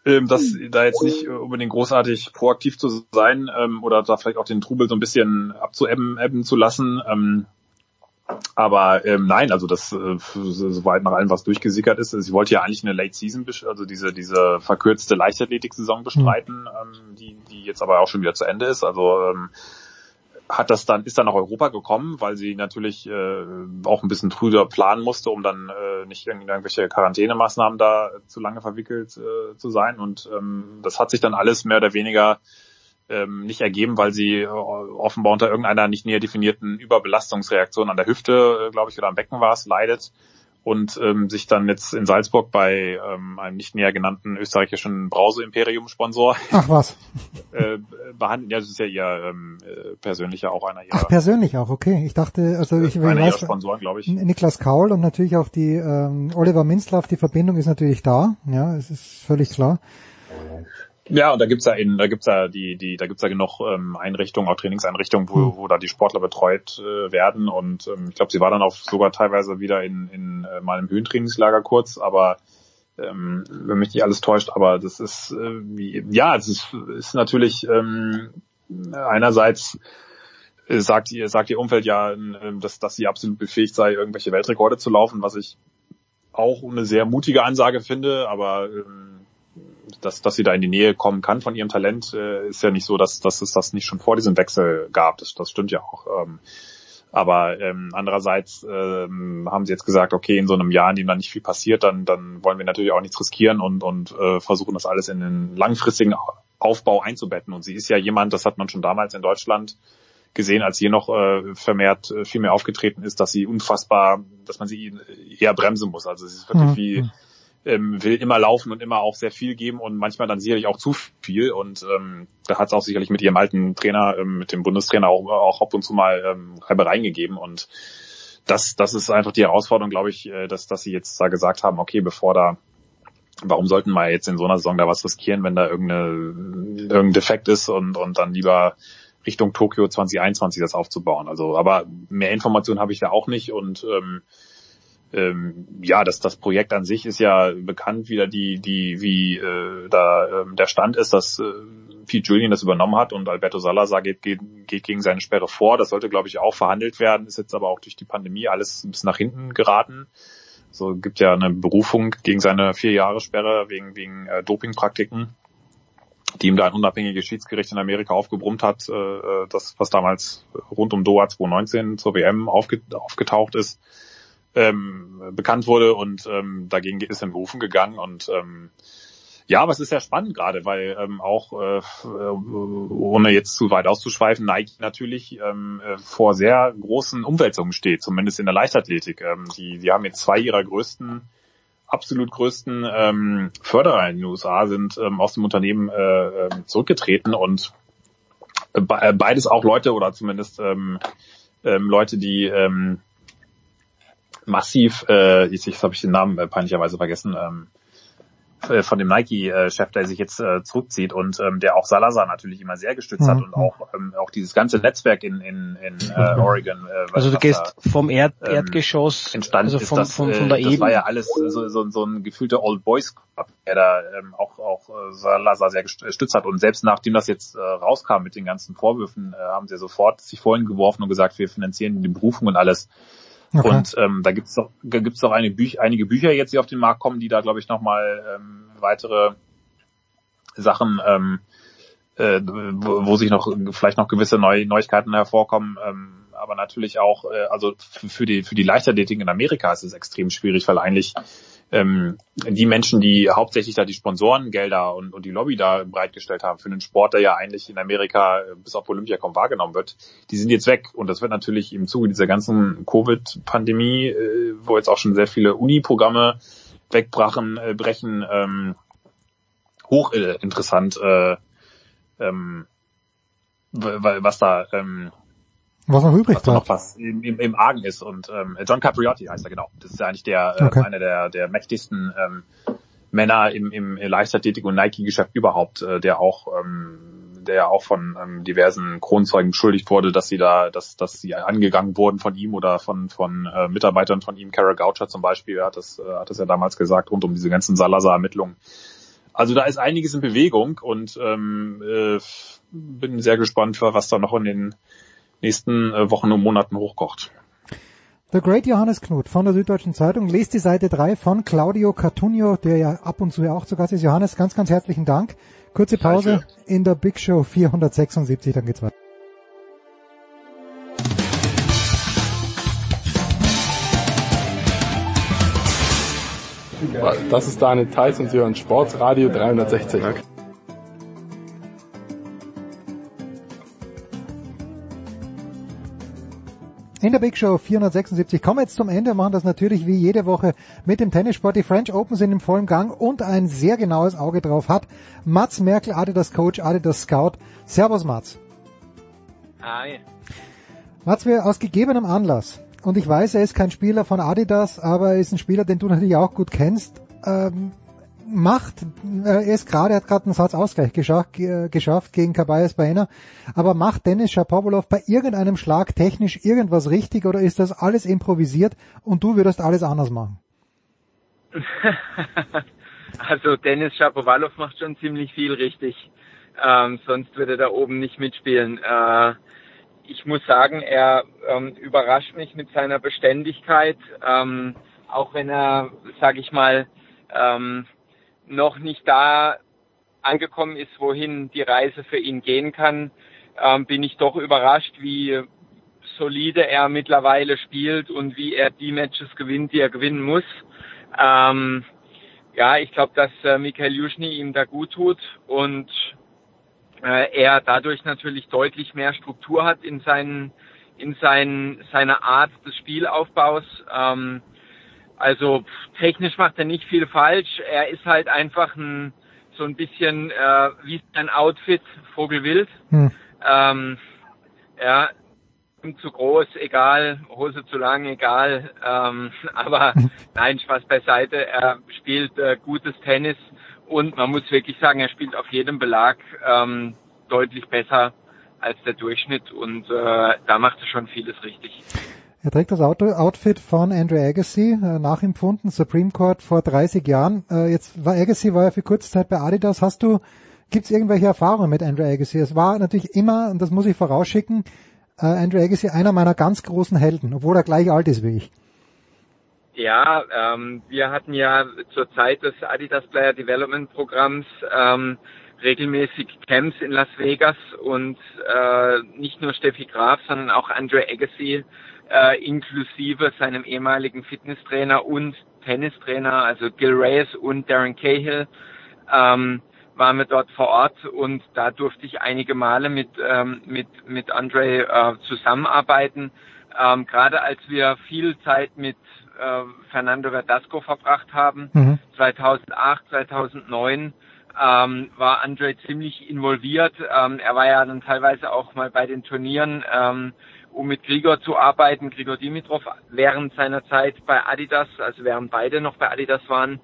ähm, dass da jetzt nicht unbedingt großartig proaktiv zu sein ähm, oder da vielleicht auch den Trubel so ein bisschen abzuebben ebben zu lassen. Ähm, aber ähm, nein, also das äh, soweit nach allem, was durchgesickert ist. Sie wollte ja eigentlich eine Late Season, also diese diese verkürzte Leichtathletik-Saison bestreiten, mhm. ähm, die die jetzt aber auch schon wieder zu Ende ist. Also ähm, hat das dann, ist dann nach Europa gekommen, weil sie natürlich äh, auch ein bisschen früher planen musste, um dann äh, nicht irgendwelche Quarantänemaßnahmen da zu lange verwickelt äh, zu sein. Und ähm, das hat sich dann alles mehr oder weniger ähm, nicht ergeben, weil sie äh, offenbar unter irgendeiner nicht näher definierten Überbelastungsreaktion an der Hüfte, äh, glaube ich, oder am Becken war es, leidet und ähm, sich dann jetzt in Salzburg bei ähm, einem nicht näher genannten österreichischen Brause-Imperium-Sponsor Ach was. äh, behandeln. Ja, das ist ja ihr ähm, äh, persönlicher auch einer ihrer. Ach, persönlich auch, okay. Ich dachte, also ich, einer weiß, Sponsoren, glaube ich. Niklas Kaul und natürlich auch die ähm, Oliver Minzlaff, die Verbindung ist natürlich da, ja, es ist völlig klar. Ja, und da gibt's ja in, da gibt's ja die, die, da gibt's ja genug ähm, Einrichtungen, auch Trainingseinrichtungen, wo, hm. wo da die Sportler betreut äh, werden. Und ähm, ich glaube, sie war dann auch sogar teilweise wieder in, in äh, mal im Höhentrainingslager kurz, aber ähm, wenn mich nicht alles täuscht, aber das ist äh, wie, ja, es ist, ist natürlich ähm, einerseits äh, sagt ihr, sagt ihr Umfeld ja, äh, dass, dass sie absolut befähigt sei, irgendwelche Weltrekorde zu laufen, was ich auch eine sehr mutige Ansage finde, aber ähm, dass, dass sie da in die Nähe kommen kann von ihrem Talent, äh, ist ja nicht so, dass, dass es das nicht schon vor diesem Wechsel gab. Das, das stimmt ja auch. Ähm, aber ähm, andererseits ähm, haben sie jetzt gesagt, okay, in so einem Jahr, in dem da nicht viel passiert, dann, dann wollen wir natürlich auch nichts riskieren und, und äh, versuchen das alles in den langfristigen Aufbau einzubetten. Und sie ist ja jemand, das hat man schon damals in Deutschland gesehen, als sie noch äh, vermehrt äh, viel mehr aufgetreten ist, dass sie unfassbar, dass man sie eher bremsen muss. Also sie ist wirklich mhm. wie ähm, will immer laufen und immer auch sehr viel geben und manchmal dann sicherlich auch zu viel. Und ähm, da hat es auch sicherlich mit ihrem alten Trainer, ähm, mit dem Bundestrainer auch, auch ab und zu mal ähm, Reibereien gegeben. Und das, das ist einfach die Herausforderung, glaube ich, äh, dass, dass sie jetzt da gesagt haben, okay, bevor da warum sollten wir jetzt in so einer Saison da was riskieren, wenn da irgendeine, irgendein Defekt ist und, und dann lieber Richtung Tokio 2021 das aufzubauen. Also, aber mehr Informationen habe ich da auch nicht und ähm, ähm, ja, das, das Projekt an sich ist ja bekannt, wie da die, die, wie äh, da ähm, der Stand ist, dass äh, Pete Julian das übernommen hat und Alberto Salazar geht, geht, geht gegen seine Sperre vor. Das sollte, glaube ich, auch verhandelt werden, ist jetzt aber auch durch die Pandemie alles bisschen nach hinten geraten. So gibt ja eine Berufung gegen seine vier Jahre Sperre wegen, wegen äh, Dopingpraktiken, die ihm da ein unabhängiges Schiedsgericht in Amerika aufgebrummt hat, äh, äh das, was damals rund um Doha 2019 zur WM aufge, aufgetaucht ist ähm, bekannt wurde und ähm, dagegen ist in Berufen gegangen und ähm, ja, aber es ist sehr spannend gerade, weil ähm, auch äh, ohne jetzt zu weit auszuschweifen, Nike natürlich ähm, äh, vor sehr großen Umwälzungen steht, zumindest in der Leichtathletik. Ähm, die, die haben jetzt zwei ihrer größten, absolut größten ähm, Förderer in den USA sind ähm, aus dem Unternehmen äh, ähm, zurückgetreten und äh, beides auch Leute oder zumindest ähm, ähm, Leute, die ähm, massiv, äh, jetzt, jetzt habe ich den Namen äh, peinlicherweise vergessen, ähm, äh, von dem Nike-Chef, der sich jetzt äh, zurückzieht und ähm, der auch Salazar natürlich immer sehr gestützt mhm. hat und auch ähm, auch dieses ganze Netzwerk in in, in äh, Oregon. Äh, also du gehst da, vom Erd ähm, Erdgeschoss entstanden also vom, ist das, vom, von der äh, das war ja alles so, so, so ein gefühlter Old Boys Club, der da ähm, auch auch äh, Salazar sehr gestützt hat und selbst nachdem das jetzt äh, rauskam mit den ganzen Vorwürfen, äh, haben sie sofort sich vorhin geworfen und gesagt, wir finanzieren die Berufung und alles. Okay. Und ähm, da gibt's doch, gibt's doch eine Büch einige Bücher jetzt, die auf den Markt kommen, die da, glaube ich, nochmal ähm, weitere Sachen, ähm, äh, wo, wo sich noch vielleicht noch gewisse Neu Neuigkeiten hervorkommen. Ähm, aber natürlich auch, äh, also für die für die Leichtathletik in Amerika ist es extrem schwierig, weil eigentlich ähm, die Menschen, die hauptsächlich da die Sponsorengelder und, und die Lobby da bereitgestellt haben für einen Sport, der ja eigentlich in Amerika äh, bis auf Olympia kaum wahrgenommen wird, die sind jetzt weg. Und das wird natürlich im Zuge dieser ganzen Covid-Pandemie, äh, wo jetzt auch schon sehr viele Uni-Programme wegbrachen, äh, brechen, ähm, hochinteressant, äh, ähm, was da ähm, was noch übrig was bleibt. noch was im, im, im Argen ist. Und ähm, John Capriotti heißt er genau. Das ist ja eigentlich der äh, okay. einer der, der mächtigsten ähm, Männer im, im Leichtathletik- und Nike-Geschäft überhaupt, äh, der auch ähm, der auch von ähm, diversen Kronzeugen beschuldigt wurde, dass sie da, dass, dass sie angegangen wurden von ihm oder von von äh, Mitarbeitern von ihm. Kara Goucher zum Beispiel hat das äh, hat das ja damals gesagt rund um diese ganzen Salazar-Ermittlungen. Also da ist einiges in Bewegung und ähm, äh, bin sehr gespannt, was da noch in den nächsten äh, Wochen und Monaten hochkocht. The Great Johannes Knut von der Süddeutschen Zeitung lest die Seite 3 von Claudio Cartunio, der ja ab und zu ja auch zu Gast ist. Johannes, ganz, ganz herzlichen Dank. Kurze Pause Danke. in der Big Show 476, dann geht's weiter. Das ist Daniel Theiss und Sie hören Sportsradio 360. in der Big Show 476. Kommen wir jetzt zum Ende, machen das natürlich wie jede Woche mit dem Tennissport. Die French Open sind im vollen Gang und ein sehr genaues Auge drauf hat Mats Merkel, Adidas Coach, Adidas Scout. Servus Mats. Hi. Mats, wir aus gegebenem Anlass, und ich weiß, er ist kein Spieler von Adidas, aber er ist ein Spieler, den du natürlich auch gut kennst, ähm, macht, äh, er ist gerade, hat gerade einen Satzausgleich geschafft, geschafft gegen Kabayas Baena, aber macht Dennis Shapovalov bei irgendeinem Schlag technisch irgendwas richtig oder ist das alles improvisiert und du würdest alles anders machen? also Dennis Shapovalov macht schon ziemlich viel richtig, ähm, sonst würde er da oben nicht mitspielen. Äh, ich muss sagen, er ähm, überrascht mich mit seiner Beständigkeit, ähm, auch wenn er, sage ich mal, ähm, noch nicht da angekommen ist, wohin die Reise für ihn gehen kann, ähm, bin ich doch überrascht, wie solide er mittlerweile spielt und wie er die Matches gewinnt, die er gewinnen muss. Ähm, ja, ich glaube, dass äh, Michael Juschny ihm da gut tut und äh, er dadurch natürlich deutlich mehr Struktur hat in seinen in seinen, seiner Art des Spielaufbaus. Ähm, also technisch macht er nicht viel falsch. Er ist halt einfach ein, so ein bisschen äh, wie sein Outfit Vogelwild. Hm. Ähm, ja, zu groß, egal, Hose zu lang, egal. Ähm, aber nein, Spaß beiseite. Er spielt äh, gutes Tennis und man muss wirklich sagen, er spielt auf jedem Belag ähm, deutlich besser als der Durchschnitt und äh, da macht er schon vieles richtig. Er trägt das Auto Outfit von Andrew Agassi, äh, nachempfunden, Supreme Court vor 30 Jahren. Äh, jetzt war Agassi war ja für kurze Zeit bei Adidas. Hast du, gibt's irgendwelche Erfahrungen mit Andrew Agassi? Es war natürlich immer, und das muss ich vorausschicken, äh, Andrew Agassi einer meiner ganz großen Helden, obwohl er gleich alt ist wie ich. Ja, ähm, wir hatten ja zur Zeit des Adidas Player Development Programms ähm, regelmäßig Camps in Las Vegas und äh, nicht nur Steffi Graf, sondern auch Andrew Agassi äh, inklusive seinem ehemaligen Fitnesstrainer und Tennistrainer, also Gil Reyes und Darren Cahill, ähm, waren wir dort vor Ort und da durfte ich einige Male mit ähm, mit mit Andre äh, zusammenarbeiten. Ähm, Gerade als wir viel Zeit mit äh, Fernando Verdasco verbracht haben, mhm. 2008, 2009, ähm, war Andre ziemlich involviert. Ähm, er war ja dann teilweise auch mal bei den Turnieren ähm, um mit Grigor zu arbeiten, Grigor Dimitrov, während seiner Zeit bei Adidas, also während beide noch bei Adidas waren.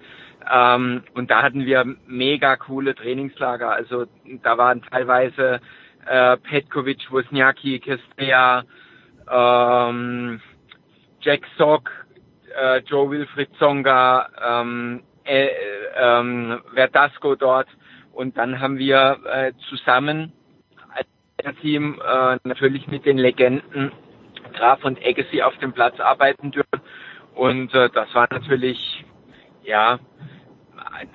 Ähm, und da hatten wir mega coole Trainingslager. Also da waren teilweise äh, Petkovic, Wozniacki, Kestea, ähm, Jack Sock, äh, Joe Wilfried Zonga, ähm, äh, ähm, Verdasco dort. Und dann haben wir äh, zusammen Team äh, natürlich mit den Legenden Graf und Agassi auf dem Platz arbeiten dürfen. Und äh, das war natürlich, ja,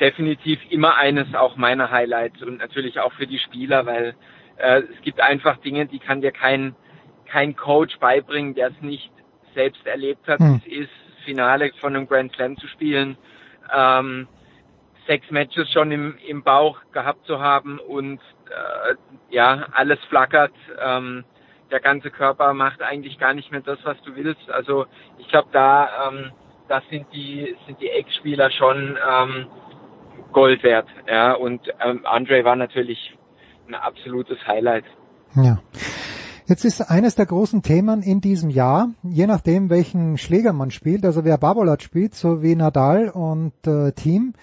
definitiv immer eines auch meiner Highlights und natürlich auch für die Spieler, weil äh, es gibt einfach Dinge, die kann dir kein, kein Coach beibringen, der es nicht selbst erlebt hat. Hm. Es ist Finale von einem Grand Slam zu spielen, ähm, sechs Matches schon im, im Bauch gehabt zu haben und äh, ja, alles flackert. Ähm, der ganze Körper macht eigentlich gar nicht mehr das, was du willst. Also ich glaube, da ähm, das sind die sind die Ex-Spieler schon ähm, Gold wert. Ja, und ähm, Andre war natürlich ein absolutes Highlight. Ja. Jetzt ist eines der großen Themen in diesem Jahr, je nachdem welchen Schläger man spielt, also wer Babolat spielt, so wie Nadal und äh, Team,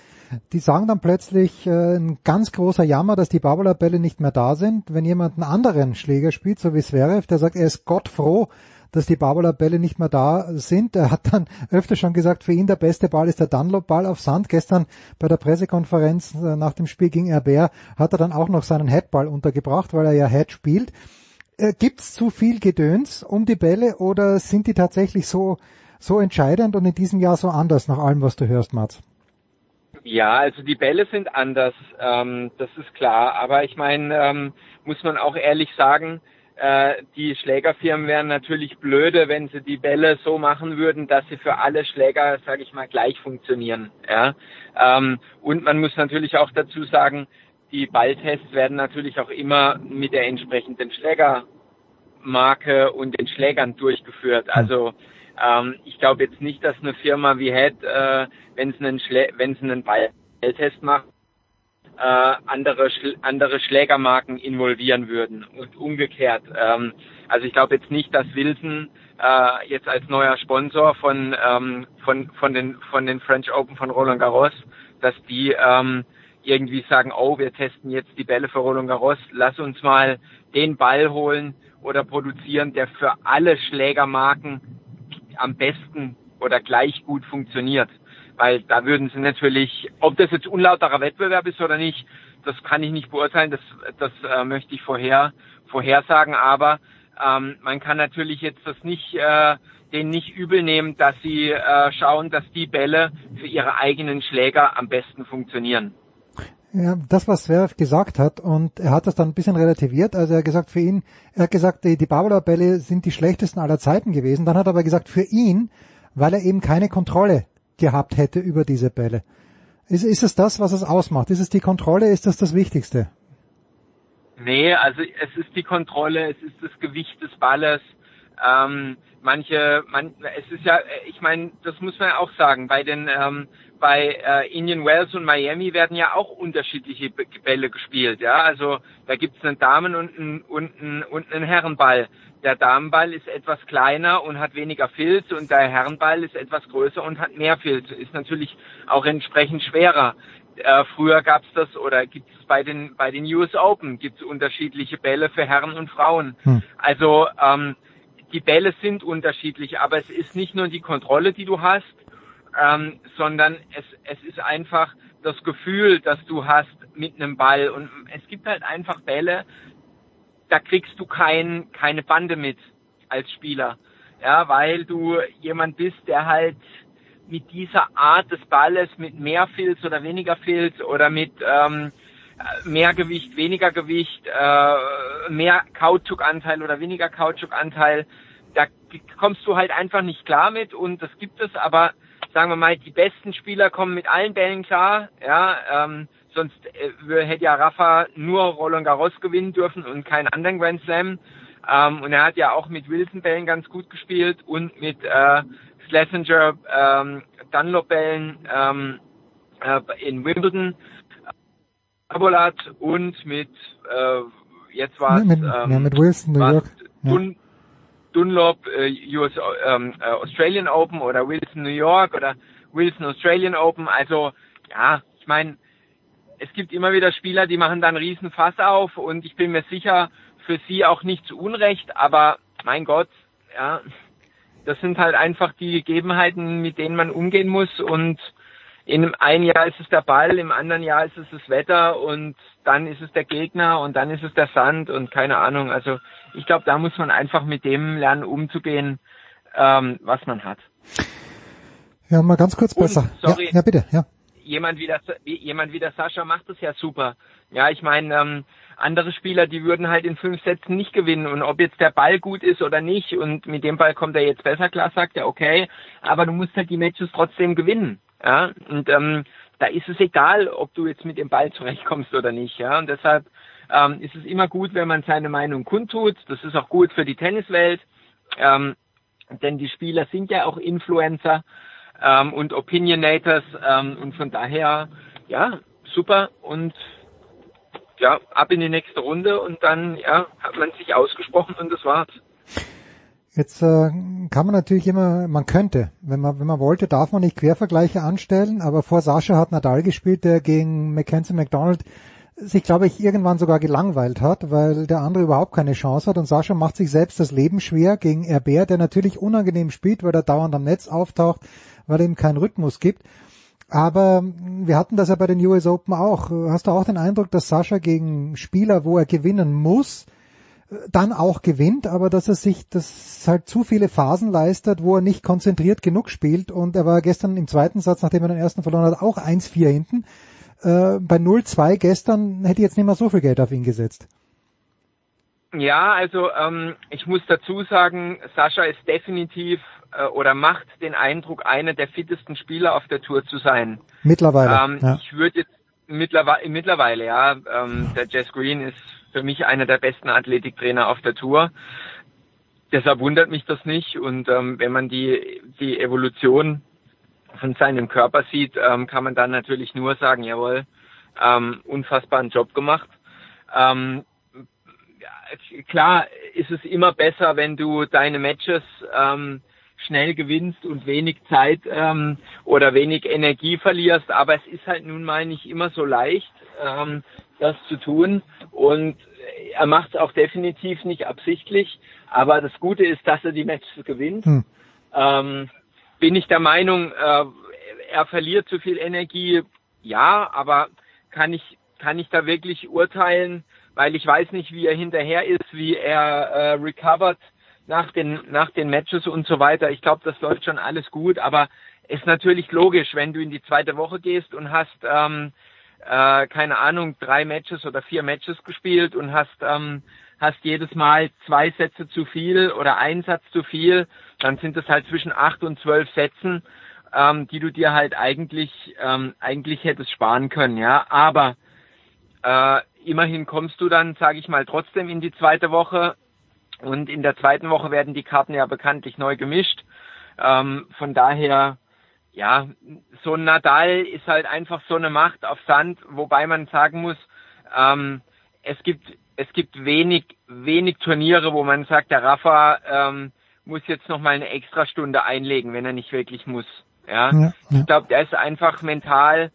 die sagen dann plötzlich äh, ein ganz großer Jammer, dass die Babolat-Bälle nicht mehr da sind. Wenn jemand einen anderen Schläger spielt, so wie Zverev, der sagt, er ist Gott froh, dass die Barbola-Bälle nicht mehr da sind. Er hat dann öfter schon gesagt, für ihn der beste Ball ist der Dunlop-Ball auf Sand. Gestern bei der Pressekonferenz äh, nach dem Spiel gegen Herbert hat er dann auch noch seinen Headball untergebracht, weil er ja Head spielt. Äh, gibt's zu viel Gedöns um die Bälle oder sind die tatsächlich so, so entscheidend und in diesem Jahr so anders nach allem, was du hörst, Mats? Ja, also die Bälle sind anders, ähm, das ist klar. Aber ich meine, ähm, muss man auch ehrlich sagen, äh, die Schlägerfirmen wären natürlich blöde, wenn sie die Bälle so machen würden, dass sie für alle Schläger, sage ich mal, gleich funktionieren. Ja? Ähm, und man muss natürlich auch dazu sagen, die Balltests werden natürlich auch immer mit der entsprechenden Schlägermarke und den Schlägern durchgeführt. Also ähm, ich glaube jetzt nicht, dass eine Firma wie Head, äh, wenn sie einen, einen Balltest macht, äh, andere, andere Schlägermarken involvieren würden und umgekehrt. Ähm, also ich glaube jetzt nicht, dass Wilson äh, jetzt als neuer Sponsor von, ähm, von, von, den, von den French Open von Roland Garros, dass die ähm, irgendwie sagen, oh, wir testen jetzt die Bälle für Roland Garros, lass uns mal den Ball holen oder produzieren, der für alle Schlägermarken am besten oder gleich gut funktioniert weil da würden sie natürlich, ob das jetzt unlauterer Wettbewerb ist oder nicht, das kann ich nicht beurteilen, das, das äh, möchte ich vorher vorhersagen, aber ähm, man kann natürlich jetzt das nicht äh, denen nicht übel nehmen, dass sie äh, schauen, dass die Bälle für ihre eigenen Schläger am besten funktionieren. Ja, das, was Zverev gesagt hat, und er hat das dann ein bisschen relativiert, also er hat gesagt, für ihn, er hat gesagt, die, Barbara-Bälle sind die schlechtesten aller Zeiten gewesen, dann hat er aber gesagt, für ihn, weil er eben keine Kontrolle gehabt hätte über diese Bälle. Ist, ist es das, was es ausmacht? Ist es die Kontrolle? Ist das das Wichtigste? Nee, also es ist die Kontrolle, es ist das Gewicht des Balles. Ähm, manche, man, es ist ja, ich meine, das muss man ja auch sagen, bei den, ähm, bei äh, Indian Wells und Miami werden ja auch unterschiedliche Bälle gespielt, ja. Also da gibt es einen Damen- und einen, und einen, und einen Herrenball. Der Damenball ist etwas kleiner und hat weniger Filz und der Herrenball ist etwas größer und hat mehr Filz. Ist natürlich auch entsprechend schwerer. Äh, früher gab es das oder gibt es bei den bei den US Open gibt es unterschiedliche Bälle für Herren und Frauen. Hm. Also ähm, die Bälle sind unterschiedlich, aber es ist nicht nur die Kontrolle, die du hast, ähm, sondern es es ist einfach das Gefühl, das du hast mit einem Ball und es gibt halt einfach Bälle, da kriegst du kein, keine Bande mit als Spieler. Ja, weil du jemand bist, der halt mit dieser Art des Balles, mit mehr Filz oder weniger Filz oder mit ähm, mehr Gewicht, weniger Gewicht, äh, mehr Kautschukanteil oder weniger Kautschukanteil, da kommst du halt einfach nicht klar mit und das gibt es, aber sagen wir mal, die besten Spieler kommen mit allen Bällen klar, ja, ähm, sonst äh, hätte ja Rafa nur Roland Garros gewinnen dürfen und keinen anderen Grand Slam. Ähm, und er hat ja auch mit Wilson-Bällen ganz gut gespielt und mit äh, Schlesinger ähm, Dunlop-Bällen ähm, äh, in Wimbledon. Abolat und mit äh, jetzt war es mit, ähm, ja, mit Wilson New York. Dun, Dunlop äh, US ähm, äh, Australian Open oder Wilson New York oder Wilson Australian Open. Also ja, ich meine, es gibt immer wieder Spieler, die machen dann riesen Fass auf und ich bin mir sicher, für sie auch nicht zu Unrecht, aber mein Gott, ja, das sind halt einfach die Gegebenheiten, mit denen man umgehen muss und in einem Jahr ist es der Ball, im anderen Jahr ist es das Wetter und dann ist es der Gegner und dann ist es der Sand und keine Ahnung. Also ich glaube, da muss man einfach mit dem lernen umzugehen, ähm, was man hat. Ja, mal ganz kurz besser. Sorry, ja, ja, bitte, ja. Jemand wie, der, jemand wie der Sascha macht das ja super. Ja, ich meine, ähm, andere Spieler, die würden halt in fünf Sätzen nicht gewinnen. Und ob jetzt der Ball gut ist oder nicht, und mit dem Ball kommt er jetzt besser klar, sagt er, okay, aber du musst halt die Matches trotzdem gewinnen. Ja, und ähm, da ist es egal, ob du jetzt mit dem Ball zurechtkommst oder nicht. Ja, und deshalb ähm, ist es immer gut, wenn man seine Meinung kundtut. Das ist auch gut für die Tenniswelt, ähm, denn die Spieler sind ja auch Influencer ähm, und Opinionators ähm, und von daher, ja, super und ja, ab in die nächste Runde und dann, ja, hat man sich ausgesprochen und das war's. Jetzt äh, kann man natürlich immer, man könnte, wenn man wenn man wollte, darf man nicht Quervergleiche anstellen, aber vor Sascha hat Nadal gespielt, der gegen Mackenzie McDonald sich, glaube ich, irgendwann sogar gelangweilt hat, weil der andere überhaupt keine Chance hat und Sascha macht sich selbst das Leben schwer gegen Herbert, der natürlich unangenehm spielt, weil er dauernd am Netz auftaucht, weil er ihm keinen Rhythmus gibt. Aber wir hatten das ja bei den US Open auch. Hast du auch den Eindruck, dass Sascha gegen Spieler, wo er gewinnen muss, dann auch gewinnt, aber dass er sich das halt zu viele Phasen leistet, wo er nicht konzentriert genug spielt und er war gestern im zweiten Satz, nachdem er den ersten verloren hat, auch 1-4 hinten. Äh, bei 0-2 gestern hätte ich jetzt nicht mehr so viel Geld auf ihn gesetzt. Ja, also ähm, ich muss dazu sagen, Sascha ist definitiv äh, oder macht den Eindruck, einer der fittesten Spieler auf der Tour zu sein. Mittlerweile. Ähm, ja. Ich würde jetzt mittlerweile, mittlerweile, ja, ähm, der Jess Green ist für mich einer der besten Athletiktrainer auf der Tour. Deshalb wundert mich das nicht. Und ähm, wenn man die, die Evolution von seinem Körper sieht, ähm, kann man dann natürlich nur sagen, jawohl, ähm, unfassbaren Job gemacht. Ähm, ja, klar ist es immer besser, wenn du deine Matches ähm, schnell gewinnst und wenig Zeit ähm, oder wenig Energie verlierst, aber es ist halt nun mal nicht immer so leicht. Ähm, das zu tun. Und er macht es auch definitiv nicht absichtlich. Aber das Gute ist, dass er die Matches gewinnt. Hm. Ähm, bin ich der Meinung, äh, er verliert zu viel Energie? Ja, aber kann ich, kann ich da wirklich urteilen, weil ich weiß nicht, wie er hinterher ist, wie er äh, recovert nach den, nach den Matches und so weiter. Ich glaube, das läuft schon alles gut, aber ist natürlich logisch, wenn du in die zweite Woche gehst und hast ähm, äh, keine Ahnung, drei Matches oder vier Matches gespielt und hast, ähm, hast jedes Mal zwei Sätze zu viel oder einen Satz zu viel, dann sind es halt zwischen acht und zwölf Sätzen, ähm, die du dir halt eigentlich, ähm, eigentlich hättest sparen können, ja. Aber äh, immerhin kommst du dann, sage ich mal, trotzdem in die zweite Woche und in der zweiten Woche werden die Karten ja bekanntlich neu gemischt. Ähm, von daher ja, so ein Nadal ist halt einfach so eine Macht auf Sand, wobei man sagen muss, ähm, es gibt es gibt wenig wenig Turniere, wo man sagt, der Rafa ähm, muss jetzt noch mal eine extra Stunde einlegen, wenn er nicht wirklich muss. Ja, ja, ja. ich glaube, der ist einfach mental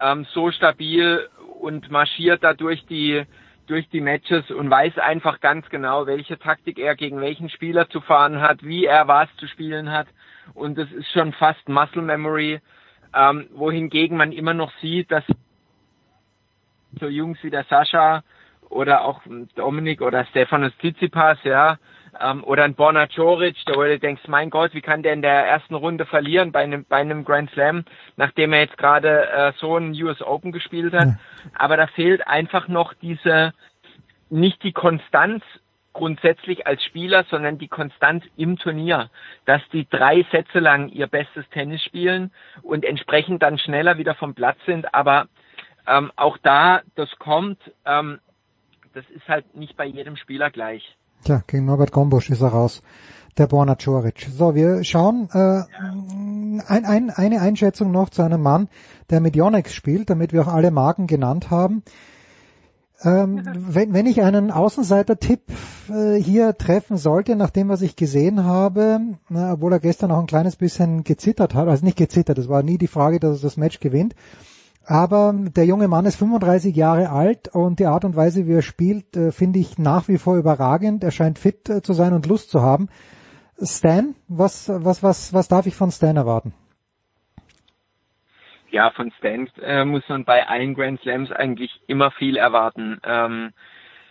ähm, so stabil und marschiert da durch die durch die Matches und weiß einfach ganz genau, welche Taktik er gegen welchen Spieler zu fahren hat, wie er was zu spielen hat und das ist schon fast Muscle Memory, ähm, wohingegen man immer noch sieht, dass so Jungs wie der Sascha oder auch Dominik oder Stefanos Tsitsipas, ja, ähm, oder ein Borna Coric, da wo du denkst, mein Gott, wie kann der in der ersten Runde verlieren bei einem, bei einem Grand Slam, nachdem er jetzt gerade äh, so ein US Open gespielt hat. Ja. Aber da fehlt einfach noch diese, nicht die Konstanz grundsätzlich als Spieler, sondern die Konstanz im Turnier, dass die drei Sätze lang ihr bestes Tennis spielen und entsprechend dann schneller wieder vom Platz sind. Aber ähm, auch da, das kommt, ähm, das ist halt nicht bei jedem Spieler gleich. Tja, gegen Norbert Gombusch ist er raus, der Borna Coric. So, wir schauen äh, ein, ein, eine Einschätzung noch zu einem Mann, der mit Yonex spielt, damit wir auch alle Marken genannt haben. Ähm, wenn, wenn ich einen Außenseiter-Tipp äh, hier treffen sollte, nach dem, was ich gesehen habe, na, obwohl er gestern auch ein kleines bisschen gezittert hat, also nicht gezittert, es war nie die Frage, dass er das Match gewinnt, aber der junge Mann ist 35 Jahre alt und die Art und Weise, wie er spielt, äh, finde ich nach wie vor überragend. Er scheint fit äh, zu sein und Lust zu haben. Stan, was, was, was, was darf ich von Stan erwarten? Ja, von Stan äh, muss man bei allen Grand Slams eigentlich immer viel erwarten. Ähm,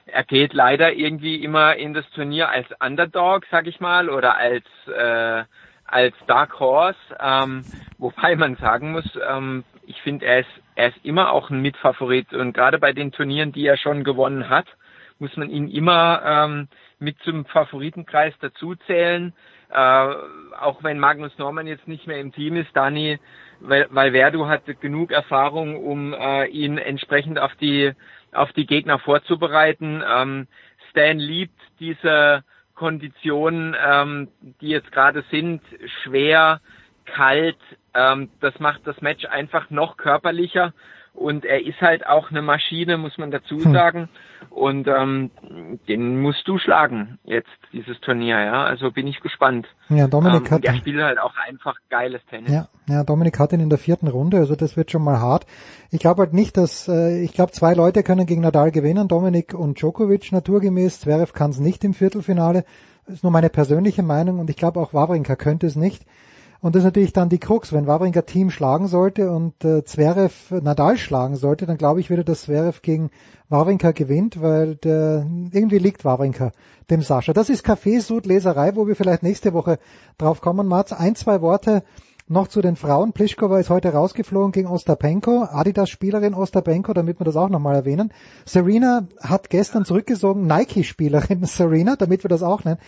er geht leider irgendwie immer in das Turnier als Underdog, sag ich mal, oder als äh, als Dark Horse, ähm, wobei man sagen muss, ähm, ich finde, er ist, er ist immer auch ein Mitfavorit und gerade bei den Turnieren, die er schon gewonnen hat, muss man ihn immer ähm, mit zum Favoritenkreis dazuzählen. Äh, auch wenn Magnus Norman jetzt nicht mehr im Team ist, Dani weil, weil Verdu hat genug Erfahrung, um äh, ihn entsprechend auf die auf die Gegner vorzubereiten. Ähm, Stan liebt diese Konditionen, ähm, die jetzt gerade sind, schwer, kalt. Ähm, das macht das Match einfach noch körperlicher und er ist halt auch eine Maschine, muss man dazu hm. sagen. Hm. Und ähm, den musst du schlagen jetzt dieses Turnier, ja. Also bin ich gespannt. Ja, Dominik ähm, hat. Der spielt halt auch einfach geiles Tennis. Ja, ja, Dominik hat ihn in der vierten Runde, also das wird schon mal hart. Ich glaube halt nicht, dass äh, ich glaube zwei Leute können gegen Nadal gewinnen, Dominik und Djokovic naturgemäß. Zverev kann es nicht im Viertelfinale. Das ist nur meine persönliche Meinung und ich glaube auch Wawrinka könnte es nicht. Und das ist natürlich dann die Krux, wenn Wawrinka Team schlagen sollte und äh, Zverev Nadal schlagen sollte, dann glaube ich wieder, dass Zverev gegen Wawrinka gewinnt, weil der, irgendwie liegt Wawrinka dem Sascha. Das ist Kaffeesud-Leserei, wo wir vielleicht nächste Woche drauf kommen. Mats, ein, zwei Worte noch zu den Frauen. Pliskova ist heute rausgeflogen gegen Ostapenko, Adidas-Spielerin Ostapenko, damit wir das auch nochmal erwähnen. Serena hat gestern zurückgesogen, Nike-Spielerin Serena, damit wir das auch nennen.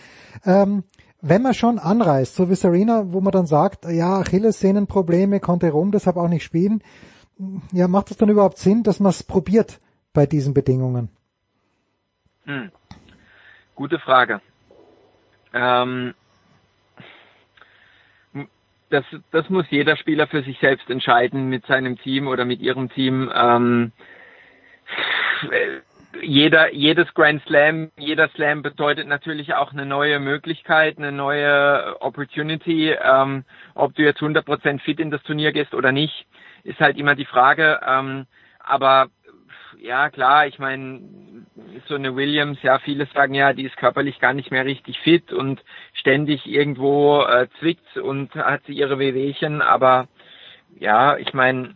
Ähm, wenn man schon anreist, so wie Serena, wo man dann sagt, ja, Achillessehnenprobleme, konnte Rom deshalb auch nicht spielen, ja, macht es dann überhaupt Sinn, dass man es probiert bei diesen Bedingungen? Hm. Gute Frage. Ähm, das, das muss jeder Spieler für sich selbst entscheiden mit seinem Team oder mit ihrem Team. Ähm, jeder, jedes Grand Slam, jeder Slam bedeutet natürlich auch eine neue Möglichkeit, eine neue Opportunity. Ähm, ob du jetzt 100% fit in das Turnier gehst oder nicht, ist halt immer die Frage. Ähm, aber ja, klar, ich meine, so eine Williams, ja, viele sagen ja, die ist körperlich gar nicht mehr richtig fit und ständig irgendwo äh, zwickt und hat sie ihre Wehwehchen, aber ja, ich meine,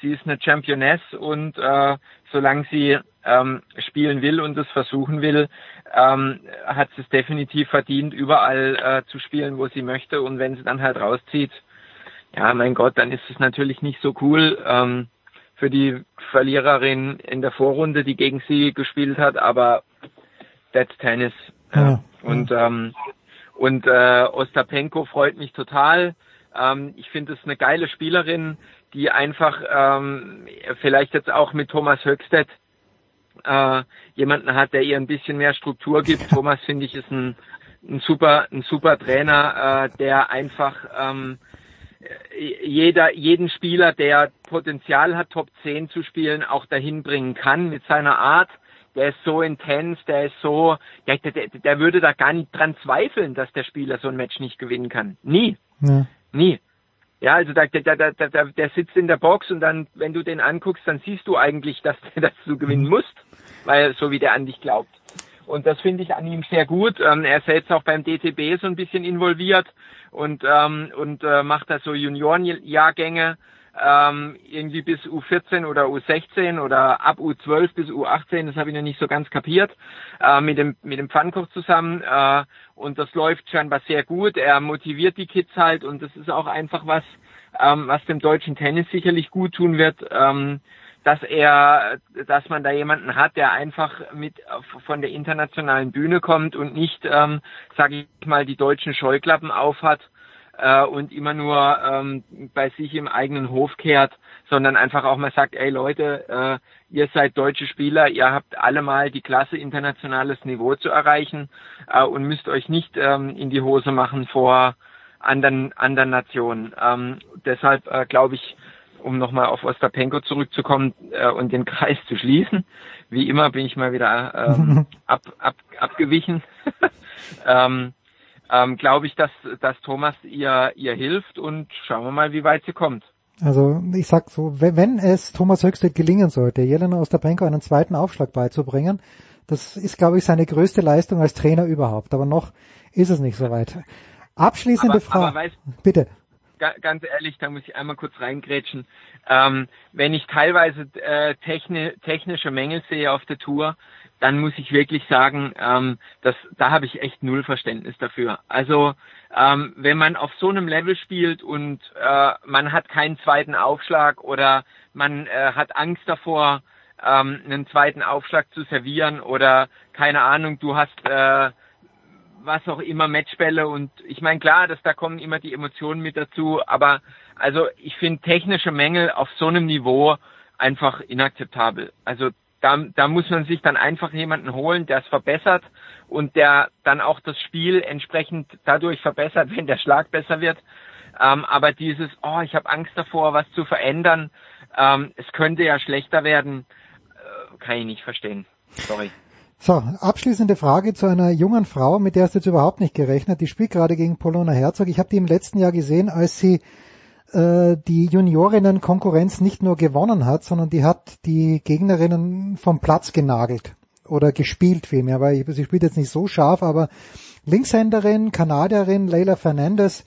sie ist eine Championess und äh, solange sie ähm, spielen will und es versuchen will, ähm, hat sie es definitiv verdient, überall äh, zu spielen, wo sie möchte. Und wenn sie dann halt rauszieht, ja, mein Gott, dann ist es natürlich nicht so cool ähm, für die Verliererin in der Vorrunde, die gegen sie gespielt hat, aber that's Tennis. Ja. Und ähm, und äh, Ostapenko freut mich total. Ähm, ich finde es eine geile Spielerin, die einfach ähm, vielleicht jetzt auch mit Thomas Höchstedt äh, jemanden hat, der ihr ein bisschen mehr Struktur gibt. Thomas finde ich ist ein, ein super, ein super Trainer, äh, der einfach ähm, jeder, jeden Spieler, der Potenzial hat, Top 10 zu spielen, auch dahin bringen kann mit seiner Art. Der ist so intens, der ist so, der, der, der würde da gar nicht dran zweifeln, dass der Spieler so ein Match nicht gewinnen kann. Nie. Ja. Nie. Ja, also der, der, der, der, der sitzt in der Box und dann, wenn du den anguckst, dann siehst du eigentlich, dass, dass du gewinnen musst, weil so wie der an dich glaubt. Und das finde ich an ihm sehr gut. Ähm, er ist jetzt auch beim DTB so ein bisschen involviert und, ähm, und äh, macht da so Juniorenjahrgänge ähm, irgendwie bis U14 oder U16 oder ab U12 bis U18, das habe ich noch nicht so ganz kapiert, äh, mit dem mit dem Pfannkoch zusammen äh, und das läuft scheinbar sehr gut. Er motiviert die Kids halt und das ist auch einfach was, ähm, was dem deutschen Tennis sicherlich gut tun wird. Ähm, dass er, dass man da jemanden hat, der einfach mit von der internationalen Bühne kommt und nicht, ähm, sage ich mal, die deutschen Scheuklappen aufhat äh, und immer nur ähm, bei sich im eigenen Hof kehrt, sondern einfach auch mal sagt, ey Leute, äh, ihr seid deutsche Spieler, ihr habt alle mal die Klasse internationales Niveau zu erreichen äh, und müsst euch nicht ähm, in die Hose machen vor anderen anderen Nationen. Ähm, deshalb äh, glaube ich, um nochmal auf Ostapenko zurückzukommen äh, und den Kreis zu schließen. Wie immer bin ich mal wieder ähm, ab, ab, abgewichen. ähm, ähm, Glaube ich, dass, dass Thomas ihr, ihr hilft und schauen wir mal, wie weit sie kommt. Also ich sag so, wenn es Thomas Höchstedt gelingen sollte, Jelena Ostapenko einen zweiten Aufschlag beizubringen, das ist, glaube ich, seine größte Leistung als Trainer überhaupt. Aber noch ist es nicht so weit. Abschließende aber, Frage. Aber weißt, Bitte. Ganz ehrlich, da muss ich einmal kurz reingrätschen. Ähm, wenn ich teilweise äh, techni technische Mängel sehe auf der Tour, dann muss ich wirklich sagen, ähm, dass, da habe ich echt null Verständnis dafür. Also ähm, wenn man auf so einem Level spielt und äh, man hat keinen zweiten Aufschlag oder man äh, hat Angst davor, ähm, einen zweiten Aufschlag zu servieren oder keine Ahnung, du hast äh, was auch immer Matchbälle und ich meine klar, dass da kommen immer die Emotionen mit dazu, aber also ich finde technische Mängel auf so einem Niveau einfach inakzeptabel. Also da, da muss man sich dann einfach jemanden holen, der es verbessert und der dann auch das Spiel entsprechend dadurch verbessert, wenn der Schlag besser wird. Ähm, aber dieses, oh, ich habe Angst davor, was zu verändern, ähm, es könnte ja schlechter werden, äh, kann ich nicht verstehen. Sorry. So, abschließende Frage zu einer jungen Frau, mit der hast du jetzt überhaupt nicht gerechnet. Die spielt gerade gegen Polona Herzog. Ich habe die im letzten Jahr gesehen, als sie äh, die Juniorinnen-Konkurrenz nicht nur gewonnen hat, sondern die hat die Gegnerinnen vom Platz genagelt oder gespielt vielmehr, weil sie spielt jetzt nicht so scharf, aber Linkshänderin, Kanadierin, Leila Fernandez,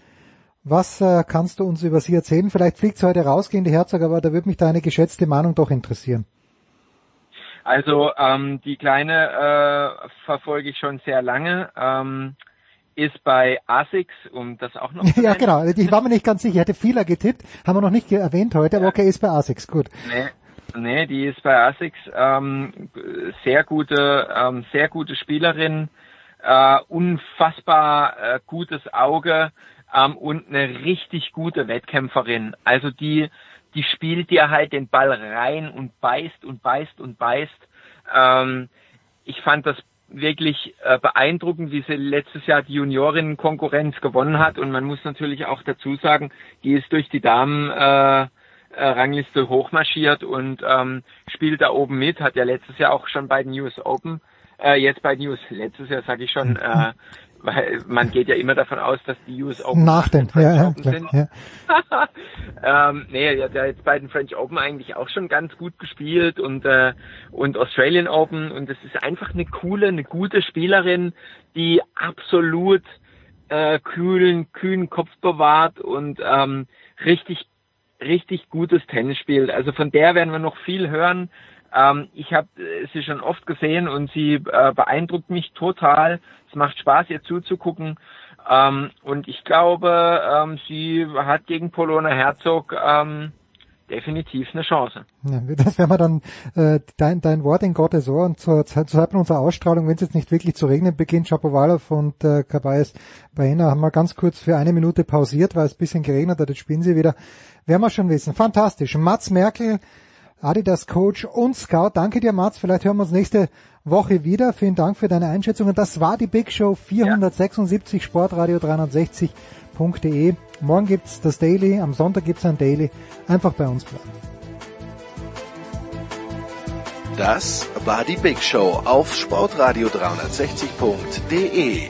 was äh, kannst du uns über sie erzählen? Vielleicht fliegt sie heute raus gegen die Herzog, aber da würde mich deine geschätzte Meinung doch interessieren. Also ähm, die Kleine äh, verfolge ich schon sehr lange. Ähm, ist bei ASICS, um das auch noch zu Ja, genau. Ich war mir nicht ganz sicher. Ich hätte vieler getippt. Haben wir noch nicht erwähnt heute, aber okay, ist bei ASICS. Gut. Nee. Nee, die ist bei ASICS ähm, sehr gute, ähm, sehr gute Spielerin, äh, unfassbar äh, gutes Auge ähm, und eine richtig gute Wettkämpferin. Also die die spielt dir halt den Ball rein und beißt und beißt und beißt. Ähm, ich fand das wirklich äh, beeindruckend, wie sie letztes Jahr die Juniorinnen-Konkurrenz gewonnen hat. Und man muss natürlich auch dazu sagen, die ist durch die Damen äh, äh, Rangliste hochmarschiert und ähm, spielt da oben mit, hat ja letztes Jahr auch schon bei den US Open, äh, jetzt bei den US, letztes Jahr sage ich schon, äh, weil man geht ja immer davon aus, dass die US Open nach den ja, ja, Open sind. Ja. ähm, nee, er hat ja jetzt bei den French Open eigentlich auch schon ganz gut gespielt und äh, und Australian Open und es ist einfach eine coole, eine gute Spielerin, die absolut äh, kühlen, kühlen Kopf bewahrt und ähm, richtig richtig gutes Tennis spielt. Also von der werden wir noch viel hören. Ähm, ich habe äh, sie schon oft gesehen und sie äh, beeindruckt mich total. Es macht Spaß, ihr zuzugucken. Ähm, und ich glaube, ähm, sie hat gegen Polona Herzog ähm, definitiv eine Chance. Ja, das wäre mal dann äh, dein, dein Wort in Gottes Ohr und zur, Zeit unserer Ausstrahlung, wenn es jetzt nicht wirklich zu regnen beginnt, Shapovalov und äh, Kabais Baena haben wir ganz kurz für eine Minute pausiert, weil es ein bisschen geregnet hat, jetzt spielen sie wieder. Werden wir schon wissen. Fantastisch. Mats Merkel Adidas Coach und Scout. Danke dir, Mats. Vielleicht hören wir uns nächste Woche wieder. Vielen Dank für deine Einschätzungen. Das war die Big Show 476 ja. Sportradio 360.de. Morgen gibt's das Daily, am Sonntag gibt's ein Daily. Einfach bei uns bleiben. Das war die Big Show auf Sportradio 360.de.